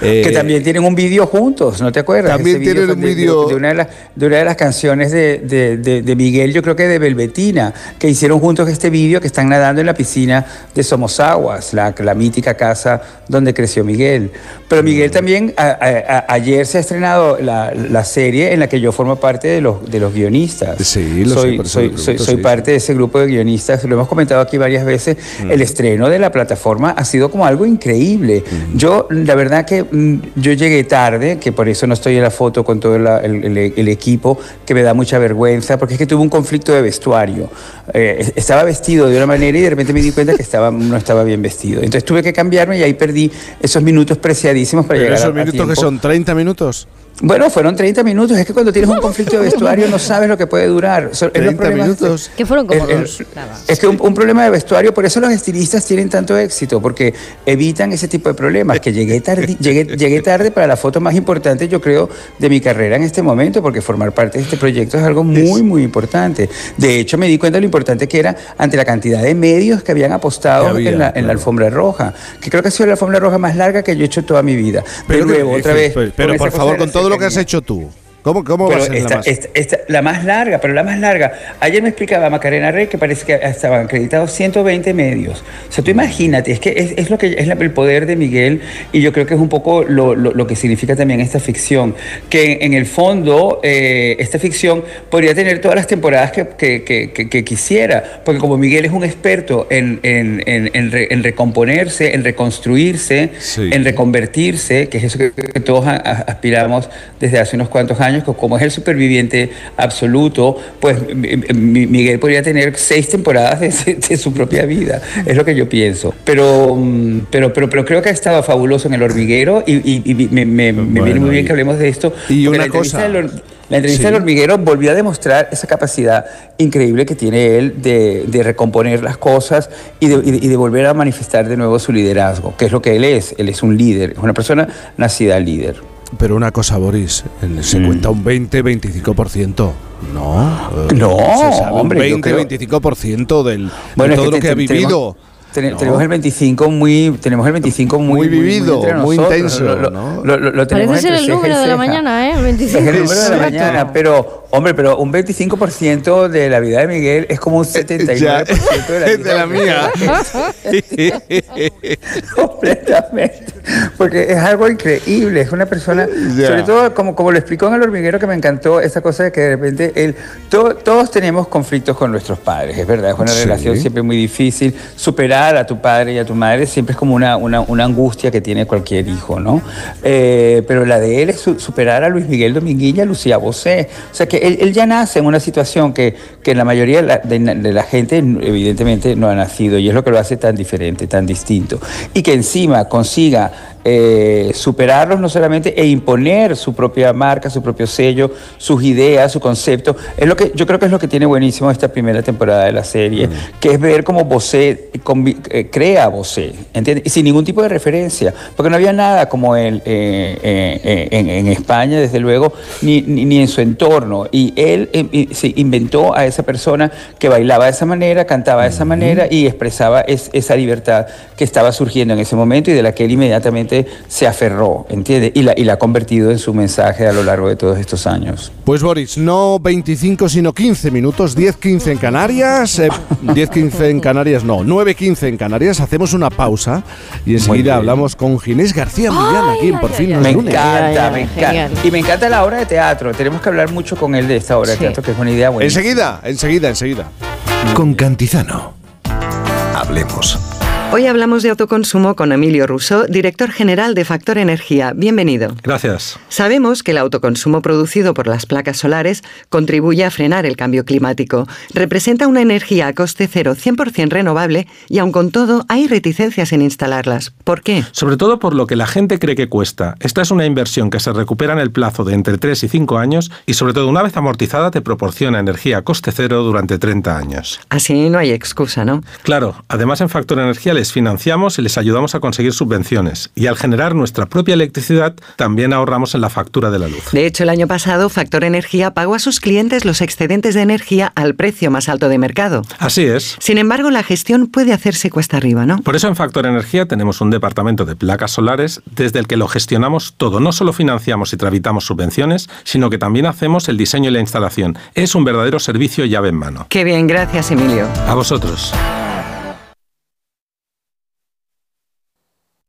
Eh, que también tienen un vídeo juntos, ¿no te acuerdas? También Ese tienen un de- de- vídeo- De, una de las, las canciones de, de- de- de Miguel, yo creo que de Velvetina, que hicieron juntos este vídeo que están nadando en la piscina de Somosaguas, la, la mítica casa donde creció Miguel. Pero Miguel también, a- a- a- ayer se ha estrenado la, la serie en la que yo formo parte de los, de los guionistas. Sí, lo soy, soy, soy, soy sí, parte de ese grupo de guionistas, lo hemos comentado aquí varias veces. Mm. El estreno de la plataforma ha sido como algo increíble. Mm. Yo, la verdad que mm, yo llegué tarde, que por eso no estoy en la foto con todo la- el, el- el equipo, que me da mucha vergüenza, porque es que tuve un conflicto de vestuario. Eh, estaba vestido de una manera y de repente me di cuenta que estaba, no estaba bien vestido. Entonces tuve que cambiarme y ahí perdí esos minutos preciadísimos para pero llegar a- esos a minutos que son 30 minutos. Bueno, fueron 30 minutos. Es que cuando tienes un conflicto de vestuario no sabes lo que puede durar. Son- es los 30 problemas de- minutos. Que fueron como el- dos. es que un, un problema de vestuario, por eso los estilistas tienen tanto éxito, porque evitan ese tipo de problemas. Que llegué tarde, llegué, llegué tarde para la foto más importante, yo creo, de mi carrera en este momento, porque formar parte de este proyecto es algo muy, muy importante. De hecho, me di cuenta de lo importante que era ante la cantidad de medios que habían apostado Que había, en, la, en la alfombra roja, que creo que ha sido la alfombra roja más larga que yo he hecho toda mi vida. Pero, de nuevo, otra vez. pero, con pero por favor, con todo lo que has hecho tú, ¿cómo, cómo va a Pero ser esta, la más? esta- esta- la más larga, pero la más larga. Ayer me explicaba Macarena Rey que parece que estaban acreditados 120 medios. O sea, tú imagínate, es que es, es lo que es la- el poder de Miguel y yo creo que es un poco lo, lo- lo que significa también esta ficción. Que en el fondo, eh, esta ficción podría tener todas las temporadas que, que- que- que- quisiera, porque como Miguel es un experto en, en- en- en re- en recomponerse, en reconstruirse, Sí. en reconvertirse, que es eso que, que todos a- a- aspiramos desde hace unos cuantos años, que como es el superviviente absoluto, pues mi- mi- Miguel podría tener seis temporadas de, de su propia vida, es lo que yo pienso. Pero, mm, pero, pero, pero creo que ha estado fabuloso en el hormiguero y, y- y me, me- me viene muy bien que hablemos de esto. y una cosa- la entrevista Sí. del hormiguero volvió a demostrar esa capacidad increíble que tiene él de, de recomponer las cosas y de, y de- y de volver a manifestar de nuevo su liderazgo, que es lo que él es. Él es un líder, es una persona nacida líder. Pero una cosa, Boris, se cuenta un 20-25%. No, eh, No, se sabe hombre, un creo- 20-25% del, Bueno, de es todo que lo que te- ha vivido. Ten- No. Tenemos el 25 muy, tenemos el 25 muy, Muy vivido, muy nosotros. intenso, Lo- lo- ¿no? lo- lo- lo tenemos Parece ser el número de la mañana, ¿eh? El Es 25. el número de la mañana, pero, hombre, pero un 25% de la vida de Miguel es como un 79% de la vida de la mía. completamente. Porque es algo increíble, es una persona, Ya. sobre todo como, como lo explicó en el hormiguero que me encantó, esa cosa de que de repente él, to- todos tenemos conflictos con nuestros padres, es verdad, es una Sí. relación siempre muy difícil, superar a tu padre y a tu madre siempre es como una, una, una angustia que tiene cualquier hijo, ¿no? Eh, pero la de él es su- superar a Luis Miguel Dominguín y a Lucía Bosé, o sea que él, ya nace en una situación que, que la mayoría de la gente evidentemente no ha nacido y es lo que lo hace tan diferente, tan distinto. Y que encima consiga eh, superarlos no solamente e imponer su propia marca, su propio sello, sus ideas, su concepto. Es lo que yo creo que es lo que tiene buenísimo esta primera temporada de la serie, que es ver cómo Bosé eh, crea a Bosé, ¿entiendes? Sin ningún tipo de referencia, porque no había nada como él eh, eh, eh, en, en España, desde luego, ni, ni, ni en su entorno. Y él y se inventó a esa persona que bailaba de esa manera, cantaba de esa manera y expresaba es- esa libertad que estaba surgiendo en ese momento y de la que él inmediatamente se aferró, ¿entiendes? Y la, y la ha convertido en su mensaje a lo largo de todos estos años. Pues Boris, no 25 sino 15 minutos, 10-15 en Canarias, eh, 10-15 en Canarias, no, 9-15 en Canarias, hacemos una pausa y enseguida hablamos con Ginés García Millán aquí en Por fin no es Me lunes. encanta, me Genial. encanta. Y me encanta la obra de teatro. Tenemos que hablar mucho con él de esta obra Sí. de teatro, que es una idea buena. Enseguida, enseguida, enseguida. Con Cantizano. Hablemos. Hoy hablamos de autoconsumo con Emilio Rousseau, director general de Factor Energía. Bienvenido. Gracias. Sabemos que el autoconsumo producido por las placas solares contribuye a frenar el cambio climático. Representa una energía a coste cero 100% renovable y aun con todo hay reticencias en instalarlas. ¿Por qué? Sobre todo por lo que la gente cree que cuesta. Esta es una inversión que se recupera en el plazo de entre 3 y 5 años y sobre todo una vez amortizada te proporciona energía a coste cero durante 30 años. Así no hay excusa, ¿no? Claro, además en Factor Energía les financiamos y les ayudamos a conseguir subvenciones y al generar nuestra propia electricidad también ahorramos en la factura de la luz. De hecho, el año pasado Factor Energía pagó a sus clientes los excedentes de energía al precio más alto de mercado. Así es. Sin embargo, la gestión puede hacerse cuesta arriba, ¿no? Por eso en Factor Energía tenemos un departamento de placas solares desde el que lo gestionamos todo. No solo financiamos y tramitamos subvenciones, sino que también hacemos el diseño y la instalación. Es un verdadero servicio llave en mano. Qué bien, gracias Emilio. A vosotros.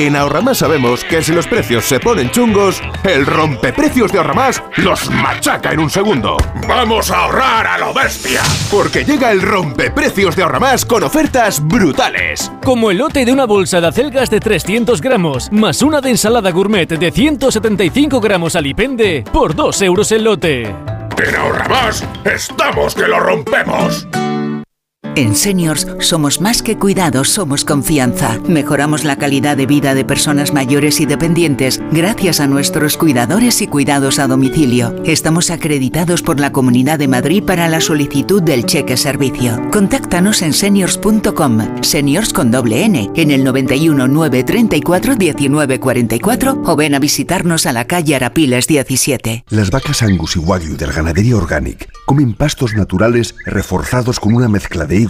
En Ahorramás sabemos que si los precios se ponen chungos, el rompeprecios de Ahorramás los machaca en un segundo. ¡Vamos a ahorrar a lo bestia! Porque llega el rompeprecios de Ahorramás con ofertas brutales. Como el lote de una bolsa de acelgas de 300 gramos, más una de ensalada gourmet de 175 gramos alipende, por 2 euros el lote. En Ahorramás estamos que lo rompemos. En Seniors somos más que cuidados, somos confianza. Mejoramos la calidad de vida de personas mayores y dependientes gracias a nuestros cuidadores y cuidados a domicilio. Estamos acreditados por la Comunidad de Madrid para la solicitud del cheque servicio. Contáctanos en seniors.com, seniors con doble N, en el 91 934 1944 o ven a visitarnos a la calle Arapiles 17. Las vacas Angus y Wagyu del Ganadería Organic comen pastos naturales reforzados con una mezcla de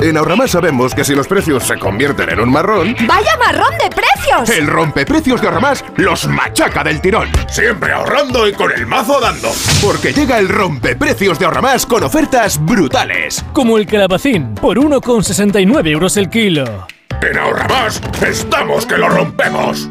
En Ahorramás sabemos que si los precios se convierten en un marrón, ¡Vaya marrón de precios! el rompeprecios de Ahorramás los machaca del tirón. Siempre ahorrando y con el mazo dando. Porque llega el rompeprecios de Ahorramás con ofertas brutales. Como el calabacín, por 1,69 euros el kilo. En Ahorramás estamos que lo rompemos.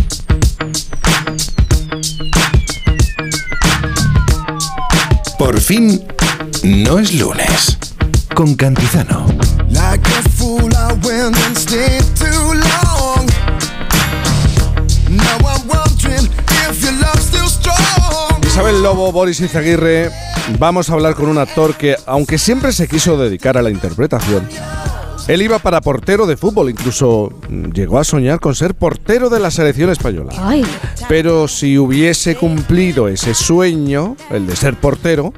Por fin, no es lunes. Con Cantizano. Like a fool, I went and stayed too long. Now I'm wondering if your love's still strong. Isabel Lobo, Boris Izaguirre, vamos a hablar con un actor que, aunque siempre se quiso dedicar a la interpretación, él iba para portero de fútbol, incluso mm, llegó a soñar con ser portero de la selección española. Ay, Pero si hubiese cumplido ese sueño, el de ser portero,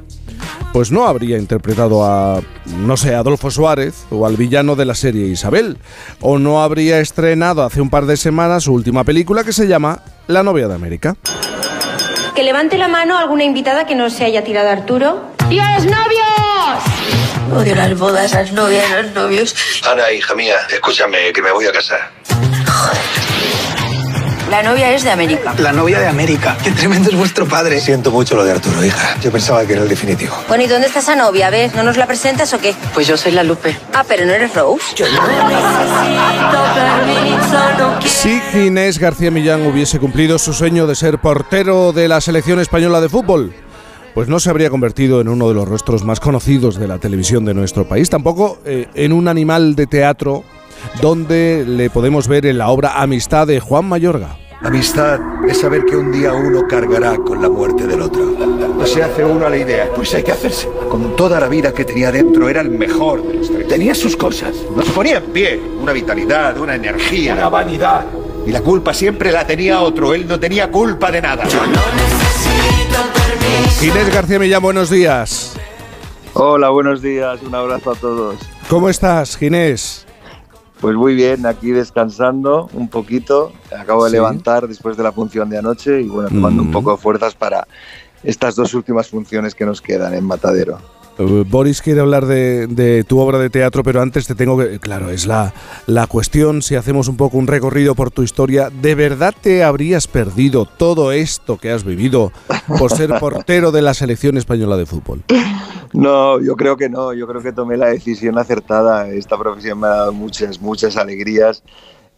pues no habría interpretado a, no sé, Adolfo Suárez o al villano de la serie Isabel, o no habría estrenado hace un par de semanas su última película que se llama La novia de América. Que levante la mano alguna invitada que no se haya tirado a Arturo. ¡Y a los novios! Odio las bodas, las novias, los novios. Ana, hija mía, escúchame, que me voy a casar. La novia es de América. La novia de América. Qué tremendo es vuestro padre. Siento mucho lo de Arturo, hija. Yo pensaba que era el definitivo. Bueno, ¿y dónde está esa novia? ¿Ves? ¿No nos la presentas o qué? Pues yo soy la Lupe. Ah, pero no eres Rose. Si Ginés García Millán hubiese cumplido su sueño de ser portero de la selección española de fútbol, pues no se habría convertido en uno de los rostros más conocidos de la televisión de nuestro país, tampoco eh, en un animal de teatro donde le podemos ver en la obra Amistad de Juan Mayorga. Amistad es saber que un día uno cargará con la muerte del otro. No se hace uno a la idea, pues hay que hacerse. Con toda la vida que tenía dentro, era el mejor de los tres. Tenía sus cosas. Nos ponía en pie, una vitalidad, una energía. Una vanidad. Y la culpa siempre la tenía otro, él no tenía culpa de nada. Ginés García Millán, buenos días. Hola, buenos días, un abrazo a todos. ¿Cómo estás, Ginés? Pues muy bien, aquí descansando un poquito. Acabo de Sí. levantar después de la función de anoche y bueno, tomando un Mm. poco de fuerzas para estas dos últimas funciones que nos quedan en Matadero. Eh, Boris quiere hablar de, de tu obra de teatro, pero antes te tengo que... Claro, es la, la cuestión, si hacemos un poco un recorrido por tu historia, ¿de verdad te habrías perdido todo esto que has vivido por ser portero de la selección española de fútbol? No, yo creo que no, yo creo que tomé la decisión acertada. Esta profesión me ha dado muchas, muchas alegrías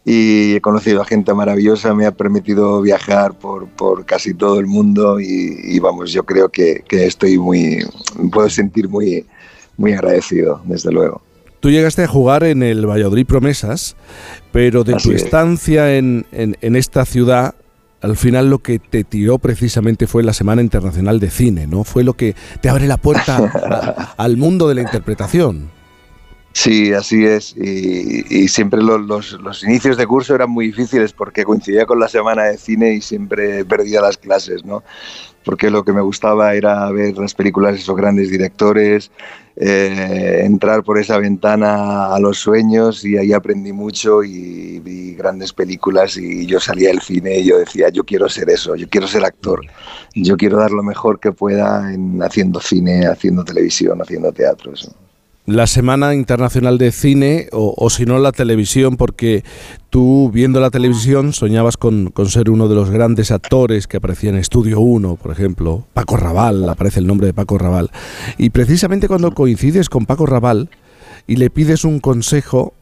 y he conocido a gente maravillosa, me ha permitido viajar por, por casi todo el mundo y, y vamos, yo creo que, que estoy muy, puedo sentir muy, muy agradecido, desde luego. Tú llegaste a jugar en el Valladolid Promesas, pero de Así tu es. estancia en, en- en esta ciudad, al final lo que te tiró precisamente fue la Semana Internacional de Cine, ¿no? Fue lo que te abre la puerta a- al mundo de la interpretación. Sí, así es. Y, siempre los, los- los inicios de curso eran muy difíciles porque coincidía con la semana de cine y siempre perdía las clases, ¿no? Porque lo que me gustaba era ver las películas de esos grandes directores, eh, entrar por esa ventana a los sueños y ahí aprendí mucho y vi grandes películas y yo salía del cine y yo decía, yo quiero ser eso, yo quiero ser actor, yo quiero dar lo mejor que pueda en haciendo cine, haciendo televisión, haciendo teatro. Eso. La Semana Internacional de Cine, o, o si no la televisión, porque tú viendo la televisión soñabas con, con ser uno de los grandes actores que aparecía en Estudio 1, por ejemplo, Paco Raval, aparece el nombre de Paco Raval. Y precisamente cuando coincides con Paco Raval y le pides un consejo,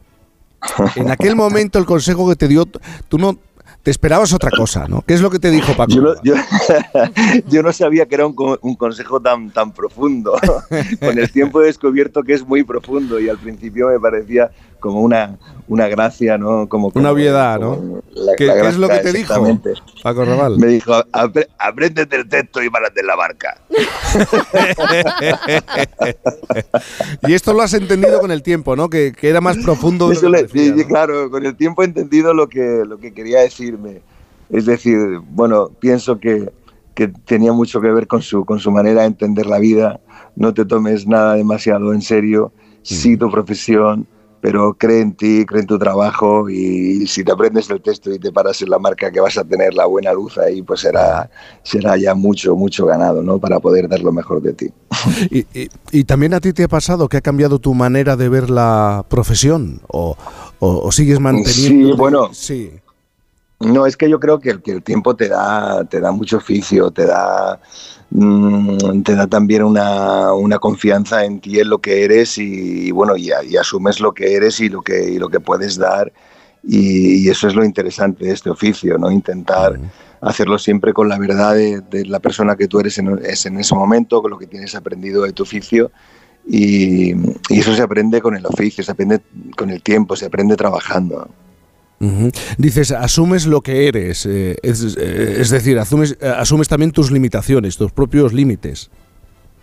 en aquel momento el consejo que te dio, tú no te esperabas otra cosa, ¿no? ¿Qué es lo que te dijo Paco? Yo, no- yo- yo no sabía que era un, un consejo tan, tan profundo. Con el tiempo he descubierto que es muy profundo y al principio me parecía como una, una gracia, ¿no? Como, Una como- obviedad, como ¿no? la- ¿Qué, la qué es lo que gracia, te dijo. Paco Raval? Me dijo, "Apre- apréndete el texto y párate en la barca. y esto lo has entendido con el tiempo, ¿no? Que, que era más profundo. Eso le- parecía, ¿no? Claro, con el tiempo he entendido lo que, lo que quería decirme. Es decir, bueno, pienso que, que tenía mucho que ver con su, con su manera de entender la vida. No te tomes nada demasiado en serio. Sí tu profesión, pero cree en ti, cree en tu trabajo y si te aprendes el texto y te paras en la marca que vas a tener la buena luz ahí, pues será, será ya mucho, mucho ganado, ¿no? Para poder dar lo mejor de ti. Y, y- y también a ti te ha pasado que ha cambiado tu manera de ver la profesión o, o- o sigues manteniendo. Sí, bueno. Sí. No, es que yo creo que el, que el tiempo te da, te da mucho oficio, te da, te da también una, una confianza en ti, en lo que eres y, y bueno, y, asumes lo que eres y lo que, y lo que puedes dar y, eso es lo interesante de este oficio, ¿no? Intentar hacerlo siempre con la verdad de, de la persona que tú eres en, es en ese momento, con lo que tienes aprendido de tu oficio y eso se aprende con el oficio, se aprende con el tiempo, se aprende trabajando. Dices, asumes lo que eres, eh, es, eh, es decir, asumes, eh, asumes también tus limitaciones, tus propios límites.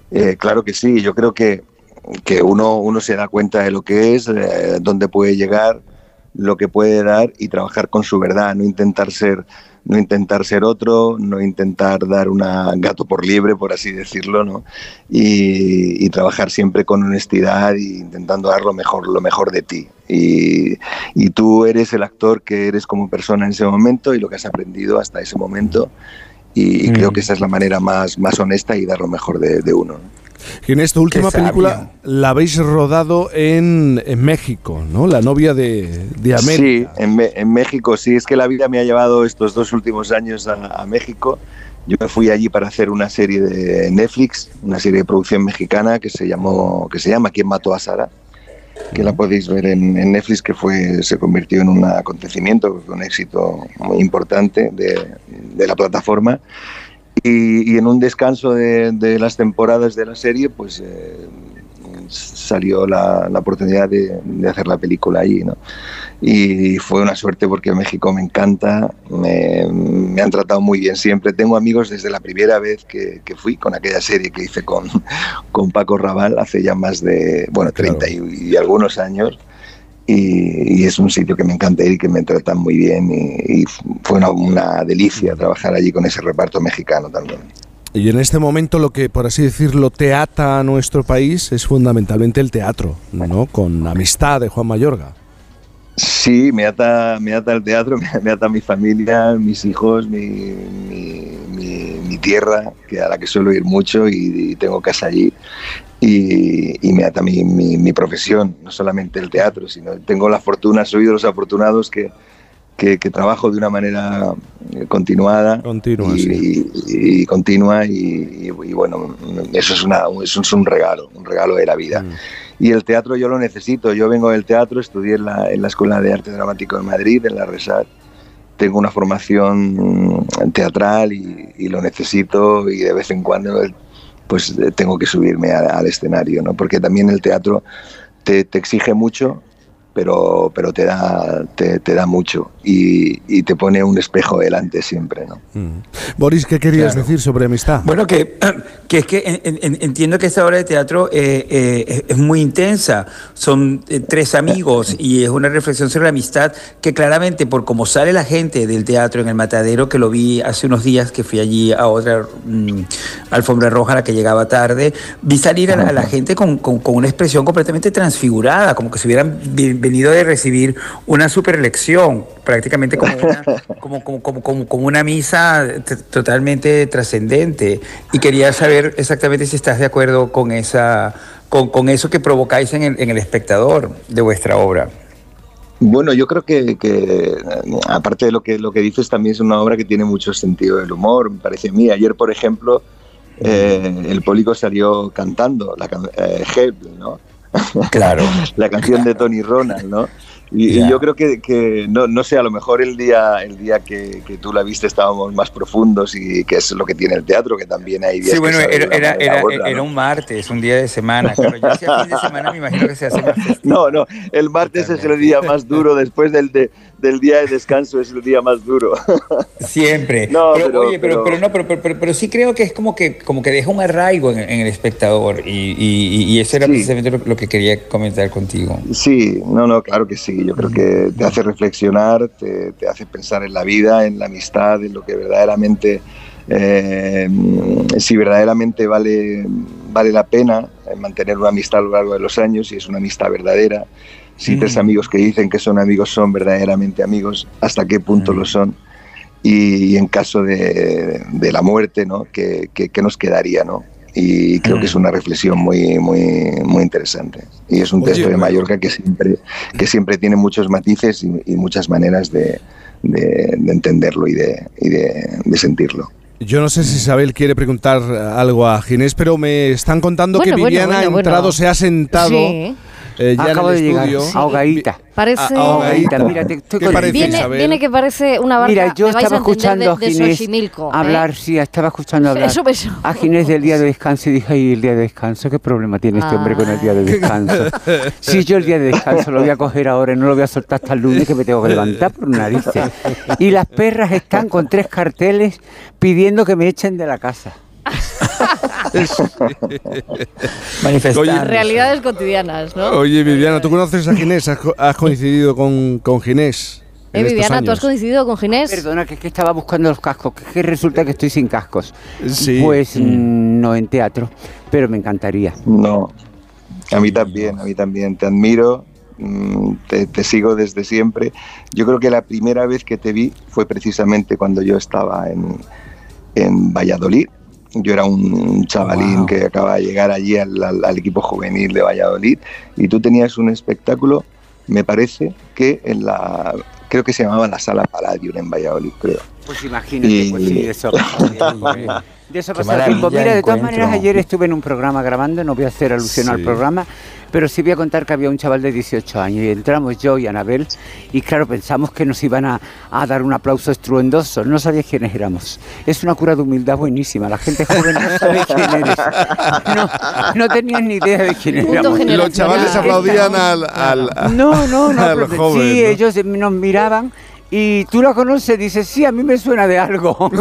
Eh, claro que sí, yo creo que, que uno, uno se da cuenta de lo que es, dónde puede llegar, lo que puede dar y trabajar con su verdad, no intentar ser, no intentar ser otro, no intentar dar una gato por liebre, por así decirlo, ¿no? Y, y trabajar siempre con honestidad e intentando dar lo mejor, lo mejor de ti. Y, y tú eres el actor que eres como persona en ese momento y lo que has aprendido hasta ese momento. Y, y creo que esa es la manera más, más honesta y dar lo mejor de, de uno. ¿no? Ginés, esta última película la habéis rodado en, en México, ¿no? La novia de, de América. Sí, en, en México, sí, es que la vida me ha llevado estos dos últimos años a, a México. Yo me fui allí para hacer una serie de Netflix, una serie de producción mexicana que se llamó, que se llama ¿Quién mató a Sara? que la podéis ver en, en Netflix, que fue, se convirtió en un acontecimiento, un éxito muy importante de, de la plataforma. Y, y en un descanso de, de las temporadas de la serie, pues eh, salió la, la oportunidad de, de hacer la película allí, ¿no? Y fue una suerte porque México me encanta, me, me han tratado muy bien siempre. Tengo amigos desde la primera vez que, que fui con aquella serie que hice con, con Paco Raval hace ya más de, bueno, 30 y, y algunos años. Y, y es un sitio que me encanta ir y que me tratan muy bien y, y fue una, una delicia trabajar allí con ese reparto mexicano también. Y en este momento lo que, por así decirlo, te ata a nuestro país es fundamentalmente el teatro, ¿no? Con Amistad de Juan Mayorga. Sí, me ata, me ata el teatro, me, me ata mi familia, mis hijos, mi, mi- mi- mi tierra, que a la que suelo ir mucho y, y tengo casa allí. Y, y me ata mi, mi- mi profesión, no solamente el teatro, sino tengo la fortuna, soy de los afortunados que, que, que trabajo de una manera eh, continuada Continua, y, sí. y- y continua y, bueno, eso es, una, eso es un regalo, un regalo de la vida. Mm. Y el teatro yo lo necesito. Yo vengo del teatro, estudié en la, en la Escuela de Arte Dramático de Madrid, en la RESAT. Tengo una formación mm, teatral y, y lo necesito y de vez en cuando pues eh, tengo que subirme al escenario, ¿no? Porque también el teatro te, te exige mucho, pero, pero te, da, te, te da mucho y, y te pone un espejo delante siempre, ¿no? Mm. Boris, ¿qué querías decir sobre Amistad? Bueno, que, que es que en- en- entiendo que esta obra de teatro eh, eh, es- muy intensa. Son eh, tres amigos y es una reflexión sobre la amistad que claramente por cómo sale la gente del teatro en el Matadero, que lo vi hace unos días que fui allí a otra mm, alfombra roja a la que llegaba tarde, vi salir a la, a la gente con, con- con una expresión completamente transfigurada, como que se hubieran venido de recibir una superlección, prácticamente como una, como, como, como, como, una misa totalmente trascendente. Y quería saber exactamente si estás de acuerdo con, esa, con, con eso que provocáis en el, en el espectador de vuestra obra. Bueno, yo creo que, que, aparte de lo que, lo que dices, también es una obra que tiene mucho sentido del humor, me parece a mí. Ayer, por ejemplo, eh, el público salió cantando la eh, Help, ¿no? Claro. la canción de Tony Ronald, ¿no? Y, y Ya. yo creo que, que no, no sé, a lo mejor el día, el día que, que tú la viste estábamos más profundos y que es lo que tiene el teatro, que también hay días Sí, que bueno, de era, era, era, otra, era ¿no? un martes, un día de semana. Claro, yo decía fin de semana, me imagino que se hace más festivo. No, no, el martes es el día más duro, después del, de- del día de descanso es el día más duro. Siempre. No, pero, pero- oye, pero, pero- no, pero, pero, pero- pero sí creo que es como que, como que deja un arraigo en, en el espectador y, y- y eso era precisamente lo, lo que quería comentar contigo. Sí, no, no, claro que sí. Yo creo que te hace reflexionar, te, te hace pensar en la vida, en la amistad, en lo que verdaderamente, eh, si verdaderamente vale, vale la pena eh, mantener una amistad a lo largo de los años, si es una amistad verdadera, si Mm. tres amigos que dicen que son amigos son verdaderamente amigos, hasta qué punto lo son. Y, en caso de, de la muerte, ¿no? ¿Qué, qué- qué nos quedaría, no? Y creo que es una reflexión muy, muy, muy interesante. Y es un Oye, texto de Mallorca que siempre, que siempre tiene muchos matices y, y muchas maneras de, de- de entenderlo y, de, y de, de sentirlo. Yo no sé si Isabel quiere preguntar algo a Ginés, pero me están contando Bueno, que Viviana bueno, ha bueno. entrado, se ha sentado Sí. Eh, ya Acabo en de llegar, ahogadita. Parece- A- ahogadita. Mira, te estoy ¿Qué con- parece, Viene, Isabel? viene que parece una barca. Mira, yo me vais estaba a entender, escuchando a de, de Ginés Xochimilco, ¿eh? hablar, sí, estaba escuchando hablar Eso, eso. a Ginés del día de descanso y dije, ay, el día de descanso, ¿qué problema tiene este hombre con el día de descanso? Si yo el día de descanso lo voy a coger ahora y no lo voy a soltar hasta el lunes que me tengo que levantar por narices. Y las perras están con tres carteles pidiendo que me echen de la casa. Manifestando. Realidades cotidianas, ¿no? Oye, Viviana, ¿tú conoces a Ginés? ¿Has, co- has coincidido con, con Ginés? Eh, en estos Viviana, ¿tú has coincidido con Ginés? Perdona, que es que estaba buscando los cascos, que, es que resulta que estoy sin cascos. Sí. Pues mm, no en teatro, pero me encantaría. No, a mí también, a mí también. Te admiro, mm, te, te sigo desde siempre. Yo creo que la primera vez que te vi fue precisamente cuando yo estaba en, en Valladolid Yo era un chavalín que acaba de llegar allí al, al- al equipo juvenil de Valladolid y tú tenías un espectáculo, me parece que en la, creo que se llamaba la Sala Palladium en Valladolid, creo. Pues imagínate, Y- pues sí, eso tiempo, ¿eh? De eso tiempo. Mira, de todas maneras, ayer estuve en un programa grabando, no voy a hacer alusión al programa, pero sí voy a contar que había un chaval de 18 años y entramos yo y Anabel y claro, pensamos que nos iban a, a dar un aplauso estruendoso, no sabía quiénes éramos. Es una cura de humildad buenísima, la gente joven no sabe quién eres. No, no tenían ni idea de quién éramos. Los chavales aplaudían al, al- No, no, no. a los pero jóvenes, sí, ¿no? ellos nos miraban y tú la conoces, dices, sí, a mí me suena de algo.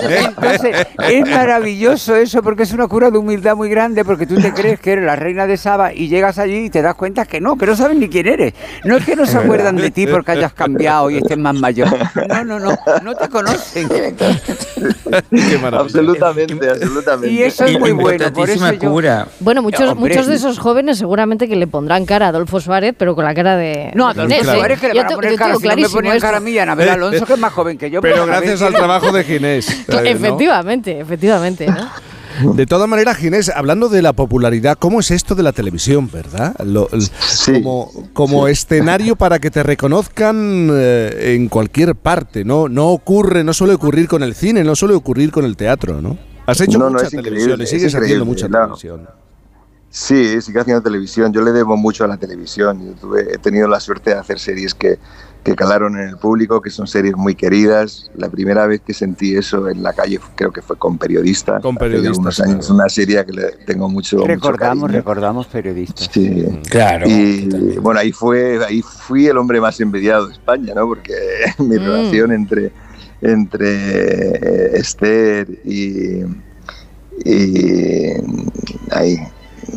Entonces, es maravilloso eso porque es una cura de humildad muy grande porque tú te crees que eres la reina de Saba y llegas allí y te das cuenta que no, que no saben ni quién eres. No es que no se acuerdan de ti porque hayas cambiado y estés más mayor. No, no, no, no te conocen. absolutamente, absolutamente. Y eso es muy bueno, por eso yo... Bueno, muchos, Hombre. muchos de esos jóvenes seguramente que le pondrán cara a Adolfo Suárez, pero con la cara de. No, Adolfo. Suárez que le Yo van a te- poner yo cara, tengo si no me clarísimo ponían esto. cara a mí, Anabel Alonso, que es más joven que yo. Pero gracias al trabajo de Ginés. eh, ¿no? Efectivamente, efectivamente, ¿no? De todas maneras, Ginés, hablando de la popularidad, ¿cómo es esto de la televisión, verdad? Lo- como como escenario para que te reconozcan eh, en cualquier parte, ¿no? No ocurre, no suele ocurrir con el cine, no suele ocurrir con el teatro, ¿no? Has hecho No, mucha televisión y es sigues haciendo mucha claro. televisión. Sí, sigo haciendo televisión. Yo le debo mucho a la televisión. Yo tuve- he tenido la suerte de hacer series que, que calaron en el público, que son series muy queridas. La primera vez que sentí eso en la calle creo que fue con periodista. Con hace Periodista, unos años, una serie que le tengo mucho, Recordamos, recordamos periodistas. Sí, claro. Y bueno, ahí fue, ahí fui el hombre más envidiado de España, ¿no? Porque mi Mm. relación entre entre eh, Esther y, y ahí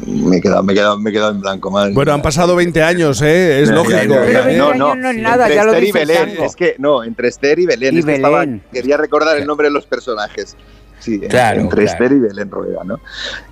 me he quedado, me he quedado, me he quedado en blanco, madre. Bueno, han pasado 20 años, ¿eh? Es lógico. ya, ya. No, no, no es nada, entre ya lo Esther y dice el Belén. Es que, no, entre Esther y Belén. Y es que estaba- quería recordar el nombre de los personajes. Sí, en- Claro, entre claro. Esther y Belén Rueda, ¿no?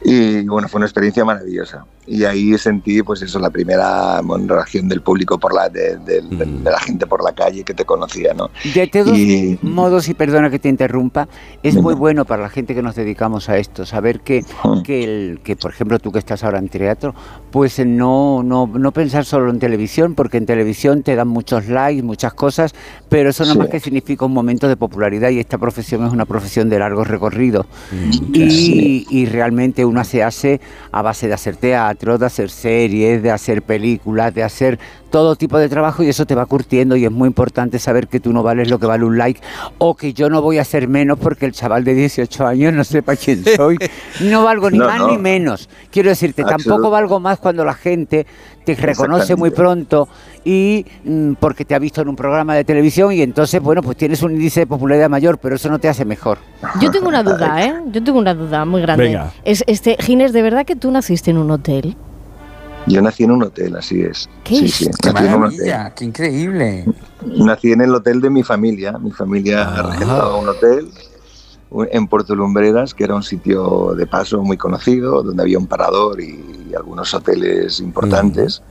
Y bueno, fue una experiencia maravillosa. Y ahí sentí, pues eso, la primera bueno, reacción del público por la, de, de- de- de la gente por la calle que te conocía, ¿no? De todos Y- modos, y perdona que te interrumpa, es muy bueno para la gente que nos dedicamos a esto, saber que, que, el, que por ejemplo, tú que estás ahora en teatro, pues no, no, no pensar solo en televisión, porque en televisión te dan muchos likes, muchas cosas, pero eso no Sí. más que significa un momento de popularidad y esta profesión es una profesión de largo recorrido. Mm, Y, y realmente una se hace a base de hacer teatro, de hacer series, de hacer películas, de hacer todo tipo de trabajo y eso te va curtiendo y es muy importante saber que tú no vales lo que vale un like o que yo no voy a ser menos porque el chaval de 18 años no sepa quién soy. No valgo ni No, más no. ni menos. Quiero decirte, tampoco valgo más cuando la gente te reconoce muy pronto y mm, porque te ha visto en un programa de televisión y entonces, bueno, pues tienes un índice de popularidad mayor, pero eso no te hace mejor. Yo tengo una duda, ¿eh? Yo tengo una duda muy grande. Venga. Es, este, Ginés, ¿de verdad que tú naciste en un hotel? Yo nací en un hotel, así es. ¿Qué sí, es? sí, Qué nací en un hotel. qué increíble. Nací en el hotel de mi familia. Mi familia regentaba un hotel en Puerto Lumbreras, que era un sitio de paso muy conocido, donde había un parador y, algunos hoteles importantes.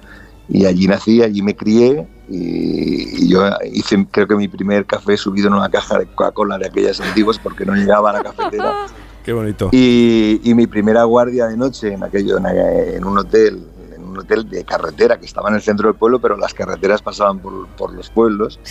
Y allí nací, allí me crié y, y yo hice, creo que mi primer café subido en una caja de Coca-Cola de aquellas antiguas porque no llegaba a la cafetera. Qué bonito. Y, y mi primera guardia de noche en aquello en, en un hotel un hotel de carretera que estaba en el centro del pueblo pero las carreteras pasaban por, por los pueblos.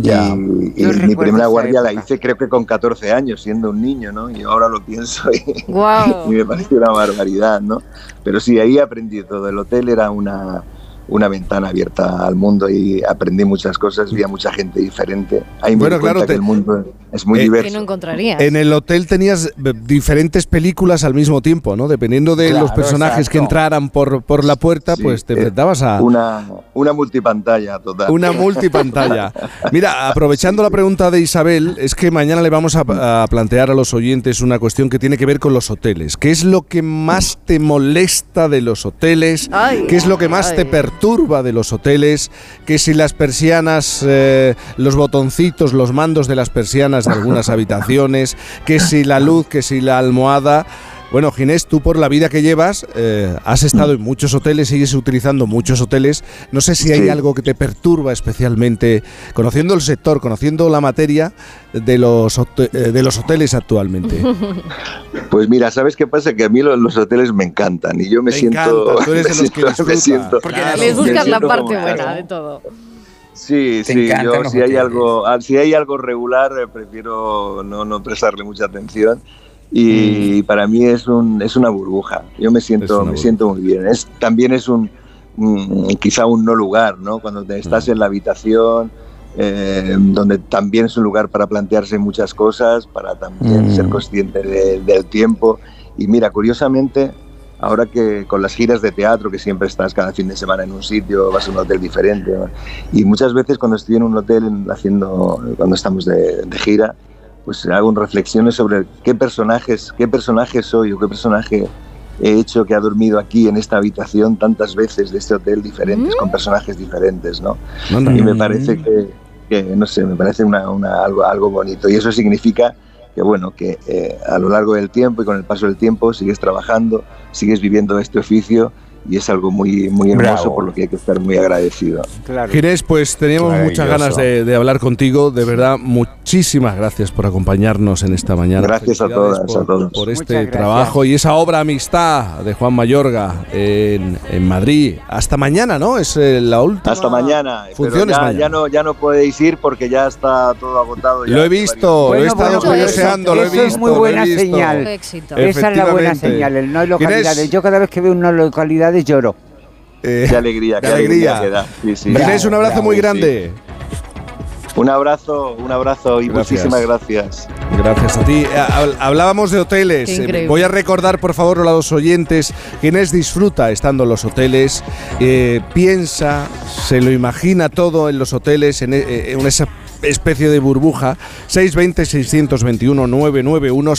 Ya. y, mi primera guardia la hice creo que con 14 años siendo un niño no y ahora lo pienso y, y me parece una barbaridad no pero sí ahí aprendí todo. El hotel era una una ventana abierta al mundo y aprendí muchas cosas, vi a mucha gente diferente. Ahí me Bueno, di claro, que el mundo es muy Eh, Que no diverso. encontrarías. En el hotel tenías eh, diferentes películas al mismo tiempo, ¿no? Dependiendo de Claro, los personajes que entraran por, por la puerta, pues te eh, enfrentabas a Una, una multipantalla total. una multipantalla. Mira, aprovechando la pregunta de Isabel, es que mañana le vamos a, a plantear a los oyentes una cuestión que tiene que ver con los hoteles. ¿Qué es lo que más te molesta de los hoteles? Ay, ¿Qué es lo que más ay. te perturba de los hoteles? Que si las persianas, eh, los botoncitos, los mandos de las persianas de algunas habitaciones, que si la luz, que si la almohada. Bueno, Ginés, tú por la vida que llevas, eh, has estado en muchos hoteles, sigues utilizando muchos hoteles. No sé si hay Sí. algo que te perturba especialmente, conociendo el sector, conociendo la materia de los, eh, de los hoteles actualmente. Pues mira, ¿sabes qué pasa? Que a mí lo- los, hoteles me encantan y yo me siento... encanta, tú eres me de los que me siento- Porque me Les buscas la parte buena de todo. Sí, Te sí, yo si hay algo, ah, si hay algo regular eh, prefiero no, no prestarle mucha atención y para mí es un es una burbuja. Yo me siento me siento muy bien. Es también es un, un- quizá un no lugar, ¿no? Cuando te estás en la habitación eh, donde también es un lugar para plantearse muchas cosas, para también Mm. ser consciente de- del tiempo. Y mira, curiosamente, ahora que con las giras de teatro, que siempre estás cada fin de semana en un sitio, vas a un hotel diferente, ¿no? y muchas veces cuando estoy en un hotel en- haciendo, cuando estamos de, de gira, pues hago reflexiones sobre qué personajes, qué personaje soy o qué personaje he hecho que ha dormido aquí en esta habitación tantas veces de este hotel diferentes, con personajes diferentes, ¿no? Y me parece que, que, no sé, me parece una, una- algo, algo bonito. Y eso significa que, bueno, que eh, a lo largo del tiempo y con el paso del tiempo sigues trabajando, sigues viviendo este oficio y es algo muy, muy hermoso Bravo. por lo que hay que estar muy agradecido. Claro. Ginés, pues teníamos muchas ganas de, de hablar contigo. De verdad, muchísimas gracias por acompañarnos en esta mañana. Gracias a todas, por, a todos. por este trabajo y esa obra Amistad de Juan Mayorga en, en Madrid. Hasta mañana, ¿no? Es eh, la última. Hasta mañana. Funciones ya, mañana. ya no, ya no podéis ir porque ya está todo agotado. ya Lo he visto, lo he Bueno, estado bueno, curioseando, lo he eso visto. es muy buena señal. Esa es la buena señal, el no hay localidades. Yo cada vez que veo unas lloro. Eh, Qué alegría, qué alegría, alegría. que da. Sí, un abrazo bravo, muy sí. grande. Un abrazo, un abrazo y Gracias. muchísimas gracias. Gracias a ti. Eh, hab- Hablábamos de hoteles. Eh. Voy a recordar, por favor, a los oyentes, quienes disfruta estando en los hoteles, eh, piensa, se lo imagina todo en los hoteles, en, eh, en esa especie de burbuja. 620-621-991,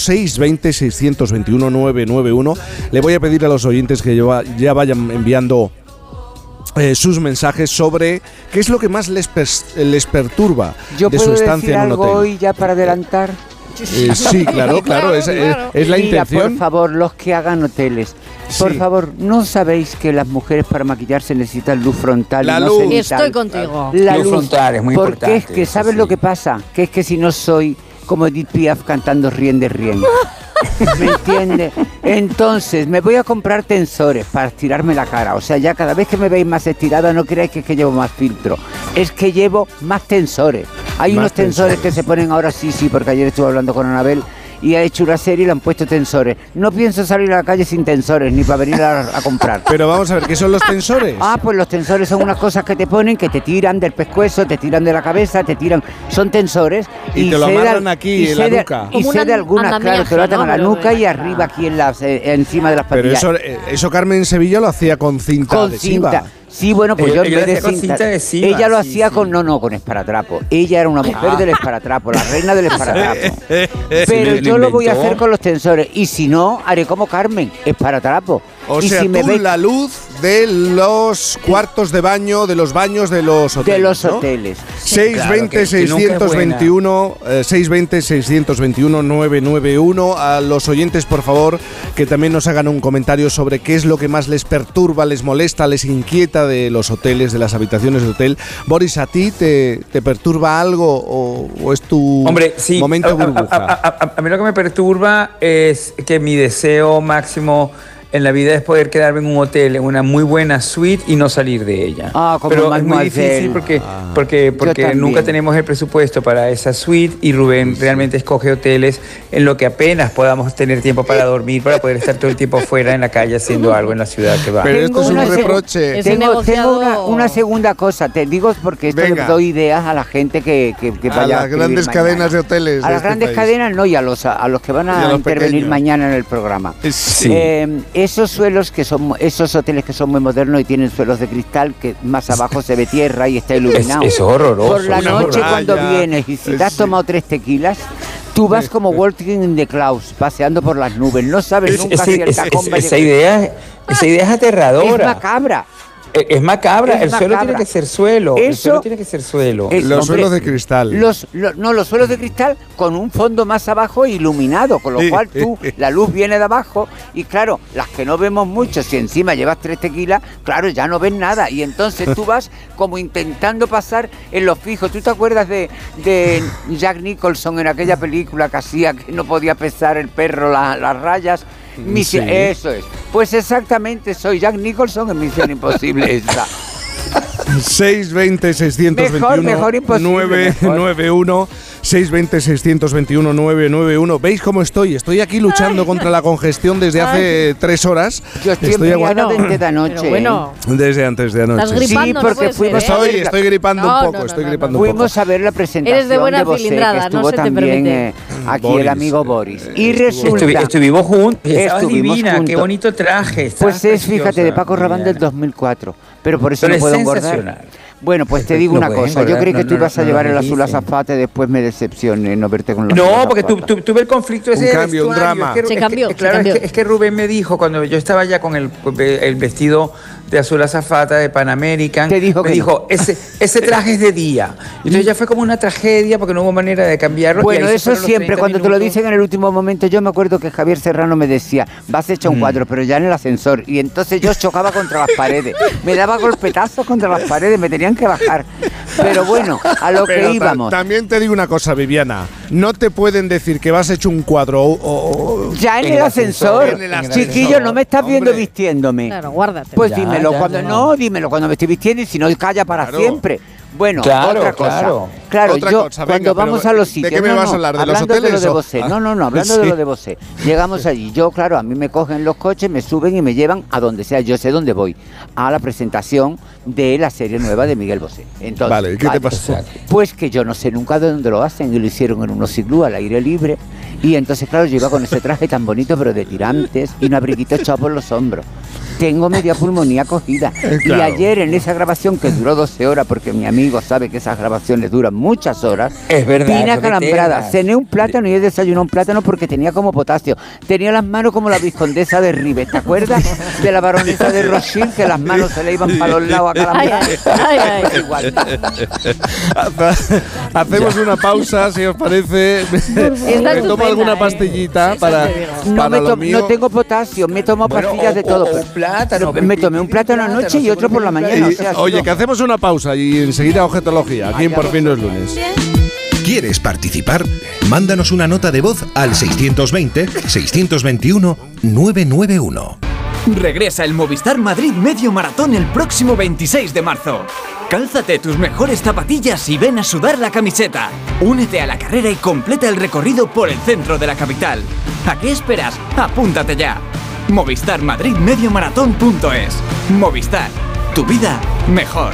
620-621-991. Le voy a pedir a los oyentes que ya ya vayan enviando eh, sus mensajes sobre qué es lo que más les, les perturba Yo de su estancia decir en un algo hotel. hoy ya para adelantar. Eh, sí, claro, claro, es, es- es la Mira, intención. por favor, los que hagan hoteles, por Sí. favor, ¿no sabéis que las mujeres para maquillarse necesitan luz frontal? La y no luz. cenital? Estoy contigo. La Luz luz, frontal es muy porque importante, es que, eso ¿sabes sí. lo que pasa? Que es que si no soy como Edith Piaf cantando Rien de Rien. ¿Me entiendes? Entonces, me voy a comprar tensores para estirarme la cara. O sea, ya cada vez que me veis más estirada, no creáis que es que llevo más filtro. Es que llevo más tensores. Hay Más unos tensores, tensores. que se ponen ahora, sí, sí, porque ayer estuve hablando con Anabel y ha hecho una serie y le han puesto tensores. No pienso salir a la calle sin tensores, ni para venir a, a comprar. Pero vamos a ver, ¿qué son los tensores? Ah, pues los tensores son unas cosas que te ponen, que te tiran del pescuezo, te tiran de la cabeza, te tiran. Son tensores. Y te lo de amarran al- aquí, y en la de- nuca. Y sé de algunas, claro, te lo atan ¿no? a la Pero nuca y arriba aquí en las, eh, encima de las Pero patillas. eso, eh, eso Carmen Sevilla lo hacía con cinta con adhesiva. cinta. Sí, bueno, pues Ella- yo en ella vez de cinta, ella lo sí, hacía sí. con no, no, con esparatrapo. Ella era una mujer Ah. del esparatrapo, la reina del esparatrapo. Eh, Pero yo lo voy a hacer con los tensores y si no, haré como Carmen, esparatrapo. O y sea, si me tú veis la luz de los cuartos de baño, de los baños de los hoteles. de los ¿no? hoteles. 620 Claro, que- que nunca es 621 eh, 620 621 991 a los oyentes por favor que también nos hagan un comentario sobre qué es lo que más les perturba, les molesta, les inquieta de los hoteles, de las habitaciones de hotel. Boris, ¿a ti te, te perturba algo o, o es tu Hombre, sí. momento burbuja? a- a- a- a mí lo que me perturba es que mi deseo máximo en la vida es poder quedarme en un hotel, en una muy buena suite y no salir de ella. Ah, como Pero es muy difícil porque, Ah. porque, porque nunca tenemos el presupuesto para esa suite y Rubén realmente escoge hoteles en lo que apenas podamos tener tiempo para dormir, para poder estar todo el tiempo fuera en la calle haciendo algo en la ciudad que va. Pero esto es un reproche. Tengo, una, una segunda cosa, te digo porque esto Venga. le doy ideas a la gente que, que, que A vaya las escribir grandes mañana. cadenas de hoteles A de las este grandes país. cadenas no, y a los, a los que van a, a los intervenir pequeños. mañana en el programa. Sí. Eh, esos suelos que son, esos hoteles que son muy modernos y tienen suelos de cristal, que más abajo se ve tierra y está iluminado. Es- es horroroso, Por la una noche cuando vienes y si te has Sí. tomado tres tequilas, tú vas como walking in the clouds, paseando por las nubes. No sabes Es- nunca si el tacón va a esa, idea, esa idea es Es aterradora. macabra. Eh, Es macabra, Es el suelo tiene que ser suelo. el Eso- suelo tiene que ser suelo. Es- Los hombre, suelos de cristal. Los, lo- no, los suelos de cristal con un fondo más abajo iluminado, con lo Sí. cual tú, la luz viene de abajo y claro, las que no vemos mucho, si encima llevas tres tequilas, claro, ya no ves nada y entonces tú vas como intentando pasar en los fijos. ¿Tú te acuerdas de, de Jack Nicholson en aquella película que hacía que no podía pesar el perro la- las rayas? Sí. Eso es. Pues exactamente, soy Jack Nicholson en Misión Imposible esa. 620 621 Mejor, mejor imposible, 991 620 621 991 ¿Veis cómo estoy? Estoy aquí luchando contra la congestión desde hace tres horas. Yo estoy Estoy aguantando- desde anoche. Pero bueno, Desde antes de anoche. estás gripando, Sí, no porque puede fuimos ser, ¿eh? Estoy, estoy gripando No, un no, poco, no, estoy no, gripando un poco. Fuimos a ver la presentación Eres de buena Bosé, cilindrada, que no estuvo también permite. eh, aquí Boris, el amigo Boris. Y estuvo- resulta... Estuvi- estuvimos juntos. Estuvimos divina, qué juntos. bonito traje. Pues es, fíjate, de preciosa, Paco Rabanne del Viviana. 2004. Pero por eso Pero no es puedo engordar. Bueno, pues te digo No una cosa. Yo creí que tú no, ibas a llevar el azul azafate, después me decepcioné no verte con los No, azul porque tu- azafate. tu- tuve el conflicto ese Un cambio, un drama. Es que- Se es que- cambió, se claro, es que, es que Rubén me dijo cuando yo estaba ya con el, el vestido de azul azafata de Pan American, Te dijo me que dijo, ese, ese traje es de día. Y entonces ya fue como una tragedia porque no hubo manera de cambiarlo. Bueno, eso siempre, 30 cuando te lo dicen en el último momento, yo me acuerdo que Javier Serrano me decía, vas hecho un Mm. cuadro, pero ya en el ascensor. Y entonces yo chocaba contra las paredes, me daba golpetazos contra las paredes, me tenían que bajar. Pero bueno, a lo Pero que íbamos. También te digo una cosa, Viviana. No te pueden decir que vas hecho un cuadro o- o- o- Ya en, En el el ascensor, ascensor, en el ascensor. chiquillo, no me estás viendo vistiéndome. Claro, guárdate. Pues Ya, dímelo ya, cuando ya. no, dímelo cuando me estoy vistiendo y si no calla para Claro. siempre. Bueno, Claro, otra cosa. claro. Claro, Otra yo cosa, cuando venga, vamos a los ¿de sitios. qué me no, vas a hablar? ¿De los hablando de lo hoteles de Bosé. Ah, No, no, no, hablando de lo de Bosé. Llegamos allí. Yo, claro, a mí me cogen los coches, me suben y me llevan a donde sea. Yo sé dónde voy. A la presentación de la serie nueva de Miguel Bosé. Entonces, Vale, ¿qué te pasó? Pues que yo no sé nunca de dónde lo hacen y lo hicieron en unos iglú al aire libre. Y entonces, claro, yo iba con ese traje tan bonito, pero de tirantes y un abriguito echado por los hombros. Tengo media pulmonía cogida. Y ayer en esa grabación que duró 12 horas, porque mi amigo sabe que esas grabaciones duran muchas horas, Es verdad, acalambrada. te- Cené un plátano y he desayunado un plátano porque tenía como potasio. Tenía las manos como la viscondesa de Rives. ¿Te acuerdas de la baronesa de Rothschild que las manos se le iban para los lados Ay, acalambradas? ay, ay, ay. Pues igual. Hacemos una pausa, si os parece. Me tomo alguna ¿eh? pastillita para. No, para me lo mío. no tengo potasio, me tomo Bueno, pastillas de o- todo. o un plátano, me tomé un plátano anoche y otro por la mañana. o Y- sea, ha oye, que hacemos una pausa y enseguida objetología. Aquí en Por fin no es lunes. ¿Quieres participar? Mándanos una nota de voz al 620-621-991. Regresa el Movistar Madrid Medio Maratón el próximo 26 de marzo. Cálzate tus mejores zapatillas y ven a sudar la camiseta. Únete a la carrera y completa el recorrido por el centro de la capital. ¿A qué esperas? Apúntate ya. Movistar Madrid Medio Maratón.es. Movistar. Tu vida mejor.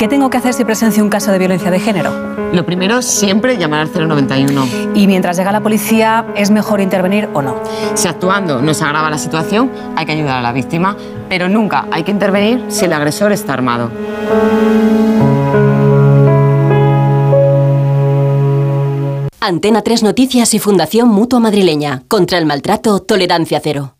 ¿Qué tengo que hacer si presencio un caso de violencia de género? Lo primero, siempre llamar al 091. Y mientras llega la policía, ¿es mejor intervenir o no? Si actuando no se agrava la situación, hay que ayudar a la víctima, pero nunca hay que intervenir si el agresor está armado. Antena 3 Noticias y Fundación Mutua Madrileña. Contra el maltrato, tolerancia cero.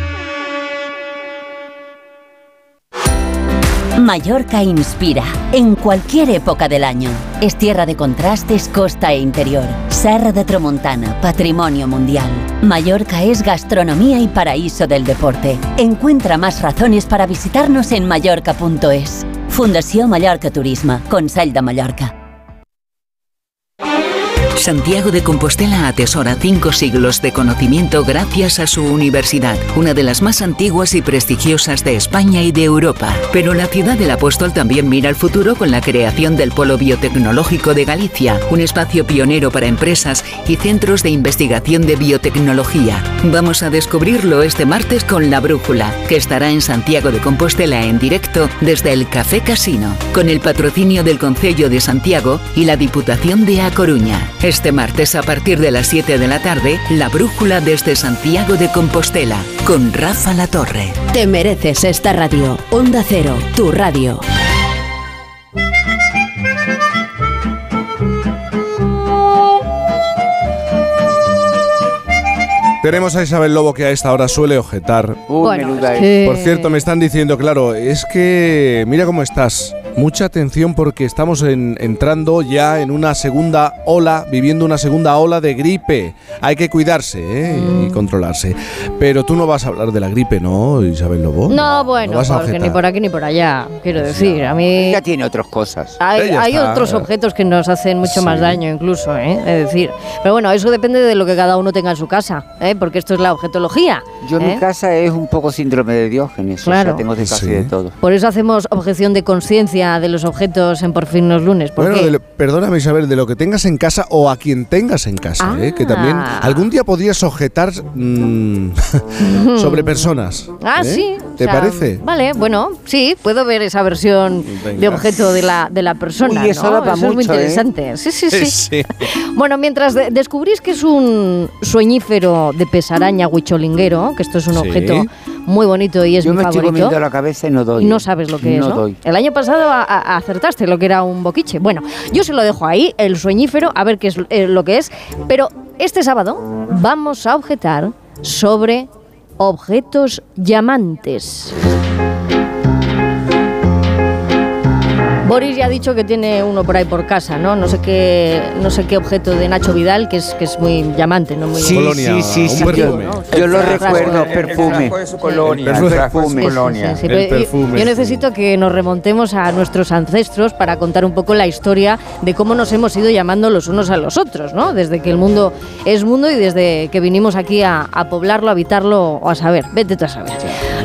Mallorca inspira en cualquier época del año. Es tierra de contrastes, costa e interior. Serra de Tramontana, patrimonio mundial. Mallorca es gastronomía y paraíso del deporte. Encuentra más razones para visitarnos en mallorca.es. Fundació Mallorca Turisme, Consell de Mallorca. Santiago de Compostela atesora cinco siglos de conocimiento gracias a su universidad, una de las más antiguas y prestigiosas de España y de Europa. Pero la ciudad del apóstol también mira al futuro con la creación del Polo Biotecnológico de Galicia, un espacio pionero para empresas y centros de investigación de biotecnología. Vamos a descubrirlo este martes con La Brújula, que estará en Santiago de Compostela en directo desde el Café Casino, con el patrocinio del Concello de Santiago y la Diputación de A Coruña. Este martes a partir de las 7 de la tarde, La Brújula desde Santiago de Compostela, con Rafa La Torre. Te mereces esta radio. Onda Cero, tu radio. Tenemos a Isabel Lobo que a esta hora suele objetar. Menuda es que- Por cierto, me están diciendo, claro, es que mira cómo estás. Mucha atención porque estamos en- entrando ya en una segunda ola, viviendo una segunda ola de gripe. Hay que cuidarse ¿eh? y Mm. controlarse. Pero tú no vas a hablar de la gripe, ¿no, Isabel Lobo? No, bueno, vas a porque ni por aquí ni por allá. Quiero decir, a mí. Ya tiene otras cosas. Hay, hay está- otros objetos que nos hacen mucho más Sí. daño, incluso, ¿eh? Es decir. Pero bueno, eso depende de lo que cada uno tenga en su casa, ¿eh? Porque esto es la objetología. Yo en ¿eh? mi casa es un poco síndrome de Diógenes. O Claro. sea, tengo de casi Sí. de todo. Por eso hacemos objeción de conciencia de los objetos en Por fin los lunes. Bueno, lo- perdóname Isabel, de lo que tengas en casa o a quien tengas en casa, ¿eh? que también Ah. algún día podrías objetar mm, sobre personas. Ah, ¿eh? sí. ¿Te o sea, parece? Vale, bueno, sí, puedo ver esa versión de objeto de la, de la persona. Uy, eso ¿no? da pa' es muy mucho, ¿eh? interesante. Sí, sí, sí. Sí. Bueno, mientras de- descubrís que es un sueñífero de pesaraña huicholinguero, que esto es un Sí. objeto muy bonito y es Yo mi me estoy favorito. comiendo la cabeza y no doy. Y no sabes lo que no es, ¿no? doy. El año pasado a- a- acertaste lo que era un boquiche. Bueno, yo se lo dejo ahí, el sueñífero, a ver qué es eh, lo que es. Pero este sábado vamos a objetar sobre objetos llamantes. Boris ya ha dicho que tiene uno por ahí por casa, ¿no? No sé qué, no sé qué objeto de Nacho Vidal, que es, que es muy llamante, ¿no? Muy Sí, Colonia, sí, sí, un sí. perfume. Yo, yo lo recuerdo, perfume. su colonia, El perfume. colonia. Sí, yo- perfume, Yo sí. necesito que nos remontemos a nuestros ancestros para contar un poco la historia de cómo nos hemos ido llamando los unos a los otros, ¿no? Desde que el mundo es mundo y desde que vinimos aquí a, a poblarlo, a habitarlo o a saber. Vete tú a saber.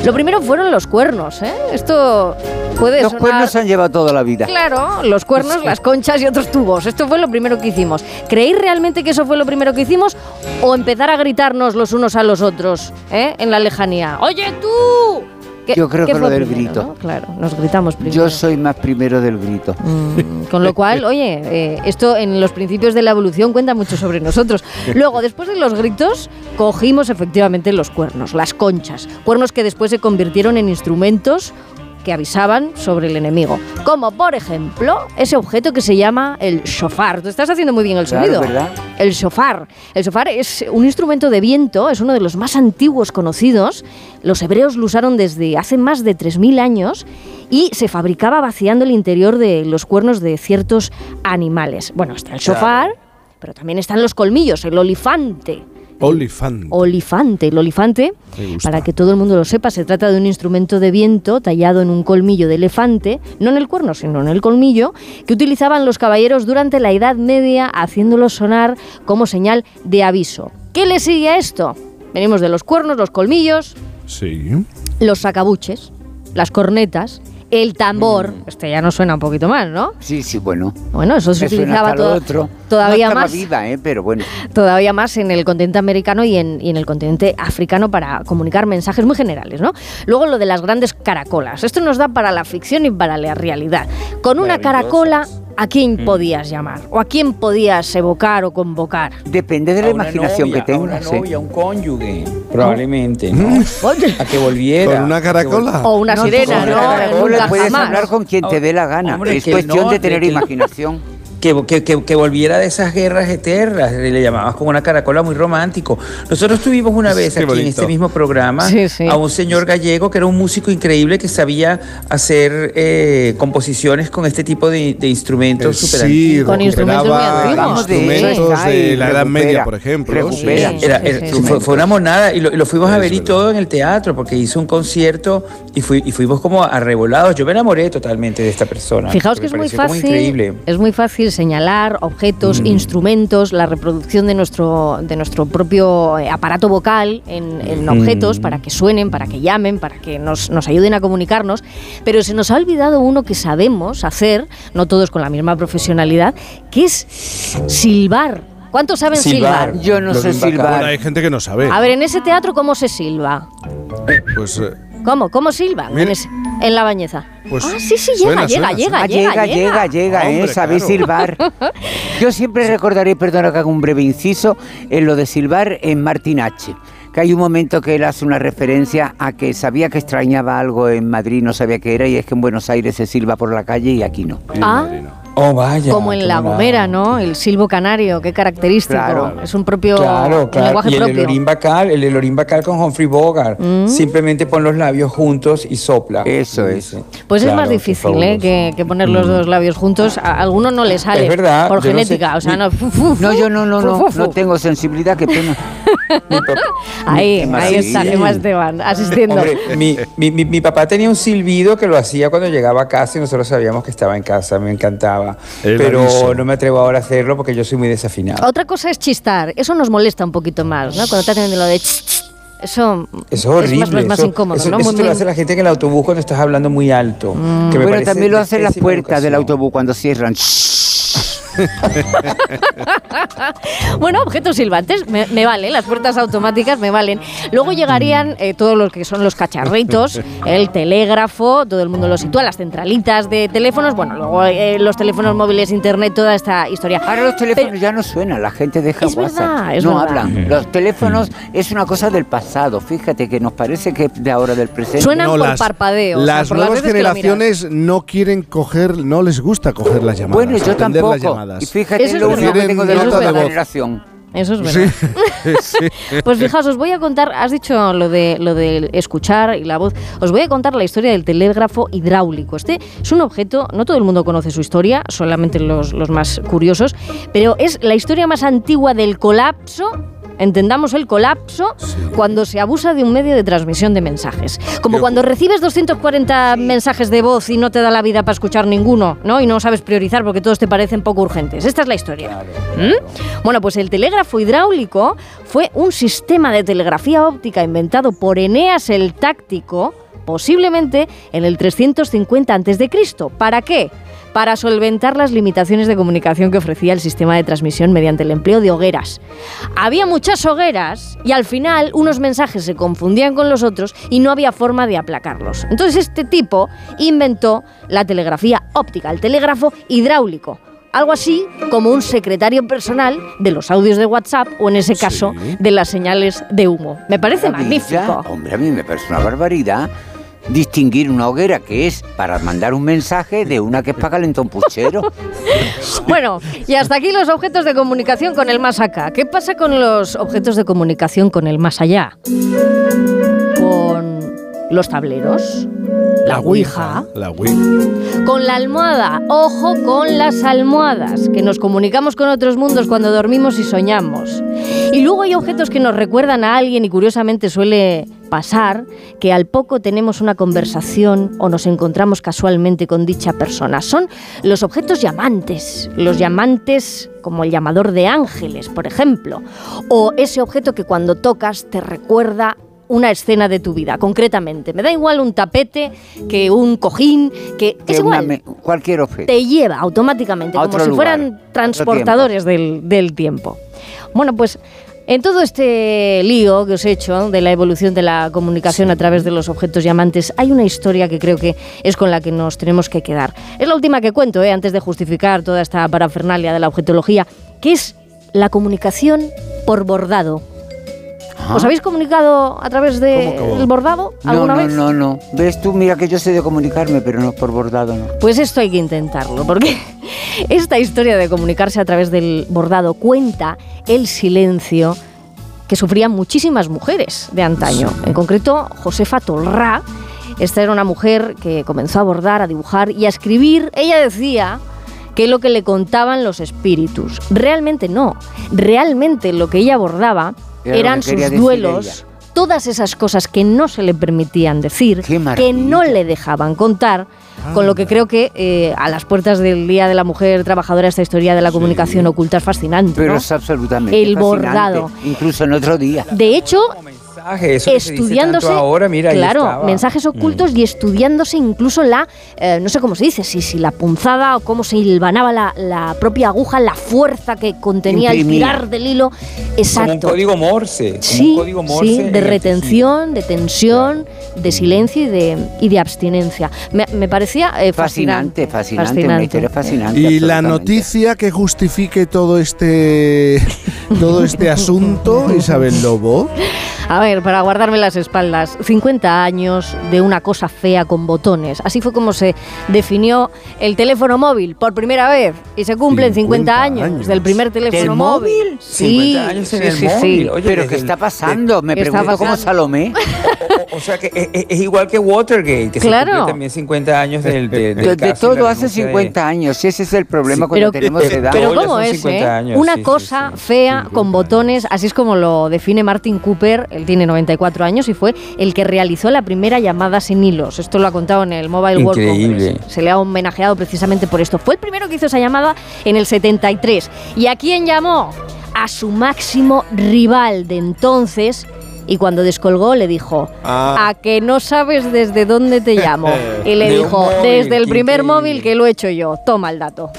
Lo primero fueron los cuernos, ¿eh? Esto puede Los sonar- cuernos se han llevado toda la vida. Claro, los cuernos, las conchas y otros tubos. Esto fue lo primero que hicimos. ¿Creéis realmente que eso fue lo primero que hicimos? ¿O empezar a gritarnos los unos a los otros ¿eh? en la lejanía? ¡Oye tú! ¿Qué- Yo creo que lo del primero, grito. no? Claro, nos gritamos primero. Yo soy más primero del grito. Mm, con lo cual, oye, eh, esto en los principios de la evolución cuenta mucho sobre nosotros. Luego, después de los gritos, cogimos efectivamente los cuernos, las conchas. Cuernos que después se convirtieron en instrumentos que avisaban sobre el enemigo. Como por ejemplo, ese objeto que se llama el shofar. Tú estás haciendo muy bien el sonido. ¿verdad? El shofar. El shofar es un instrumento de viento, es uno de los más antiguos conocidos. Los hebreos lo usaron desde hace más de 3.000 años y se fabricaba vaciando el interior de los cuernos de ciertos animales. Bueno, está el shofar, pero también están los colmillos, el olifante. Olifante. Olifante. El olifante, para que todo el mundo lo sepa, se trata de un instrumento de viento tallado en un colmillo de elefante, no en el cuerno, sino en el colmillo, que utilizaban los caballeros durante la Edad Media, haciéndolo sonar como señal de aviso. ¿Qué le sigue a esto? Venimos de los cuernos, los colmillos, Sí. los sacabuches, las cornetas, el tambor. Mm. Este ya nos suena un poquito más, ¿no? Sí, sí, bueno. Bueno, eso se Me utilizaba todo- otro. todavía no más. viva, ¿eh? Pero bueno. todavía más en el continente americano y en, y en el continente africano para comunicar mensajes muy generales, ¿no? Luego lo de las grandes caracolas. Esto nos da para la ficción y para la realidad. Con una caracola, ¿a quién podías llamar? ¿O a quién podías evocar o convocar? Depende de la A una imaginación novia, que A una tengas. ¿eh? novia, un cónyuge, probablemente, ¿no? Oye. A que volviera. ¿Con una caracola? O una No, sirena, con ¿no? una caracola Nunca puedes jamás. hablar con quien te dé la gana. Hombre, es que cuestión no, de tener que- imaginación. Que, que, que, que volviera de esas guerras eternas, le llamabas con una caracola muy romántico. Nosotros tuvimos una vez Qué aquí en bonito. este mismo programa Sí, sí. a un señor gallego que era un músico increíble que sabía hacer eh, composiciones con este tipo de, de instrumentos Eh, súper sí, Con instrumentos muy antiguos. Instrumentos de la Edad Media, por ejemplo. Era- era- sí, fue, fue una monada y lo, y lo fuimos a ver y todo en el teatro porque hizo un concierto y, fui- y fuimos como arrebolados. Yo me enamoré totalmente de esta persona. Fijaos que es muy fácil, increíble. es muy fácil señalar objetos, Mm. instrumentos, la reproducción de nuestro, de nuestro propio eh, aparato vocal en, en Mm. objetos para que suenen, para que llamen, para que nos, nos ayuden a comunicarnos. Pero se nos ha olvidado uno que sabemos hacer, no todos con la misma profesionalidad, que es silbar. ¿Cuántos saben silbar? Yo no sé Bueno, silbar. hay gente que no sabe. A ver, en ese teatro, ¿cómo se silba? Pues, eh, ¿Cómo? ¿Cómo silban en, ese- en la bañeza? pues ah, sí, sí, llega, suena, llega, suena, llega, suena. Ah, llega, llega, llega, ¿eh? Sabéis claro. silbar. Yo siempre recordaré, perdona que haga un breve inciso, en lo de silbar en Martin H. Que hay un momento que él hace una referencia a que sabía que extrañaba algo en Madrid, no sabía qué era, y es que en Buenos Aires se silba por la calle y aquí no. Ah, Oh, vaya. como en La Gomera, ¿no? El silbo canario, qué característico. Claro. Es un propio Claro, un claro. lenguaje Y el propio. elorín bacal, el elorín bacal con Humphrey Bogart. Mm. Simplemente pon los labios juntos y sopla. Eso es. Pues es Claro, más qué difícil ¿eh? que, que poner los dos labios juntos. A algunos no les sale Es verdad, por yo no sé. genética. O sea, Mi- no. fu, fu, No, yo no, no, fu, no, fu, fu. no tengo sensibilidad, qué pena. Ahí, Qué ahí está, Gemma Esteban, asistiendo. Hombre, mi, mi- mi- mi papá tenía un silbido que lo hacía cuando llegaba a casa y nosotros sabíamos que estaba en casa, me encantaba. Es Pero rarísimo. no me atrevo ahora a hacerlo porque yo soy muy desafinado. Otra cosa es chistar. Eso nos molesta un poquito más, ¿no? Cuando te hacen de lo de ch, ch, Eso es horrible. es más, más eso, incómodo, eso- ¿no? eso Muy- te lo hace la gente en el autobús cuando estás hablando muy alto. que me Bueno, también lo hacen las puertas del educación. autobús cuando cierran. Bueno, objetos silbantes, me, me valen, las puertas automáticas me valen. Luego llegarían eh, todos los que son los cacharritos, el telégrafo, todo el mundo lo sitúa, las centralitas de teléfonos, bueno, luego eh, los teléfonos móviles, internet, toda esta historia. Ahora los teléfonos ya no suenan, la gente deja Es WhatsApp. verdad, es no verdad. hablan. Los teléfonos es una cosa del pasado. Fíjate que nos parece que de ahora del presente. Suenan No, por las- parpadeo. o sea, Las por nuevas generaciones no quieren coger, no les gusta coger las llamadas. Bueno, yo tampoco. Y fíjate, Eso es es lo único que tengo de verdad. generación. Eso es verdad. Pues fijaos, os voy a contar, has dicho lo de lo de escuchar y la voz, os voy a contar la historia del telégrafo hidráulico. Este es un objeto, no todo el mundo conoce su historia, solamente los, los más curiosos, pero es la historia más antigua del colapso. Entendamos el colapso cuando se abusa de un medio de transmisión de mensajes. Como cuando recibes 240 mensajes de voz y no te da la vida para escuchar ninguno, ¿no? Y no sabes priorizar porque todos te parecen poco urgentes. Esta es la historia. ¿Mm? Bueno, pues el telégrafo hidráulico fue un sistema de telegrafía óptica inventado por Eneas el Táctico, posiblemente en el 350 a.C. ¿Para qué? Para solventar las limitaciones de comunicación que ofrecía el sistema de transmisión mediante el empleo de hogueras. Había muchas hogueras y al final unos mensajes se confundían con los otros y no había forma de aplacarlos. Entonces este tipo inventó la telegrafía óptica, el telégrafo hidráulico. Algo así como un secretario personal de los audios de WhatsApp o en ese caso de las señales de humo. Me parece Maravilla. magnífico. Hombre, a mí me parece una barbaridad distinguir una hoguera que es para mandar un mensaje de una que es para calentar un puchero. Bueno, y hasta aquí los objetos de comunicación con el más acá. ¿Qué pasa con los objetos de comunicación con el más allá? Con los tableros, la ouija, La Ouija. con la almohada. Ojo con las almohadas, que nos comunicamos con otros mundos cuando dormimos y soñamos. Y luego hay objetos que nos recuerdan a alguien y curiosamente suele pasar que al poco tenemos una conversación o nos encontramos casualmente con dicha persona. Son los objetos llamantes, los llamantes como el llamador de ángeles, por ejemplo, o ese objeto que cuando tocas te recuerda una escena de tu vida, concretamente. Me da igual un tapete que un cojín, que Que es igual. me- cualquier objeto. Te lleva automáticamente, como si lugar, fueran transportadores del, del tiempo. Bueno, pues en todo este lío que os he hecho de la evolución de la comunicación a través de los objetos llamantes, hay una historia que creo que es con la que nos tenemos que quedar. Es la última que cuento, ¿eh? antes de justificar toda esta parafernalia de la objetología, que es la comunicación por bordado. ¿Os habéis comunicado a través del bordado No, alguna no, vez? no, no. Ves tú, mira que yo sé de comunicarme, pero no por bordado, no. Pues esto hay que intentarlo, porque esta historia de comunicarse a través del bordado cuenta el silencio que sufrían muchísimas mujeres de antaño. En concreto, Josefa Tolrá. Esta era una mujer que comenzó a bordar, a dibujar y a escribir. Ella decía que lo que le contaban los espíritus. Realmente no. Realmente lo que ella bordaba Era eran que sus duelos, ella. todas esas cosas que no se le permitían decir, que no le dejaban contar, Con lo que creo que eh, a las puertas del Día de la Mujer Trabajadora esta historia de la comunicación oculta es fascinante. Pero ¿no? es absolutamente El fascinante, bordado. Incluso en otro día. De hecho, mensaje, eso que se dice estudiándose, tanto ahora, mira, claro, mensajes ocultos y estudiándose incluso la, eh, no sé cómo se dice, si, si la punzada o cómo se hilvanaba la, la propia aguja, la fuerza que contenía el tirar del hilo. Como Exacto. un código Morse. como Sí, un código Morse sí, en de retención, de tensión, de silencio y de, y de abstinencia. Me, me parecía eh, fascinante. Fascinante, fascinante, una historia fascinante. Y la noticia que justifique todo este todo este asunto, Isabel Lobo. A ver, para guardarme las espaldas, 50 años de una cosa fea con botones. Así fue como se definió el teléfono móvil por primera vez. Y se cumplen 50, 50 años, años. del primer teléfono ¿Del móvil. móvil? Sí, 50 años en sí, el sí, móvil. sí. Oye, Pero ¿qué el- está pasando? Me ¿Qué está pregunto como pasando? Salomé. O sea que es, es- es igual que Watergate, que Claro. se cumple también 50 años del, de, del De, de todo hace denuncia de- 50 años. Y ese es el problema cuando Pero- tenemos edad. Pero ¿cómo es? 50 eh? años, Una sí, sí, cosa fea con botones, así es como lo define Martin Cooper, él tiene 94 años y fue el que realizó la primera llamada sin hilos. Esto lo ha contado en el Mobile World Increíble. Congress. Se le ha homenajeado precisamente por esto. Fue el primero que hizo esa llamada en el 73. ¿Y a quién llamó? A su máximo rival de entonces. Y cuando descolgó le dijo, Ah. a que no sabes desde dónde te llamo. Y le De dijo, móvil, desde el primer increíble. móvil que lo he hecho yo. Toma el dato.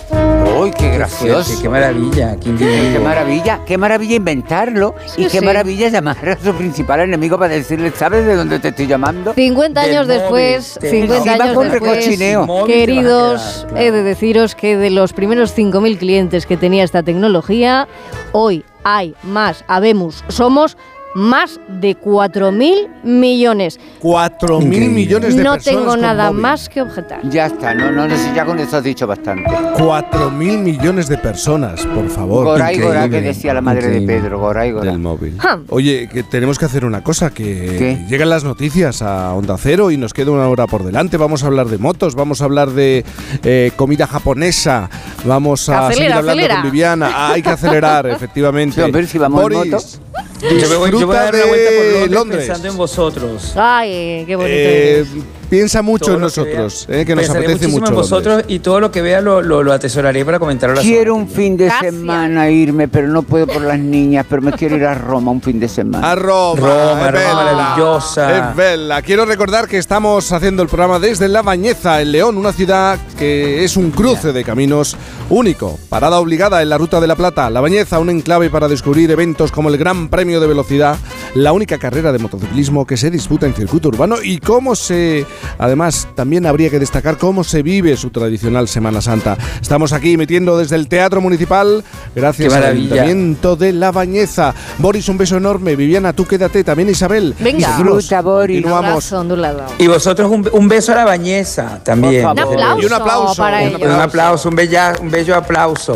¡Uy, qué gracioso! qué maravilla, qué maravilla, qué maravilla inventarlo y qué sí. maravilla llamar a su principal enemigo para decirle, ¿sabes de dónde te estoy llamando? 50 Del años móvil, después, del 50 Encima años con después. Móvil queridos, quedar, he de deciros que de los primeros 5.000 clientes que tenía esta tecnología, hoy hay más, habemos, somos más de 4.000 millones. 4.000 Increíble. millones de No personas tengo con nada móvil. más que objetar. Ya está, no, no, no, si ya con eso has dicho bastante. 4.000 millones de personas, por favor. Goray, Gorá, que decía la madre de Pedro, Goray, Gorá. Del móvil. Oye, que tenemos que hacer una cosa, que ¿Qué? llegan las noticias a Onda Cero y nos queda una hora por delante. Vamos a hablar de motos, vamos a hablar de eh, comida japonesa, vamos a Acelera, seguir hablando acelera. con Viviana. Ah, hay que acelerar, efectivamente. Sí, hombre, si vamos en Boris, moto. Yo me voy, yo voy a dar una vuelta por Londres, Londres. pensando en vosotros. Ay, qué bonito. Eh, eres. piensa mucho Todo en que nosotros, vea. eh, que nos Pensaré apetece muchísimo mucho. en vosotros Londres. y todo lo que vea lo, lo, lo atesoraré para comentarlo a la Quiero zona. un fin de Gracias. semana irme, pero no puedo por las niñas, pero me quiero ir a Roma un fin de semana. A Roma, Roma, es Roma bella. maravillosa. Es bella. Quiero recordar que estamos haciendo el programa desde La Bañeza, en León, una ciudad que es un cruce de caminos único. Parada obligada en la Ruta de la Plata. La Bañeza, un enclave para descubrir eventos como el Gran Premio de Velocidad, la única carrera de motociclismo que se disputa en circuito urbano y cómo se... Además, también habría que destacar cómo se vive su tradicional Semana Santa. Estamos aquí emitiendo desde el Teatro Municipal, gracias al. Ayuntamiento de La Bañeza. Boris, un beso enorme. Viviana, tú quédate. También Isabel. Venga. Seguimos. Disfruta, Boris. Continuamos. Abrazo ondulado. Y vosotros un, un beso a la bañeza también. Un aplauso, Y un aplauso. para Un ellos. Un aplauso, un, bella, un bello aplauso.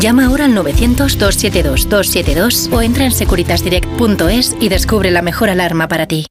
Llama ahora al 900-272-272 o entra en securitasdirect.es y descubre la mejor alarma para ti.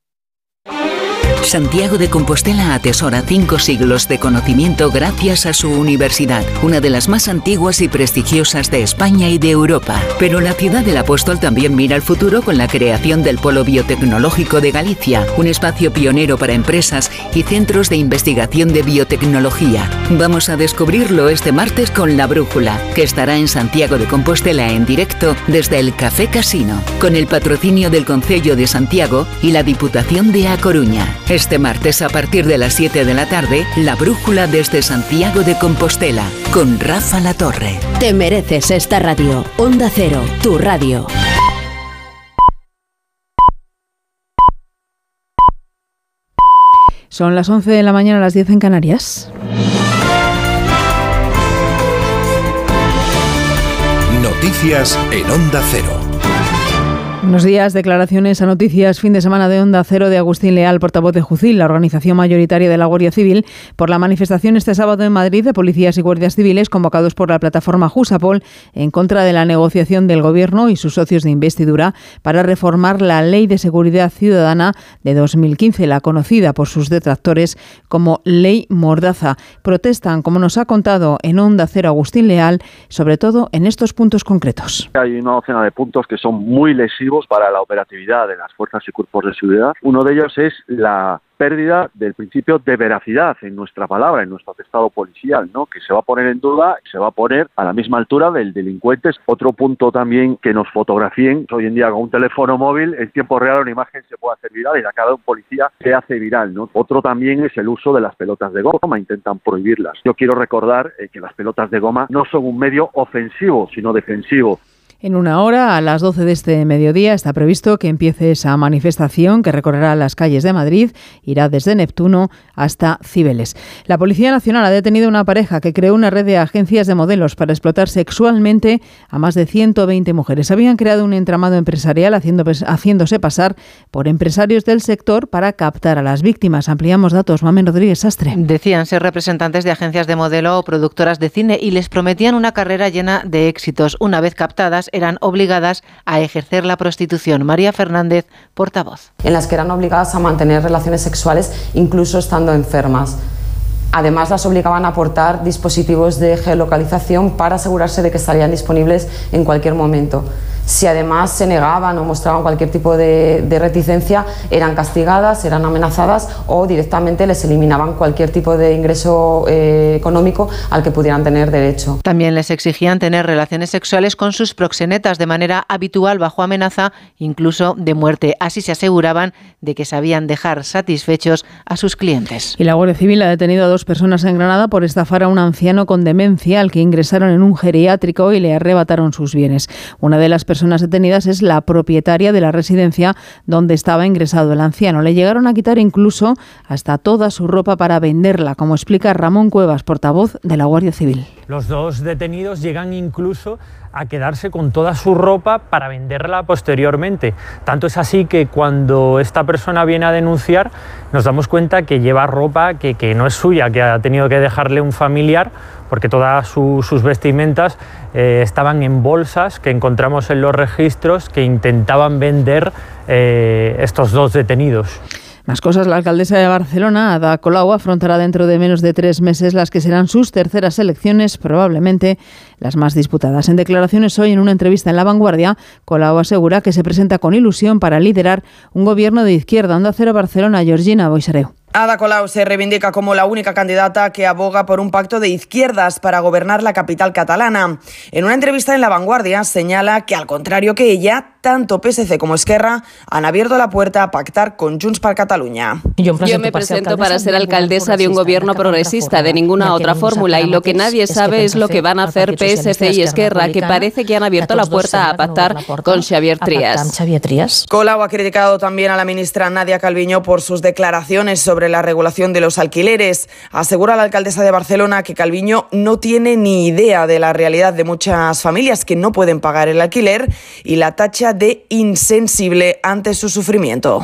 Santiago de Compostela atesora cinco siglos de conocimiento gracias a su universidad, una de las más antiguas y prestigiosas de España y de Europa. Pero la ciudad del apóstol también mira al futuro con la creación del Polo Biotecnológico de Galicia, un espacio pionero para empresas y centros de investigación de biotecnología. Vamos a descubrirlo este martes con La Brújula, que estará en Santiago de Compostela en directo desde el Café Casino, con el patrocinio del Concello de Santiago y la Diputación de A Coruña. Este martes a partir de las 7 de la tarde, La Brújula desde Santiago de Compostela, con Rafa La Torre. Te mereces esta radio. Onda Cero, tu radio. Son las 11 de la mañana, las 10 en Canarias. Noticias en Onda Cero. Buenos días. Declaraciones a noticias. Fin de semana de Onda Cero de Agustín Leal, portavoz de Jucil, la organización mayoritaria de la Guardia Civil, por la manifestación este sábado en Madrid de policías y guardias civiles convocados por la plataforma Jusapol en contra de la negociación del Gobierno y sus socios de investidura para reformar la Ley de Seguridad Ciudadana de 2015, la conocida por sus detractores como Ley Mordaza. Protestan, como nos ha contado en Onda Cero Agustín Leal, sobre todo en estos puntos concretos. Hay una docena de puntos que son muy lesivos para la operatividad de las fuerzas y cuerpos de seguridad. Uno de ellos es la pérdida del principio de veracidad en nuestra palabra, en nuestro atestado policial, ¿no? que se va a poner en duda, se va a poner a la misma altura del delincuente. Otro punto también que nos fotografíen hoy en día con un teléfono móvil en tiempo real una imagen se puede hacer viral y la cara de un policía se hace viral. ¿no? Otro también es el uso de las pelotas de goma, intentan prohibirlas. Yo quiero recordar eh, que las pelotas de goma no son un medio ofensivo, sino defensivo. En una hora, a las 12 de este mediodía, está previsto que empiece esa manifestación que recorrerá las calles de Madrid, irá desde Neptuno hasta Cibeles. La Policía Nacional ha detenido una pareja que creó una red de agencias de modelos para explotar sexualmente a más de 120 mujeres. Habían creado un entramado empresarial haciéndose pasar por empresarios del sector para captar a las víctimas. Ampliamos datos. Mamen Rodríguez Sastre. Decían ser representantes de agencias de modelo o productoras de cine y les prometían una carrera llena de éxitos. Una vez captadas, eran obligadas a ejercer la prostitución. María Fernández, portavoz. En las que eran obligadas a mantener relaciones sexuales incluso estando enfermas. Además, las obligaban a aportar dispositivos de geolocalización para asegurarse de que estarían disponibles en cualquier momento. Si además se negaban o mostraban cualquier tipo de, de, reticencia, eran castigadas, eran amenazadas o directamente les eliminaban cualquier tipo de ingreso eh, económico al que pudieran tener derecho. También les exigían tener relaciones sexuales con sus proxenetas de manera habitual bajo amenaza, incluso de muerte. Así se aseguraban de que sabían dejar satisfechos a sus clientes. Y la Guardia Civil ha detenido a dos personas en Granada por estafar a un anciano con demencia al que ingresaron en un geriátrico y le arrebataron sus bienes. Una de las personas detenidas es la propietaria de la residencia donde estaba ingresado el anciano. Le llegaron a quitar incluso hasta toda su ropa para venderla, como explica Ramón Cuevas, portavoz de la Guardia Civil. Los dos detenidos llegan incluso a quedarse con toda su ropa para venderla posteriormente. Tanto es así que cuando esta persona viene a denunciar nos damos cuenta que lleva ropa que, que no es suya, que ha tenido que dejarle un familiar porque todas su, sus vestimentas eh, estaban en bolsas que encontramos en los registros que intentaban vender eh, estos dos detenidos. Más cosas, la alcaldesa de Barcelona, Ada Colau, afrontará dentro de menos de tres meses las que serán sus terceras elecciones, probablemente las más disputadas. En declaraciones hoy en una entrevista en La Vanguardia, Colau asegura que se presenta con ilusión para liderar un gobierno de izquierda. Onda Cero Barcelona, Georgina Boisareu. Ada Colau se reivindica como la única candidata que aboga por un pacto de izquierdas para gobernar la capital catalana. En una entrevista en La Vanguardia señala que, al contrario que ella, tanto PSC como Esquerra han abierto la puerta a pactar con Junts per Catalunya. Yo me presento para ser alcaldesa de un gobierno progresista, de ninguna otra fórmula, y lo que nadie sabe es lo que van a hacer PSC y Esquerra, que parece que han abierto la puerta a pactar con Xavier Trias. Colau ha criticado también a la ministra Nadia Calviño por sus declaraciones sobre la regulación de los alquileres. Asegura la alcaldesa de Barcelona que Calviño no tiene ni idea de la realidad de muchas familias que no pueden pagar el alquiler y la tacha de insensible ante su sufrimiento.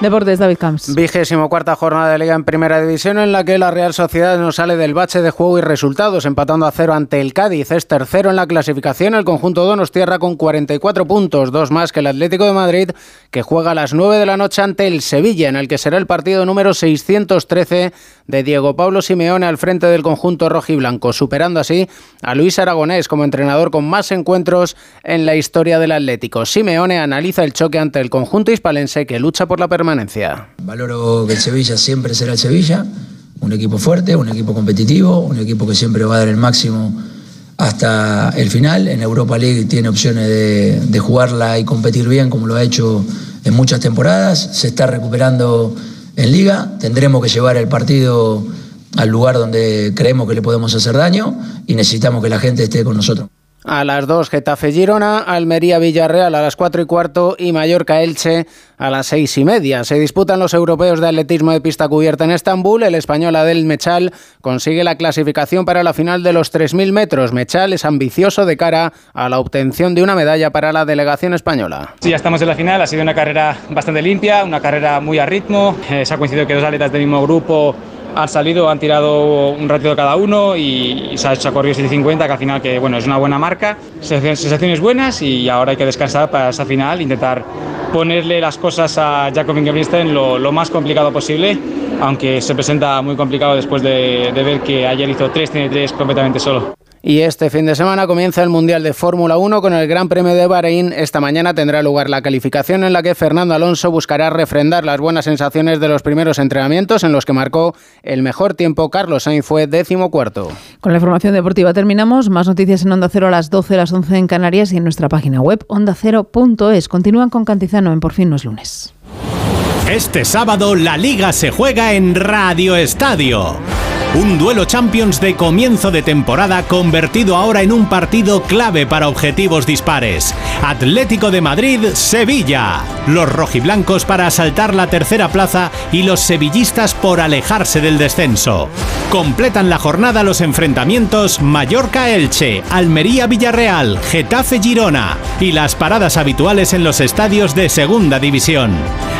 Deportes, David Camps. Vigésimo cuarta jornada de Liga en Primera División en la que la Real Sociedad no sale del bache de juego y resultados, empatando a cero ante el Cádiz. Es tercero en la clasificación el conjunto Donostierra con 44 puntos, dos más que el Atlético de Madrid, que juega a las 9 de la noche ante el Sevilla, en el que será el partido número 613 de Diego Pablo Simeone al frente del conjunto rojiblanco, superando así a Luis Aragonés como entrenador con más encuentros en la historia del Atlético. Simeone analiza el choque ante el conjunto hispalense que lucha por la permanencia. Valoro que el Sevilla siempre será el Sevilla, un equipo fuerte, un equipo competitivo, un equipo que siempre va a dar el máximo hasta el final. En Europa League tiene opciones de, jugarla y competir bien como lo ha hecho en muchas temporadas. Se está recuperando en liga, tendremos que llevar el partido al lugar donde creemos que le podemos hacer daño y necesitamos que la gente esté con nosotros. A las 2 Getafe Girona, Almería Villarreal a las 4 y cuarto y Mallorca Elche a las 6 y media. Se disputan los europeos de atletismo de pista cubierta en Estambul. El español Adel Mechal consigue la clasificación para la final de los 3.000 metros. Mechal es ambicioso de cara a la obtención de una medalla para la delegación española. Sí, ya estamos en la final. Ha sido una carrera bastante limpia, una carrera muy a ritmo. Eh, se ha coincidido que dos atletas del mismo grupo han salido, han tirado un ratito cada uno y, se ha hecho a corrido 750, que al final que, bueno, es una buena marca, sensaciones buenas y ahora hay que descansar para esa final, intentar ponerle las cosas a Jacob Ingebrigtsen lo, lo más complicado posible, aunque se presenta muy complicado después de, de ver que ayer hizo 3 tiene 3 completamente solo. Y este fin de semana comienza el Mundial de Fórmula 1 con el Gran Premio de Bahrein. Esta mañana tendrá lugar la calificación en la que Fernando Alonso buscará refrendar las buenas sensaciones de los primeros entrenamientos en los que marcó el mejor tiempo. Carlos Sainz fue décimo cuarto. Con la información deportiva terminamos. Más noticias en Onda Cero a las 12, a las 11 en Canarias y en nuestra página web ondacero.es. Continúan con Cantizano en Por fin no es lunes. Este sábado la liga se juega en Radio Estadio. Un duelo Champions de comienzo de temporada convertido ahora en un partido clave para objetivos dispares. Atlético de Madrid-Sevilla. Los rojiblancos para asaltar la tercera plaza y los sevillistas por alejarse del descenso. Completan la jornada los enfrentamientos Mallorca-Elche, Almería-Villarreal, Getafe-Girona y las paradas habituales en los estadios de Segunda División.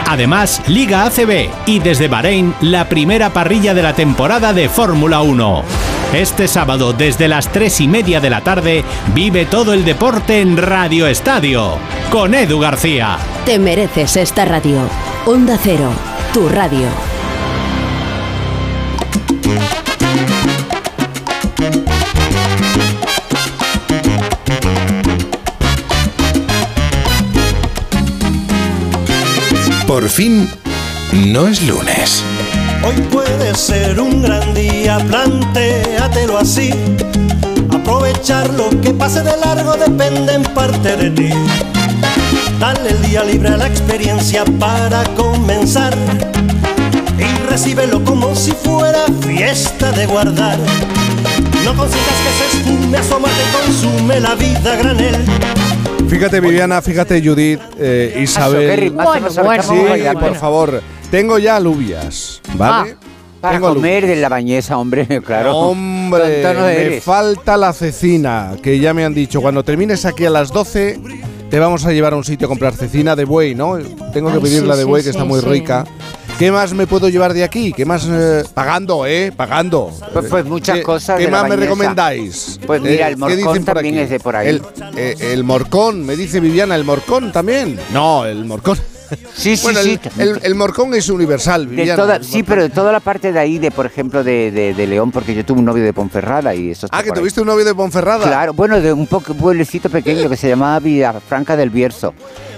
Además, Liga ACB y desde Bahrein la primera parrilla de la temporada de Fórmula 1. Este sábado desde las 3 y media de la tarde vive todo el deporte en Radio Estadio con Edu García. Te mereces esta radio. Onda Cero, tu radio. Por fin, no es lunes. Hoy puede ser un gran día, plantéatelo así. Aprovechar lo que pase de largo depende en parte de ti. Dale el día libre a la experiencia para comenzar. Y recíbelo como si fuera fiesta de guardar. No consigas que se esfume, asómate, consume la vida granel. Fíjate, Viviana, fíjate, Judith, eh, Isabel. Bueno, bueno, sí, por favor. Tengo ya alubias, ¿vale? Para Tengo comer de la bañeza, hombre, claro. Hombre, no me falta la cecina, que ya me han dicho. Cuando termines aquí a las 12, te vamos a llevar a un sitio a comprar cecina de buey, ¿no? Tengo que Ay, pedirla sí, de sí, buey, que sí, está muy rica. ¿Qué más me puedo llevar de aquí? ¿Qué más? eh, pagando, ¿eh? Pagando. Pues, pues muchas ¿Qué- cosas. ¿Qué de la más me recomendáis? Pues mira, Eh, el ¿qué morcón también es de por ahí. El, eh, el morcón, me dice Viviana, ¿el morcón también? No, el morcón. Sí, sí, bueno, sí. El, el- el morcón es universal, Viviana. toda- el sí, pero de toda la parte de ahí, de por ejemplo, de, de- de León, porque yo tuve un novio de Ponferrada y eso Ah, que ahí. tuviste un novio de Ponferrada. Claro, bueno, de un pueblecito pequeño que se llamaba Villafranca del Bierzo.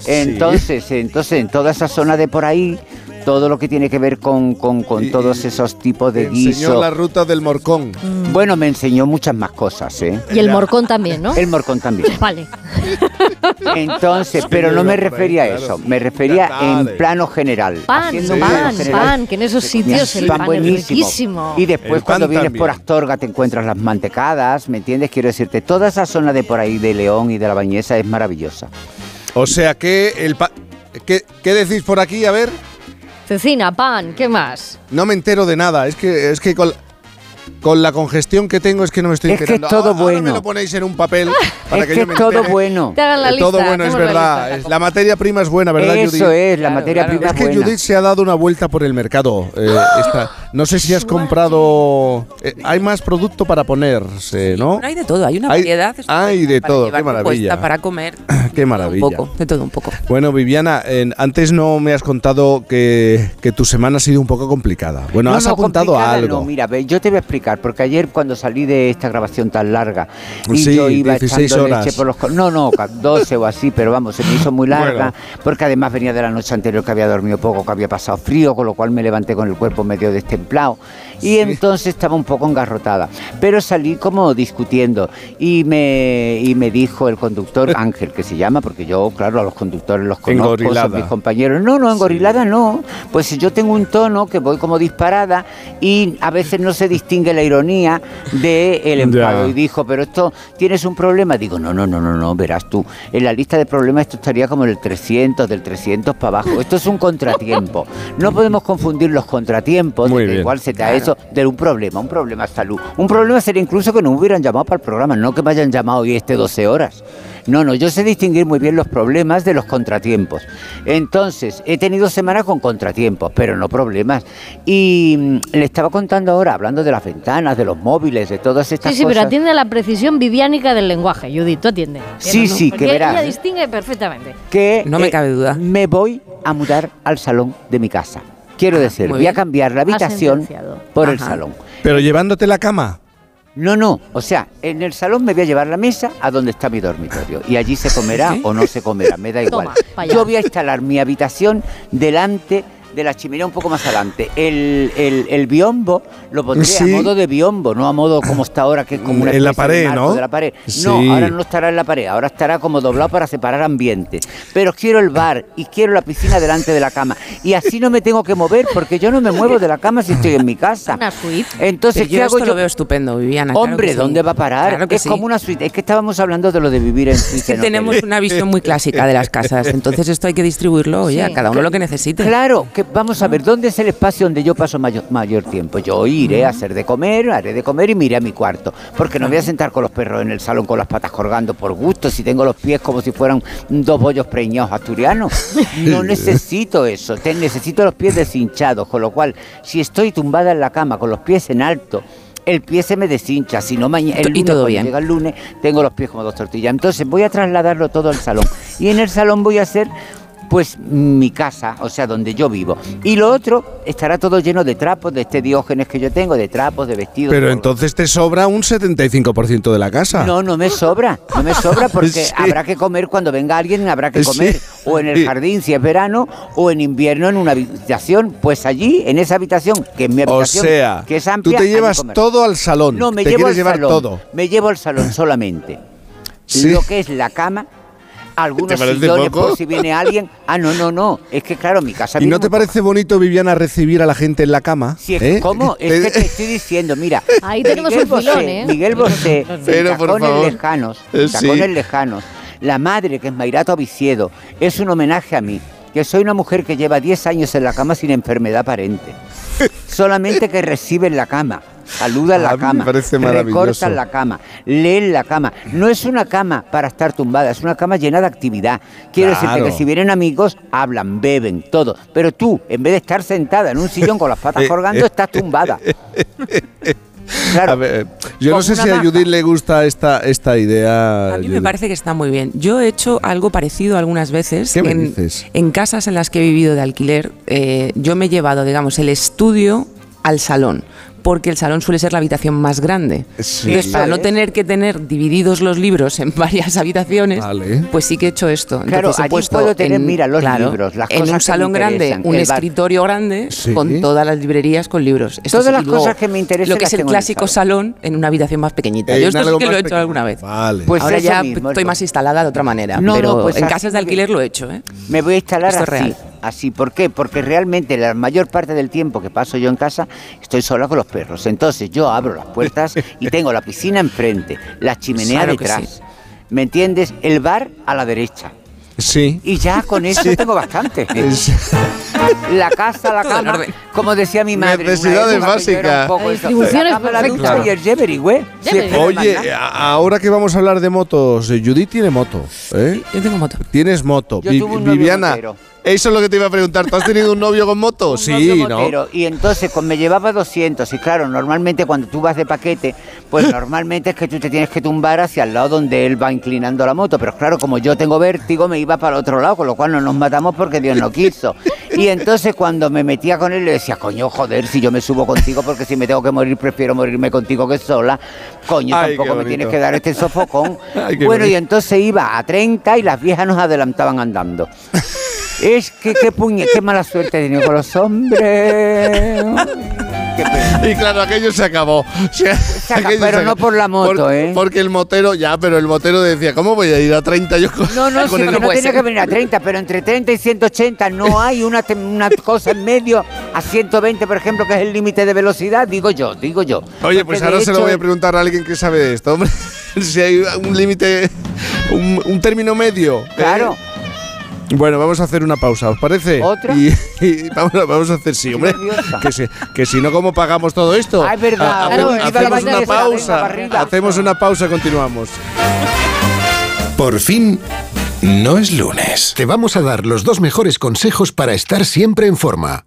Entonces, entonces, en toda esa zona de por ahí, todo lo que tiene que ver con, con- con todos esos tipos de Enseñó guisos. la ruta del morcón. Bueno, me enseñó muchas más cosas, ¿eh? Y el morcón también, ¿no? El morcón también. Vale. Entonces, Sí, pero no me refería a eso, me refería en plano general. Pan, pan, plano general. pan, que en esos sitios el pan es buenísimo. riquísimo. Y después cuando vienes por. Astorga te encuentras las mantecadas, ¿me entiendes? Quiero decirte, toda esa zona de por ahí de León y de la Bañeza es maravillosa. O sea que el pa- ¿Qué, qué decís por aquí? A ver, Cecina, pan, ¿qué más? no me entero de nada. Es que, es que con, con la congestión que tengo es que no me estoy Es que es enterando. todo Ahora- ahora me bueno. lo ponéis en un papel para es que, que yo me es todo bueno. Te hagan la Eh, Todo lista, bueno, es la verdad. lista. La materia prima es buena, ¿verdad, Eso Judith? es, la materia prima Es es que buena. Judith se ha dado una vuelta por el mercado. eh, esta- No sé si has comprado. eh, hay más producto para ponerse, ¿no? Hay de todo, hay una Hay- variedad. hay de para todo, qué maravilla. para comer, Qué un maravilla. poco, de todo un poco. Bueno, Viviana, antes no me has contado que, que tu semana ha sido un poco complicada. Bueno, No, has no, apuntado a algo. No, mira, ve, yo te voy a explicar, porque ayer cuando salí de esta grabación tan larga y Sí, yo iba 16 echando horas. leche por los... No, no, ca- 12 o así, pero vamos, se me hizo muy larga, porque además venía de la noche anterior que había dormido poco, que había pasado frío, con lo cual me levanté con el cuerpo medio y entonces estaba un poco engarrotada. Pero salí como discutiendo y me, y me dijo el conductor, Ángel, que se llama, porque yo, claro, a los conductores los conozco, son Engorilada. mis compañeros. No, no, engorilada no. Pues yo tengo un tono que voy como disparada y a veces no se distingue la ironía del el enfado. Ya. Y dijo, pero esto, ¿tienes un problema? Digo, no, no, no, no, no, verás tú. En la lista de problemas esto estaría como en el 300, del 300 para abajo. Esto es un contratiempo. No podemos confundir los contratiempos, de bien. igual se te da eso, de un problema, un problema de salud. Un problema sería incluso que no hubieran llamado para el programa, no que me hayan llamado y este 12 horas. No, no, yo sé distinguir muy bien los problemas de los contratiempos. Entonces, he tenido semanas con contratiempos, pero no problemas. Y mm, le estaba contando ahora, hablando de las ventanas, de los móviles, de todas estas Sí, sí, cosas. pero atiende a la precisión viviánica del lenguaje, Judith, tú atiende. Sí, sí, que verás. Ella distingue perfectamente. que No me eh, cabe duda. Me voy a mudar al salón de mi casa. Quiero decir, muy voy a cambiar la Ha habitación por el salón. Pero llevándote la cama. No, no, o sea, en el salón me voy a llevar la mesa a donde está mi dormitorio y allí se comerá o no se comerá, me da igual. Toma. Yo voy a instalar mi habitación delante de la chimenea un poco más adelante. El, el, el biombo lo pondré Sí. a modo de biombo, no a modo como está ahora, que es como una En la de pared, marco ¿no? de la pared. Sí. No, ahora no estará en la pared, ahora estará como doblado para separar ambientes. Pero quiero el bar y quiero la piscina delante de la cama. Y así no me tengo que mover porque yo no me muevo de la cama si estoy en mi casa. Una suite. Entonces, Pero ¿qué yo hago esto yo? lo veo estupendo, Viviana. claro Hombre, sí. ¿dónde va a parar? Claro que es sí. como una suite. Es que estábamos hablando de lo de vivir en suite. Es que en tenemos una visión muy clásica de las casas, entonces esto hay que distribuirlo, oye, a Sí. cada uno lo que necesite. Claro, que vamos a ver, ¿dónde es el espacio donde yo paso mayor, mayor tiempo? Yo iré a hacer de comer, haré de comer y me iré a mi cuarto. Porque no voy a sentar con los perros en el salón con las patas colgando por gusto, si tengo los pies como si fueran dos bollos preñados asturianos. No necesito eso, te- necesito los pies deshinchados, con lo cual, si estoy tumbada en la cama con los pies en alto, el pie se me deshincha, si no mañana el Y todo bien. llega el lunes, tengo los pies como dos tortillas. Entonces voy a trasladarlo todo al salón. Y en el salón voy a hacer pues mi casa, o sea, donde yo vivo. Y lo otro estará todo lleno de trapos, de este diógenes que yo tengo, de trapos, de vestidos. Pero entonces te sobra un 75% de la casa. No, no me sobra, no me sobra porque Sí. habrá que comer cuando venga alguien, habrá que Sí. comer o en el jardín si es verano o en invierno en una habitación, pues allí en esa habitación que es mi O habitación, sea, que es tú amplia, te allí llevas todo al salón. No, me te llevo quieres al llevar salón. todo. Me llevo al salón solamente. Sí. Lo que es la cama, algunos ¿Te parece sillones poco? por si viene alguien. Ah, no, no, no. Es que claro, mi casa ¿Y no te parece bonito, Viviana, recibir a la gente en la cama? Sí, es ¿Eh? ¿Cómo? Es que te estoy diciendo, mira. Ahí tenemos Miguel un filón, ¿eh? Miguel Bosé, Pero, en por Tacones favor. Lejanos, Eh, sí. Tacones Lejanos, la madre, que es Mairato Aviciedo, es un homenaje a mí, que soy una mujer que lleva 10 años en la cama sin enfermedad aparente. Solamente que recibe en la cama. Saluda la cama, parece maravilloso. recorta la cama, lee la cama. No es una cama para estar tumbada, es una cama llena de actividad. Quiero Claro. decirte que si vienen amigos, hablan, beben, todo. Pero tú, en vez de estar sentada en un sillón con las patas Eh, colgando, estás tumbada. Claro. A ver, yo no sé si a. Judith le gusta esta, esta idea. A mí me parece que está muy bien. Yo he hecho algo parecido algunas veces. ¿Qué me en, dices? en casas en las que he vivido de alquiler, eh, yo me he llevado, digamos, el estudio al salón. Porque el salón suele ser la habitación más grande. Sí. Entonces, para no tener que tener divididos los libros en varias habitaciones, Vale. pues sí que he hecho esto. Claro, Entonces he allí puesto puedo tener, en- mira, los claro, libros, las en cosas un que salón me grande, un escritorio grande Sí. con todas las librerías con libros. Esto Todas sí, las cosas que me interesan Lo que es el en clásico salón en una habitación más pequeñita. En Yo esto sí que lo he hecho alguna vez. Vale. Pues Ahora ya mismo, estoy más instalada de otra manera, No, no, pero pues en casas de alquiler lo he hecho. ¿eh? Me voy a instalar Esto es así. real. Así, ¿por qué? Porque realmente la mayor parte del tiempo que paso yo en casa estoy sola con los perros. Entonces yo abro las puertas y tengo la piscina enfrente, la chimenea Claro detrás. sí. ¿Me entiendes? El bar a la derecha. Sí. Y ya con eso tengo bastante. La casa, la cama, como decía mi madre. Necesidades básicas. poco La La cama, y el Jeberi, güey. Oye, ahora que vamos a hablar de motos, eh, Judith tiene moto. ¿eh? Yo tengo moto. Tienes moto. Yo Vi- tuve un novio Viviana, motero. Eso es lo que te iba a preguntar. ¿Tú has tenido un novio con moto? Un sí, novio ¿no? Y entonces pues, me llevaba 200 y claro, normalmente cuando tú vas de paquete, pues normalmente es que tú te tienes que tumbar hacia el lado donde él va inclinando la moto, pero claro, como yo tengo vértigo me iba para el otro lado, con lo cual no nos matamos porque Dios no quiso. Y entonces cuando me metía con él le decía, coño, joder, si yo me subo contigo porque si me tengo que morir prefiero morirme contigo que sola, coño, Ay, tampoco me tienes que dar este sofocón. Ay, bueno, y entonces iba a 30 y las viejas nos adelantaban andando. Es que qué puñe, qué mala suerte he tenido con los hombres. Y claro, aquello se acabó. Se- acabó, aquello pero se no por la moto, Por- ¿eh? Porque el motero, ya, pero el motero decía, ¿cómo voy a ir a 30 yo No, no, sí, el- que no tenía que venir a 30, pero entre 30 y 180 no hay una, una cosa en medio a 120, por ejemplo, que es el límite de velocidad, digo yo, digo yo. Oye, Porque pues ahora se lo voy a preguntar a alguien que sabe de esto, hombre. si hay un límite, un, un término medio. ¿eh? Bueno, vamos a hacer una pausa, ¿os parece? ¿Otra? Y, y vamos, a- vamos a hacer sí, hombre. Que si, que si no, ¿cómo pagamos todo esto? Ah, es verdad. Ha- Claro, hacemos, una pausa. arriba. Hacemos una pausa, continuamos. Por fin, no es lunes. Te vamos a dar los dos mejores consejos para estar siempre en forma.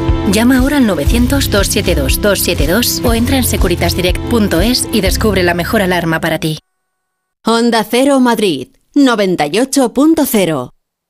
Llama ahora al 900-272-272 o entra en securitasdirect.es y descubre la mejor alarma para ti. Onda Cero Madrid 98.0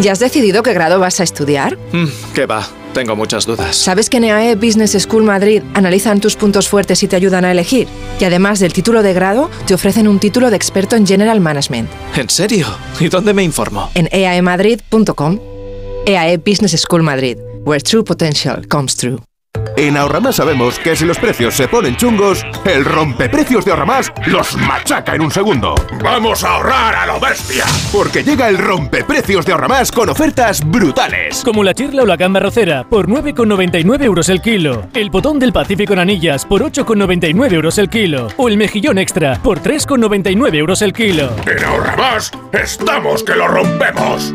¿Ya has decidido qué grado vas a estudiar? Mm, ¿Qué va? Tengo muchas dudas. ¿Sabes que en EAE Business School Madrid analizan tus puntos fuertes y te ayudan a elegir? Y además del título de grado, te ofrecen un título de experto en General Management. ¿En serio? ¿Y dónde me informo? En eaemadrid.com. EAE Business School Madrid, where true potential comes true. En Ahorramás sabemos que si los precios se ponen chungos, el rompeprecios de Ahorramás los machaca en un segundo. ¡Vamos a ahorrar a lo bestia! Porque llega el rompeprecios de Ahorramás con ofertas brutales. Como la chirla o la gamba rocera por 9,99 euros el kilo. El botón del Pacífico en anillas por 8,99 euros el kilo. O el mejillón extra por 3,99 euros el kilo. En Ahorramás estamos que lo rompemos.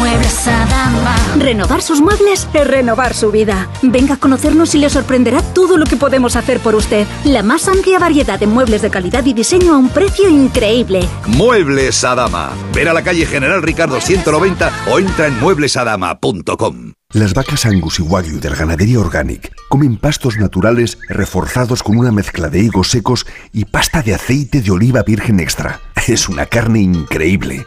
Muebles Adama. Renovar sus muebles es renovar su vida. Venga a conocernos y le sorprenderá todo lo que podemos hacer por usted. La más amplia variedad de muebles de calidad y diseño a un precio increíble. Muebles Adama. Ver a la calle General Ricardo 190 o entra en mueblesadama.com. Las vacas Angus y Wagyu del Ganadería Organic comen pastos naturales reforzados con una mezcla de higos secos y pasta de aceite de oliva virgen extra. Es una carne increíble.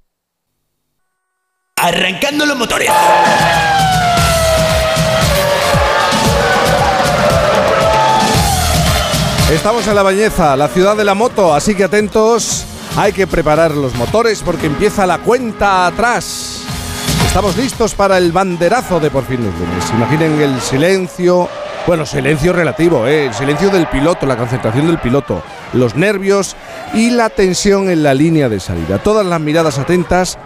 Arrancando los motores. Estamos en La Bañeza, la ciudad de la moto, así que atentos, hay que preparar los motores porque empieza la cuenta atrás. Estamos listos para el banderazo de por fin los lunes. Imaginen el silencio, Bueno, silencio relativo, ¿eh? el silencio del piloto, la concentración del piloto, los nervios y la tensión en la línea de salida. Todas las miradas atentas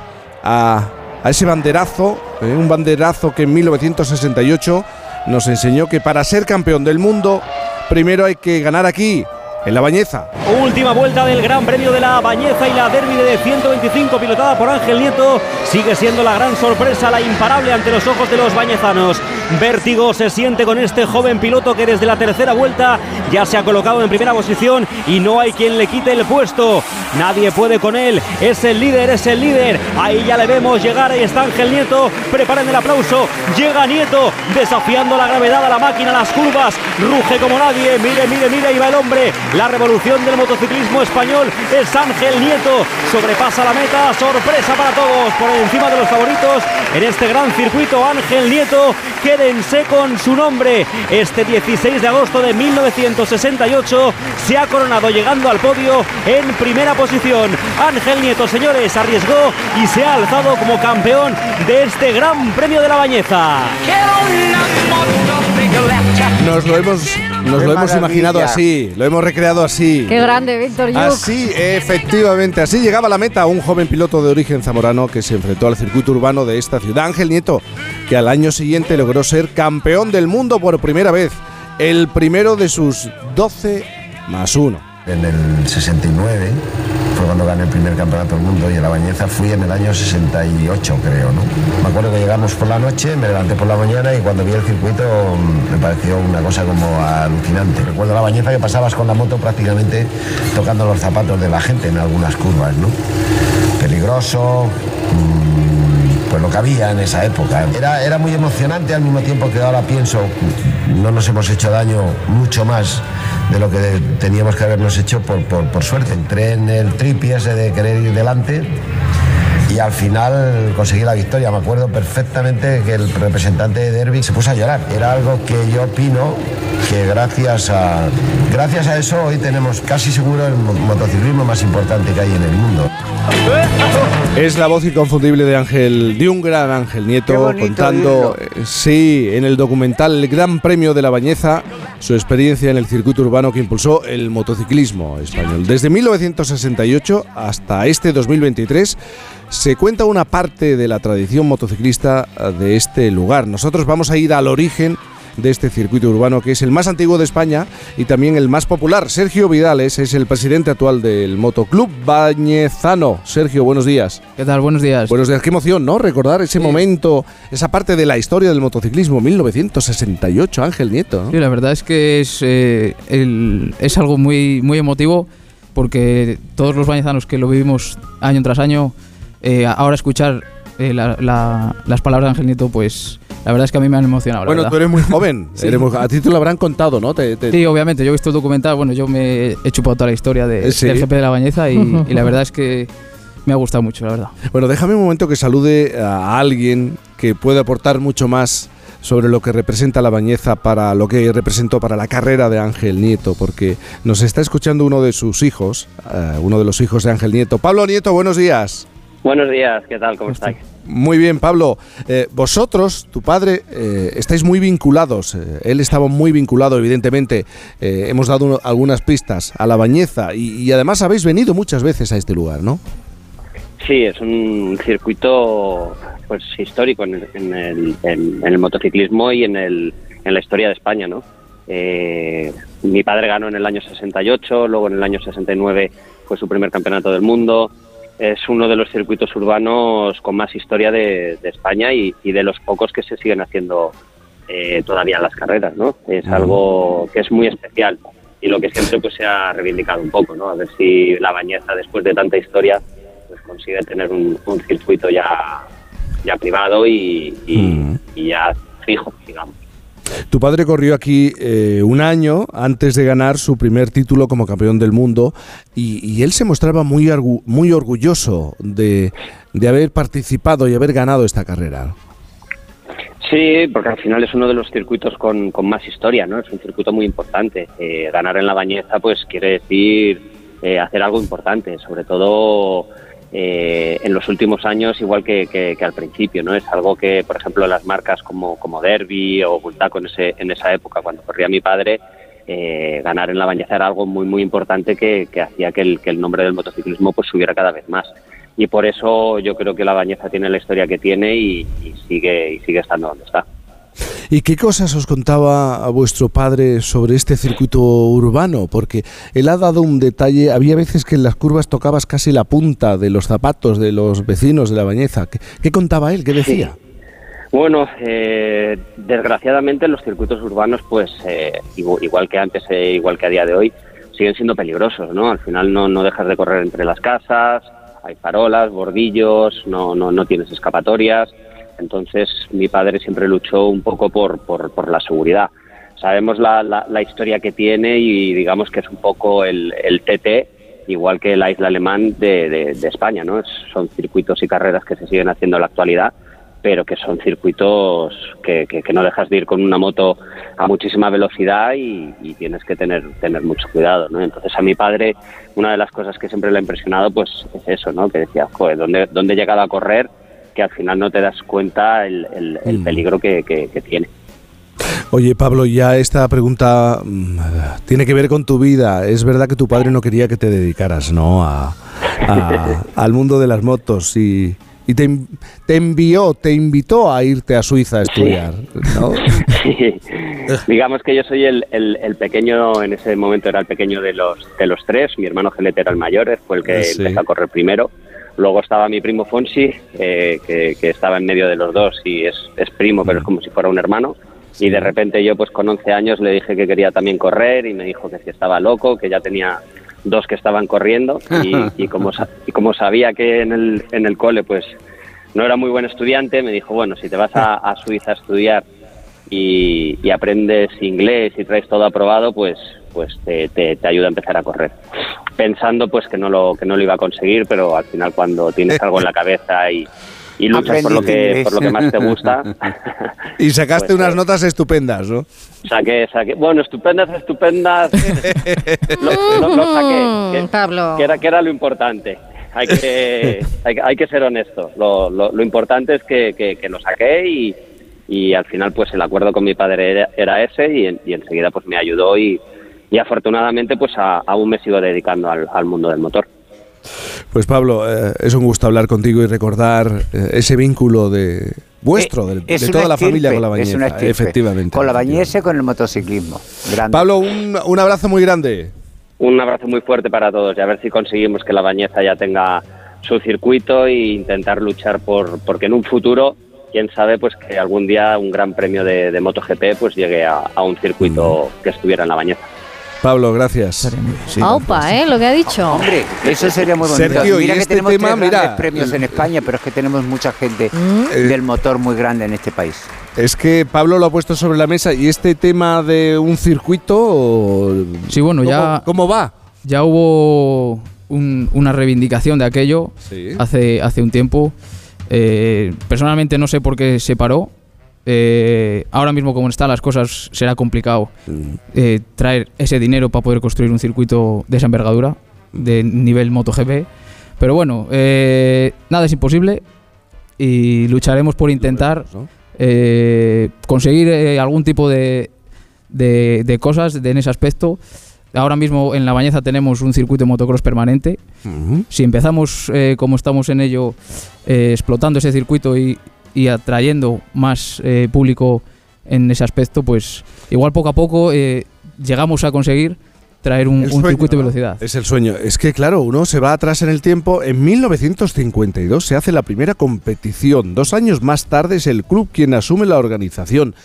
a, a ese banderazo, ¿eh? un banderazo que en 1968 nos enseñó que para ser campeón del mundo, primero hay que ganar aquí, en la Bañeza. Última vuelta del Gran Premio de la Bañeza y la derby de 125 pilotada por Ángel Nieto sigue siendo la gran sorpresa, la imparable ante los ojos de los bañezanos. Vértigo se siente con este joven piloto que desde la tercera vuelta ya se ha colocado en primera posición y no hay quien le quite el puesto. Nadie puede con él, es el líder, es el líder. Ahí ya le vemos llegar, ahí está Ángel Nieto, preparen el aplauso. Llega Nieto desafiando la gravedad a la máquina, las curvas, ruge como nadie. Mire, mire, mire, ahí va el hombre. La revolución del motociclismo español es Ángel Nieto. Sobrepasa la meta, sorpresa para todos. Por encima de los favoritos en este gran circuito, Ángel Nieto. Quédense con su nombre. Este 16 de agosto de 1968 se ha coronado llegando al podio en primera posición. Ángel Nieto, señores, arriesgó y se ha alzado como campeón de este Gran Premio de la Bañeza. Nos lo hemos, nos Qué lo hemos maravilla. imaginado así, lo hemos recreado así. Qué grande, Víctor Yuk. Así, efectivamente, así llegaba a la meta un joven piloto de origen zamorano que se enfrentó al circuito urbano de esta ciudad, Ángel Nieto, que al año siguiente logró ser campeón del mundo por primera vez, el primero de sus 12 más 1. En el 69 fue cuando gané el primer campeonato del mundo y en la Bañeza fui en el año 68, creo, ¿no? Me acuerdo que llegamos por la noche, me levanté por la mañana y cuando vi el circuito mm, me pareció una cosa como alucinante. Recuerdo la Bañeza que pasabas con la moto prácticamente tocando los zapatos de la gente en algunas curvas, ¿no? Peligroso, mm, pues lo que había en esa época. Era, era muy emocionante al mismo tiempo que ahora pienso, no nos hemos hecho daño mucho más de lo que teníamos que habernos hecho por, por, por suerte. Entré en el tripi ese de querer ir delante y al final conseguí la victoria. Me acuerdo perfectamente que el representante de Derby se puso a llorar. Era algo que yo opino que gracias a, gracias a eso hoy tenemos casi seguro el mo- motociclismo más importante que hay en el mundo. Es la voz inconfundible de Ángel, de un gran Ángel Nieto, bonito contando, eh, sí, en el documental El Gran Premio de la Bañeza, su experiencia en el circuito urbano que impulsó el motociclismo español. Desde 1968 hasta este 2023 se cuenta una parte de la tradición motociclista de este lugar. Nosotros vamos a ir al origen de este circuito urbano que es el más antiguo de España y también el más popular. Sergio Vidales es el presidente actual del Motoclub Bañezano. Sergio, buenos días. ¿Qué tal? Buenos días. Buenos días, qué emoción, ¿no? Recordar ese momento, esa parte de la historia del motociclismo, 1968, Ángel Nieto. ¿no? Sí, la verdad es que es, eh, el- es algo muy, muy emotivo porque todos los bañezanos que lo vivimos año tras año, eh, ahora escuchar eh, la- la- las palabras de Ángel Nieto, pues la verdad es que a mí me han emocionado. la Bueno, verdad. tú eres muy joven, Sí. eres muy- a ti te lo habrán contado, ¿no? Te- te- Sí, obviamente, yo he visto el documental, bueno, yo me he chupado toda la historia de, Eh, sí. del GP de la Bañeza y, y la verdad es que me ha gustado mucho, la verdad. Bueno, déjame un momento que salude a alguien que puede aportar mucho más sobre lo que representa la bañeza para lo que representó para la carrera de Ángel Nieto, porque nos está escuchando uno de sus hijos, eh, uno de los hijos de Ángel Nieto. Pablo Nieto, buenos días. Buenos días, ¿qué tal? ¿Cómo estáis? Muy bien, Pablo. Eh, vosotros, tu padre, eh, estáis muy vinculados. eh, él estaba muy vinculado, evidentemente. Hemos dado uno- algunas pistas a la bañeza y, y además habéis venido muchas veces a este lugar, ¿no? Sí, es un circuito pues histórico en el, en el, en- en el motociclismo y en, el, en la historia de España, ¿no? Eh, mi padre ganó en el año 68, luego en el año 69 fue su primer campeonato del mundo. Es uno de los circuitos urbanos con más historia de, de España y, y de los pocos que se siguen haciendo eh, todavía en las carreras, ¿no? Es algo que es muy especial y lo que siempre pues se ha reivindicado un poco, ¿no? A ver si la Bañeza después de tanta historia pues consigue tener un, un circuito ya ya privado y, y- y ya fijo, digamos. Tu padre corrió aquí eh, un año antes de ganar su primer título como campeón del mundo y, él se mostraba muy, muy orgulloso de, de haber participado y haber ganado esta carrera. Sí, porque al final es uno de los circuitos con, con más historia, ¿no? Es un circuito muy importante. Eh, ganar en la Bañeza, pues quiere decir eh, hacer algo importante, sobre todo eh, en los últimos años igual que, al principio, ¿no? Es algo que, por ejemplo, las marcas como, como Derby o Bultaco en, ese, en esa época, cuando corría mi padre, eh, ganar en la bañeza era algo muy muy importante que, que hacía que el, que el nombre del motociclismo pues subiera cada vez más. Y por eso yo creo que la bañeza tiene la historia que tiene y, y sigue y sigue estando donde está. ¿Y qué cosas os contaba a vuestro padre sobre este circuito urbano? Porque él ha dado un detalle, había veces que en las curvas tocabas casi la punta de los zapatos de los vecinos de la bañeza. ¿Qué, qué contaba él? ¿Qué decía? Bueno, eh, desgraciadamente los circuitos urbanos, pues eh, igu- igual que antes, eh, igual que a día de hoy, siguen siendo peligrosos, ¿no? Al final no, no dejas de correr entre las casas, hay farolas, bordillos, no, no, no tienes escapatorias. Entonces mi padre siempre luchó un poco por, por, la seguridad. Sabemos la, la, historia que tiene y digamos que es un poco el, TT, igual que la isla alemán de, España, ¿no? Son circuitos y carreras que se siguen haciendo en la actualidad pero que son circuitos que, no dejas de ir con una moto a muchísima velocidad y, y tienes que tener, tener mucho cuidado, ¿no? Entonces a mi padre una de las cosas que siempre le ha impresionado pues es eso, ¿no? Que decía, joder, ¿dónde, dónde he llegado a correr? Que al final no te das cuenta el, el- el peligro que, que- que tiene. Oye, Pablo, ya esta pregunta mm, tiene que ver con tu vida. Es verdad que tu padre no quería que te dedicaras, ¿no? A, a- al mundo de las motos y, y te, te envió, te invitó a irte a Suiza a estudiar, ¿no? Sí. Digamos que yo soy el, el- el pequeño, en ese momento era el pequeño de los, de los tres, mi hermano Gelete era el mayor, fue el que Sí. empezó a correr primero. Luego estaba mi primo Fonsi, eh, que, que estaba en medio de los dos y es, es primo, pero es como si fuera un hermano. Y de repente yo, pues con 11 años, le dije que quería también correr y me dijo que si estaba loco, que ya tenía dos que estaban corriendo. Y, y como, y como sabía que en el, en el cole, pues no era muy buen estudiante, me dijo, bueno, si te vas a, a Suiza a estudiar y, y aprendes inglés y traes todo aprobado, pues pues te, te, te ayuda a empezar a correr. Pensando pues que no lo que no lo iba a conseguir, pero al final cuando tienes algo en la cabeza y, y luchas por lo que por lo que más te gusta, Y sacaste unas notas estupendas, ¿no? saqué, saqué, bueno, estupendas, estupendas, lo, lo- lo saqué, que, Pablo. que era que era lo importante. Hay que, hay, que- hay que ser honesto. Lo, lo, lo importante es que, que, que lo saqué y, y al final pues el acuerdo con mi padre era, era ese y, en- y enseguida pues me ayudó y, y afortunadamente pues a- aún me sigo dedicando al, al mundo del motor. Pues Pablo, eh, es un gusto hablar contigo y recordar eh, ese vínculo de vuestro, de, Es de toda la estirpe, familia con la una estirpe. efectivamente. Con la bañeza y con el motociclismo. Grande. Pablo, un, un abrazo muy grande. Un abrazo muy fuerte para todos y a ver si conseguimos que la bañeza ya tenga su circuito e intentar luchar por porque en un futuro quién sabe pues que algún día un gran premio de, de MotoGP pues llegue a, a un circuito que estuviera en la bañeza. Pablo, gracias. Aupa, ¿eh? Lo que ha dicho. Hombre, eso sería muy bonito. Sergio, mira y que este tenemos tema, tres grandes mira, premios en España, pero es que tenemos mucha gente Eh, del motor muy grande en este país. Es que Pablo lo ha puesto sobre la mesa y este tema de un circuito. Sí, bueno, ya. ¿Cómo va? Ya hubo un- una reivindicación de aquello hace, hace un tiempo. Eh, personalmente no sé por qué se paró. Eh, ahora mismo, como están las cosas, será complicado eh, traer ese dinero para poder construir un circuito de esa envergadura, de nivel MotoGP. Pero bueno, eh, nada es imposible y lucharemos por intentar eh, conseguir eh, algún tipo de, de, de cosas en ese aspecto. Ahora mismo en La Bañeza tenemos un circuito de motocross permanente. Si empezamos eh, como estamos en ello, eh, explotando ese circuito y, y atrayendo más eh, público en ese aspecto, pues igual poco a poco eh, llegamos a conseguir traer un, un sueño, circuito de velocidad. Es el sueño. Es que, claro, uno se va atrás en el tiempo. En 1952 se hace la primera competición. Dos años más tarde es el club quien asume la organización.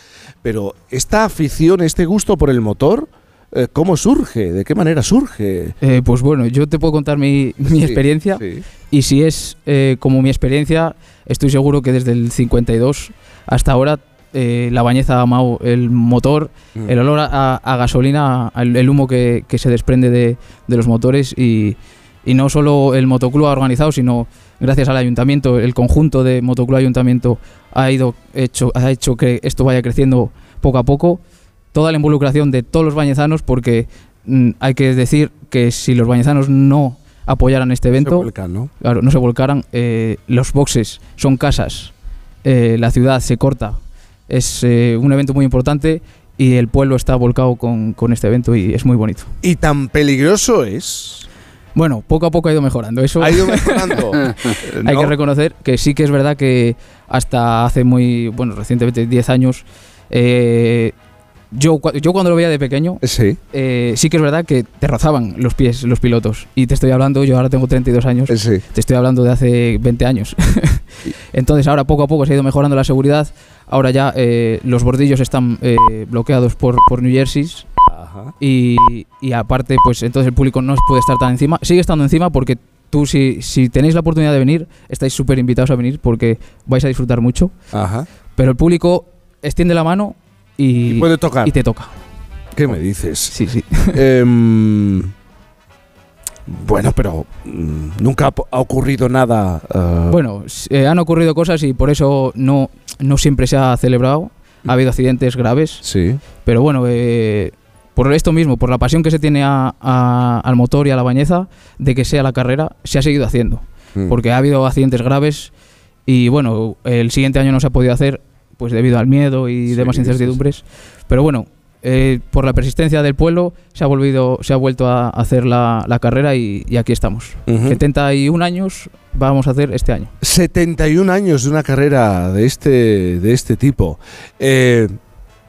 Pero esta afición, este gusto por el motor, eh, ¿cómo surge? ¿De qué manera surge? Eh, pues bueno, yo te puedo contar mi, mi Sí, experiencia sí. y si es eh, como mi experiencia, estoy seguro que desde el 52 hasta ahora eh, la bañeza ha amado el motor, Mm. el olor a, a gasolina, al- el humo que, que se desprende de, de los motores y, y no solo el motoclub ha organizado, sino gracias al ayuntamiento, el conjunto de motoclub ayuntamiento ha ido hecho, ha hecho que esto vaya creciendo poco a poco toda la involucración de todos los bañezanos porque mm, hay que decir que si los bañezanos no apoyaran este evento. vuelcan, ¿no? Claro, no se volcaran. Eh, los boxes son casas, eh, la ciudad se corta. Es eh, un evento muy importante y el pueblo está volcado con, con este evento y es muy bonito. ¿Y tan peligroso es? Bueno, poco a poco ha ido mejorando. Eso Ha ido mejorando. hay ¿No? que reconocer que sí que es verdad que hasta hace muy, bueno, recientemente, 10 años, eh, yo, yo cuando lo veía de pequeño, Sí. eh, sí que es verdad que te rozaban los pies los pilotos. Y te estoy hablando, yo ahora tengo 32 años, te estoy hablando de hace 20 años. Entonces ahora poco a poco se ha ido mejorando la seguridad. Ahora ya eh, los bordillos están eh, bloqueados por, por New Jersey. Y, y aparte, pues entonces el público no puede estar tan encima. Sigue estando encima porque tú, si, si tenéis la oportunidad de venir, estáis súper invitados a venir porque vais a disfrutar mucho. Ajá. Pero el público extiende la mano y, puede tocar. y te toca. ¿Qué me dices? Sí, sí. Em, bueno, pero mm, nunca ha, ocurrido nada. eh, Bueno, eh, han ocurrido cosas y por eso no, no siempre se ha celebrado. Ha habido accidentes graves. Sí. Pero bueno, eh, por esto mismo, por la pasión que se tiene a- a- al motor y a la bañeza, de que sea la carrera, se ha seguido haciendo. Mm. Porque ha habido accidentes graves y bueno, el siguiente año no se ha podido hacer pues debido al miedo y demás sí, sí, incertidumbres. Pero bueno, eh, por la persistencia del pueblo se ha, volvido, se ha vuelto a hacer la, la carrera y, y aquí estamos. Ujú. 71 años vamos a hacer este año. 71 años de una carrera de este, de este tipo. Eh,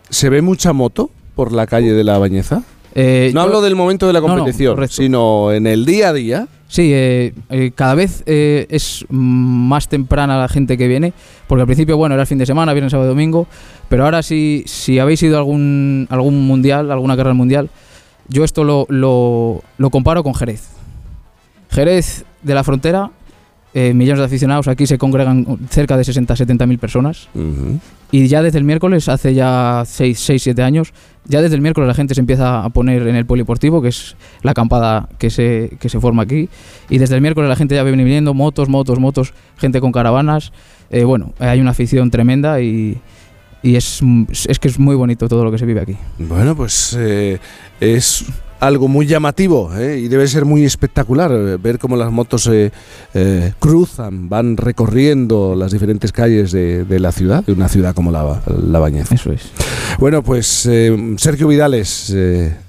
¿Se ve mucha moto por la calle de la Bañeza? Eh, no yo- hablo del momento de la No, no, competición, sino en el día a día. Sí, eh, eh, cada vez eh, es más temprana la gente que viene, porque al principio, bueno, era el fin de semana, viernes, sábado, domingo, pero ahora si, si habéis ido a algún, algún mundial, alguna carrera mundial, yo esto lo, lo, lo comparo con Jerez. Jerez de la frontera, eh, millones de aficionados, aquí se congregan cerca de 60-70 mil personas. Y ya desde el miércoles, hace ya 6, 6, 7 años, ya desde el miércoles la gente se empieza a poner en el poliportivo, que es la acampada que se, que se forma aquí. Y desde el miércoles la gente ya viene viniendo, motos, motos, motos, gente con caravanas. Eh, bueno, hay una afición tremenda y, y es, es que es muy bonito todo lo que se vive aquí. Bueno, pues eh, es algo muy llamativo ¿eh? y debe ser muy espectacular eh, ver cómo las motos eh, eh, cruzan, van recorriendo las diferentes calles de, de la ciudad, de una ciudad como la, la Bañeza. Eso es. Bueno, pues Sergio Vidales,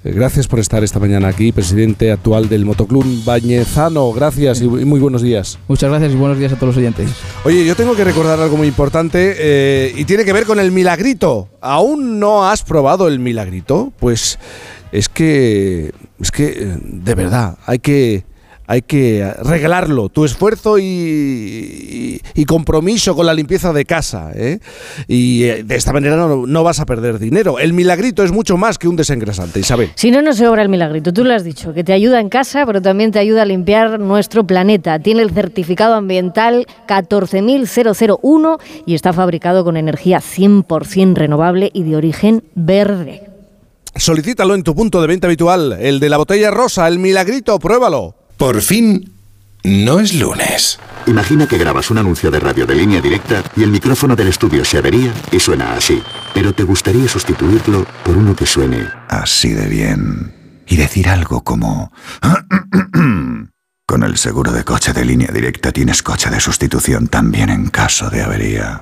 gracias por estar esta mañana aquí, presidente actual del Motoclub Bañezano. Gracias y, y muy buenos días. Muchas gracias y buenos días a todos los oyentes. Oye, yo tengo que recordar algo muy importante y tiene que ver con el milagrito. ¿Aún no has probado el milagrito? Pues es que, es que, eh, de verdad, hay que, hay que regalarlo, tu esfuerzo y, compromiso con la limpieza de casa. ¿eh? Y eh, de esta manera no, no vas a perder dinero. El milagrito es mucho más que un desengrasante, Isabel. Si no, no se obra el milagrito. Tú lo has dicho, que te ayuda en casa, pero también te ayuda a limpiar nuestro planeta. Tiene el certificado ambiental 14001 y está fabricado con energía 100% renovable y de origen verde. Solicítalo en tu punto de venta habitual, el de la botella rosa, el milagrito, pruébalo. Por fin, no es lunes. Imagina que grabas un anuncio de radio de línea directa y el micrófono del estudio se avería y suena así. Pero te gustaría sustituirlo por uno que suene Así de bien. Y decir algo como... Con el seguro de coche de línea directa tienes coche de sustitución también en caso de avería.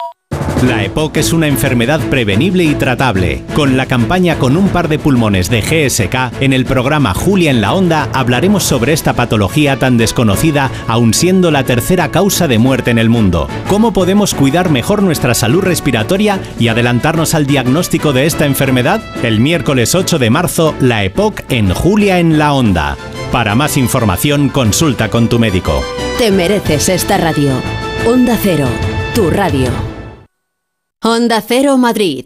La EPOC es una enfermedad prevenible y tratable. Con la campaña Con un par de pulmones de GSK, en el programa Julia en la Onda hablaremos sobre esta patología tan desconocida, aun siendo la tercera causa de muerte en el mundo. ¿Cómo podemos cuidar mejor nuestra salud respiratoria y adelantarnos al diagnóstico de esta enfermedad? El miércoles 8 de marzo, la EPOC en Julia en la Onda. Para más información, consulta con tu médico. Te mereces esta radio. Onda Cero, tu radio. Onda Cero Madrid,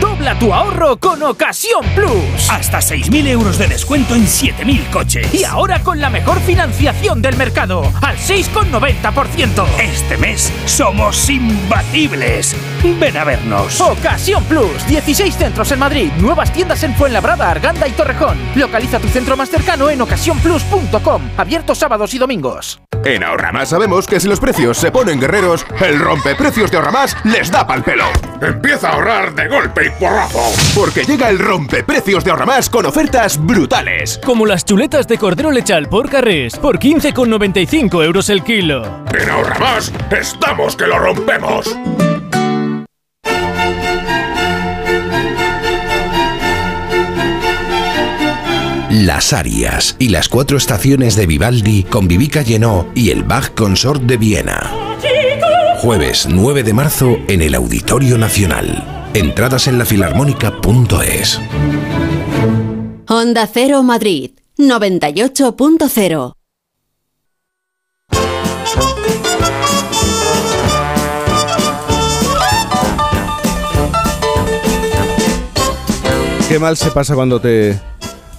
Dobla tu ahorro con Ocasión Plus. Hasta 6.000 euros de descuento en 7.000 coches. Y ahora con la mejor financiación del mercado, al 6,90%. Este mes somos imbatibles. Ven a vernos. Ocasión Plus. 16 centros en Madrid. Nuevas tiendas en Fuenlabrada, Arganda y Torrejón. Localiza tu centro más cercano en ocasiónplus.com. Abierto sábados y domingos. En Ahorramás sabemos que si los precios se ponen guerreros, el rompeprecios de Ahorramás les da pal pelo. Empieza a ahorrar de golpe y porrazo. Porque llega el rompeprecios de Ahorramás con ofertas brutales. Como las chuletas de cordero lechal por carrés por 15,95 euros el kilo. En Ahorramás estamos que lo rompemos. Las Arias y las cuatro estaciones de Vivaldi con Vivica Llenó y el Bach Consort de Viena. Jueves 9 de marzo en el Auditorio Nacional. Entradas en lafilarmónica.es. Onda Cero Madrid 98.0. Qué mal se pasa cuando te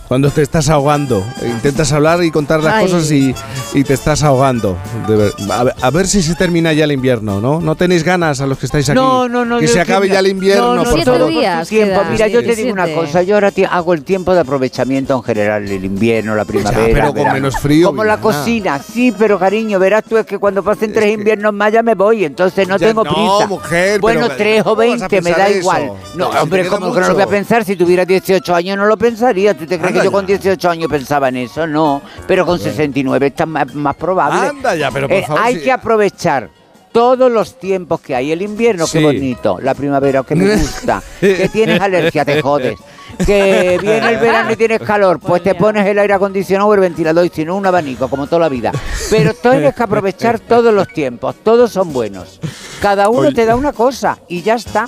cuando te estás ahogando. Intentas hablar y contar las Ay. cosas y, y te estás ahogando. De ver- a, ver, a ver si se termina ya el invierno, ¿no? No tenéis ganas a los que estáis aquí. No, no, no. Que se acabe ya el invierno, no, no, por todo favor. días tiempo. Mira, yo te Siete. digo una cosa. Yo ahora hago el tiempo de aprovechamiento en general, el invierno, la primavera. pero con verano. menos frío, Como la cocina, sí, pero cariño, verás tú, es que cuando pasen tres inviernos más ya me voy, entonces no Ya tengo no, prisa. mujer, bueno, pero tres o ¿cómo vas a veinte, me da eso? igual. No, hombre, como que no lo voy a pensar, si tuviera 18 años no lo pensaría. ¿Tú te crees que yo con 18 años pensaba en eso? No, pero con 69 está más, más probable. Anda ya, pero por Eh, favor, hay si- que aprovechar todos los tiempos que hay. El invierno, Sí. qué bonito. La primavera, que me gusta. que tienes alergia, te jodes. Que viene el verano y tienes calor, pues te pones el aire acondicionado o el ventilador y si no un abanico, como toda la vida. Pero tienes que aprovechar todos los tiempos, todos son buenos. Cada uno Oye. te da una cosa y ya está.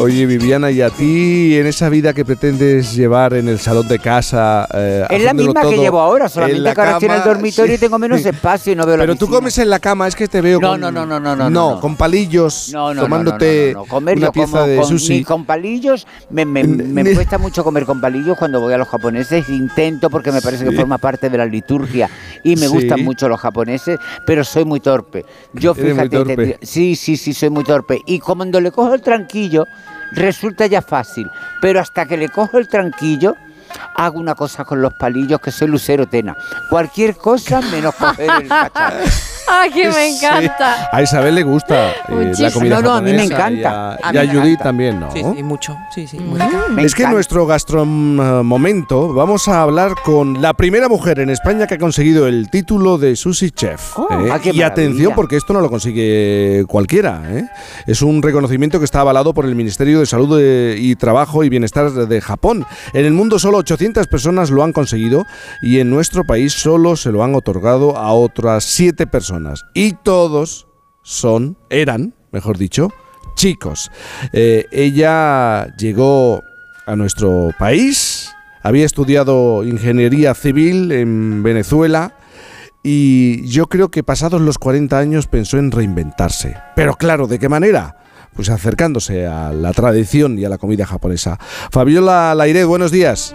Oye, Viviana, ¿y a ti en esa vida que pretendes llevar en el salón de casa? eh, Es la misma que llevo ahora, en solamente la que ahora estoy en el dormitorio y tengo menos espacio y no veo la Pero tú comes en la cama, es que te veo No, con... no, no, no, no, no, No, con palillos, No, no, no, tomándote no, Comer una pieza como de con, sushi. ni con palillos. Me, me- me cuesta mucho comer con palillos cuando voy a los japoneses. Intento porque me parece que forma parte de la liturgia y me Sí. gustan mucho los japoneses, pero soy muy torpe. Yo muy fíjate, torpe. te- sí, sí, sí, soy muy torpe. Y cuando le cojo el tranquillo, resulta ya fácil. Pero hasta que le cojo el tranquillo, hago una cosa con los palillos que soy Lucero Tena. Cualquier cosa menos coger el cacharro. ¡Ay, que me encanta! A Isabel le gusta eh, la Muchísimo. comida No, no, a mí me encanta. Y a, y Judith encanta. también, ¿no? Sí, sí, mucho. Sí, sí, muy Me es que en nuestro gastromomento vamos a hablar con la primera mujer en España que ha conseguido el título de sushi chef. Oh, ¿eh? ah, qué y atención porque esto no lo consigue cualquiera. ¿eh? Es un reconocimiento que está avalado por el Ministerio de Salud eh, y Trabajo y Bienestar de Japón. En el mundo solo 800 personas lo han conseguido y en nuestro país solo se lo han otorgado a otras 7 personas. Y todos son, eran, mejor dicho, chicos. Eh, ella llegó a nuestro país, había estudiado ingeniería civil en Venezuela y yo creo que pasados los 40 años pensó en reinventarse. Pero claro, ¿de qué manera? Pues acercándose a la tradición y a la comida japonesa. Fabiola Laire, buenos días.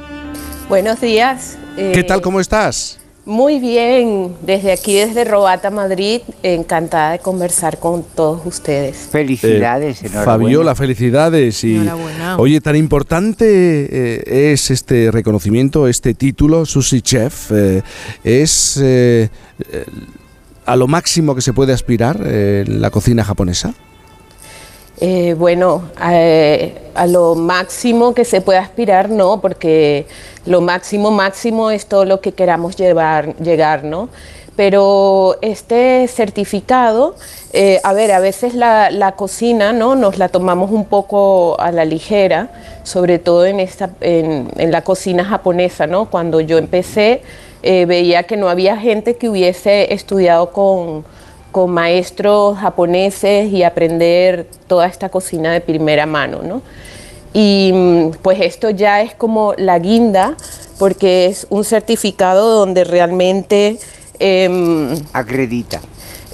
Buenos días. ¿Qué Eh, tal? ¿Cómo estás? Muy bien, desde aquí, desde Robata, Madrid, encantada de conversar con todos ustedes. Felicidades, Eh. Fabiola, felicidades. Y, Enhorabuena. Oye, tan importante eh, es este reconocimiento, este título, Sushi Chef. eh, es eh, eh, a lo máximo que se puede aspirar eh, en la cocina japonesa. Eh, bueno, eh, a lo máximo que se puede aspirar, no, porque lo máximo, máximo es todo lo que queramos llevar, llegar, ¿no? Pero este certificado, eh, a ver, a veces la, cocina, ¿no? Nos la tomamos un poco a la ligera, sobre todo en, esta, en, la cocina japonesa, ¿no? Cuando yo empecé, veía que no había gente que hubiese estudiado con, con maestros japoneses y aprender toda esta cocina de primera mano, ¿no? Y mm, pues esto ya es como la guinda, porque es un certificado donde realmente... em, Acredita.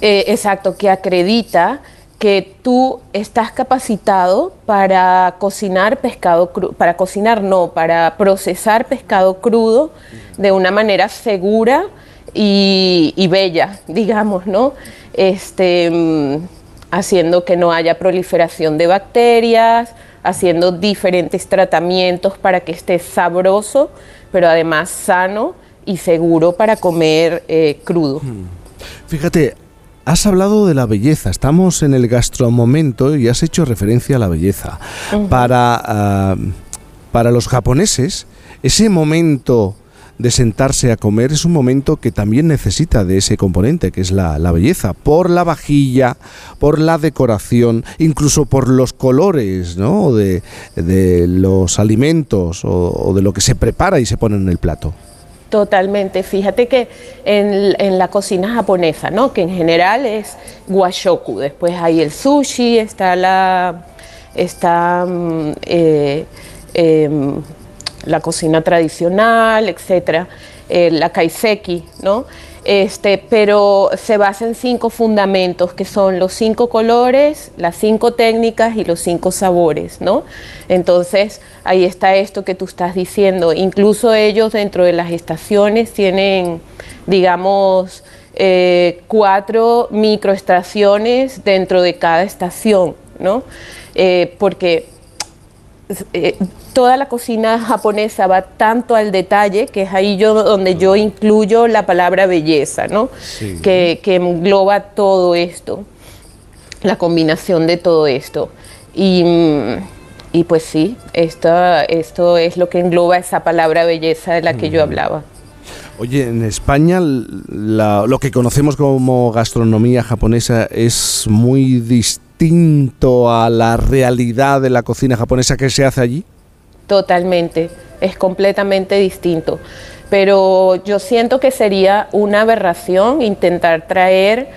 eh, exacto, que acredita que tú estás capacitado para cocinar pescado crudo, para cocinar no, para procesar pescado crudo de una manera segura y, y bella, digamos, ¿no? Este, mm, haciendo que no haya proliferación de bacterias, haciendo diferentes tratamientos para que esté sabroso, pero además sano y seguro para comer eh, crudo. Fíjate, has hablado de la belleza, estamos en el gastromomento y has hecho referencia a la belleza. Para, ah, para los japoneses, ese momento de sentarse a comer es un momento que también necesita de ese componente, que es la, la belleza, por la vajilla, por la decoración, incluso por los colores ¿no? de, de los alimentos o- de lo que se prepara y se pone en el plato. Totalmente. Fíjate que en, en la cocina japonesa, ¿no? Que en general es washoku. Después hay el sushi, está la, está mm, eh, em, la cocina tradicional, etcétera, eh, la kaiseki, ¿no? Este, pero se basa en cinco fundamentos que son los cinco colores, las cinco técnicas y los cinco sabores, ¿no? Entonces ahí está esto que tú estás diciendo. Incluso ellos dentro de las estaciones tienen, digamos, eh, cuatro microestaciones dentro de cada estación, ¿no? Eh, porque eh, toda la cocina japonesa va tanto al detalle que es ahí yo donde yo incluyo la palabra belleza, ¿no? Sí. Que, que engloba todo esto, la combinación de todo esto. Y, mm, y pues sí, esto, esto es lo que engloba esa palabra belleza de la que yo hablaba. Oye, en España la- lo que conocemos como gastronomía japonesa es muy distinto a la realidad de la cocina japonesa que se hace allí. Totalmente, es completamente distinto. Pero yo siento que sería una aberración intentar traer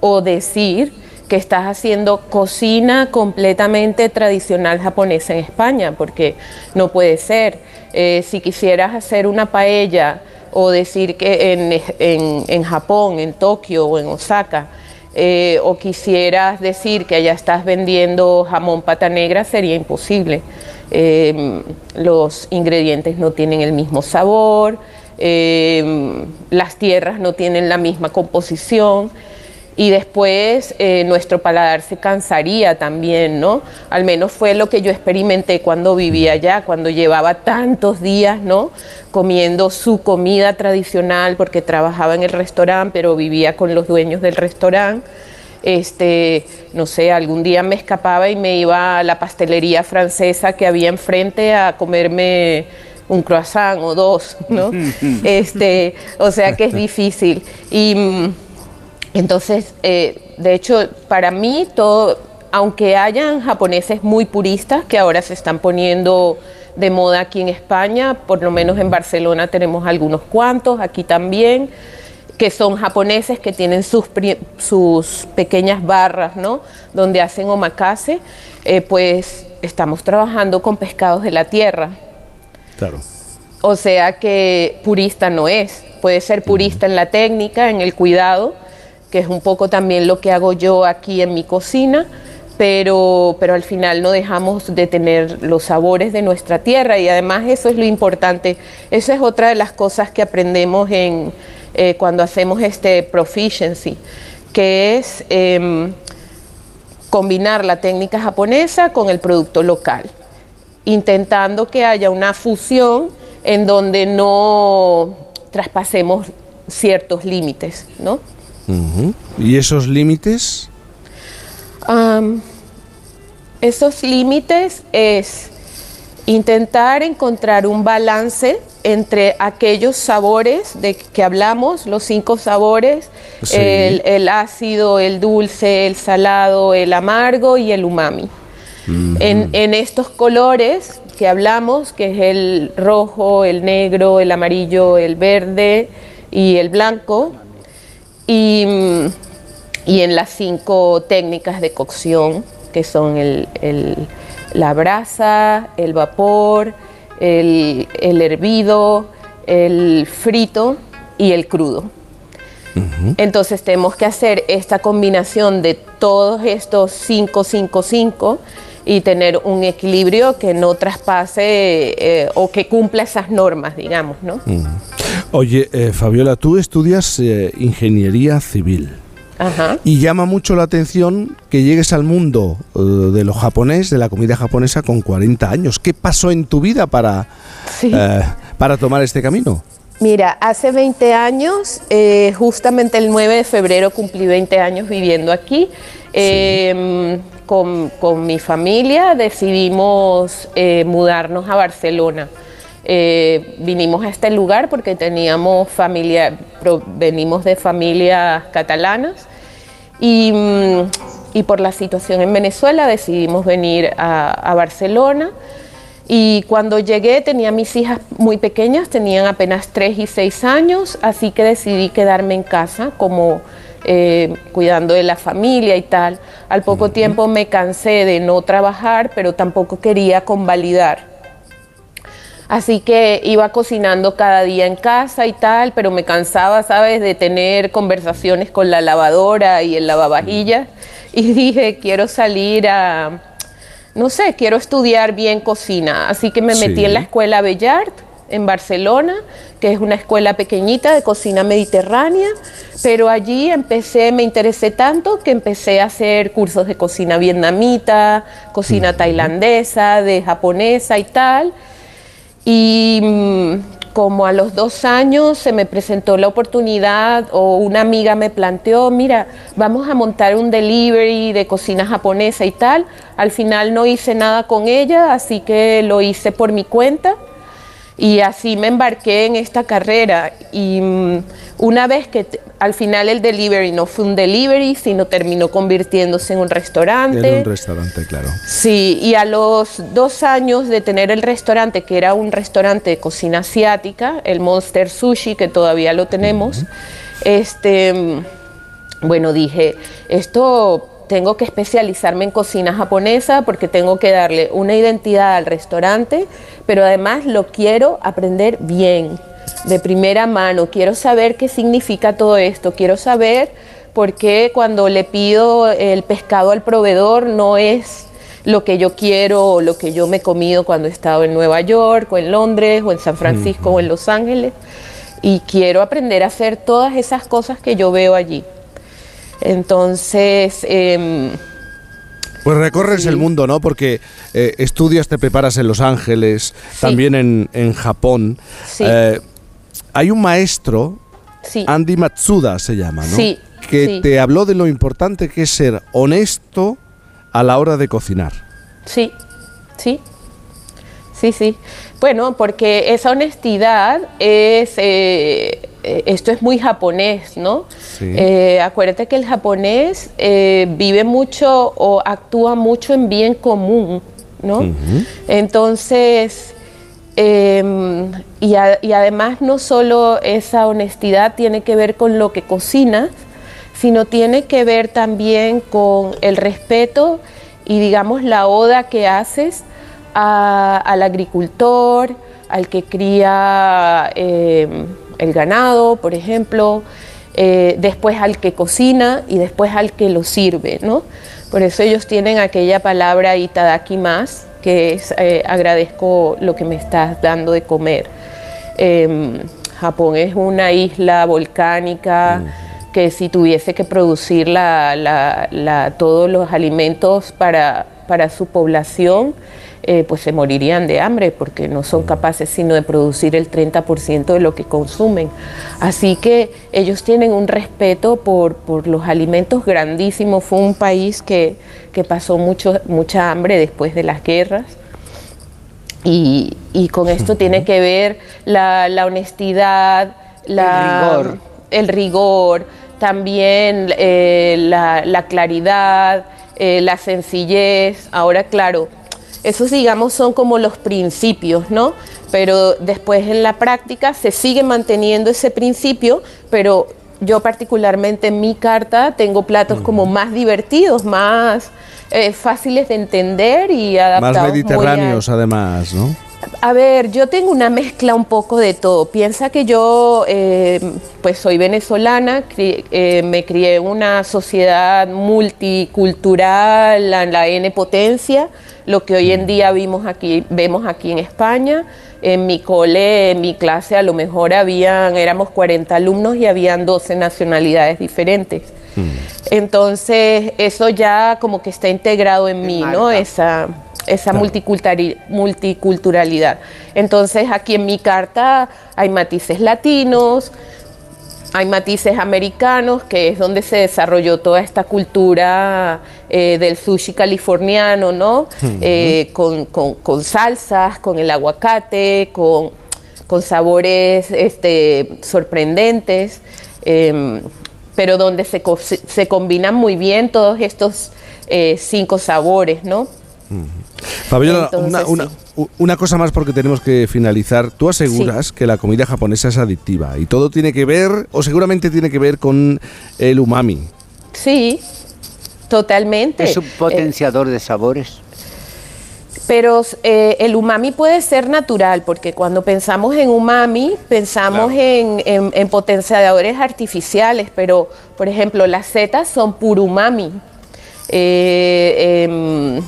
o decir que estás haciendo cocina completamente tradicional japonesa en España, porque no puede ser. Eh, si quisieras hacer una paella o decir que en, en- en Japón, en Tokio o en Osaka, eh, o quisieras decir que allá estás vendiendo jamón pata negra, sería imposible. Eh, los ingredientes no tienen el mismo sabor, eh, las tierras no tienen la misma composición y después eh, nuestro paladar se cansaría también, ¿no? Al menos fue lo que yo experimenté cuando vivía allá, cuando llevaba tantos días, ¿no? Comiendo su comida tradicional, porque trabajaba en el restaurante, pero vivía con los dueños del restaurante. Este, no sé, algún día me escapaba y me iba a la pastelería francesa que había enfrente a comerme un croissant o dos, ¿no? este, o sea que es difícil. Y mm, entonces, eh, de hecho, para mí todo, aunque hayan japoneses muy puristas que ahora se están poniendo de moda aquí en España, por lo menos en Barcelona tenemos algunos cuantos, aquí también, que son japoneses que tienen sus, sus pequeñas barras, ¿no? Donde hacen omakase, eh, pues estamos trabajando con pescados de la tierra. Claro. O sea que purista no es. Puede ser purista en la técnica, en el cuidado, que es un poco también lo que hago yo aquí en mi cocina, pero, pero al final no dejamos de tener los sabores de nuestra tierra y además eso es lo importante. Esa es otra de las cosas que aprendemos en, eh, cuando hacemos este proficiency, que es em, combinar la técnica japonesa con el producto local, intentando que haya una fusión en donde no traspasemos ciertos límites, ¿no? ¿Y esos límites? esos límites es intentar encontrar un balance entre aquellos sabores de que hablamos, los cinco sabores, el, ácido, el dulce, el salado, el amargo y el umami. en, en, estos colores que hablamos, que es el rojo, el negro, el amarillo, el verde y el blanco, y, y en las cinco técnicas de cocción, que son el, la brasa, el vapor, el, hervido, el frito y el crudo. Entonces tenemos que hacer esta combinación de todos estos 5, 5, 5 y tener un equilibrio que no traspase eh, o que cumpla esas normas, digamos, ¿no? Oye, eh, Fabiola, tú estudias eh, ingeniería civil. Ajá. Y llama mucho la atención que llegues al mundo de lo japonés, de la comida japonesa, con 40 años. ¿Qué pasó en tu vida para, para tomar este camino? Mira, hace 20 años, justamente el 9 de febrero cumplí 20 años viviendo aquí. Em, con, mi familia decidimos eh, mudarnos a Barcelona. Eh, vinimos a este lugar porque teníamos familia, venimos de familias catalanas y, mm, y, por la situación en Venezuela decidimos venir a, a, Barcelona. Y cuando llegué tenía mis hijas muy pequeñas, tenían apenas 3 y 6 años, así que decidí quedarme en casa como eh, cuidando de la familia y tal. Al poco tiempo me cansé de no trabajar, pero tampoco quería convalidar. Así que iba cocinando cada día en casa y tal, pero me cansaba, ¿sabes?, de tener conversaciones con la lavadora y el lavavajillas. Y dije, quiero salir a, no sé, quiero estudiar bien cocina. Así que me metí en la escuela Bellart en Barcelona, que es una escuela pequeñita de cocina mediterránea, pero allí empecé, me interesé tanto que empecé a hacer cursos de cocina vietnamita, cocina tailandesa, de japonesa y tal. Y mm, como a los dos años se me presentó la oportunidad o una amiga me planteó, mira, vamos a montar un delivery de cocina japonesa y tal. Al final no hice nada con ella, así que lo hice por mi cuenta y así me embarqué en esta carrera. Y mm, una vez que al final el delivery no fue un delivery, sino terminó convirtiéndose en un restaurante. En un restaurante, claro. Sí, y a los dos años de tener el restaurante, que era un restaurante de cocina asiática, el Monster Sushi, que todavía lo tenemos, este, mm, bueno, dije, esto tengo que especializarme en cocina japonesa porque tengo que darle una identidad al restaurante, pero además lo quiero aprender bien, de primera mano. Quiero saber qué significa todo esto, quiero saber por qué cuando le pido el pescado al proveedor no es lo que yo quiero o lo que yo me he comido cuando he estado en Nueva York o en Londres o en San Francisco o en Los Ángeles. Y quiero aprender a hacer todas esas cosas que yo veo allí. Entonces, em, Pues recorres el mundo, ¿no? Porque eh, estudias, te preparas en Los Ángeles, también en, en Japón. Sí. Eh, hay un maestro, Andy Matsuda se llama, ¿no? Sí, Que te habló de lo importante que es ser honesto a la hora de cocinar. sí, sí, sí, sí. Bueno, porque esa honestidad es, eh, esto es muy japonés, ¿no? Sí. Eh, acuérdate que el japonés eh, vive mucho o actúa mucho en bien común, ¿no? Entonces, em, y, a- y además no solo esa honestidad tiene que ver con lo que cocinas, sino tiene que ver también con el respeto y digamos la oda que haces a- al agricultor, al que cría em, el ganado, por ejemplo, eh, después al que cocina y después al que lo sirve, ¿no? Por eso ellos tienen aquella palabra itadakimasu, que es eh, agradezco lo que me estás dando de comer. Em, Japón es una isla volcánica que si tuviese que producir la- la- la- todos los alimentos para, para su población, eh, pues se morirían de hambre porque no son capaces sino de producir el 30% de lo que consumen. Así que ellos tienen un respeto por, por los alimentos grandísimo. Fue un país que, que pasó mucho, mucha hambre después de las guerras. Y, y con esto tiene que ver la, la honestidad, la- rigor. el rigor, también eh, la, la claridad, eh, la sencillez. Ahora, claro, esos digamos son como los principios, ¿no? Pero después en la práctica se sigue manteniendo ese principio, pero yo particularmente en mi carta tengo platos como más divertidos, más eh, fáciles de entender y adaptados Más muy a- mediterráneos, además, ¿no? A ver, yo tengo una mezcla un poco de todo. Piensa que yo, eh, pues soy venezolana, cri- eh, me crié en una sociedad multicultural, en la N potencia, lo que hoy en día vimos aquí, vemos aquí en España. En mi cole, en mi clase, a lo mejor habían, éramos 40 alumnos y habían 12 nacionalidades diferentes. Entonces, eso ya como que está integrado en mí, ¿no? Esa, esa multiculturalidad. Entonces, aquí en mi carta hay matices latinos, hay matices americanos, que es donde se desarrolló toda esta cultura eh, del sushi californiano, ¿no? Eh, con, con- con salsas, con el aguacate, con, con sabores este, sorprendentes, em, pero donde se- se combinan muy bien todos estos eh, cinco sabores, ¿no? Fabiola, Entonces, una, una- u- una cosa más porque tenemos que finalizar. Tú aseguras que la comida japonesa es adictiva y todo tiene que ver, o seguramente tiene que ver con el umami. Sí, totalmente. Es un potenciador de sabores. Pero eh, el umami puede ser natural, porque cuando pensamos en umami, pensamos en, en- en potenciadores artificiales, pero por ejemplo, las setas son puro umami. Eh, em,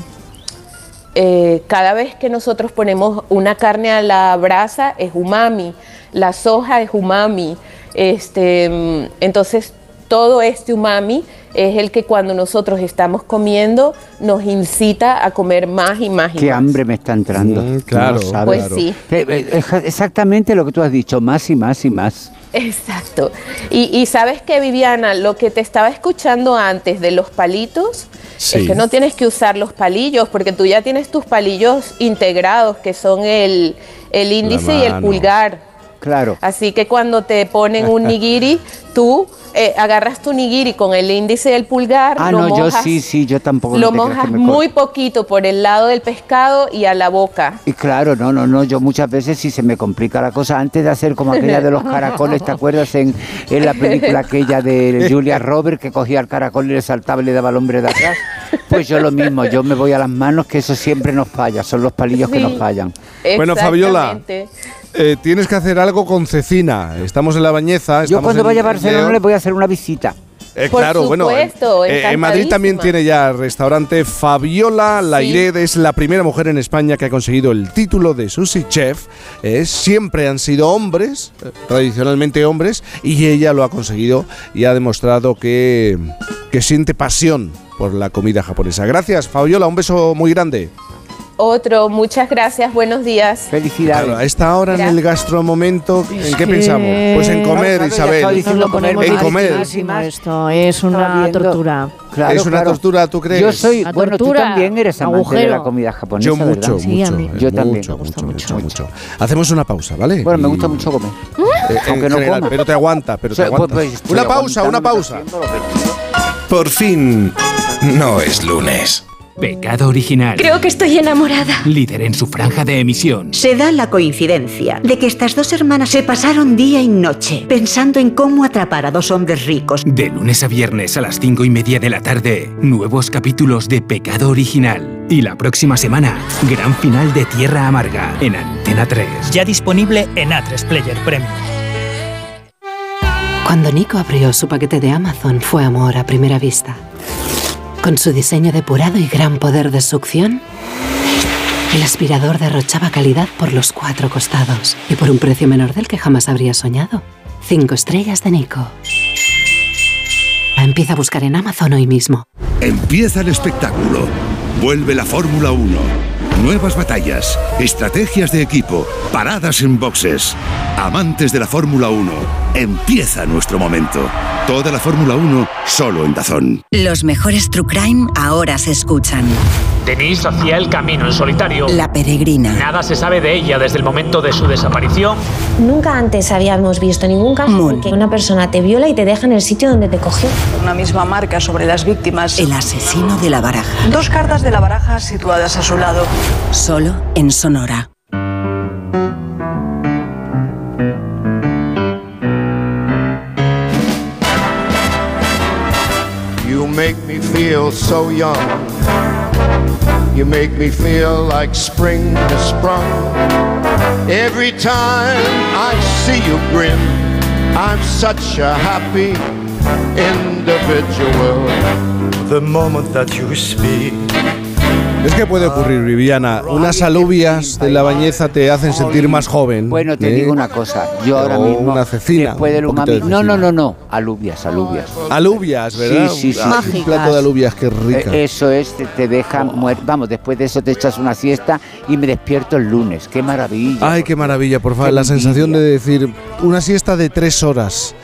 eh, cada vez que nosotros ponemos una carne a la brasa es umami, la soja es umami. Este, mm, entonces, todo este umami es el que cuando nosotros estamos comiendo nos incita a comer más y más y Qué más. hambre me está entrando. Claro, sabes. Pues sí. Eh, eh, Exactamente lo que tú has dicho, más y más y más. Exacto. Y, y sabes que, Viviana, lo que te estaba escuchando antes de los palitos, Sí. es que no tienes que usar los palillos, porque tú ya tienes tus palillos integrados, que son el, el índice y el pulgar. Claro. Así que cuando te ponen un nigiri, tú eh, agarras tu nigiri con el índice y el pulgar, Ah, lo no, yo mojas, sí, sí, yo tampoco. lo no mojas que me muy poquito por el lado del pescado y a la boca. Y claro, no, no, no, yo muchas veces sí se me complica la cosa. Antes de hacer como aquella de los caracoles, ¿te acuerdas en, en la película aquella de Julia Roberts que cogía el caracol y le saltaba y le daba al hombre de atrás? Pues yo lo mismo, yo me voy a las manos que eso siempre nos falla, son los palillos que Sí. nos fallan. Bueno, Fabiola, eh, tienes que hacer algo con cecina. Estamos en la bañeza. Yo cuando vaya a Barcelona le voy a hacer una visita. Eh, Por claro, bueno, en- supuesto, eh, en Madrid también tiene ya restaurante Fabiola Laired, es la primera mujer en España que ha conseguido el título de sushi chef. Eh, siempre han sido hombres, tradicionalmente hombres, y ella lo ha conseguido y ha demostrado que que siente pasión por la comida japonesa. Gracias, Fabiola, un beso muy grande. Otro, muchas gracias, buenos días. Felicidades. Claro, a esta hora en el gastromomento, ¿en qué pensamos? Pues en comer, Isabel. En comer. esto, es una tortura. Claro, es una claro. tortura, ¿tú crees? Yo soy, La bueno, tú tortura, también eres amante de agujero. la comida japonesa, Yo ¿verdad? mucho, Sí, mucho. eh, Yo también. Mucho, Me mucho, mucho, mucho. Hacemos una pausa, ¿vale? Bueno, me gusta mucho comer. eh, aunque no general, coma. pero te aguanta, pero te O sea, aguanta. pues, pues, una pausa, una pausa. Por fin, no es lunes. Pecado original. Creo que estoy enamorada. Líder en su franja de emisión. Se da la coincidencia de que estas dos hermanas se pasaron día y noche pensando en cómo atrapar a dos hombres ricos. De lunes a viernes a las cinco y media de la tarde, nuevos capítulos de Pecado Original. Y la próxima semana, gran final de Tierra Amarga en Antena 3. Ya disponible en A3 Player Premium. Cuando Nico abrió su paquete de Amazon fue amor a primera vista. Con su diseño depurado y gran poder de succión, el aspirador derrochaba calidad por los cuatro costados y por un precio menor del que jamás habría soñado. Cinco estrellas de Nico. Empieza a buscar en Amazon hoy mismo. Empieza el espectáculo. Vuelve la Fórmula 1. Nuevas batallas, estrategias de equipo, paradas en boxes. Amantes de la Fórmula 1, empieza nuestro momento. Toda la Fórmula 1 solo en Dazón. Los mejores True Crime ahora se escuchan. Denise hacía el camino en solitario. La Peregrina. Nada se sabe de ella desde el momento de su desaparición. Nunca antes habíamos visto ningún caso en que una persona te viola y te deja en el sitio donde te cogió. Una misma marca sobre las víctimas. El asesino de la baraja. Dos cartas de la baraja situadas a su lado. Solo en Sonora. You make me feel so young. You make me feel like spring has sprung. Every time I see you grin, I'm such a happy individual. The moment that you speak. Es que puede ocurrir, Viviana. Unas alubias de la bañeza te hacen sentir más joven. Bueno, te ¿eh? digo una cosa. Yo ahora O mismo. una cecina. Después del poquito de umami. No, no, no, no. Alubias, alubias. Alubias, ¿verdad? Sí, sí, sí. Ah, Un plato de alubias, qué rica. Eh, Eso es, te, te deja muerto. Vamos, después de eso te echas una siesta y me despierto el lunes. ¡Qué maravilla! Ay, qué maravilla, por favor. Qué La sensación de decir una siesta de tres horas.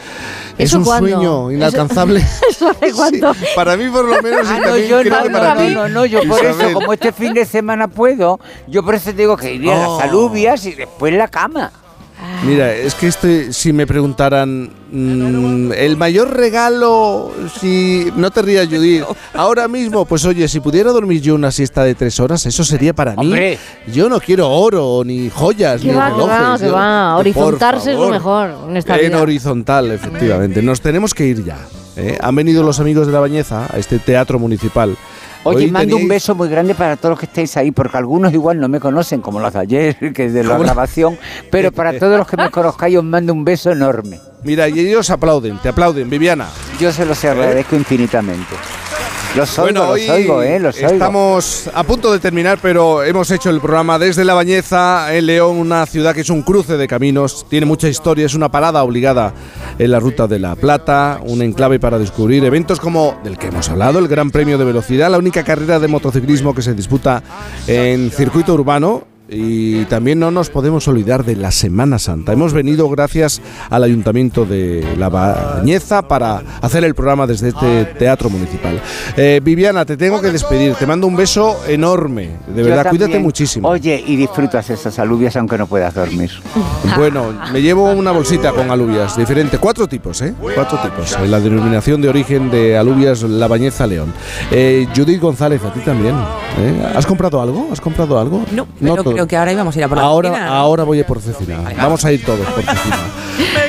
Es ¿Eso un sueño inalcanzable. ¿Eso hace cuánto? Para mí, por lo menos, y Ah, no, también yo creo no, que no, para no, ti. no, no, yo por eso, como este fin de semana puedo, yo por eso te digo que iría a Oh. las alubias y después la cama. Mira, es que este, si me preguntaran, mm, el mayor regalo, si no te rías, Judith, ahora mismo, pues oye, si pudiera dormir yo una siesta de tres horas, eso sería para mí. Hombre. Yo no quiero oro, ni joyas, Que ni va, que relojes. va, que yo- va. por Horizontarse es lo mejor en esta En vida. horizontal, efectivamente. Nos tenemos que ir ya. ¿eh? Han venido los amigos de la Bañeza a este teatro municipal. Oye, Hoy mando un beso muy grande para todos los que estéis ahí, porque algunos igual no me conocen, como los de ayer, que es de la ¿Cómo la- grabación, pero para todos los que me conozcáis os mando un beso enorme. Mira, y ellos aplauden, te aplauden, Viviana. Yo se los agradezco infinitamente. Los oigo, Bueno, los hoy oigo, ¿eh? Los oigo. estamos a punto de terminar, pero hemos hecho el programa desde La Bañeza, en León, una ciudad que es un cruce de caminos, tiene mucha historia, es una parada obligada en la Ruta de la Plata, un enclave para descubrir eventos como del que hemos hablado, el Gran Premio de Velocidad, la única carrera de motociclismo que se disputa en circuito urbano. Y también no nos podemos olvidar de la Semana Santa. Hemos venido gracias al Ayuntamiento de La Bañeza para hacer el programa desde este teatro municipal. Eh, Viviana, te tengo que despedir. Te mando un beso enorme. De Yo verdad, cuídate muchísimo. Oye, y disfrutas esas alubias aunque no puedas dormir. Bueno, me llevo una bolsita con alubias, diferente, cuatro tipos, ¿eh? Cuatro tipos. La denominación de origen de alubias La Bañeza León. Eh, Judith González, a ti también. ¿eh? ¿Has comprado algo? ¿Has comprado algo? No, pero todo. Creo que ahora íbamos a ir a por la Ahora, cocina. ahora voy a por cecina. Vamos a ir todos por cecina.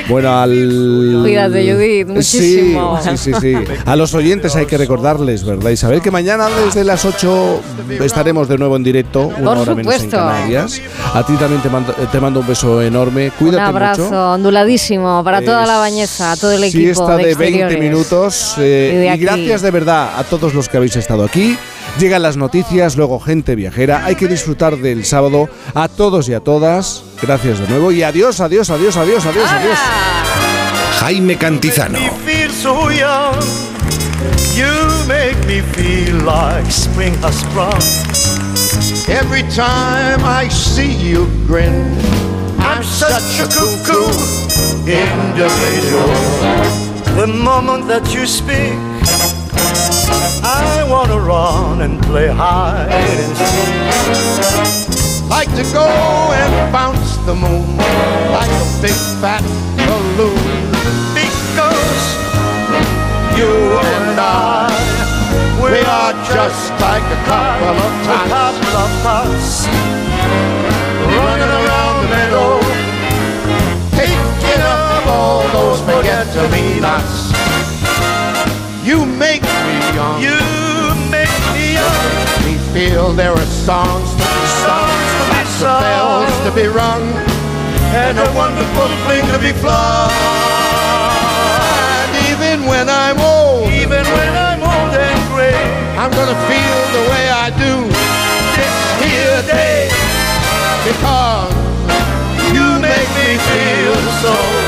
Bueno, al. Cuídate, Judith, muchísimo. Sí, sí, sí, sí. A los oyentes hay que recordarles, ¿verdad, Isabel? Que mañana desde las 8 estaremos de nuevo en directo, una Por hora menos en supuesto. Canarias. A ti también te mando, te mando un beso enorme. Un Cuídate abrazo mucho. onduladísimo para toda la bañeza, a todo el equipo. Siesta de, de 20 exteriores. minutos. eh, Y de y gracias de verdad a todos los que habéis estado aquí. Llegan las noticias, luego gente viajera. Hay que disfrutar del sábado. A todos y a todas. Gracias de nuevo. Y adiós, adiós, adiós, adiós, adiós, adiós. Jaime Cantizano. feel so young. You make me feel like spring has sprung. Every time I see you grin, I'm such a cuckoo individual. The moment that you speak, I wanna run and play hide and seek. Like to go and bounce the moon like a big fat balloon. Because you and I, we are just like a couple of tots, couple of tots running around the meadow, picking up all those forget-to-me-nots. You make me young. You make me young. We feel there are songs to be sung, lots of bells to be rung, and a wonderful thing to be flung. And even when I'm old, even when I'm old and gray, I'm gonna feel the way I do this here day because you make me feel so.